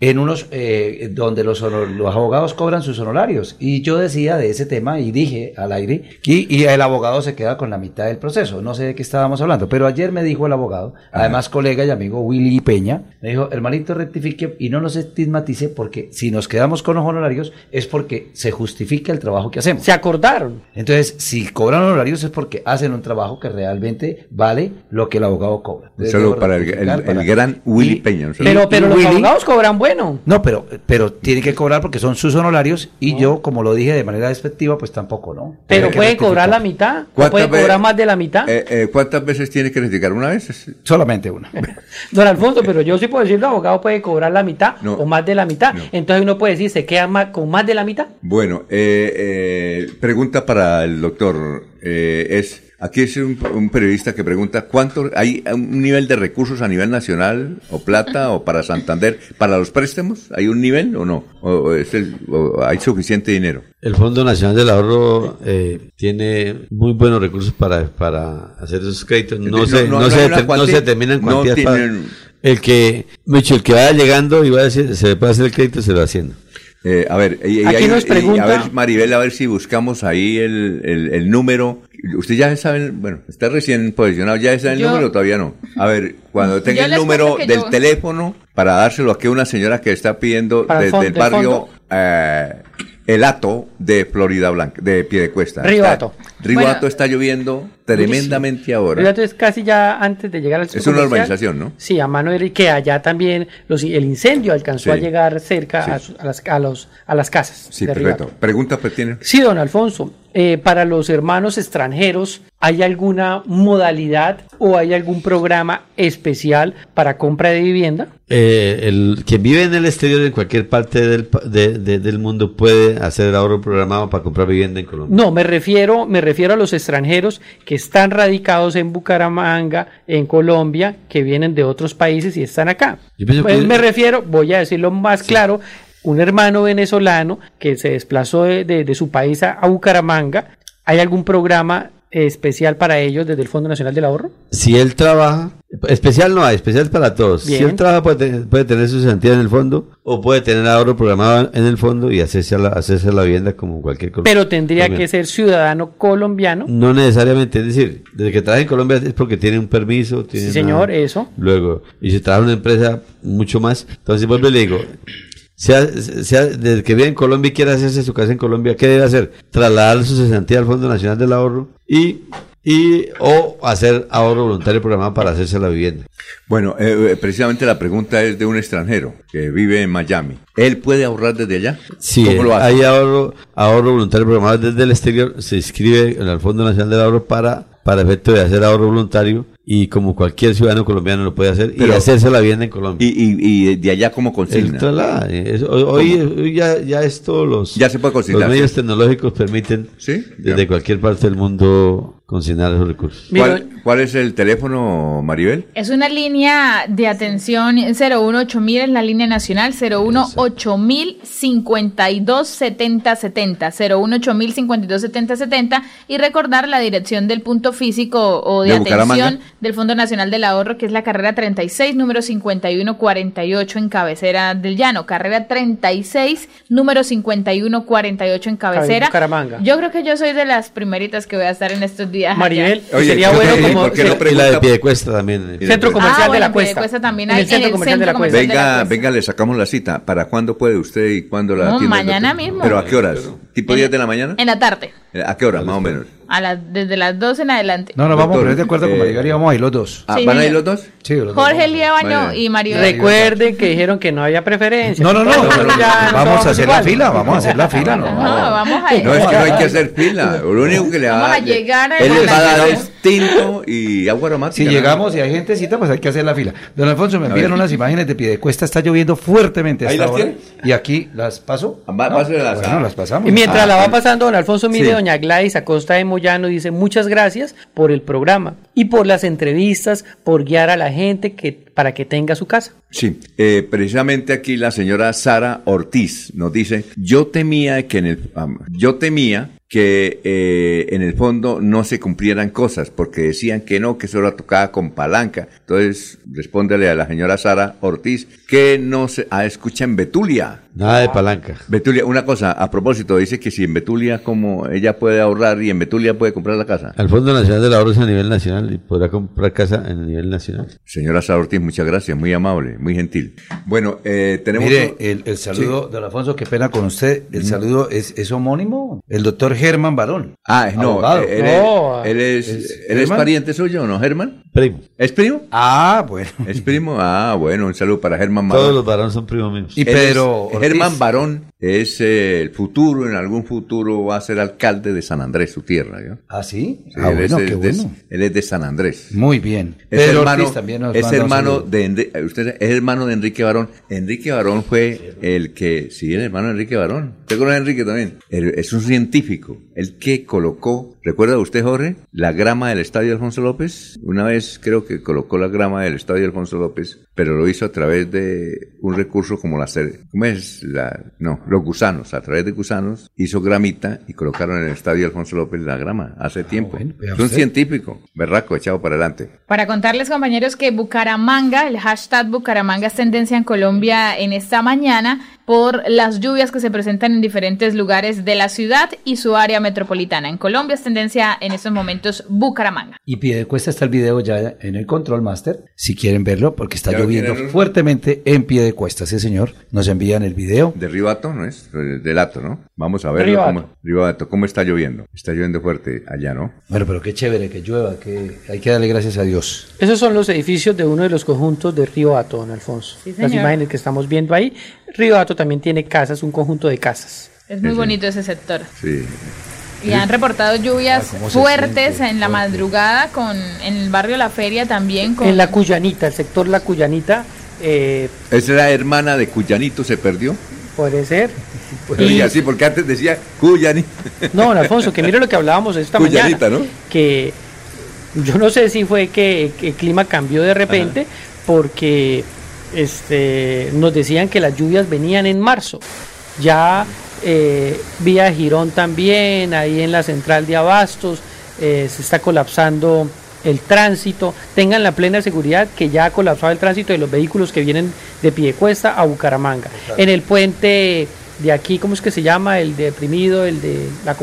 en unos eh, donde los, honor- los abogados cobran sus honorarios y yo decía de ese tema y dije al aire y, y el abogado se queda con la mitad del proceso. No sé de qué estábamos hablando, pero ayer me dijo el abogado, además colega y amigo Willy Peña, me dijo, hermanito rectifique y no nos estigmatice porque si nos quedamos con los honorarios es porque se justifica el trabajo que hacemos. Se acordaron. Entonces, si cobran honorarios es porque hacen un trabajo que realmente vale lo que el abogado cobra. Un saludo para el, el- el gran Willy Peña. Pero, pero los Willy- abogados cobran bueno. No, pero, pero tiene que cobrar porque son sus honorarios y yo, como lo dije de manera despectiva, pues tampoco, ¿no? Pero pueden cobrar la mitad. ¿O ¿Cuántas pueden veces- cobrar más de la mitad? Eh, eh, ¿Cuántas veces tiene que rectificar? ¿Una vez? Solamente una. Don Alfonso, pero yo sí puedo decir, el abogado puede cobrar la mitad No. o más de la mitad. Entonces uno puede decir, ¿se queda más, con más de la mitad? Bueno, eh, eh, pregunta para el doctor. eh, es Aquí es un, un periodista que pregunta, ¿cuánto hay un nivel de recursos a nivel nacional o plata o para Santander para los préstamos? ¿Hay un nivel o no? ¿O, o es el- o hay suficiente dinero? El Fondo Nacional del Ahorro eh, tiene muy buenos recursos para, para hacer esos créditos. No, No, se, no, no, no se, no se determinan no cuantías para- El que, Micho, el que vaya llegando y va a decir, se le puede hacer el crédito, se lo va haciendo. Eh, a ver, y- y Aquí hay- nos y- pregunta- a ver, Maribel, a ver si buscamos ahí el, el- el número. Usted ya sabe, bueno, está recién posicionado, ¿ya sabe el Yo- número o todavía no? A ver, cuando tenga el número del yo- teléfono para dárselo aquí a una señora que está pidiendo Para el desde el barrio eh, El Hato de Florida Blanca, de Piedecuesta. Río Está- Hato. Río Bueno, Hato está lloviendo tremendamente ahora. Fíjate, es casi ya antes de llegar al Es centro una urbanización, ¿no? Sí, a mano de que allá también los, el incendio alcanzó Sí. a llegar cerca Sí. a, a las, a, los, a las casas. Sí, de perfecto. Ribato. Pregunta pues tiene. Sí, don Alfonso. Eh, para los hermanos extranjeros, ¿hay alguna modalidad o hay algún programa especial para compra de vivienda? Eh, el que vive en el exterior, en cualquier parte del, pa- de- de- del mundo, puede hacer el ahorro programado para comprar vivienda en Colombia. No, me refiero, me refiero a los extranjeros que están radicados en Bucaramanga, en Colombia, que vienen de otros países y están acá. Yo Pues que- me refiero, voy a decirlo más claro, un hermano venezolano que se desplazó de, de- de su país a, a Bucaramanga, ¿hay algún programa eh, especial para ellos desde el Fondo Nacional del Ahorro? Si él trabaja, especial no hay, especial es para todos. Bien. Si él trabaja puede, tener- puede tener su cesantía en el fondo o puede tener ahorro programado en el fondo y hacerse a la, hacerse a la vivienda como cualquier col- Pero tendría colombiano. que ser ciudadano colombiano. No necesariamente, es decir, desde que trabaja en Colombia es porque tiene un permiso. Tiene Sí, una- señor, eso. Luego, y si trabaja en una empresa, mucho más. Entonces, vuelvo y le digo, sea, sea, desde que vive en Colombia y quiere hacerse su casa en Colombia, ¿qué debe hacer? Trasladar su cesantía al Fondo Nacional del Ahorro y, y o hacer ahorro voluntario programado para hacerse la vivienda. Bueno, eh, eh, precisamente la pregunta es de un extranjero que vive en Miami. ¿Él puede ahorrar desde allá? Sí, ¿Cómo lo hace? hay ahorro, ahorro voluntario programado desde el exterior, se inscribe en el Fondo Nacional del Ahorro para, para efecto de hacer ahorro voluntario y como cualquier ciudadano colombiano lo puede hacer y hacerse la vivienda en Colombia. Y, y, y de allá como consigna. traslado, eh, es- hoy hoy- ya, ya esto los, Ya se puede consignar, los medios tecnológicos permiten Sí, desde cualquier parte del mundo consignar esos recursos. ¿Cuál, cuál es el teléfono, Maribel? Es una línea de atención 018000 es la línea nacional 018000 52 70 70 018000 52 70 70 y recordar la dirección del punto físico o de, ¿De atención del Fondo Nacional del Ahorro que es la carrera 36 número 5148 en cabecera del llano carrera 36 número 5148 en cabecera yo creo que yo soy de las primeritas que voy a estar en estos días allá. Maribel, Oye, sería ¿por qué- bueno como por qué no y la de Piedecuesta también. eh. Centro Comercial Ah, de la Cuesta. Piedecuesta también En hay, el Centro en el Comercial de la Centro Cuesta. Comercial de la Venga, Cuesta. venga, le sacamos la cita. ¿Para cuándo puede usted y cuándo la No, el mañana mismo. ¿Pero a qué horas? ¿Tipo En- 10 de la mañana? En la tarde, Eh, ¿A qué hora, más o menos? A las desde las 12 en adelante. No, no, vamos a poner de acuerdo con eh, Maribel y vamos a ir los dos. Ah, Sí, ¿Van a ir los dos? Sí, los dos. Jorge Vaya. y Mario. Recuerden que dijeron que no había preferencia. No, no, no, vamos a hacer la fila, vamos a hacer la fila, no. No, vamos a ir. No, es que no hay que hacer fila. Lo único que le va Vamos a llegar a Él la les va a dar nación. es tinto y agua aromática. Si llegamos y hay gentecita, pues hay que hacer la fila. Don Alfonso, me envían unas imágenes de Piedecuesta, está lloviendo fuertemente a ¿Ahí las hora. tiene? Y aquí las paso. Va- No, bueno, las pasamos. Y mientras Ah, la va ah, pasando, don Alfonso, mire, sí. doña Gladys Acosta de Moyano dice muchas gracias por el programa y por las entrevistas, por guiar a la gente que, para que tenga su casa. Sí, eh, precisamente aquí la señora Sara Ortiz nos dice, yo temía que en el, yo temía que eh, en el fondo no se cumplieran cosas, porque decían que no, que eso era tocada con palanca. Entonces, respóndele a la señora Sara Ortiz que no se ah, escucha en Betulia. Nada de palanca. Betulia, una cosa, a propósito, dice que si en Betulia como ella puede ahorrar y en Betulia puede comprar la casa. Al Fondo Nacional del Ahorro es a nivel nacional y podrá comprar casa a nivel nacional. Señora Sara Ortiz, muchas gracias, muy amable, muy gentil. Bueno, eh, tenemos... Mire, el, el saludo, don Alfonso, qué pena con usted. El saludo es, es homónimo. El doctor Germán Barón. Ah, no, Abogado. él, No, es, él es, ¿es él es Germán? pariente suyo, ¿no, Germán? Primo. ¿Es primo? Ah, bueno. ¿Es primo? Ah, bueno, un saludo para Germán Barón. Todos los varones son primos míos. Y Pedro. Germán Barón es eh, el futuro, en algún futuro va a ser alcalde de San Andrés, su tierra. ¿yo? ¿Ah, sí? Sí, ah, él, bueno, es, qué es de- bueno. él es de San Andrés. Muy bien. Es Pedro hermano, Ortiz también nos es hermano de Enri- eh, usted es hermano de Enrique Barón. Enrique Barón fue el que, sí, el hermano de Enrique Barón. ¿Usted conoce a Enrique también? Él es un científico, el que colocó, ¿recuerda usted, Jorge? La grama del Estadio Alfonso López. Una vez creo que colocó la grama del Estadio Alfonso López, pero lo hizo a través de un recurso como la ¿cómo es? La, no, los gusanos, a través de gusanos hizo gramita y colocaron en el Estadio Alfonso López la grama hace tiempo. vea es un científico, berraco, echado para adelante. Para contarles, compañeros, que Bucaramanga, el hashtag Bucaramanga es tendencia en Colombia en esta mañana por las lluvias que se presentan en diferentes lugares de la ciudad y su área metropolitana. En Colombia es tendencia en estos momentos Bucaramanga. Y Piedecuesta está el video ya en el Control Master, si quieren verlo, porque está ¿Ya lo lloviendo quieren fuertemente en Piedecuesta. Sí, señor. Nos envían el video. De Ribato, ¿no es? De Lato, ¿no? Vamos a verlo. Ribato. Cómo, Ribato, ¿cómo está lloviendo? Está lloviendo fuerte allá, ¿no? Bueno, pero qué chévere que llueva, que hay que darle gracias a Dios. Esos son los edificios de uno de los conjuntos de Río Hato, don Alfonso. Sí, Las imágenes que estamos viendo ahí. Río Hato también tiene casas, un conjunto de casas. Es muy Sí, bonito ese sector. Sí. Y han reportado lluvias Ah, fuertes siente, en la madrugada con en el barrio La Feria también con En la Cuyanita, el sector La Cuyanita, eh, ¿Es la hermana de Cuyanito se perdió? puede ser. Pues, y así, porque antes decía Cuyanito. No, don Alfonso, que mire lo que hablábamos esta Cuyanita, mañana. ¿no? Que yo no sé si fue que, que el clima cambió de repente, porque este, nos decían que las lluvias venían en marzo. Ya eh, vía Girón también, ahí en la central de Abastos, eh, se está colapsando el tránsito. Tengan la plena seguridad que ya ha colapsado el tránsito de los vehículos que vienen de Piedecuesta a Bucaramanga. En el puente de aquí, ¿cómo es que se llama? El deprimido, el de la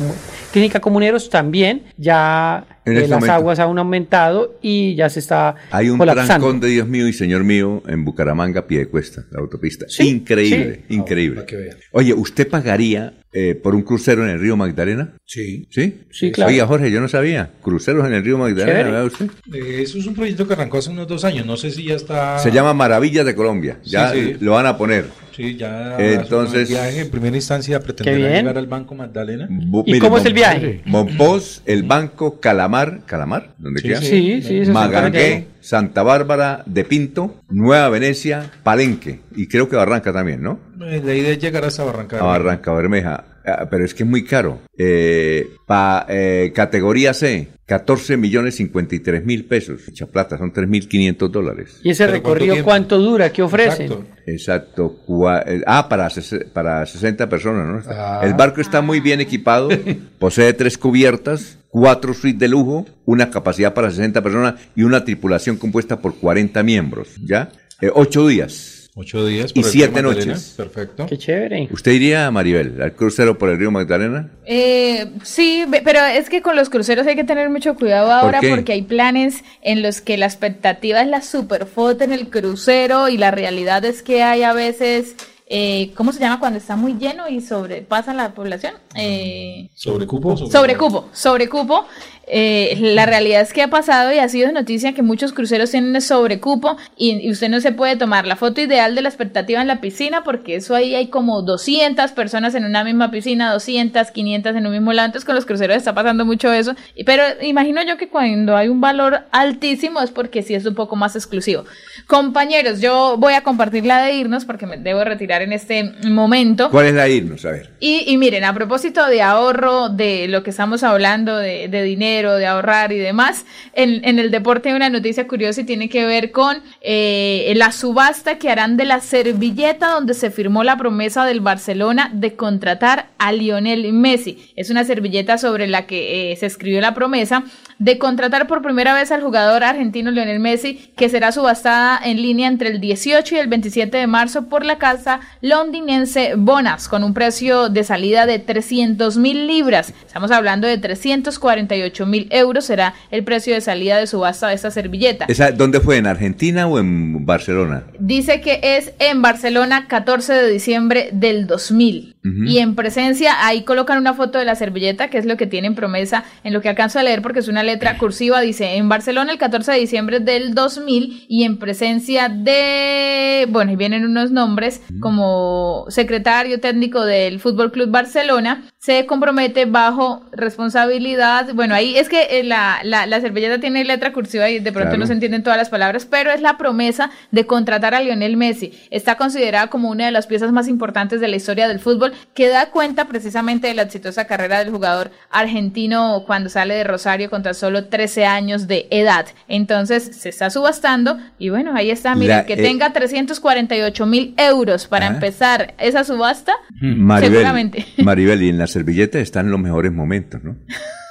clínica comuneros también, ya En eh, este las momento. aguas han aumentado y ya se está Hay un colapsando. trancón de Dios mío y Señor mío en Bucaramanga, pie de cuesta, la autopista. Sí, increíble, sí. increíble. Oye, ¿usted pagaría eh, por un crucero en el río Magdalena? Sí. ¿Sí? Sí, claro. Oiga, Jorge, yo no sabía. Cruceros en el río Magdalena. ¿verdad usted? Eh, Eso es un proyecto que arrancó hace unos dos años. No sé si ya está. Se llama Maravillas de Colombia. Ya Sí, sí. lo van a poner. Sí, ya. Entonces- El viaje en primera instancia pretenderá llegar al Banco Magdalena. ¿Y mire, cómo es el viaje? Monpós, el Banco Calamar, ¿Calamar? ¿Dónde Sí, queda? sí. Sí, Magangué, Santa Bárbara de Pinto, Nueva Venecia, Palenque y creo que Barranca también, ¿no? Eh, La idea es llegar hasta Barranca. A Barranca Bermeja. Ah, Pero es que es muy caro. Eh, pa, eh, categoría C, 14 millones 53 mil pesos. Mucha plata, son 3 mil 500 dólares. ¿Y ese ¿Pero cuánto recorrido cuánto dura? ¿Qué ofrecen? Exacto. Exacto. Cua- eh, ah, para, para 60 personas, ¿no? Ah. El barco está muy bien equipado, posee tres cubiertas, cuatro suites de lujo, una capacidad para 60 personas y una tripulación compuesta por 40 miembros, ¿ya? Eh, ocho días. Ocho días. Y el siete río noches. Perfecto. Qué chévere. ¿Usted iría, Maribel, al crucero por el río Magdalena? Eh, sí, pero es que con los cruceros hay que tener mucho cuidado ahora porque hay planes en los que la expectativa es la super foto en el crucero y la realidad es que hay a veces, eh, ¿cómo se llama cuando está muy lleno y sobrepasa la población? Eh, Sobre cupo. Sobrecupo, sobrecupo. Eh, la realidad es que ha pasado y ha sido noticia que muchos cruceros tienen sobrecupo y, y, usted no se puede tomar la foto ideal de la expectativa en la piscina porque eso ahí hay como 200 personas en una misma piscina, 200, 500 en un mismo lado. Entonces con los cruceros está pasando mucho eso. Pero imagino yo que cuando hay un valor altísimo es porque sí es un poco más exclusivo. Compañeros, yo voy a compartir la de irnos porque me debo retirar en este momento. ¿Cuál es la de irnos? A ver. Y, y miren, a propósito de ahorro, de lo que estamos hablando, de, de dinero, de ahorrar y demás, en, el deporte hay una noticia curiosa y tiene que ver con eh, la subasta que harán de la servilleta donde se firmó la promesa del Barcelona de contratar a Lionel Messi. Es una servilleta sobre la que eh, se escribió la promesa de contratar por primera vez al jugador argentino Lionel Messi, que será subastada en línea entre el 18 y el 27 de marzo por la casa londinense Bonas, con un precio de salida de 300 mil libras. Estamos hablando de 348 mil euros, será el precio de salida de subasta de esta servilleta. ¿Esa, ¿Dónde fue? ¿En Argentina o en Barcelona? Dice que es en Barcelona 14 de diciembre del 2000. Uh -huh. Y en presencia, ahí colocan una foto de la servilleta, que es lo que tienen promesa, en lo que alcanzo a leer porque es una letra cursiva, dice, en Barcelona el 14 de diciembre del 2000 y en presencia de, bueno, y vienen unos nombres como secretario técnico del Fútbol Club Barcelona, se compromete bajo responsabilidad, bueno, ahí es que la, la, la servilleta tiene letra cursiva y de pronto claro. no se entienden todas las palabras, pero es la promesa de contratar a Lionel Messi. Está considerada como una de las piezas más importantes de la historia del fútbol, que da cuenta precisamente de la exitosa carrera del jugador argentino cuando sale de Rosario contra solo 13 años de edad. Entonces se está subastando y bueno, ahí está, miren, la, que eh, tenga 348 mil euros para ¿ah? empezar esa subasta, Maribel, seguramente. Maribel, y en la servilleta están los mejores momentos, ¿no?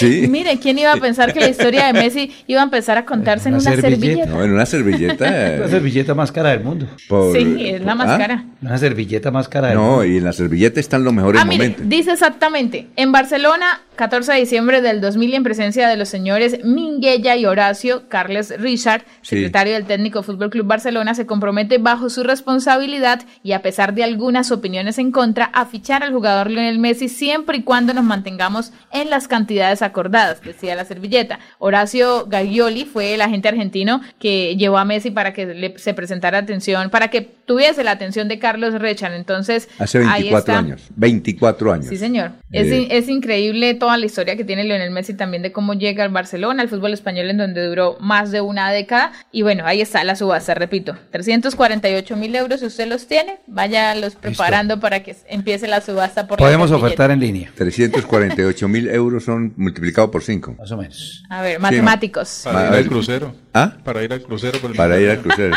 Sí. Mire, ¿quién iba a pensar que la historia de Messi iba a empezar a contarse en una, una servilleta? servilleta? No, en una servilleta. la servilleta más cara del mundo. Por... Sí, es la más ¿Ah? cara. Una servilleta más cara del no, mundo. No, y en la servilleta están los mejores ah, momentos. Mire, dice exactamente, en Barcelona, 14 de diciembre del 2000, en presencia de los señores Minguella y Horacio, Carles Richard, secretario sí. del técnico Fútbol Club Barcelona, se compromete bajo su responsabilidad y a pesar de algunas opiniones en contra, a fichar al jugador Lionel Messi siempre y cuando nos mantengamos en las cantidades acordadas, decía la servilleta. Horacio Gaglioli fue el agente argentino que llevó a Messi para que le, se presentara atención, para que tuviese la atención de Carlos Richard. Entonces, hace 24 años, 24 años. Sí, señor. Eh. Es, es, increíble toda la historia que tiene Lionel Messi también de cómo llega al Barcelona, al fútbol español, en donde duró más de una década. Y bueno, ahí está la subasta, repito, 348 mil euros. Si usted los tiene, vaya los preparando Listo. para que empiece la subasta por Podemos ofertar en línea. 348 mil euros son multiplicados por 5. Más o menos. A ver, matemáticos. Sí, para ir al crucero. ¿Ah? Para ir al crucero. Para ir al crucero.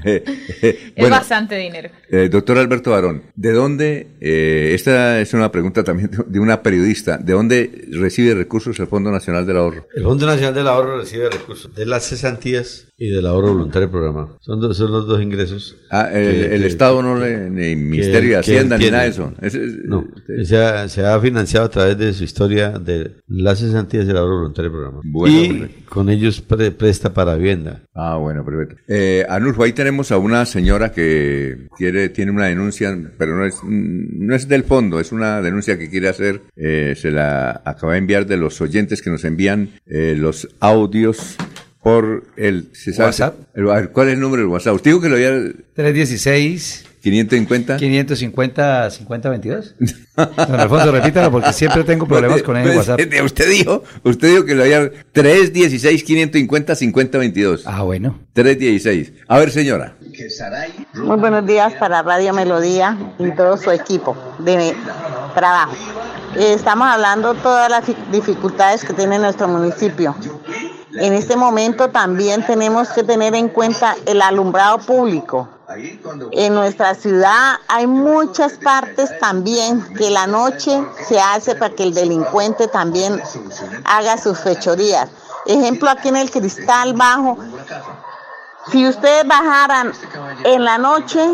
es bueno, bastante dinero. Eh, doctor Alberto Barón, ¿de dónde, eh, esta es una pregunta también de una periodista, ¿de dónde recibe recursos el Fondo Nacional del Ahorro? El Fondo Nacional del Ahorro recibe recursos de las cesantías y del ahorro voluntario programa. Son, dos, son los dos ingresos. Ah, el, que, el que, Estado no le, ni Ministerio de Hacienda, ni nada de eso. Es, es, no, se ha, se ha, financiado a través de su historia de las cesantías del ahorro voluntario programa. Bueno, y bueno. con ellos pre, presta para vivienda. Ah, bueno, perfecto. Eh, Anulfo, ahí tenemos a una señora que quiere, tiene una denuncia, pero no es, no es del fondo, es una denuncia que quiere hacer. Eh, se la acaba de enviar de los oyentes que nos envían eh, los audios por el ¿se sabe? WhatsApp. El, ¿Cuál es el número del WhatsApp? ¿Usted dijo que lo había 316 550 550 5022. Don Alfonso, repítalo porque siempre tengo problemas con el pues, WhatsApp. Usted dijo, usted dijo que lo había 316 550 5022. Ah, bueno. 316. A ver, señora. Muy buenos días para Radio Melodía y todo su equipo de trabajo. Estamos hablando todas las dificultades que tiene nuestro municipio. En este momento también tenemos que tener en cuenta el alumbrado público. En nuestra ciudad hay muchas partes también que la noche se hace para que el delincuente también haga sus fechorías. Ejemplo, aquí en el cristal bajo, si ustedes bajaran en la noche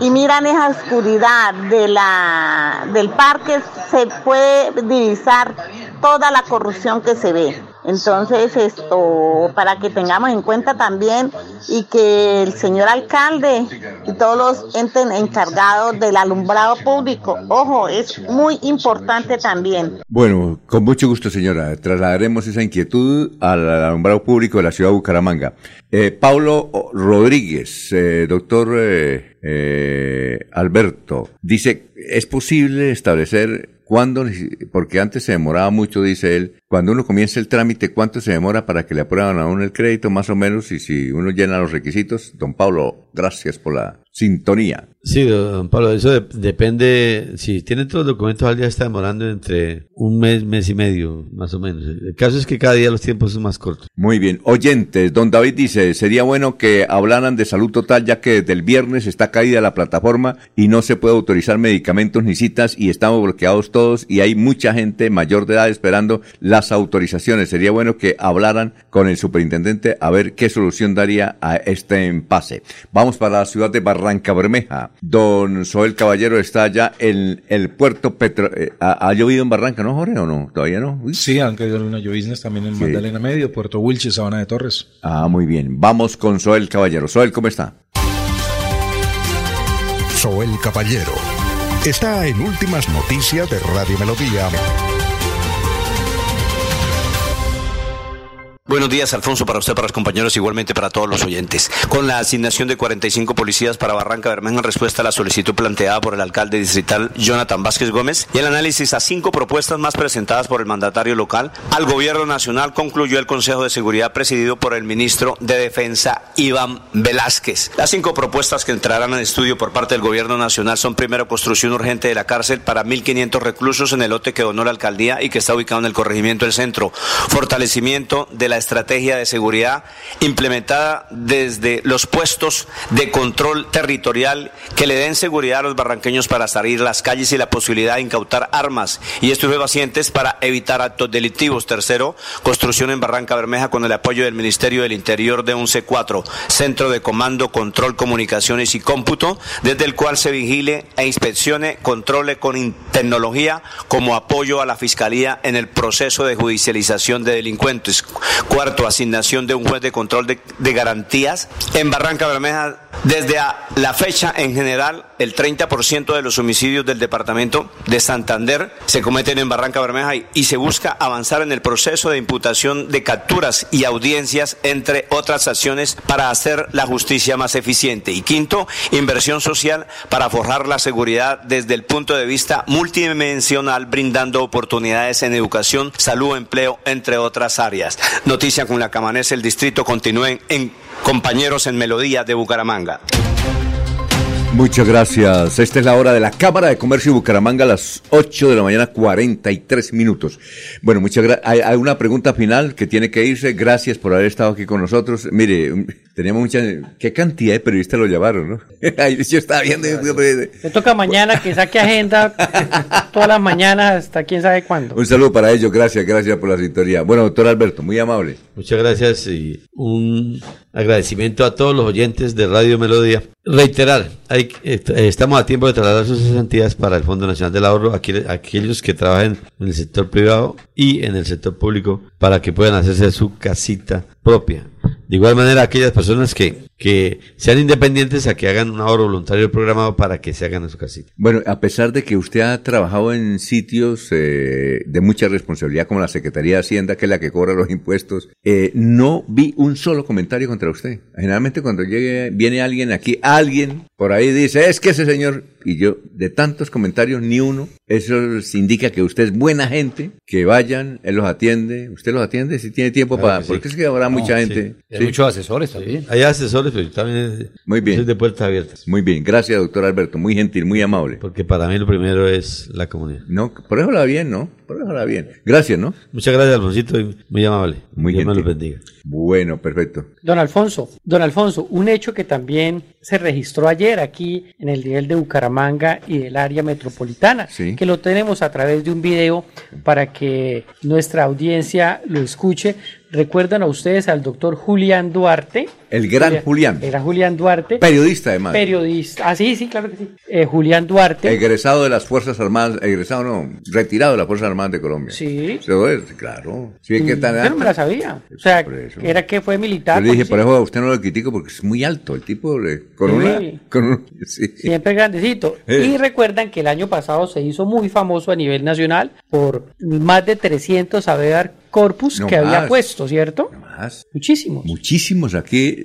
y miran esa oscuridad del parque, se puede divisar toda la corrupción que se ve. Entonces, esto, para que tengamos en cuenta también y que el señor alcalde y todos los entes encargados del alumbrado público, ojo, es muy importante también. Bueno, con mucho gusto, señora. Trasladaremos esa inquietud al alumbrado público de la ciudad de Bucaramanga. Eh, Paulo Rodríguez, eh, doctor eh, eh, Alberto, dice, ¿es posible establecer cuándo, porque antes se demoraba mucho, dice él, cuando uno comienza el trámite, ¿cuánto se demora para que le aprueban a uno el crédito, más o menos? Y si uno llena los requisitos, don Pablo, gracias por la sintonía. Sí, don Pablo, eso depende, si tiene todos los documentos al día está demorando entre un mes, mes y medio, más o menos. El caso es que cada día los tiempos son más cortos. Muy bien. Oyentes, don David dice, sería bueno que hablaran de salud total ya que desde el viernes está caída la plataforma y no se puede autorizar medicamentos ni citas y estamos bloqueados todos y hay mucha gente mayor de edad esperando las autorizaciones. Sería bueno que hablaran con el superintendente a ver qué solución daría a este impasse. Vamos para la ciudad de Barranca Bermeja. Don Soel Caballero está allá en el puerto Petro... Eh, ¿ha, llovido en Barranca, no, Jorge, o no? ¿Todavía no? Sí, han caído algunas lloviznas también en Magdalena Medio, Puerto Wilches, Sabana de Torres. Ah, muy bien. Vamos con Soel Caballero. Soel, ¿cómo está? Soel Caballero está en Últimas Noticias de Radio Melodía. Buenos días, Alfonso, para usted, para los compañeros, igualmente para todos los oyentes. Con la asignación de 45 policías para Barranca Bermeja en respuesta a la solicitud planteada por el alcalde distrital Jonathan Vázquez Gómez y el análisis a cinco propuestas más presentadas por el mandatario local, al gobierno nacional concluyó el Consejo de Seguridad presidido por el ministro de Defensa Iván Velázquez. Las cinco propuestas que entrarán en estudio por parte del gobierno nacional son primero construcción urgente de la cárcel para 1.500 reclusos en el lote que donó la alcaldía y que está ubicado en el corregimiento del centro, fortalecimiento de la estrategia de seguridad implementada desde los puestos de control territorial que le den seguridad a los barranqueños para salir las calles y la posibilidad de incautar armas y estupefacientes para evitar actos delictivos. Tercero, construcción en Barranca Bermeja con el apoyo del Ministerio del Interior de un C4, Centro de Comando, Control, Comunicaciones y Cómputo, desde el cual se vigile e inspeccione, controle con tecnología como apoyo a la Fiscalía en el proceso de judicialización de delincuentes. Cuarto, asignación de un juez de control de, garantías. En Barranca Bermeja, desde la fecha en general, el 30% de los homicidios del departamento de Santander se cometen en Barranca Bermeja y, se busca avanzar en el proceso de imputación de capturas y audiencias, entre otras acciones, para hacer la justicia más eficiente. Y quinto, inversión social para forjar la seguridad desde el punto de vista multidimensional, brindando oportunidades en educación, salud, empleo, entre otras áreas. Noticia con la que amanece el distrito continúen en compañeros en Melodía de Bucaramanga. Muchas gracias. Esta es la hora de la Cámara de Comercio de Bucaramanga a las 8 de la mañana, 43 minutos. Bueno, muchas gracias. Hay, una pregunta final que tiene que irse. Gracias por haber estado aquí con nosotros. Mire, teníamos mucha... ¿Qué cantidad de periodistas lo llamaron, no? Yo estaba viendo... Me toca mañana que saque agenda todas las mañanas hasta quién sabe cuándo. Un saludo para ellos. Gracias, gracias por la sintonía. Bueno, doctor Alberto, muy amable. Muchas gracias y un agradecimiento a todos los oyentes de Radio Melodía. Reiterar, hay, eh, estamos a tiempo de trasladar sus cesantías para el Fondo Nacional del Ahorro a aquellos que trabajen en el sector privado y en el sector público para que puedan hacerse su casita propia. De igual manera, aquellas personas que, que sean independientes a que hagan un ahorro voluntario programado para que se hagan en su casita. Bueno, a pesar de que usted ha trabajado en sitios eh, de mucha responsabilidad como la Secretaría de Hacienda, que es la que cobra los impuestos, eh, no vi un solo comentario contra usted. Generalmente cuando llegue, viene alguien aquí, alguien por ahí dice, es que ese señor, y yo, de tantos comentarios, ni uno, eso indica que usted es buena gente, que vayan, él los atiende, usted los atiende si tiene tiempo para, porque es que habrá mucha gente. Hay muchos asesores también. Hay asesores, pero también muy bien. de puertas abiertas. Muy bien, gracias doctor Alberto, muy gentil, muy amable. Porque para mí lo primero es la comunidad. No, por eso la bien, ¿no? Por eso la bien. Gracias, ¿no? Muchas gracias, Alfonsito, muy amable. Muy Dios gentil. me lo bendiga. Bueno, perfecto. Don Alfonso, don Alfonso, un hecho que también se registró ayer aquí en el nivel de Bucaramanga y del área metropolitana, que lo tenemos a través de un video para que nuestra audiencia lo escuche. Recuerdan a ustedes al doctor Julián Duarte, El gran Julián. Era Julián Duarte. Periodista, además. Periodista. Ah, sí, sí, claro que sí. Eh, Julián Duarte. Egresado de las Fuerzas Armadas, egresado no, retirado de las Fuerzas Armadas de Colombia. Sí. Eso es, claro. Sí, ¿qué tal? Yo no me la sabía. O sea, era que fue militar. Yo le dije, por eso a usted no lo critico porque es muy alto el tipo, le- con Sí. una... Con un- sí. Siempre grandecito. Y recuerdan que el año pasado se hizo muy famoso a nivel nacional por más de 300 habear corpus No que había puesto, ¿cierto? Más. Muchísimos. Muchísimos aquí.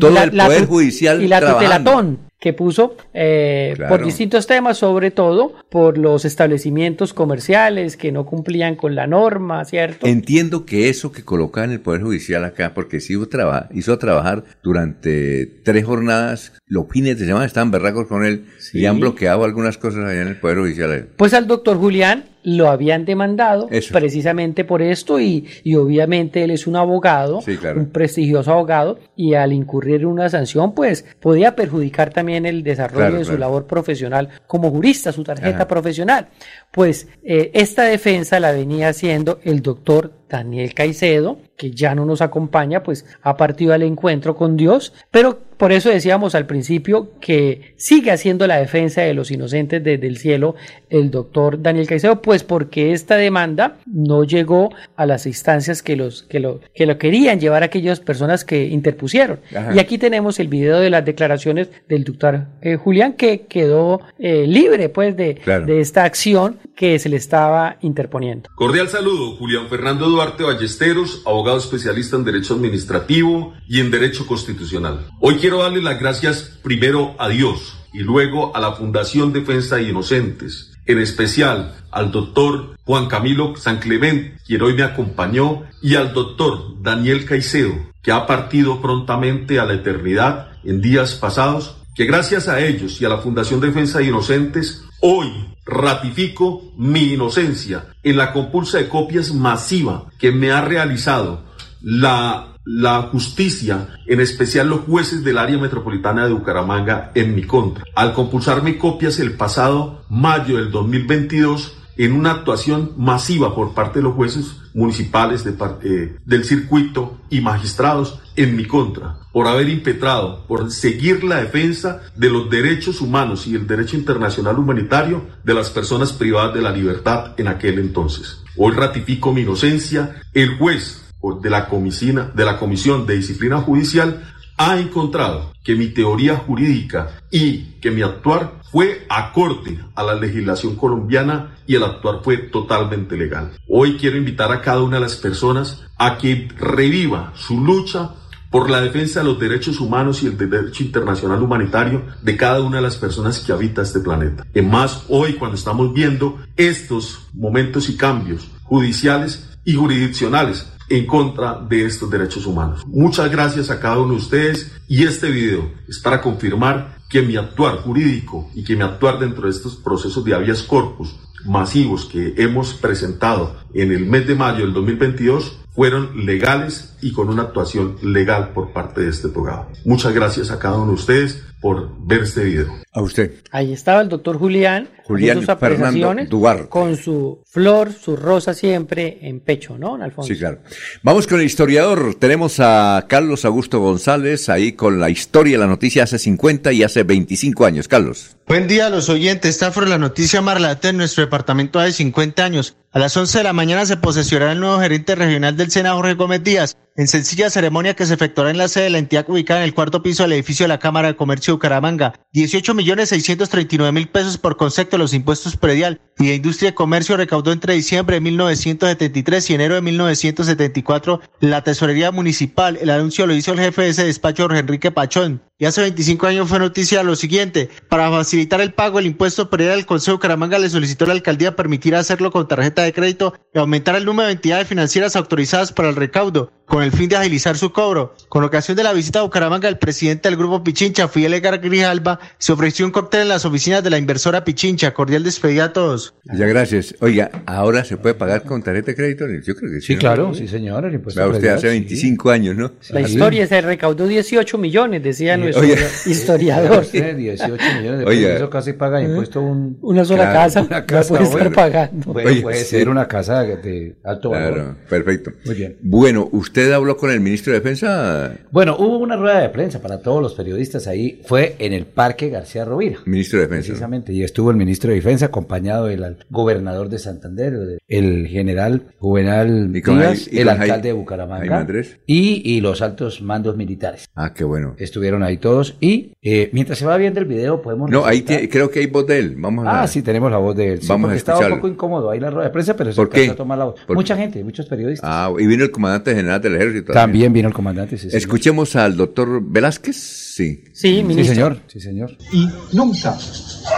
Todo la- el Poder Judicial Y la trabajando. tutelatón que puso eh, Claro. por distintos temas, sobre todo por los establecimientos comerciales que no cumplían con la norma, ¿cierto? Entiendo que eso que colocaban en el Poder Judicial acá, porque sí hizo, traba- hizo trabajar durante tres jornadas, los fines de semana estaban berracos con él y han bloqueado algunas cosas allá en el Poder Judicial. Pues al doctor Julián lo habían demandado Eso. precisamente por esto y, y obviamente él es un abogado, Sí, claro. un prestigioso abogado y al incurrir en una sanción pues podía perjudicar también el desarrollo Claro, de su claro. labor profesional como jurista, su tarjeta Ajá. profesional. Pues eh, esta defensa la venía haciendo el doctor Daniel Caicedo, que ya no nos acompaña, pues ha partido al encuentro con Dios, pero por eso decíamos al principio que sigue haciendo la defensa de los inocentes desde el cielo el doctor Daniel Caicedo, pues porque esta demanda no llegó a las instancias que, los, que, lo, que lo querían llevar aquellas personas que interpusieron. Ajá. Y aquí tenemos el video de las declaraciones del doctor eh, Julián, que quedó eh, libre pues de, Claro. de esta acción que se le estaba interponiendo. Cordial saludo, Julián Fernando Duarte Ballesteros, abogado especialista en Derecho Administrativo y en Derecho Constitucional. Hoy quiero darle las gracias primero a Dios y luego a la Fundación Defensa de Inocentes, en especial al doctor Juan Camilo San Clemente, quien hoy me acompañó, y al doctor Daniel Caicedo, que ha partido prontamente a la eternidad en días pasados, que gracias a ellos y a la Fundación Defensa de Inocentes, hoy ratifico mi inocencia en la compulsa de copias masiva que me ha realizado la, la justicia, en especial los jueces del área metropolitana de Bucaramanga, en mi contra. Al compulsarme copias el pasado mayo del 2022, en una actuación masiva por parte de los jueces municipales eh, del circuito y magistrados en mi contra, por haber impetrado, por seguir la defensa de los derechos humanos y el derecho internacional humanitario de las personas privadas de la libertad en aquel entonces. Hoy ratifico mi inocencia. El juez de la, comisina, de la Comisión de Disciplina Judicial ha encontrado que mi teoría jurídica y que mi actuar fue acorde a la legislación colombiana y el actuar fue totalmente legal. Hoy quiero invitar a cada una de las personas a que reviva su lucha por la defensa de los derechos humanos y el derecho internacional humanitario de cada una de las personas que habita este planeta. En más, hoy cuando estamos viendo estos momentos y cambios judiciales y jurisdiccionales en contra de estos derechos humanos. Muchas gracias a cada uno de ustedes y este video es para confirmar que mi actuar jurídico y que mi actuar dentro de estos procesos de habeas corpus masivos que hemos presentado en el mes de mayo del 2022 fueron legales y con una actuación legal por parte de este programa. Muchas gracias a cada uno de ustedes por ver este video. A usted. Ahí estaba el doctor Julián, Julián sus Fernando Duarte. con su flor, su rosa siempre en pecho, ¿no, don Alfonso? Sí, claro. Vamos con el historiador. Tenemos a Carlos Augusto González ahí con la historia, la noticia hace 50 y hace 25 años. Carlos. Buen día a los oyentes. Esta fue la noticia más relata en nuestro departamento de 50 años. A las 11 de la mañana se posesionará el nuevo gerente regional del Sena, Jorge Gómez Díaz, en sencilla ceremonia que se efectuará en la sede de la entidad ubicada en el cuarto piso del edificio de la Cámara de Comercio de Bucaramanga. 18 millones 639 mil pesos por concepto de los impuestos predial y de industria y comercio recaudó entre diciembre de 1973 y enero de 1974 la tesorería municipal. El anuncio lo hizo el jefe de ese despacho, Jorge Enrique Pachón. Y hace 25 años fue noticia lo siguiente. Para facilitar el pago del impuesto predial, el Consejo de Bucaramanga le solicitó a la alcaldía permitir hacerlo con tarjeta de crédito y aumentar el número de entidades financieras autorizadas para el recaudo, con el fin de agilizar su cobro. Con ocasión de la visita a Bucaramanga, el presidente del grupo Pichincha, Fidel Edgar Grijalba, se ofreció un cóctel en las oficinas de la inversora Pichincha. Cordial despedida a todos. Ya, gracias. Oiga, ¿ahora se puede pagar con tarjeta de crédito? Yo creo que sí. Sí, ¿no? claro, sí, señor. El impuesto Vea usted hace sí. 25 años, ¿no? La historia se recaudó 18 millones, decían historiador. Usted, 18 millones de pesos, Oiga. eso casi paga impuesto un... Una sola casa, Una la casa puede estar pagando. Puede, Oye, puede sí. ser una casa de alto valor. Claro, perfecto. Muy bien. Bueno, ¿usted habló con el ministro de Defensa? Bueno, hubo una rueda de prensa para todos los periodistas ahí, fue en el Parque García Rovira. Ministro de Defensa. Precisamente, y estuvo el ministro de Defensa acompañado del al- gobernador de Santander, el- general Juvenal Y con Díaz, el alcalde de Bucaramanga y los altos mandos militares. Ah, qué bueno. Estuvieron ahí todos y eh, mientras se va viendo el video podemos... No, ahí resaltar- tie- creo que hay voz de él. Vamos a Ah, sí, tenemos la voz de él. Sí, Vamos a porque estaba un escucharlo. poco incómodo ahí la rueda de prensa, pero se ¿Por alcanzó qué? a tomar la voz. ¿Por Mucha qué? gente, muchos periodistas. Ah, y vino el comandante general del ejército. También vino el comandante, sí, señor. Escuchemos al doctor Velázquez. Sí. Sí, Sí, señor. Sí, señor. y nunca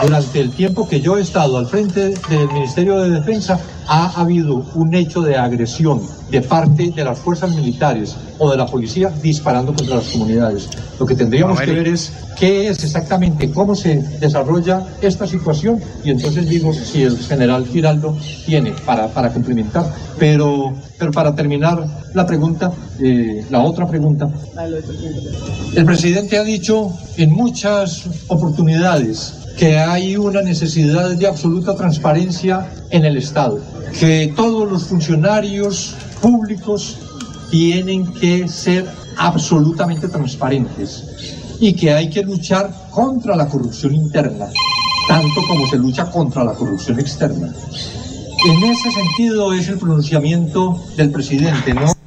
durante el tiempo que yo he estado al frente del Ministerio de Defensa ha habido un hecho de agresión de parte de las fuerzas militares o de la policía disparando contra las comunidades. Lo que tendríamos que ver es qué es exactamente, cómo se desarrolla esta situación y entonces digo si el general Giraldo tiene para, para complementar. Pero, pero para terminar la pregunta, eh, la otra pregunta, el presidente ha dicho en muchas oportunidades que hay una necesidad de absoluta transparencia en el Estado, que todos los funcionarios públicos tienen que ser absolutamente transparentes y que hay que luchar contra la corrupción interna, tanto como se lucha contra la corrupción externa. En ese sentido es el pronunciamiento del presidente, ¿no?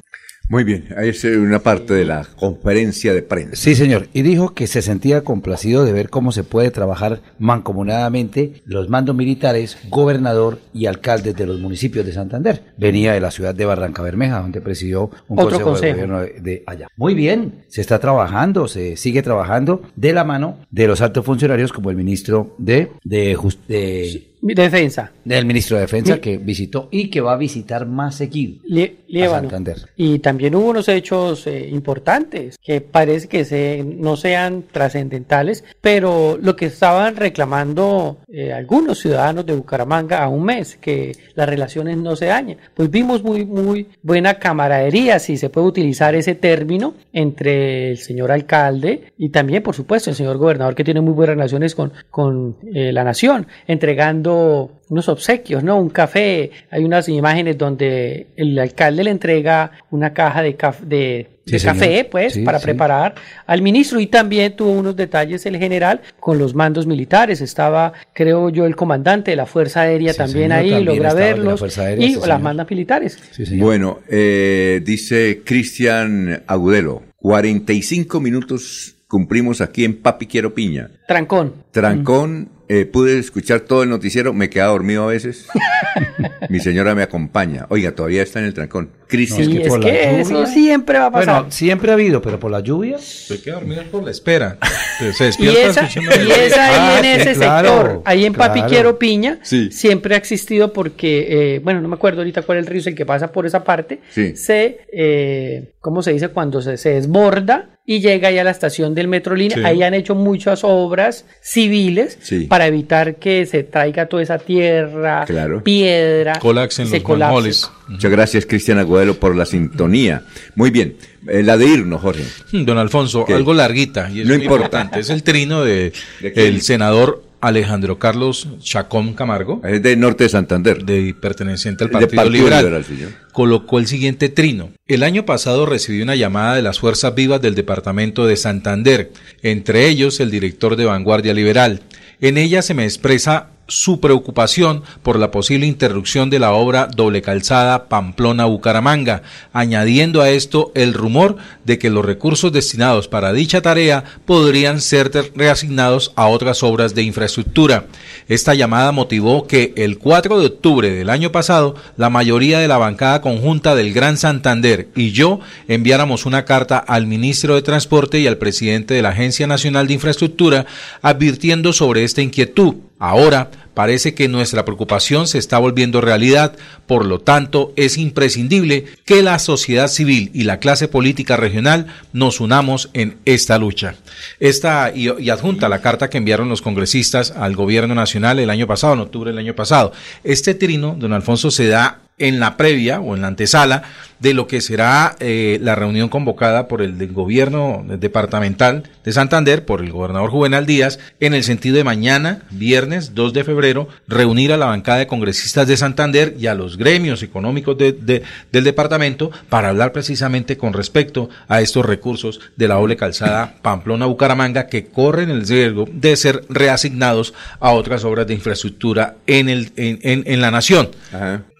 Muy bien, ahí es una parte de la conferencia de prensa. Sí, señor. Y dijo que se sentía complacido de ver cómo se puede trabajar mancomunadamente los mandos militares, gobernador y alcaldes de los municipios de Santander. Venía de la ciudad de Barranca Bermeja, donde presidió un Otro consejo, consejo. de gobierno de, de allá. Muy bien, se está trabajando, se sigue trabajando de la mano de los altos funcionarios como el ministro de, de, de- Defensa. del ministro de Defensa Mi- que visitó y que va a visitar más seguido a. Santander. Y también hubo unos hechos eh, importantes que parece que se, no sean trascendentales, pero lo que estaban reclamando eh, algunos ciudadanos de Bucaramanga a un mes, que las relaciones no se dañen. Pues vimos muy, muy buena camaradería, si se puede utilizar ese término, entre el señor alcalde y también, por supuesto, el señor gobernador que tiene muy buenas relaciones con, con eh, la nación, entregando unos obsequios, ¿no? Un café. Hay unas imágenes donde el alcalde le entrega una caja de, caf- de, Sí, de señor. café, pues, Sí, para sí. preparar al ministro. Y también tuvo unos detalles el general con los mandos militares. Estaba, creo yo, el comandante de la Fuerza Aérea Sí, también señor, ahí, también logra la verlos. Aérea, y sí, las mandas militares. Bueno, eh, dice Cristian Agudelo, 45 minutos cumplimos aquí en Papi Quiero Piña. Trancón. Trancón, eh, pude escuchar todo el noticiero, me quedaba dormido a veces. Mi señora me acompaña. Oiga, todavía está en el trancón. Cristian. Sí, es que eso siempre va a pasar. Bueno, siempre ha habido, pero por la lluvia. Se queda dormido por la espera. Se Y despierta esa, escuchando- y esa ahí Ah, en ese claro, sector, ahí en Papi claro. Quiero Piña, Sí. siempre ha existido porque, eh, bueno, no me acuerdo ahorita cuál es el río, es el que pasa por esa parte, Sí. se, eh, ¿cómo se dice? Cuando se, se desborda y llega ya a la estación del Metrolínea, Sí. ahí han hecho muchas obras civiles Sí. para evitar que se traiga toda esa tierra, Claro. piedra, Colapsen se los colapse. Muchas gracias, Cristian Agudelo, por la sintonía. Muy bien, eh, la de irnos, Jorge. Hmm, Don Alfonso, ¿Qué? algo larguita y es No muy importa. importante. Es el trino de, ¿De el senador Alejandro Carlos Chacón Camargo, Es de Norte de Santander. de perteneciente al De Partido, Partido Liberal. Liberal, señor. colocó el siguiente trino. El año pasado recibí una llamada de las fuerzas vivas del departamento de Santander, entre ellos el director de Vanguardia Liberal. En ella se me expresa su preocupación por la posible interrupción de la obra doble calzada Pamplona-Bucaramanga, añadiendo a esto el rumor de que los recursos destinados para dicha tarea podrían ser reasignados a otras obras de infraestructura. Esta llamada motivó que el 4 de octubre del año pasado la mayoría de la bancada conjunta del Gran Santander y yo enviáramos una carta al ministro de Transporte y al presidente de la Agencia Nacional de Infraestructura advirtiendo sobre esta inquietud. Ahora parece que nuestra preocupación se está volviendo realidad, por lo tanto es imprescindible que la sociedad civil y la clase política regional nos unamos en esta lucha. Esta y, adjunta la carta que enviaron los congresistas al gobierno nacional el año pasado, en octubre del año pasado. Este trino, don Alfonso, se da en la previa o en la antesala de lo que será eh, la reunión convocada por el del gobierno departamental de Santander, por el gobernador Juvenal Díaz, en el sentido de mañana, viernes 2 de febrero, reunir a la bancada de congresistas de Santander y a los gremios económicos de, del departamento para hablar precisamente con respecto a estos recursos de la doble calzada Pamplona-Bucaramanga que corren el riesgo de ser reasignados a otras obras de infraestructura en, el, en, en, la nación.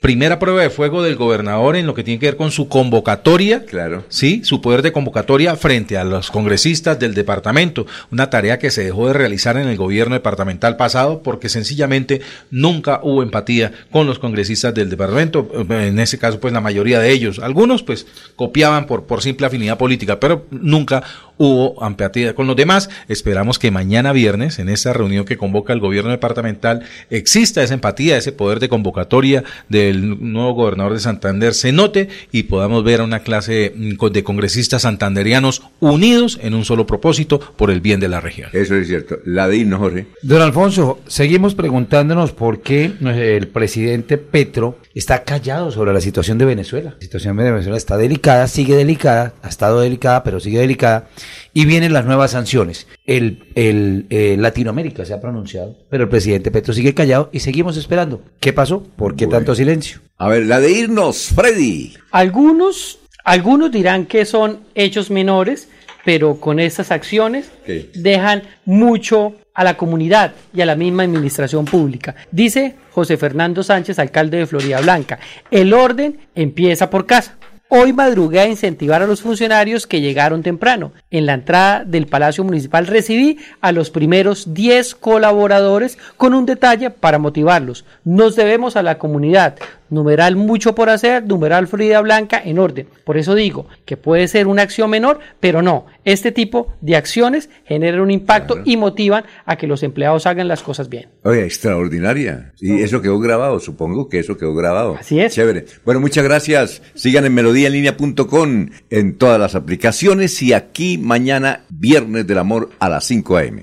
Primera prueba de fuego del gobernador en lo que tiene que ver con su convocatoria, claro. sí, su poder de convocatoria frente a los congresistas del departamento, una tarea que se dejó de realizar en el gobierno departamental pasado porque sencillamente nunca hubo empatía con los congresistas del departamento, en ese caso pues la mayoría de ellos, algunos pues copiaban por por simple afinidad política, pero nunca hubo empatía con los demás. Esperamos que mañana viernes en esta reunión que convoca el gobierno departamental exista esa empatía, ese poder de convocatoria de el nuevo gobernador de Santander se note y podamos ver a una clase mm, de congresistas santanderianos unidos en un solo propósito por el bien de la región. Eso es cierto. La de Jorge. Don Alfonso, seguimos preguntándonos por qué el presidente Petro está callado sobre la situación de Venezuela. La situación de Venezuela está delicada, sigue delicada, ha estado delicada, pero sigue delicada y vienen las nuevas sanciones. El, el eh, Latinoamérica se ha pronunciado, pero el presidente Petro sigue callado y seguimos esperando. ¿Qué pasó? ¿Por qué tanto silencio? A ver, la de irnos, Freddy. Algunos, algunos dirán que son hechos menores, pero con estas acciones dejan mucho a la comunidad y a la misma administración pública. Dice José Fernando Sánchez, alcalde de Florida Blanca, el orden empieza por casa. Hoy madrugué a incentivar a los funcionarios que llegaron temprano. En la entrada del Palacio Municipal recibí a los primeros 10 colaboradores con un detalle para motivarlos. Nos debemos a la comunidad, numeral mucho por hacer, numeral Florida Blanca en orden. Por eso digo que puede ser una acción menor, pero no. Este tipo de acciones generan un impacto y motivan a que los empleados hagan las cosas bien. Oye, extraordinaria. Y eso quedó grabado, supongo que eso quedó grabado. Así es. Chévere. Bueno, muchas gracias. Sigan en melodíaenlínea.com en todas las aplicaciones y aquí mañana, Viernes del Amor a las 5 a.m.